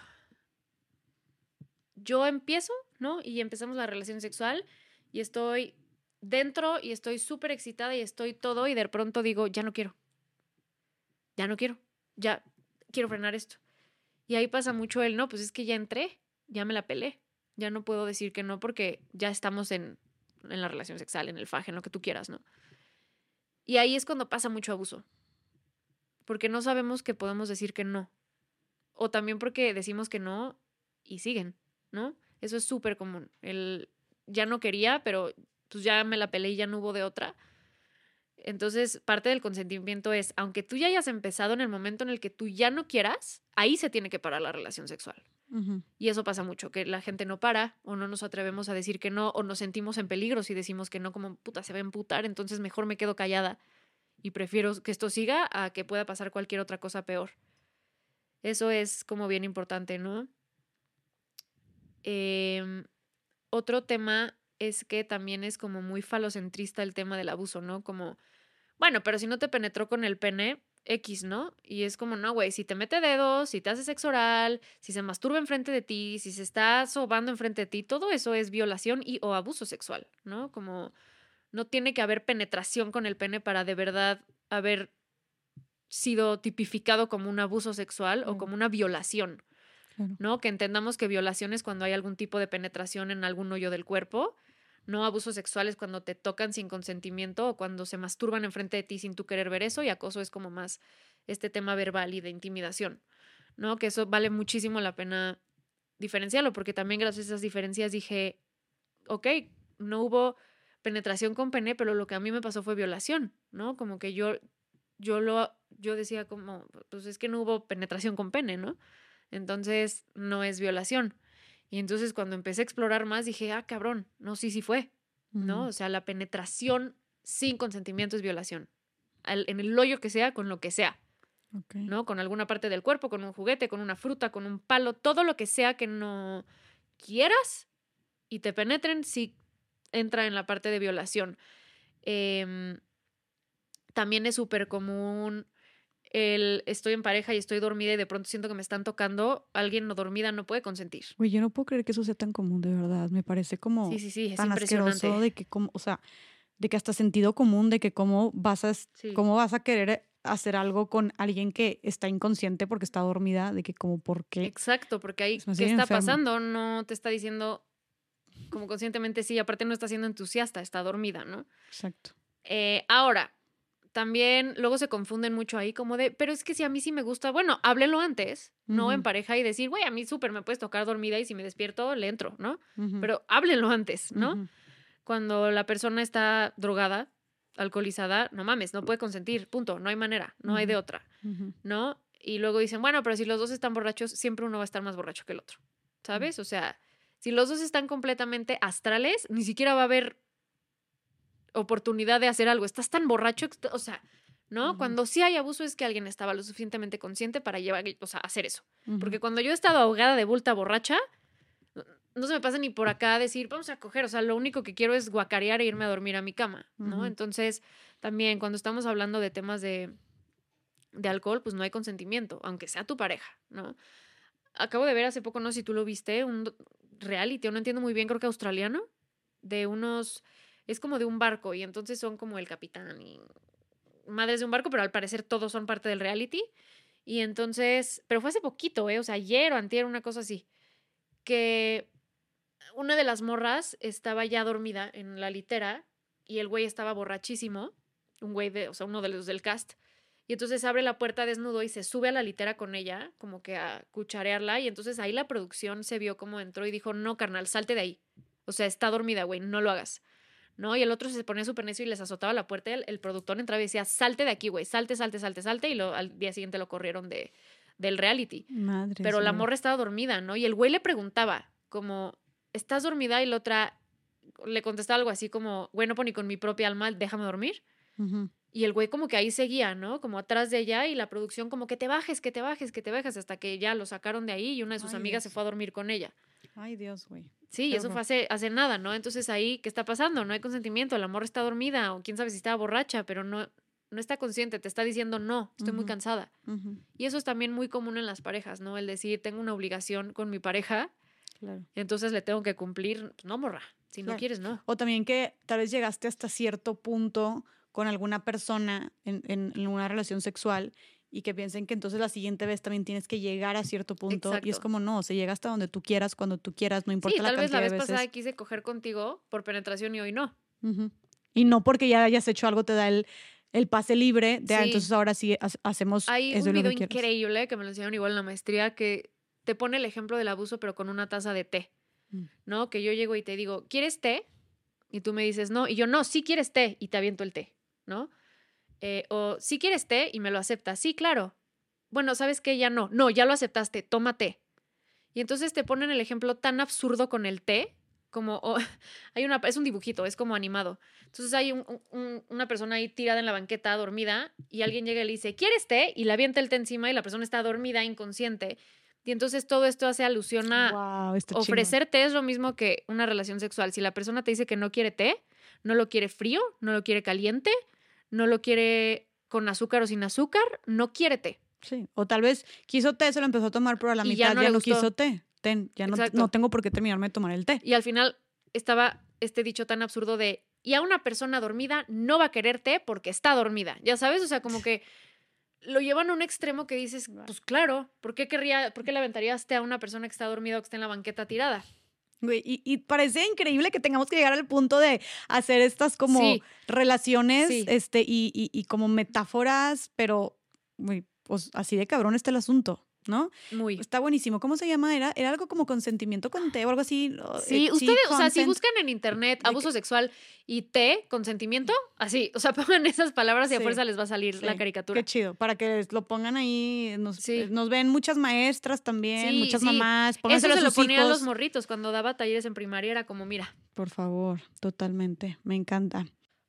yo empiezo, ¿no? Y empezamos la relación sexual y estoy dentro y estoy súper excitada y estoy todo y de pronto digo, ya no quiero. Ya no quiero. Ya quiero frenar esto. Y ahí pasa mucho el, no, pues es que ya entré, ya me la pelé. Ya no puedo decir que no porque ya estamos en, en la relación sexual, en el faje, en lo que tú quieras, ¿no? Y ahí es cuando pasa mucho abuso. Porque no sabemos que podemos decir que no. O también porque decimos que no y siguen. ¿No? Eso es súper común. El ya no quería, pero pues ya me la peleé y ya no hubo de otra. Entonces, parte del consentimiento es, aunque tú ya hayas empezado en el momento en el que tú ya no quieras, ahí se tiene que parar la relación sexual. Y eso pasa mucho, que la gente no para o no nos atrevemos a decir que no o nos sentimos en peligro si decimos que no, como puta, se va a emputar, entonces mejor me quedo callada y prefiero que esto siga a que pueda pasar cualquier otra cosa peor. Eso es como bien importante, ¿no? Em, otro tema es que también es como muy falocentrista el tema del abuso, ¿no? Como, bueno, pero si no te penetró con el pene, X, ¿no? Y es como, no, güey, si te mete dedos, si te hace sexo oral, si se masturba enfrente de ti, si se está sobando enfrente de ti, todo eso es violación y o abuso sexual, ¿no? Como no tiene que haber penetración con el pene para de verdad haber sido tipificado como un abuso sexual o como una violación. ¿No? Que entendamos que violación es cuando hay algún tipo de penetración en algún hoyo del cuerpo, no abusos sexuales cuando te tocan sin consentimiento o cuando se masturban enfrente de ti sin tú querer ver eso y acoso es como más este tema verbal y de intimidación, ¿no? Que eso vale muchísimo la pena diferenciarlo porque también gracias a esas diferencias dije, ok, no hubo penetración con pene, pero lo que a mí me pasó fue violación, ¿no? Como que yo, yo lo, yo decía como, pues es que no hubo penetración con pene, ¿no? Entonces, no es violación. Y entonces cuando empecé a explorar más, dije, ah, cabrón, no, sí, sí fue, ¿no? O sea, la penetración sin consentimiento es violación. en el hoyo que sea, con lo que sea. ¿No? Con alguna parte del cuerpo, con un juguete, con una fruta, con un palo, todo lo que sea que no quieras y te penetren, sí entra en la parte de violación. Em, también es súper común el estoy en pareja y estoy dormida y de pronto siento que me están tocando, alguien no dormida no puede consentir. Oye, yo no puedo creer que eso sea tan común, de verdad. Me parece como sí, sí, sí, es tan asqueroso de que como, o sea, de que hasta sentido común de que cómo vas a cómo vas a querer hacer algo con alguien que está inconsciente porque está dormida, de que como por qué. Exacto, porque ahí, ¿qué está enfermo. pasando? No te está diciendo como conscientemente sí, aparte no está siendo entusiasta, está dormida, ¿no? Exacto. Eh, ahora, también luego se confunden mucho ahí como de, pero es que si a mí sí me gusta, bueno, háblenlo antes, no en pareja y decir, güey, a mí súper me puedes tocar dormida y si me despierto le entro, ¿no? Pero háblenlo antes, ¿no? Cuando la persona está drogada, alcoholizada, no mames, no puede consentir, punto, no hay manera, no hay de otra. ¿no? Y luego dicen, bueno, pero si los dos están borrachos, siempre uno va a estar más borracho que el otro, ¿sabes? O sea, si los dos están completamente astrales, ni siquiera va a haber oportunidad de hacer algo. Estás tan borracho, o sea, ¿no? Cuando sí hay abuso es que alguien estaba lo suficientemente consciente para llevar, o sea, hacer eso. Porque cuando yo he estado ahogada de bulta borracha, no se me pasa ni por acá decir, vamos a coger, o sea, lo único que quiero es guacarear e irme a dormir a mi cama, ¿no? Entonces, también cuando estamos hablando de temas de, de alcohol, pues no hay consentimiento, aunque sea tu pareja, ¿no? Acabo de ver hace poco, no sé si tú lo viste, un reality, no entiendo muy bien, creo que australiano, de unos, es como de un barco y entonces son como el capitán y madres de un barco, pero al parecer todos son parte del reality. Y entonces, pero fue hace poquito, ¿eh? O sea, ayer o antier, una cosa así, que una de las morras estaba ya dormida en la litera y el güey estaba borrachísimo, un güey de, o sea, uno de los del cast. Y entonces abre la puerta desnudo y se sube a la litera con ella, como que a cucharearla. Y entonces ahí la producción se vio como entró y dijo, no, carnal, salte de ahí. O sea, está dormida, güey, no lo hagas. ¿No? Y el otro se ponía súper necio y les azotaba la puerta. El, el productor entraba y decía, salte de aquí, güey, salte, salte, salte, salte. Y lo, al día siguiente lo corrieron de, del reality. Madre. Pero la morra estaba dormida, ¿no? Y el güey le preguntaba, como, ¿estás dormida? Y la otra le contestaba algo así como, bueno, pues ni con mi propia alma, déjame dormir. Y el güey como que ahí seguía, ¿no? Como atrás de ella y la producción como que te bajes, que te bajes, que te bajes, hasta que ya lo sacaron de ahí y una de sus Ay, amigas se fue a dormir con ella. Ay, Dios, güey. Sí, y eso fue hace, hace nada, ¿no? Entonces ahí, ¿qué está pasando? No hay consentimiento, la morra está dormida o quién sabe si estaba borracha, pero no, no está consciente, te está diciendo no, estoy muy cansada. Y eso es también muy común en las parejas, ¿no? El decir, tengo una obligación con mi pareja, Claro. entonces le tengo que cumplir. Pues no, morra. Si no quieres, no. O también que tal vez llegaste hasta cierto punto con alguna persona en, en- en una relación sexual y que piensen que entonces la siguiente vez también tienes que llegar a cierto punto. Y es Exacto. como, no, se llega hasta donde tú quieras, cuando tú quieras, no importa Sí, la tal vez la vez de veces. pasada quise coger contigo por penetración y hoy no. Ujú. Y no porque ya hayas hecho algo te da el, el pase libre de, ah, Sí. entonces ahora sí ha- hacemos Hay eso un video que increíble que me lo enseñaron igual en la maestría que te pone el ejemplo del abuso, pero con una taza de té. Mm. ¿No? Que yo llego y te digo, ¿quieres té? Y tú me dices, no. Y yo, no, sí quieres té. Y te aviento el té, ¿no? Eh, o, sí quieres té y me lo aceptas. Sí, claro. Bueno, ¿sabes qué? Ya no. No, ya lo aceptaste. Toma té. Y entonces te ponen el ejemplo tan absurdo con el té, como oh, hay una, es un dibujito, es como animado. Entonces hay un- un- una persona ahí tirada en la banqueta, dormida, y alguien llega y le dice, ¿quieres té? Y le avienta el té encima y la persona está dormida, inconsciente. Y entonces todo esto hace alusión a Wow, ofrecer té es lo mismo que una relación sexual. Si la persona te dice que no quiere té, no lo quiere frío, no lo quiere caliente, no lo quiere con azúcar o sin azúcar, no quiere té. Sí. O tal vez quiso té, se lo empezó a tomar, pero a la Y mitad ya ya no quiso té. Ten, ya no, no tengo por qué terminarme de tomar el té. Y al final estaba este dicho tan absurdo de, y a una persona dormida no va a querer té porque está dormida. Ya sabes, o sea, como que lo llevan a un extremo que dices, pues claro, ¿por qué querría, por qué le aventarías té a una persona que está dormida o que está en la banqueta tirada? Güey, y, y parece increíble que tengamos que llegar al punto de hacer estas como Sí. relaciones Sí. este, y, y- y como metáforas, pero güey, pues así de cabrón está el asunto, ¿no? Muy. Está buenísimo. ¿Cómo se llama? ¿Era, era algo como consentimiento con té o algo así? o, Sí, eh, ustedes, o sea, si buscan en internet abuso sexual y té, consentimiento, así, o sea, pongan esas palabras y a fuerza les va a salir la caricatura. Qué chido, para que lo pongan ahí. Nos, Sí. eh, nos ven muchas maestras también, muchas mamás. Eso se a lo sus ponían los morritos cuando daba talleres en primaria, era como, mira, Por favor, totalmente. Me encanta.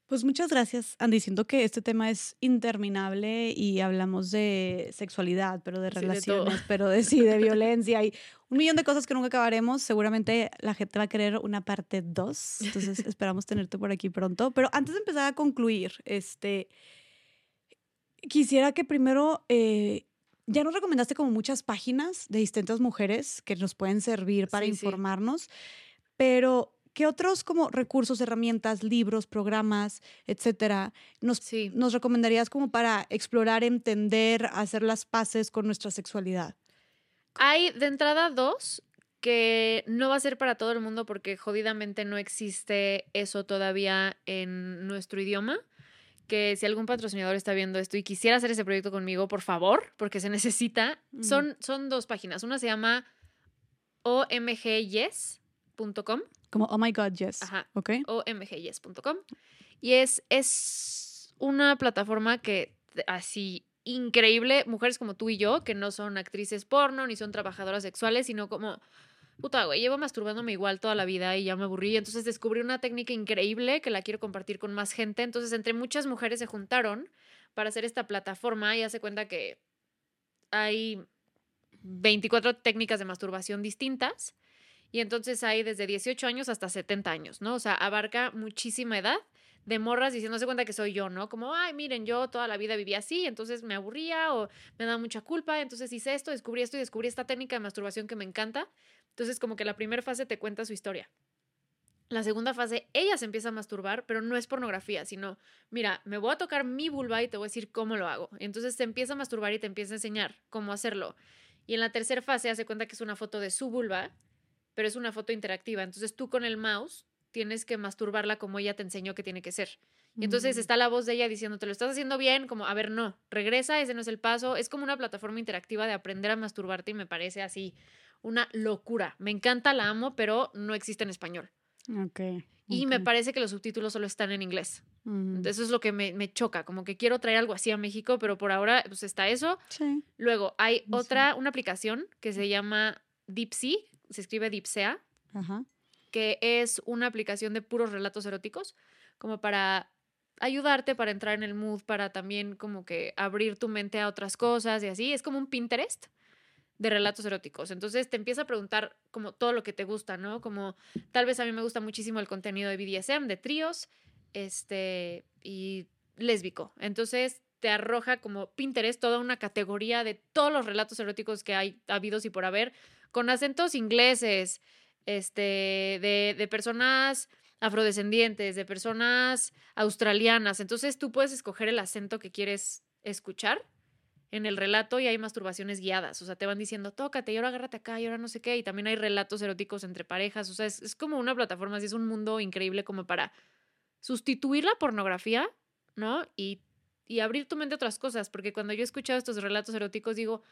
Pues muchas gracias, Andy. Siento que este tema es interminable y hablamos de sexualidad, pero de Sí, de todo. relaciones, pero de sí, de violencia y un millón de cosas que nunca acabaremos. Seguramente la gente va a querer una parte 2. Entonces esperamos tenerte por aquí pronto. Pero antes de empezar a concluir, este quisiera que primero eh, ya nos recomendaste como muchas páginas de distintas mujeres que nos pueden servir para Sí, sí. informarnos, pero ¿qué otros como recursos, herramientas, libros, programas, etcétera, nos, Sí. nos recomendarías como para explorar, entender, hacer las paces con nuestra sexualidad? Hay de entrada dos que no va a ser para todo el mundo porque jodidamente no existe eso todavía en nuestro idioma. Que si algún patrocinador está viendo esto y quisiera hacer ese proyecto conmigo, por favor, porque se necesita. Ujú. Son, son dos páginas. Una se llama omgyes.com Como, oh my God, yes. Ajá. ¿Ok? omgyes.com y es, es una plataforma que así increíble, mujeres como tú y yo, que no son actrices porno ni son trabajadoras sexuales, sino como, puta, güey, llevo masturbándome igual toda la vida y ya me aburrí, entonces descubrí una técnica increíble que la quiero compartir con más gente, entonces entre muchas mujeres se juntaron para hacer esta plataforma y hace cuenta que hay 24 técnicas de masturbación distintas y entonces hay desde 18 años hasta 70 años, ¿no? O sea, abarca muchísima edad de morras diciendo, se cuenta que soy yo, ¿no? Como, ay, miren, yo toda la vida viví así, entonces me aburría o me daba mucha culpa, entonces hice esto, descubrí esto y descubrí esta técnica de masturbación que me encanta. Entonces, como que la primera fase te cuenta su historia. La segunda fase, ella se empieza a masturbar, pero no es pornografía, sino, mira, me voy a tocar mi vulva y te voy a decir cómo lo hago. Entonces te empieza a masturbar y te empieza a enseñar cómo hacerlo. Y en la tercera fase hace cuenta que es una foto de su vulva, pero es una foto interactiva. Entonces tú con el mouse tienes que masturbarla como ella te enseñó que tiene que ser. Y entonces está la voz de ella diciendo, te lo estás haciendo bien, como, a ver, no, regresa, ese no es el paso. Es como una plataforma interactiva de aprender a masturbarte y me parece así una locura. Me encanta, la amo, pero no existe en español. Ok. Y me parece que los subtítulos solo están en inglés. Mm. Eso es lo que me, me choca, como que quiero traer algo así a México, pero por ahora pues está eso. Sí. Luego hay Sí. otra, una aplicación que se llama Deepsea, se escribe Deepsea, Ajá. que es una aplicación de puros relatos eróticos, como para ayudarte, para entrar en el mood, para también como que abrir tu mente a otras cosas y así. Es como un Pinterest de relatos eróticos. Entonces te empieza a preguntar como todo lo que te gusta, ¿no? Como tal vez a mí me gusta muchísimo el contenido de BDSM, de tríos, este, y lésbico. Entonces te arroja como Pinterest toda una categoría de todos los relatos eróticos que hay habidos y por haber, con acentos ingleses, este, de, de personas afrodescendientes, de personas australianas. Entonces tú puedes escoger el acento que quieres escuchar en el relato y hay masturbaciones guiadas. O sea, te van diciendo, tócate y ahora agárrate acá y ahora no sé qué. Y también hay relatos eróticos entre parejas. O sea, es, es como una plataforma, así es un mundo increíble como para sustituir la pornografía, ¿no? Y, y abrir tu mente a otras cosas. Porque cuando yo he escuchado estos relatos eróticos, digo,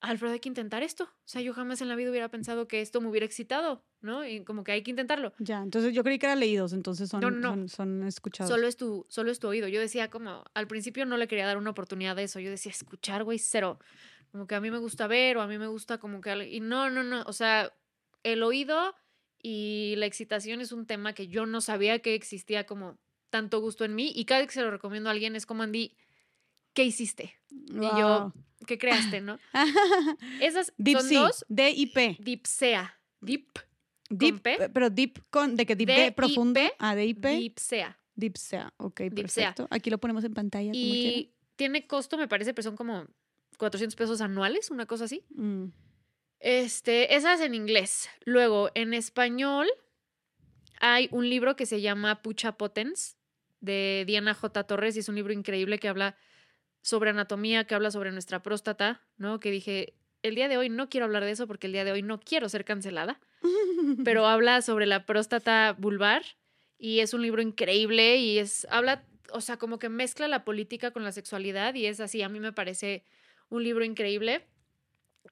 Alfredo, hay que intentar esto. O sea, yo jamás en la vida hubiera pensado que esto me hubiera excitado, ¿no? Y como que hay que intentarlo. Ya, entonces yo creí que eran leídos, entonces son, No, no, son, son escuchados. Solo es, tu, solo es tu oído. Yo decía como, al principio no le quería dar una oportunidad de eso. Yo decía, escuchar, güey, cero. Como que a mí me gusta ver o a mí me gusta como que... Y no, no, no. O sea, el oído y la excitación es un tema que yo no sabía que existía como tanto gusto en mí. Y cada vez que se lo recomiendo a alguien es como, Andy, ¿qué hiciste? Y yo, ¿qué creaste, no? Esas Deep son dos. D-I-P. Dipsea. Deep. Deep, P? pe- pero deep con, de que deep de profundo. Ah, D-I-P. Dipsea. Deep sea. Ok, Deep sea. perfecto. Aquí lo ponemos en pantalla. como. Y tiene costo, me parece, pero son como 400 pesos anuales, una cosa así. Mm, Este, esas en inglés. Luego, en español, hay un libro que se llama Pucha Potens de Diana J. Torres y es un libro increíble que habla sobre anatomía, que habla sobre nuestra próstata, ¿no? Que dije, el día de hoy no quiero hablar de eso porque el día de hoy no quiero ser cancelada, pero habla sobre la próstata vulvar y es un libro increíble y es, habla, o sea, como que mezcla la política con la sexualidad y es así, a mí me parece un libro increíble.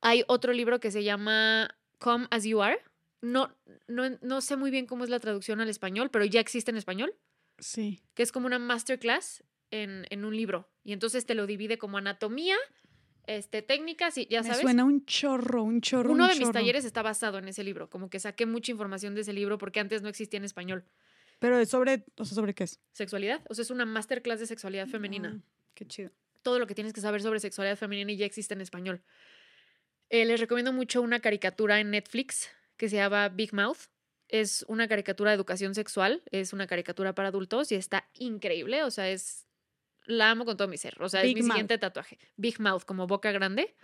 Hay otro libro que se llama Come As You Are. No, no, no sé muy bien cómo es la traducción al español, pero ya existe en español, Sí. que es como una masterclass en, en un libro. Y entonces te lo divide como anatomía, este, técnicas y ya Me sabes. suena un chorro, un chorro. Uno un de mis talleres está basado en ese libro, como que saqué mucha información de ese libro porque antes no existía en español. Pero es sobre, o sea, ¿sobre qué es? Sexualidad, o sea, es una masterclass de sexualidad femenina. Ah, qué chido. todo lo que tienes que saber sobre sexualidad femenina y ya existe en español. Eh, les recomiendo mucho una caricatura en Netflix que se llama Big Mouth. Es una caricatura de educación sexual, es una caricatura para adultos y está increíble, o sea, es la amo con todo mi ser, o sea, Big es mi Mouth. siguiente tatuaje. Big Mouth, como boca grande.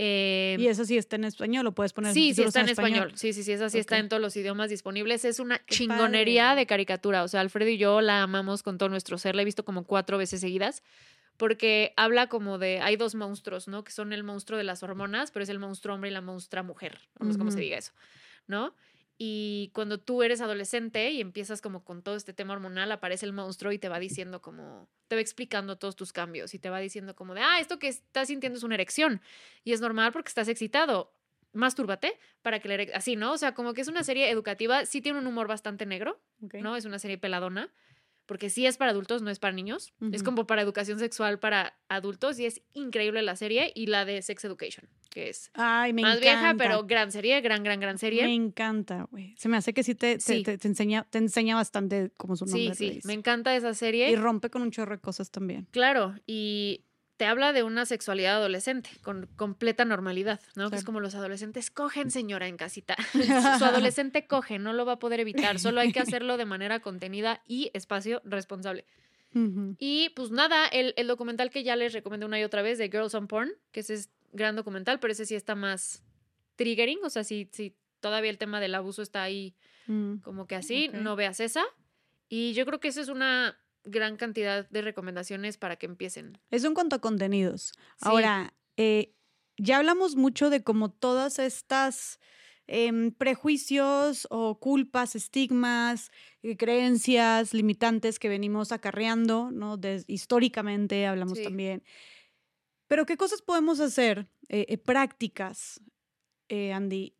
Eh, y eso sí está en español, lo puedes poner Sí, sí subtítulos está en español. Sí, sí, sí, esa sí está Ok. en todos los idiomas disponibles. Es una Qué chingonería padre. de caricatura. O sea, Alfredo y yo la amamos con todo nuestro ser. La he visto como cuatro veces seguidas. Porque habla como de. Hay dos monstruos, ¿no? Que son el monstruo de las hormonas, pero es el monstruo hombre y la monstrua mujer. No sé cómo se diga eso, ¿no? Y cuando tú eres adolescente y empiezas como con todo este tema hormonal, aparece el monstruo y te va diciendo como, te va explicando todos tus cambios y te va diciendo como de, ah, esto que estás sintiendo es una erección y es normal porque estás excitado. Mastúrbate para que la erec- así, ¿no? O sea, como que es una serie educativa, sí tiene un humor bastante negro. ¿no? Es una serie peladona, porque sí es para adultos, no es para niños. Es como para educación sexual para adultos y es increíble la serie y la de Sex Education, que es Ay, me más encanta. vieja, pero gran serie, gran, gran, gran serie. Me encanta, güey. Se me hace que sí te, te- Sí. te- te enseña, te enseña bastante como su nombre. Sí, sí, me encanta esa serie. Y rompe con un chorro de cosas también. Claro, y te habla de una sexualidad adolescente con completa normalidad, ¿no? Que es como los adolescentes cogen, señora, en casita. Su adolescente coge, no lo va a poder evitar, solo hay que hacerlo de manera contenida y espacio responsable. Y pues nada, el, el documental que ya les recomendé una y otra vez de Girls on Porn, que ese es gran documental, pero ese sí está más triggering, o sea, si, si todavía el tema del abuso está ahí Mm. como que así, no veas esa. Y yo creo que eso es una gran cantidad de recomendaciones para que empiecen. Eso en cuanto a contenidos. Sí. Ahora, eh, ya hablamos mucho de cómo todas estas em, prejuicios o culpas, estigmas, eh, creencias limitantes que venimos acarreando, ¿no? Históricamente hablamos Sí. también. Pero, ¿qué cosas podemos hacer eh, prácticas, Andy?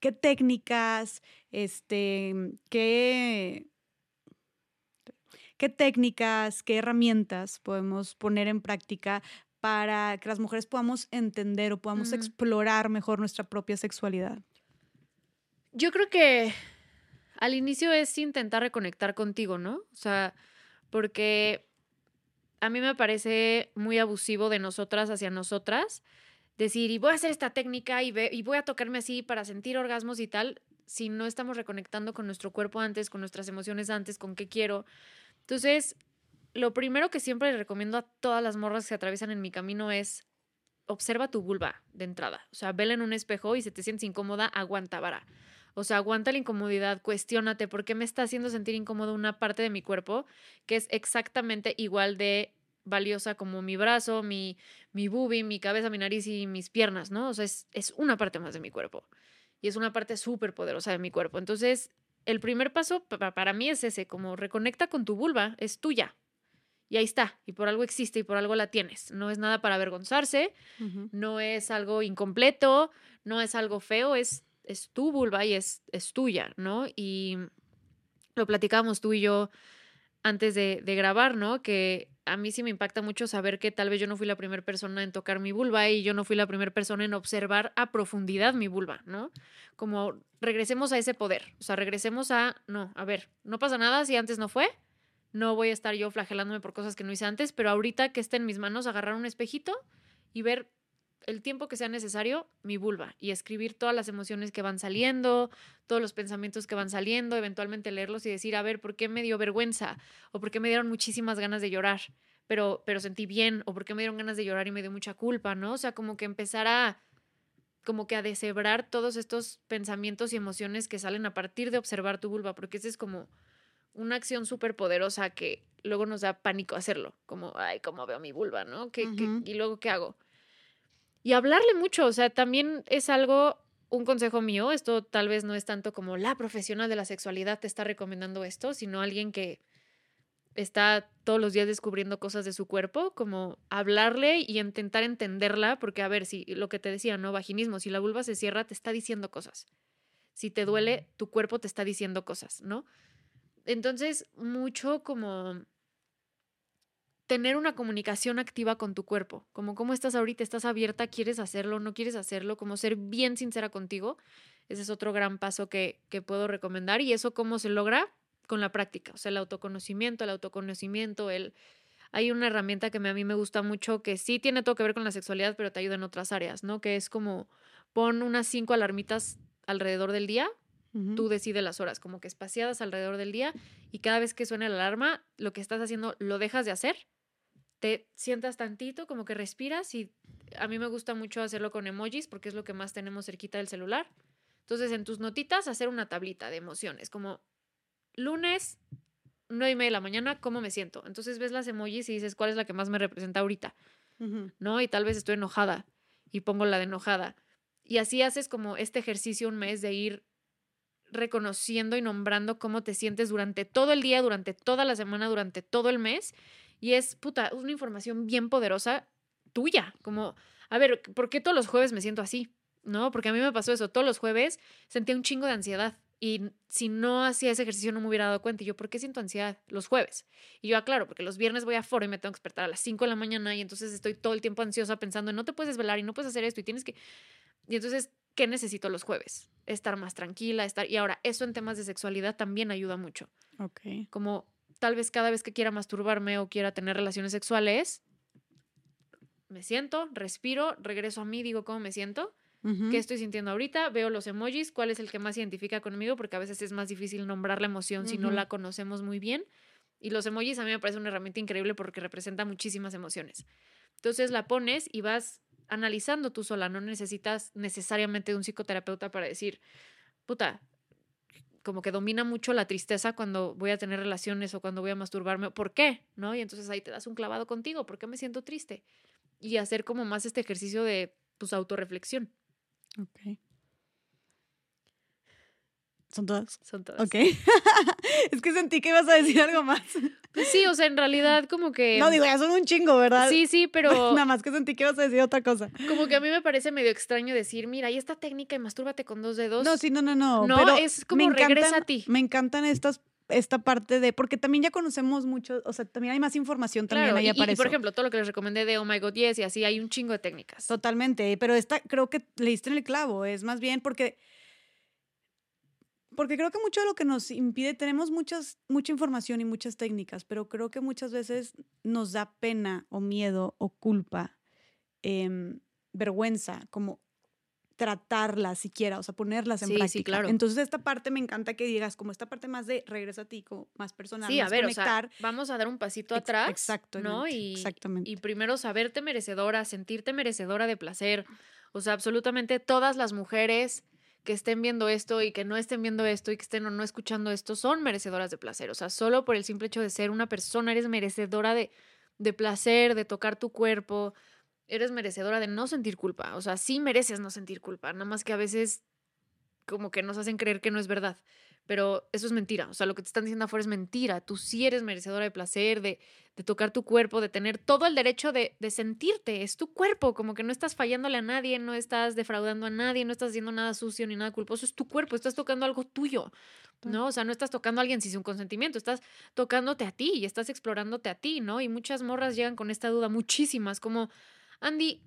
¿Qué técnicas, este, qué, qué técnicas, qué herramientas podemos poner en práctica para que las mujeres podamos entender o podamos Mm. explorar mejor nuestra propia sexualidad? Yo creo que al inicio es intentar reconectar contigo, ¿no? O sea, porque a mí me parece muy abusivo de nosotras hacia nosotras decir, y voy a hacer esta técnica y, ve- y voy a tocarme así para sentir orgasmos y tal, si no estamos reconectando con nuestro cuerpo antes, con nuestras emociones antes, con qué quiero. Entonces, lo primero que siempre le recomiendo a todas las morras que atraviesan en mi camino es observa tu vulva de entrada. O sea, vela en un espejo y si te sientes incómoda, aguanta vara. O sea, aguanta la incomodidad, cuestiónate por qué me está haciendo sentir incómodo una parte de mi cuerpo que es exactamente igual de valiosa como mi brazo, mi, mi boobie, mi cabeza, mi nariz y mis piernas, ¿no? O sea, es, es una parte más de mi cuerpo. Y es una parte súper poderosa de mi cuerpo. Entonces, el primer paso pa- para mí es ese, como reconecta con tu vulva, es tuya. Y ahí está, y por algo existe y por algo la tienes. No es nada para avergonzarse, no es algo incompleto, no es algo feo, es, es tu vulva y es, es tuya, ¿no? Y lo platicábamos tú y yo antes de, de grabar, ¿no? Que a mí sí me impacta mucho saber que tal vez yo no fui la primera persona en tocar mi vulva y yo no fui la primera persona en observar a profundidad mi vulva, ¿no? Como regresemos a ese poder, o sea, regresemos a, no, a ver, no pasa nada si antes no fue, no voy a estar yo flagelándome por cosas que no hice antes, pero ahorita que esté en mis manos, agarrar un espejito y ver el tiempo que sea necesario mi vulva y escribir todas las emociones que van saliendo, todos los pensamientos que van saliendo, eventualmente leerlos y decir, a ver, ¿por qué me dio vergüenza? ¿O por qué me dieron muchísimas ganas de llorar? Pero, pero sentí bien, o por qué me dieron ganas de llorar y me dio mucha culpa, ¿no? O sea, como que empezar a, como que a deshebrar todos estos pensamientos y emociones que salen a partir de observar tu vulva, porque esa es como una acción súper poderosa que luego nos da pánico hacerlo, como, ay, ¿cómo veo mi vulva, no? ¿Qué, y luego, ¿qué hago? Y hablarle mucho, o sea, también es algo, un consejo mío, esto tal vez no es tanto como la profesional de la sexualidad te está recomendando esto, sino alguien que está todos los días descubriendo cosas de su cuerpo, como hablarle y intentar entenderla, porque a ver, si lo que te decía, ¿no? Vaginismo, si la vulva se cierra, te está diciendo cosas. Si te duele, tu cuerpo te está diciendo cosas, ¿no? Entonces, mucho como tener una comunicación activa con tu cuerpo, como cómo estás ahorita, estás abierta, quieres hacerlo, no quieres hacerlo, como ser bien sincera contigo. Ese es otro gran paso que, que puedo recomendar y eso cómo se logra con la práctica, o sea, el autoconocimiento, el autoconocimiento, el... Hay una herramienta que a mí me gusta mucho que sí tiene todo que ver con la sexualidad, pero te ayuda en otras áreas, ¿no? Que es como pon unas cinco alarmitas alrededor del día tú decides las horas, como que espaciadas alrededor del día y cada vez que suene la alarma, lo que estás haciendo lo dejas de hacer, te sientas tantito, como que respiras y a mí me gusta mucho hacerlo con emojis porque es lo que más tenemos cerquita del celular. Entonces, en tus notitas, hacer una tablita de emociones, como lunes, nueve y media de la mañana, ¿cómo me siento? Entonces ves las emojis y dices, ¿cuál es la que más me representa ahorita? ¿No? Y tal vez estoy enojada y pongo la de enojada. Y así haces como este ejercicio un mes de ir reconociendo y nombrando cómo te sientes durante todo el día, durante toda la semana, durante todo el mes. Y es, puta, una información bien poderosa tuya. Como, a ver, ¿por qué todos los jueves me siento así? ¿No? Porque a mí me pasó eso. Todos los jueves sentía un chingo de ansiedad. Y si no hacía ese ejercicio no me hubiera dado cuenta. Y yo, ¿por qué siento ansiedad los jueves? Y yo, aclaro, porque los viernes voy a foro y me tengo que despertar a las 5 de la mañana y entonces estoy todo el tiempo ansiosa pensando, no te puedes desvelar y no puedes hacer esto y tienes que... Y entonces, ¿qué necesito los jueves? Estar más tranquila, estar... Y ahora, eso en temas de sexualidad también ayuda mucho. Ok. Como tal vez cada vez que quiera masturbarme o quiera tener relaciones sexuales, me siento, respiro, regreso a mí, digo cómo me siento qué estoy sintiendo ahorita, veo los emojis, cuál es el que más identifica conmigo, porque a veces es más difícil nombrar la emoción si no la conocemos muy bien. Y los emojis a mí me parece una herramienta increíble porque representa muchísimas emociones. Entonces la pones y vas analizando tú sola, no necesitas necesariamente de un psicoterapeuta para decir, puta, como que domina mucho la tristeza cuando voy a tener relaciones o cuando voy a masturbarme, ¿por qué? ¿No? Y entonces ahí te das un clavado contigo, ¿por qué me siento triste? Y hacer como más este ejercicio de pues autorreflexión. Ok. ¿Son todas? Son todas. Ok. es que sentí que ibas a decir algo más. Pues sí, o sea, en realidad como que... No, digo, ya son un chingo, ¿verdad? Sí, sí, pero... Nada más que sentí que ibas a decir otra cosa. Como que a mí me parece medio extraño decir, mira, hay esta técnica y mastúrbate con dos dedos. No, sí, no, no, no. No, pero es como me regresa encantan- a ti. Me encantan estas esta parte de porque también ya conocemos mucho, o sea, también hay más información también Claro, ahí y, para y, por ejemplo, todo lo que les recomendé de Oh My God Yes y así, hay un chingo de técnicas. Totalmente, pero esta creo que le diste en el clavo, es más bien porque porque creo que mucho de lo que nos impide, tenemos muchas, mucha información y muchas técnicas, pero creo que muchas veces nos da pena o miedo o culpa, em, vergüenza, como tratarlas siquiera, o sea, ponerlas en Sí, sí, práctica. claro. Entonces, esta parte me encanta que digas, como esta parte más de regresa a ti, como más personal, Sí, a ver, conectar. o sea, vamos a dar un pasito Ex- atrás. exacto, ¿no? Y, exactamente. y primero saberte merecedora, sentirte merecedora de placer. O sea, absolutamente todas las mujeres que estén viendo esto y que no estén viendo esto y que estén o no escuchando esto son merecedoras de placer. O sea, solo por el simple hecho de ser una persona eres merecedora de, de placer, de tocar tu cuerpo. Eres merecedora de no sentir culpa. O sea, sí mereces no sentir culpa. Nada más que a veces como que nos hacen creer que no es verdad. Pero eso es mentira. O sea, lo que te están diciendo afuera es mentira. Tú sí eres merecedora de placer, de, de tocar tu cuerpo, de tener todo el derecho de, de sentirte. Es tu cuerpo. Como que no estás fallándole a nadie, no estás defraudando a nadie, no estás haciendo nada sucio ni nada culposo. Es tu cuerpo. Estás tocando algo tuyo. ¿No? O sea, no estás tocando a alguien sin su consentimiento. Estás tocándote a ti y estás explorándote a ti, ¿no? Y muchas morras llegan con esta duda, muchísimas, como, Andy,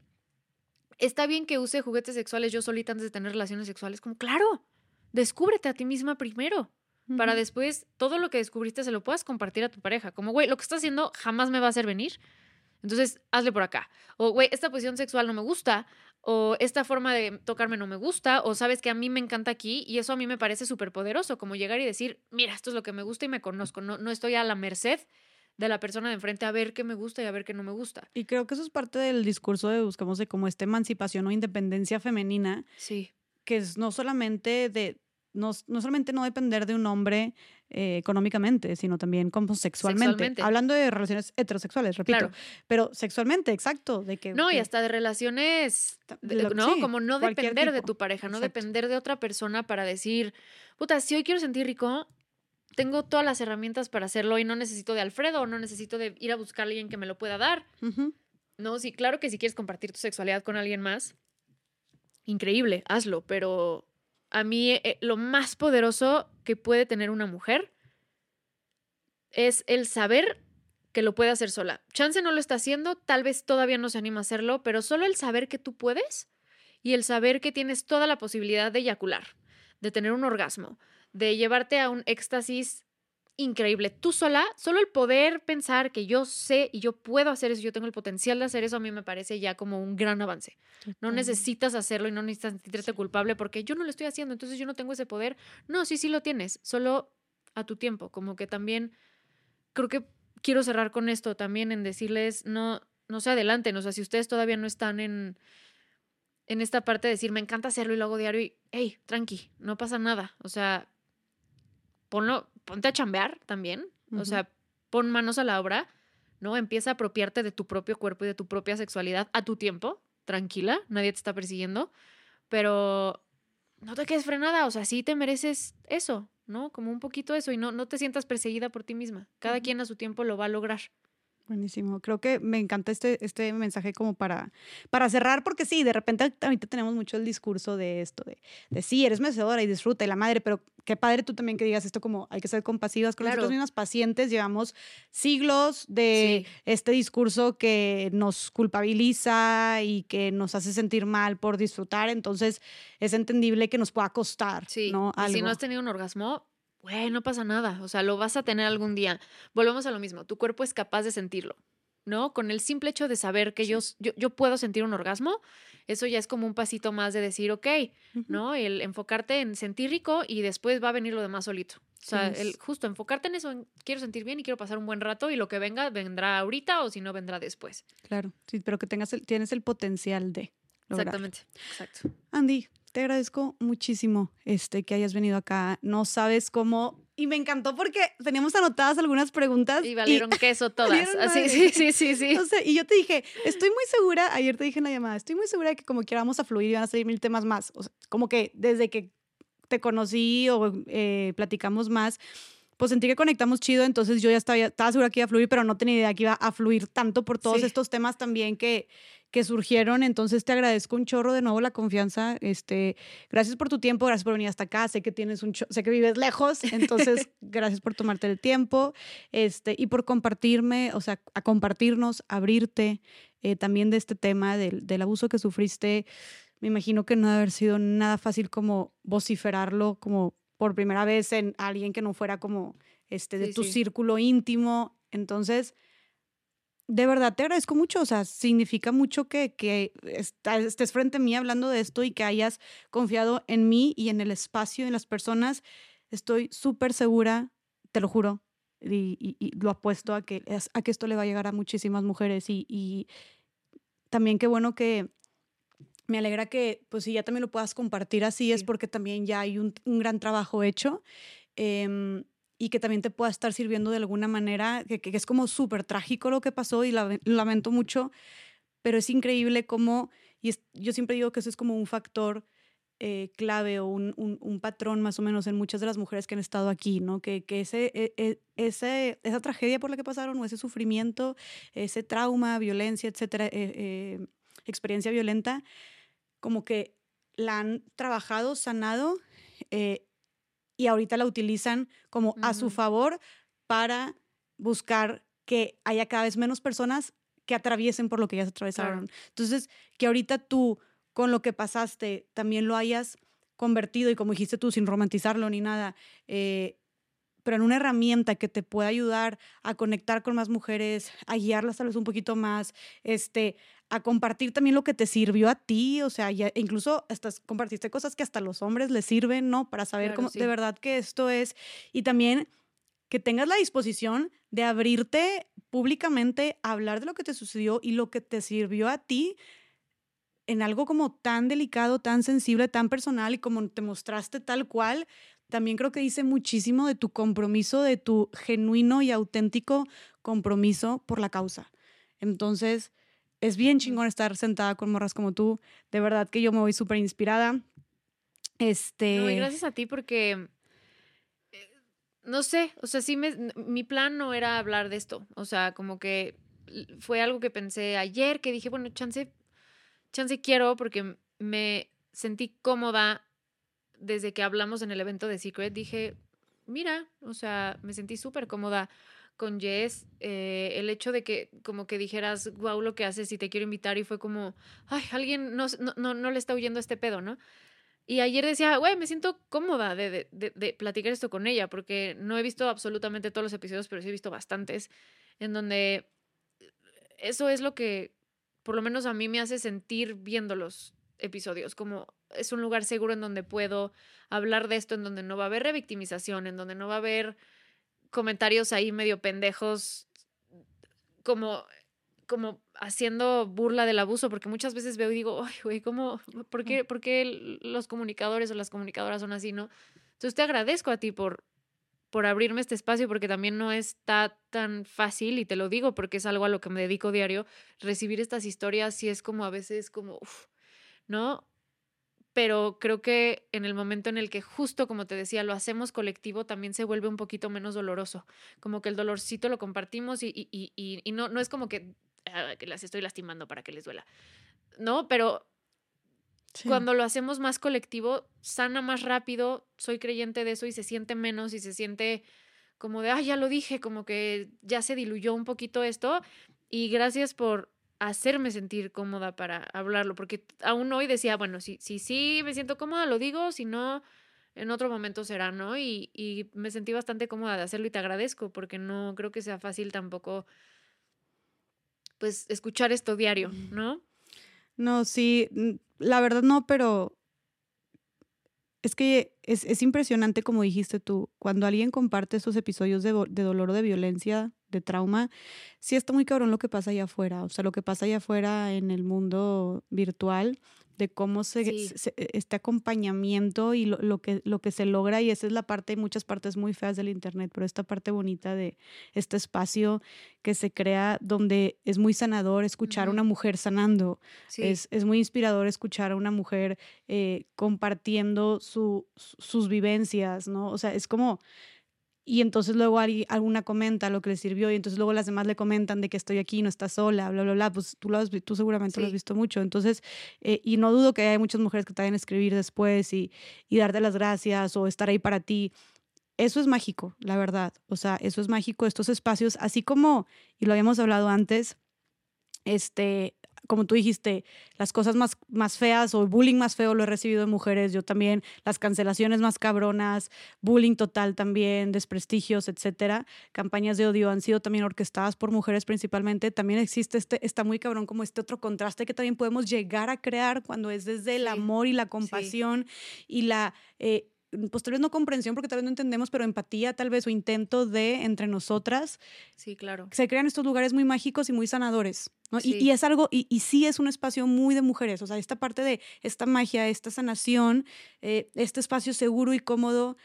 ¿está bien que use juguetes sexuales yo solita antes de tener relaciones sexuales? Como, claro, descúbrete a ti misma primero para después todo lo que descubriste se lo puedas compartir a tu pareja. Como, güey, lo que estás haciendo jamás me va a hacer venir. Entonces, hazle por acá. O, güey, esta posición sexual no me gusta. O esta forma de tocarme no me gusta. O sabes que a mí me encanta aquí y eso a mí me parece súper poderoso. Como llegar y decir, mira, esto es lo que me gusta y me conozco. No, no estoy a la merced de la persona de enfrente a ver qué me gusta y a ver qué no me gusta. Y creo que eso es parte del discurso de buscamos de como esta emancipación o independencia femenina, Sí. Que es no solamente de no, no solamente no depender de un hombre eh, económicamente, sino también como sexualmente. Sexualmente. Hablando de relaciones heterosexuales, repito. Claro. pero sexualmente, exacto. De que, No, y hasta de relaciones, Ta- de- lo- ¿no? sí, Como no depender de tu pareja, no Exacto. depender de otra persona para decir, puta, si hoy quiero sentir rico, tengo todas las herramientas para hacerlo y no necesito de Alfredo, o no necesito de ir a buscar a alguien que me lo pueda dar. No, sí, claro que si quieres compartir tu sexualidad con alguien más, increíble, hazlo, pero a mí eh, lo más poderoso que puede tener una mujer es el saber que lo puede hacer sola. Chance no lo está haciendo, tal vez todavía no se anima a hacerlo, pero solo el saber que tú puedes y el saber que tienes toda la posibilidad de eyacular, de tener un orgasmo, de llevarte a un éxtasis increíble. Tú sola, solo el poder pensar que yo sé y yo puedo hacer eso, yo tengo el potencial de hacer eso, a mí me parece ya como un gran avance. No necesitas hacerlo y no necesitas sentirte culpable porque yo no lo estoy haciendo, entonces yo no tengo ese poder. No, sí, sí lo tienes, solo a tu tiempo. Como que también creo que quiero cerrar con esto también en decirles, no, no se adelanten. O sea, si ustedes todavía no están en, en esta parte de decir, me encanta hacerlo y lo hago diario y, hey, tranqui, no pasa nada. O sea, ponlo, ponte a chambear también. O sea, pon manos a la obra, ¿no? Empieza a apropiarte de tu propio cuerpo y de tu propia sexualidad a tu tiempo, tranquila, nadie te está persiguiendo, pero no te quedes frenada, o sea, sí te mereces eso, ¿no? Como un poquito eso y no, no te sientas perseguida por ti misma. Cada quien a su tiempo lo va a lograr. Buenísimo. Creo que me encanta este, este mensaje como para, para cerrar, porque sí, de repente ahorita tenemos mucho el discurso de esto, de, de sí, eres merecedora y disfruta y la madre, pero qué padre tú también que digas esto como hay que ser compasivas con nosotros mismas pacientes. Llevamos siglos de este discurso que nos culpabiliza y que nos hace sentir mal por disfrutar, entonces es entendible que nos pueda costar. Sí. ¿no? si no has tenido un orgasmo, güey, no pasa nada, o sea, lo vas a tener algún día. Volvemos a lo mismo, tu cuerpo es capaz de sentirlo, ¿no? Con el simple hecho de saber que yo, yo, puedo sentir un orgasmo, eso ya es como un pasito más de decir, ok, ¿no? El enfocarte en sentir rico y después va a venir lo demás solito. O sea, el, justo enfocarte en eso, quiero sentir bien y quiero pasar un buen rato y lo que venga vendrá ahorita o si no vendrá después. Claro, sí, pero que tengas el, tienes el potencial de. Exactamente, exacto. Andy, te agradezco muchísimo este, que hayas venido acá. No sabes cómo. Y me encantó porque teníamos anotadas algunas preguntas. Y valieron queso todas. Así, sí, sí, sí, sí. y yo te dije, estoy muy segura, ayer te dije en la llamada, estoy muy segura de que como quiera vamos a fluir y van a salir mil temas más. O sea, como que desde que te conocí o eh, platicamos más, pues sentí que conectamos chido, entonces yo ya estaba, estaba segura que iba a fluir, pero no tenía idea que iba a fluir tanto por todos estos temas también que, que surgieron. Entonces te agradezco un chorro de nuevo la confianza. Este, gracias por tu tiempo, gracias por venir hasta acá. Sé que tienes un sé que vives lejos, entonces gracias por tomarte el tiempo este, y por compartirme, o sea, a compartirnos, abrirte eh, también de este tema del, del abuso que sufriste. Me imagino que no debe haber sido nada fácil como vociferarlo, como por primera vez en alguien que no fuera como este de tu círculo íntimo. Entonces, de verdad te agradezco mucho, o sea, significa mucho que, que estés frente a mí hablando de esto y que hayas confiado en mí y en el espacio, en las personas. Estoy súper segura, te lo juro, y, lo apuesto a que, a que esto le va a llegar a muchísimas mujeres y, y también qué bueno que me alegra que, pues si ya también lo puedas compartir así, es porque también ya hay un, un gran trabajo hecho em, y que también te pueda estar sirviendo de alguna manera, que, que es como súper trágico lo que pasó y la, lamento mucho, pero es increíble cómo, y yo siempre digo que eso es como un factor eh, clave o un, un, un, patrón más o menos en muchas de las mujeres que han estado aquí, ¿no? Que, que ese, e, e, ese, esa tragedia por la que pasaron o ese sufrimiento, ese trauma, violencia, etcétera, eh, eh, experiencia violenta, como que la han trabajado, sanado eh, y ahorita la utilizan como a su favor para buscar que haya cada vez menos personas que atraviesen por lo que ya se atravesaron. Entonces, que ahorita tú, con lo que pasaste, también lo hayas convertido y como dijiste tú, sin romantizarlo ni nada, eh, pero en una herramienta que te pueda ayudar a conectar con más mujeres, a guiarlas tal vez un poquito más, este, a compartir también lo que te sirvió a ti, o sea, ya, incluso estas, compartiste cosas que hasta los hombres les sirven, ¿no? Para saber cómo, de verdad que esto es, y también que tengas la disposición de abrirte públicamente a hablar de lo que te sucedió y lo que te sirvió a ti en algo como tan delicado, tan sensible, tan personal y como te mostraste tal cual, también creo que dice muchísimo de tu compromiso, de tu genuino y auténtico compromiso por la causa. Entonces, es bien chingón estar sentada con morras como tú. De verdad que yo me voy súper inspirada. Este... No, y gracias a ti porque, eh, no sé, o sea, sí, me, mi plan no era hablar de esto. O sea, como que fue algo que pensé ayer, que dije, bueno, chance, chance quiero porque me sentí cómoda desde que hablamos en el evento de Secret. Dije, mira, o sea, me sentí súper cómoda con Jess, eh, el hecho de que como que dijeras, wow, lo que haces y te quiero invitar y fue como, ay, alguien no, no, no, le está huyendo este pedo, ¿no? Y ayer decía, güey, me siento cómoda de, de, de, platicar esto con ella, porque no he visto absolutamente todos los episodios, pero sí he visto bastantes, en donde eso es lo que, por lo menos a mí me hace sentir viendo los episodios, como es un lugar seguro en donde puedo hablar de esto, en donde no va a haber revictimización, en donde no va a haber comentarios ahí medio pendejos, como, como haciendo burla del abuso, porque muchas veces veo y digo, ay, güey, ¿cómo, por qué, por qué los comunicadores o las comunicadoras son así, no? Entonces te agradezco a ti por, por abrirme este espacio, porque también no está tan fácil, y te lo digo porque es algo a lo que me dedico diario, recibir estas historias y es como a veces como, ¿no? Pero creo que en el momento en el que justo, como te decía, lo hacemos colectivo, también se vuelve un poquito menos doloroso. Como que el dolorcito lo compartimos y, y, y, y no, no es como que Ah, que las estoy lastimando para que les duela. No, pero cuando lo hacemos más colectivo, sana más rápido, soy creyente de eso y se siente menos y se siente como de, ah, ya lo dije, como que ya se diluyó un poquito esto y gracias por hacerme sentir cómoda para hablarlo, porque aún hoy decía, bueno, si sí, sí, sí, me siento cómoda, lo digo, si no, en otro momento será, ¿no? Y, y me sentí bastante cómoda de hacerlo y te agradezco, porque no creo que sea fácil tampoco pues escuchar esto diario, ¿no? No, sí, la verdad no, pero es que es, impresionante, como dijiste tú, cuando alguien comparte esos episodios de, de, dolor o de violencia, de trauma, sí está muy cabrón lo que pasa allá afuera, o sea, lo que pasa allá afuera en el mundo virtual de cómo se, este acompañamiento y lo, que, lo que se logra, y esa es la parte, muchas partes muy feas del Internet, pero esta parte bonita de este espacio que se crea donde es muy sanador escuchar a una mujer sanando, es, es, muy inspirador escuchar a una mujer eh, compartiendo su, sus vivencias, ¿no? O sea, es como y entonces luego alguna comenta lo que le sirvió y entonces luego las demás le comentan de que estoy aquí, no está sola, bla, bla, bla, pues tú, lo has, tú seguramente lo has visto mucho. Entonces, eh, y no dudo que hay muchas mujeres que te vayan a escribir después y, y darte las gracias o estar ahí para ti. Eso es mágico, la verdad. O sea, eso es mágico, estos espacios, así como, y lo habíamos hablado antes, este, como tú dijiste, las cosas más, más feas o el bullying más feo lo he recibido de mujeres, yo también, las cancelaciones más cabronas, bullying total también, desprestigios, etcétera. Campañas de odio han sido también orquestadas por mujeres principalmente. También existe este, está muy cabrón como este otro contraste que también podemos llegar a crear cuando es desde el amor y la compasión y la... Eh, pues tal vez no comprensión porque tal vez no entendemos, pero empatía tal vez o intento de entre nosotras. Sí, claro. Se crean estos lugares muy mágicos y muy sanadores. ¿no? Y, es algo, y, y, sí es un espacio muy de mujeres, o sea, esta parte de esta magia, esta sanación, eh, este espacio seguro y cómodo,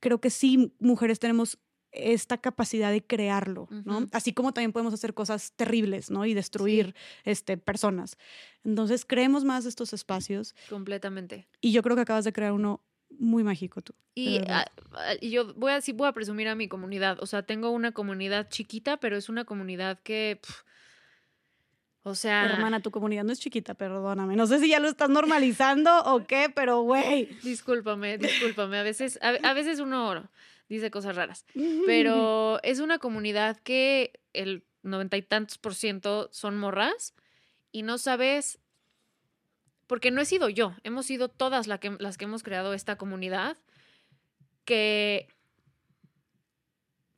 creo que sí mujeres tenemos esta capacidad de crearlo, ¿no? Así como también podemos hacer cosas terribles, ¿no? Y destruir este, personas. Entonces, creemos más estos espacios. Completamente. Y yo creo que acabas de crear uno muy mágico tú. Y, ah, ah, yo voy a, sí voy a presumir a mi comunidad. O sea, tengo una comunidad chiquita, pero es una comunidad que. o sea. Hermana, tu comunidad no es chiquita, perdóname. No sé si ya lo estás normalizando o qué, pero güey. Discúlpame, discúlpame. A veces, a, veces uno dice cosas raras. Pero es una comunidad que el noventa y tantos por ciento son morras y no sabes porque no he sido yo, hemos sido todas las que, hemos creado esta comunidad, que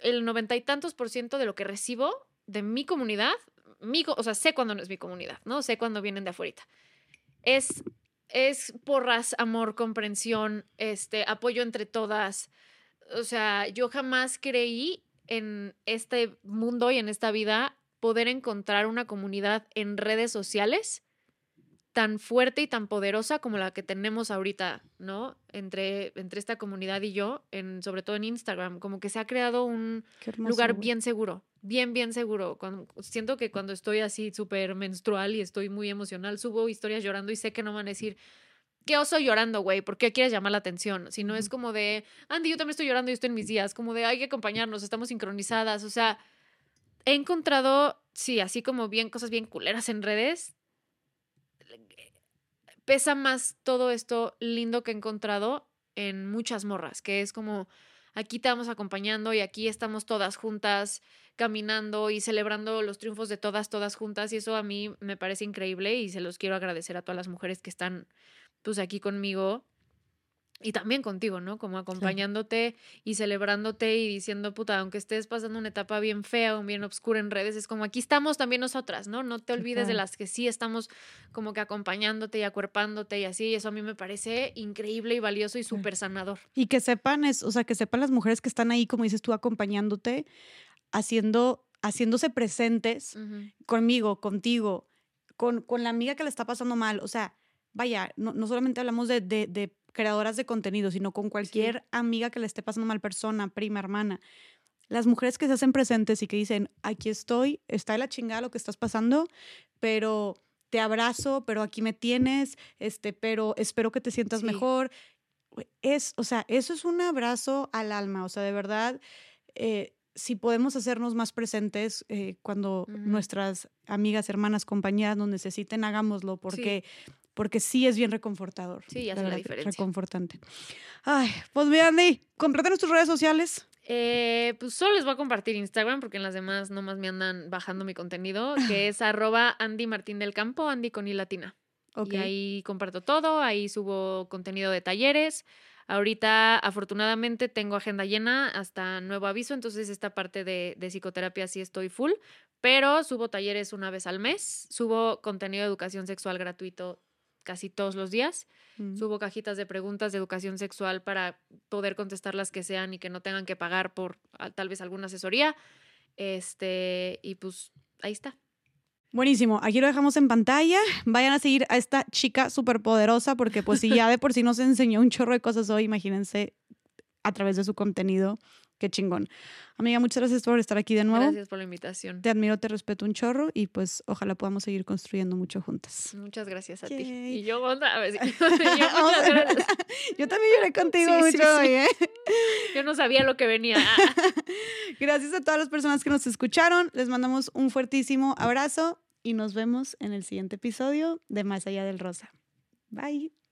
el noventa y tantos por ciento de lo que recibo de mi comunidad, mi, o sea, sé cuándo no es mi comunidad, ¿no? Sé cuándo vienen de afuera. Es, es porras, amor, comprensión, este, apoyo entre todas. O sea, yo jamás creí en este mundo y en esta vida poder encontrar una comunidad en redes sociales tan fuerte y tan poderosa como la que tenemos ahorita, ¿no? Entre, entre esta comunidad y yo, en, sobre todo en Instagram, como que se ha creado un lugar bien seguro, bien, bien seguro. Cuando, siento que cuando estoy así súper menstrual y estoy muy emocional, subo historias llorando y sé que no van a decir, ¿qué oso llorando, güey? ¿Por qué quieres llamar la atención? Si no es como de, Andy, yo también estoy llorando y estoy en mis días, como de, hay que acompañarnos, estamos sincronizadas, o sea, he encontrado, sí, así como bien, cosas bien culeras en redes, pesa más todo esto lindo que he encontrado en muchas morras, que es como aquí te vamos acompañando y aquí estamos todas juntas caminando y celebrando los triunfos de todas, todas juntas y eso a mí me parece increíble y se los quiero agradecer a todas las mujeres que están pues aquí conmigo y también contigo, ¿no? Como acompañándote y celebrándote y diciendo, puta, aunque estés pasando una etapa bien fea o bien oscura en redes, es como aquí estamos también nosotras, ¿no? No te olvides de las que sí estamos como que acompañándote y acuerpándote y así, y eso a mí me parece increíble y valioso y súper sanador. Y que sepan, es, o sea, que sepan las mujeres que están ahí, como dices tú, acompañándote, haciendo haciéndose presentes conmigo, contigo, con, con la amiga que le está pasando mal. O sea, vaya, no, no solamente hablamos de, de- de creadoras de contenido, sino con cualquier amiga que le esté pasando mal, persona, prima, hermana. Las mujeres que se hacen presentes y que dicen, aquí estoy, está de la chingada lo que estás pasando, pero te abrazo, pero aquí me tienes, este, pero espero que te sientas Sí. mejor. Es, o sea, eso es un abrazo al alma, o sea, de verdad, eh, si podemos hacernos más presentes eh, cuando nuestras amigas, hermanas, compañeras nos necesiten, hagámoslo, porque, porque sí es bien reconfortador. Sí, hace la verdad, diferencia. Reconfortante. Ay, pues mira, Andy, compártenos tus redes sociales. Eh, pues solo les voy a compartir Instagram porque en las demás nomás me andan bajando mi contenido, que es arroba Andy Martín del Campo, Andy con I latina. Ok. Y ahí comparto todo, ahí subo contenido de talleres. Ahorita, afortunadamente, tengo agenda llena hasta nuevo aviso, entonces esta parte de, de psicoterapia sí estoy full, pero subo talleres una vez al mes, subo contenido de educación sexual gratuito casi todos los días, Mm. subo cajitas de preguntas de educación sexual para poder contestar las que sean y que no tengan que pagar por ah, tal vez alguna asesoría. Este, y pues ahí está. Buenísimo, aquí lo dejamos en pantalla. Vayan a seguir a esta chica súper poderosa porque pues si ya de por sí nos enseñó un chorro de cosas hoy, imagínense a través de su contenido. Qué chingón. Amiga, muchas gracias por estar aquí de nuevo. Gracias por la invitación. Te admiro, te respeto un chorro y pues ojalá podamos seguir construyendo mucho juntas. Muchas gracias a ti. Y yo otra vez. Yo. Yo también lloré contigo Sí, sí, mucho sí. hoy, ¿eh? Yo no sabía lo que venía. Gracias a todas las personas que nos escucharon. Les mandamos un fuertísimo abrazo y nos vemos en el siguiente episodio de Más Allá del Rosa. Bye.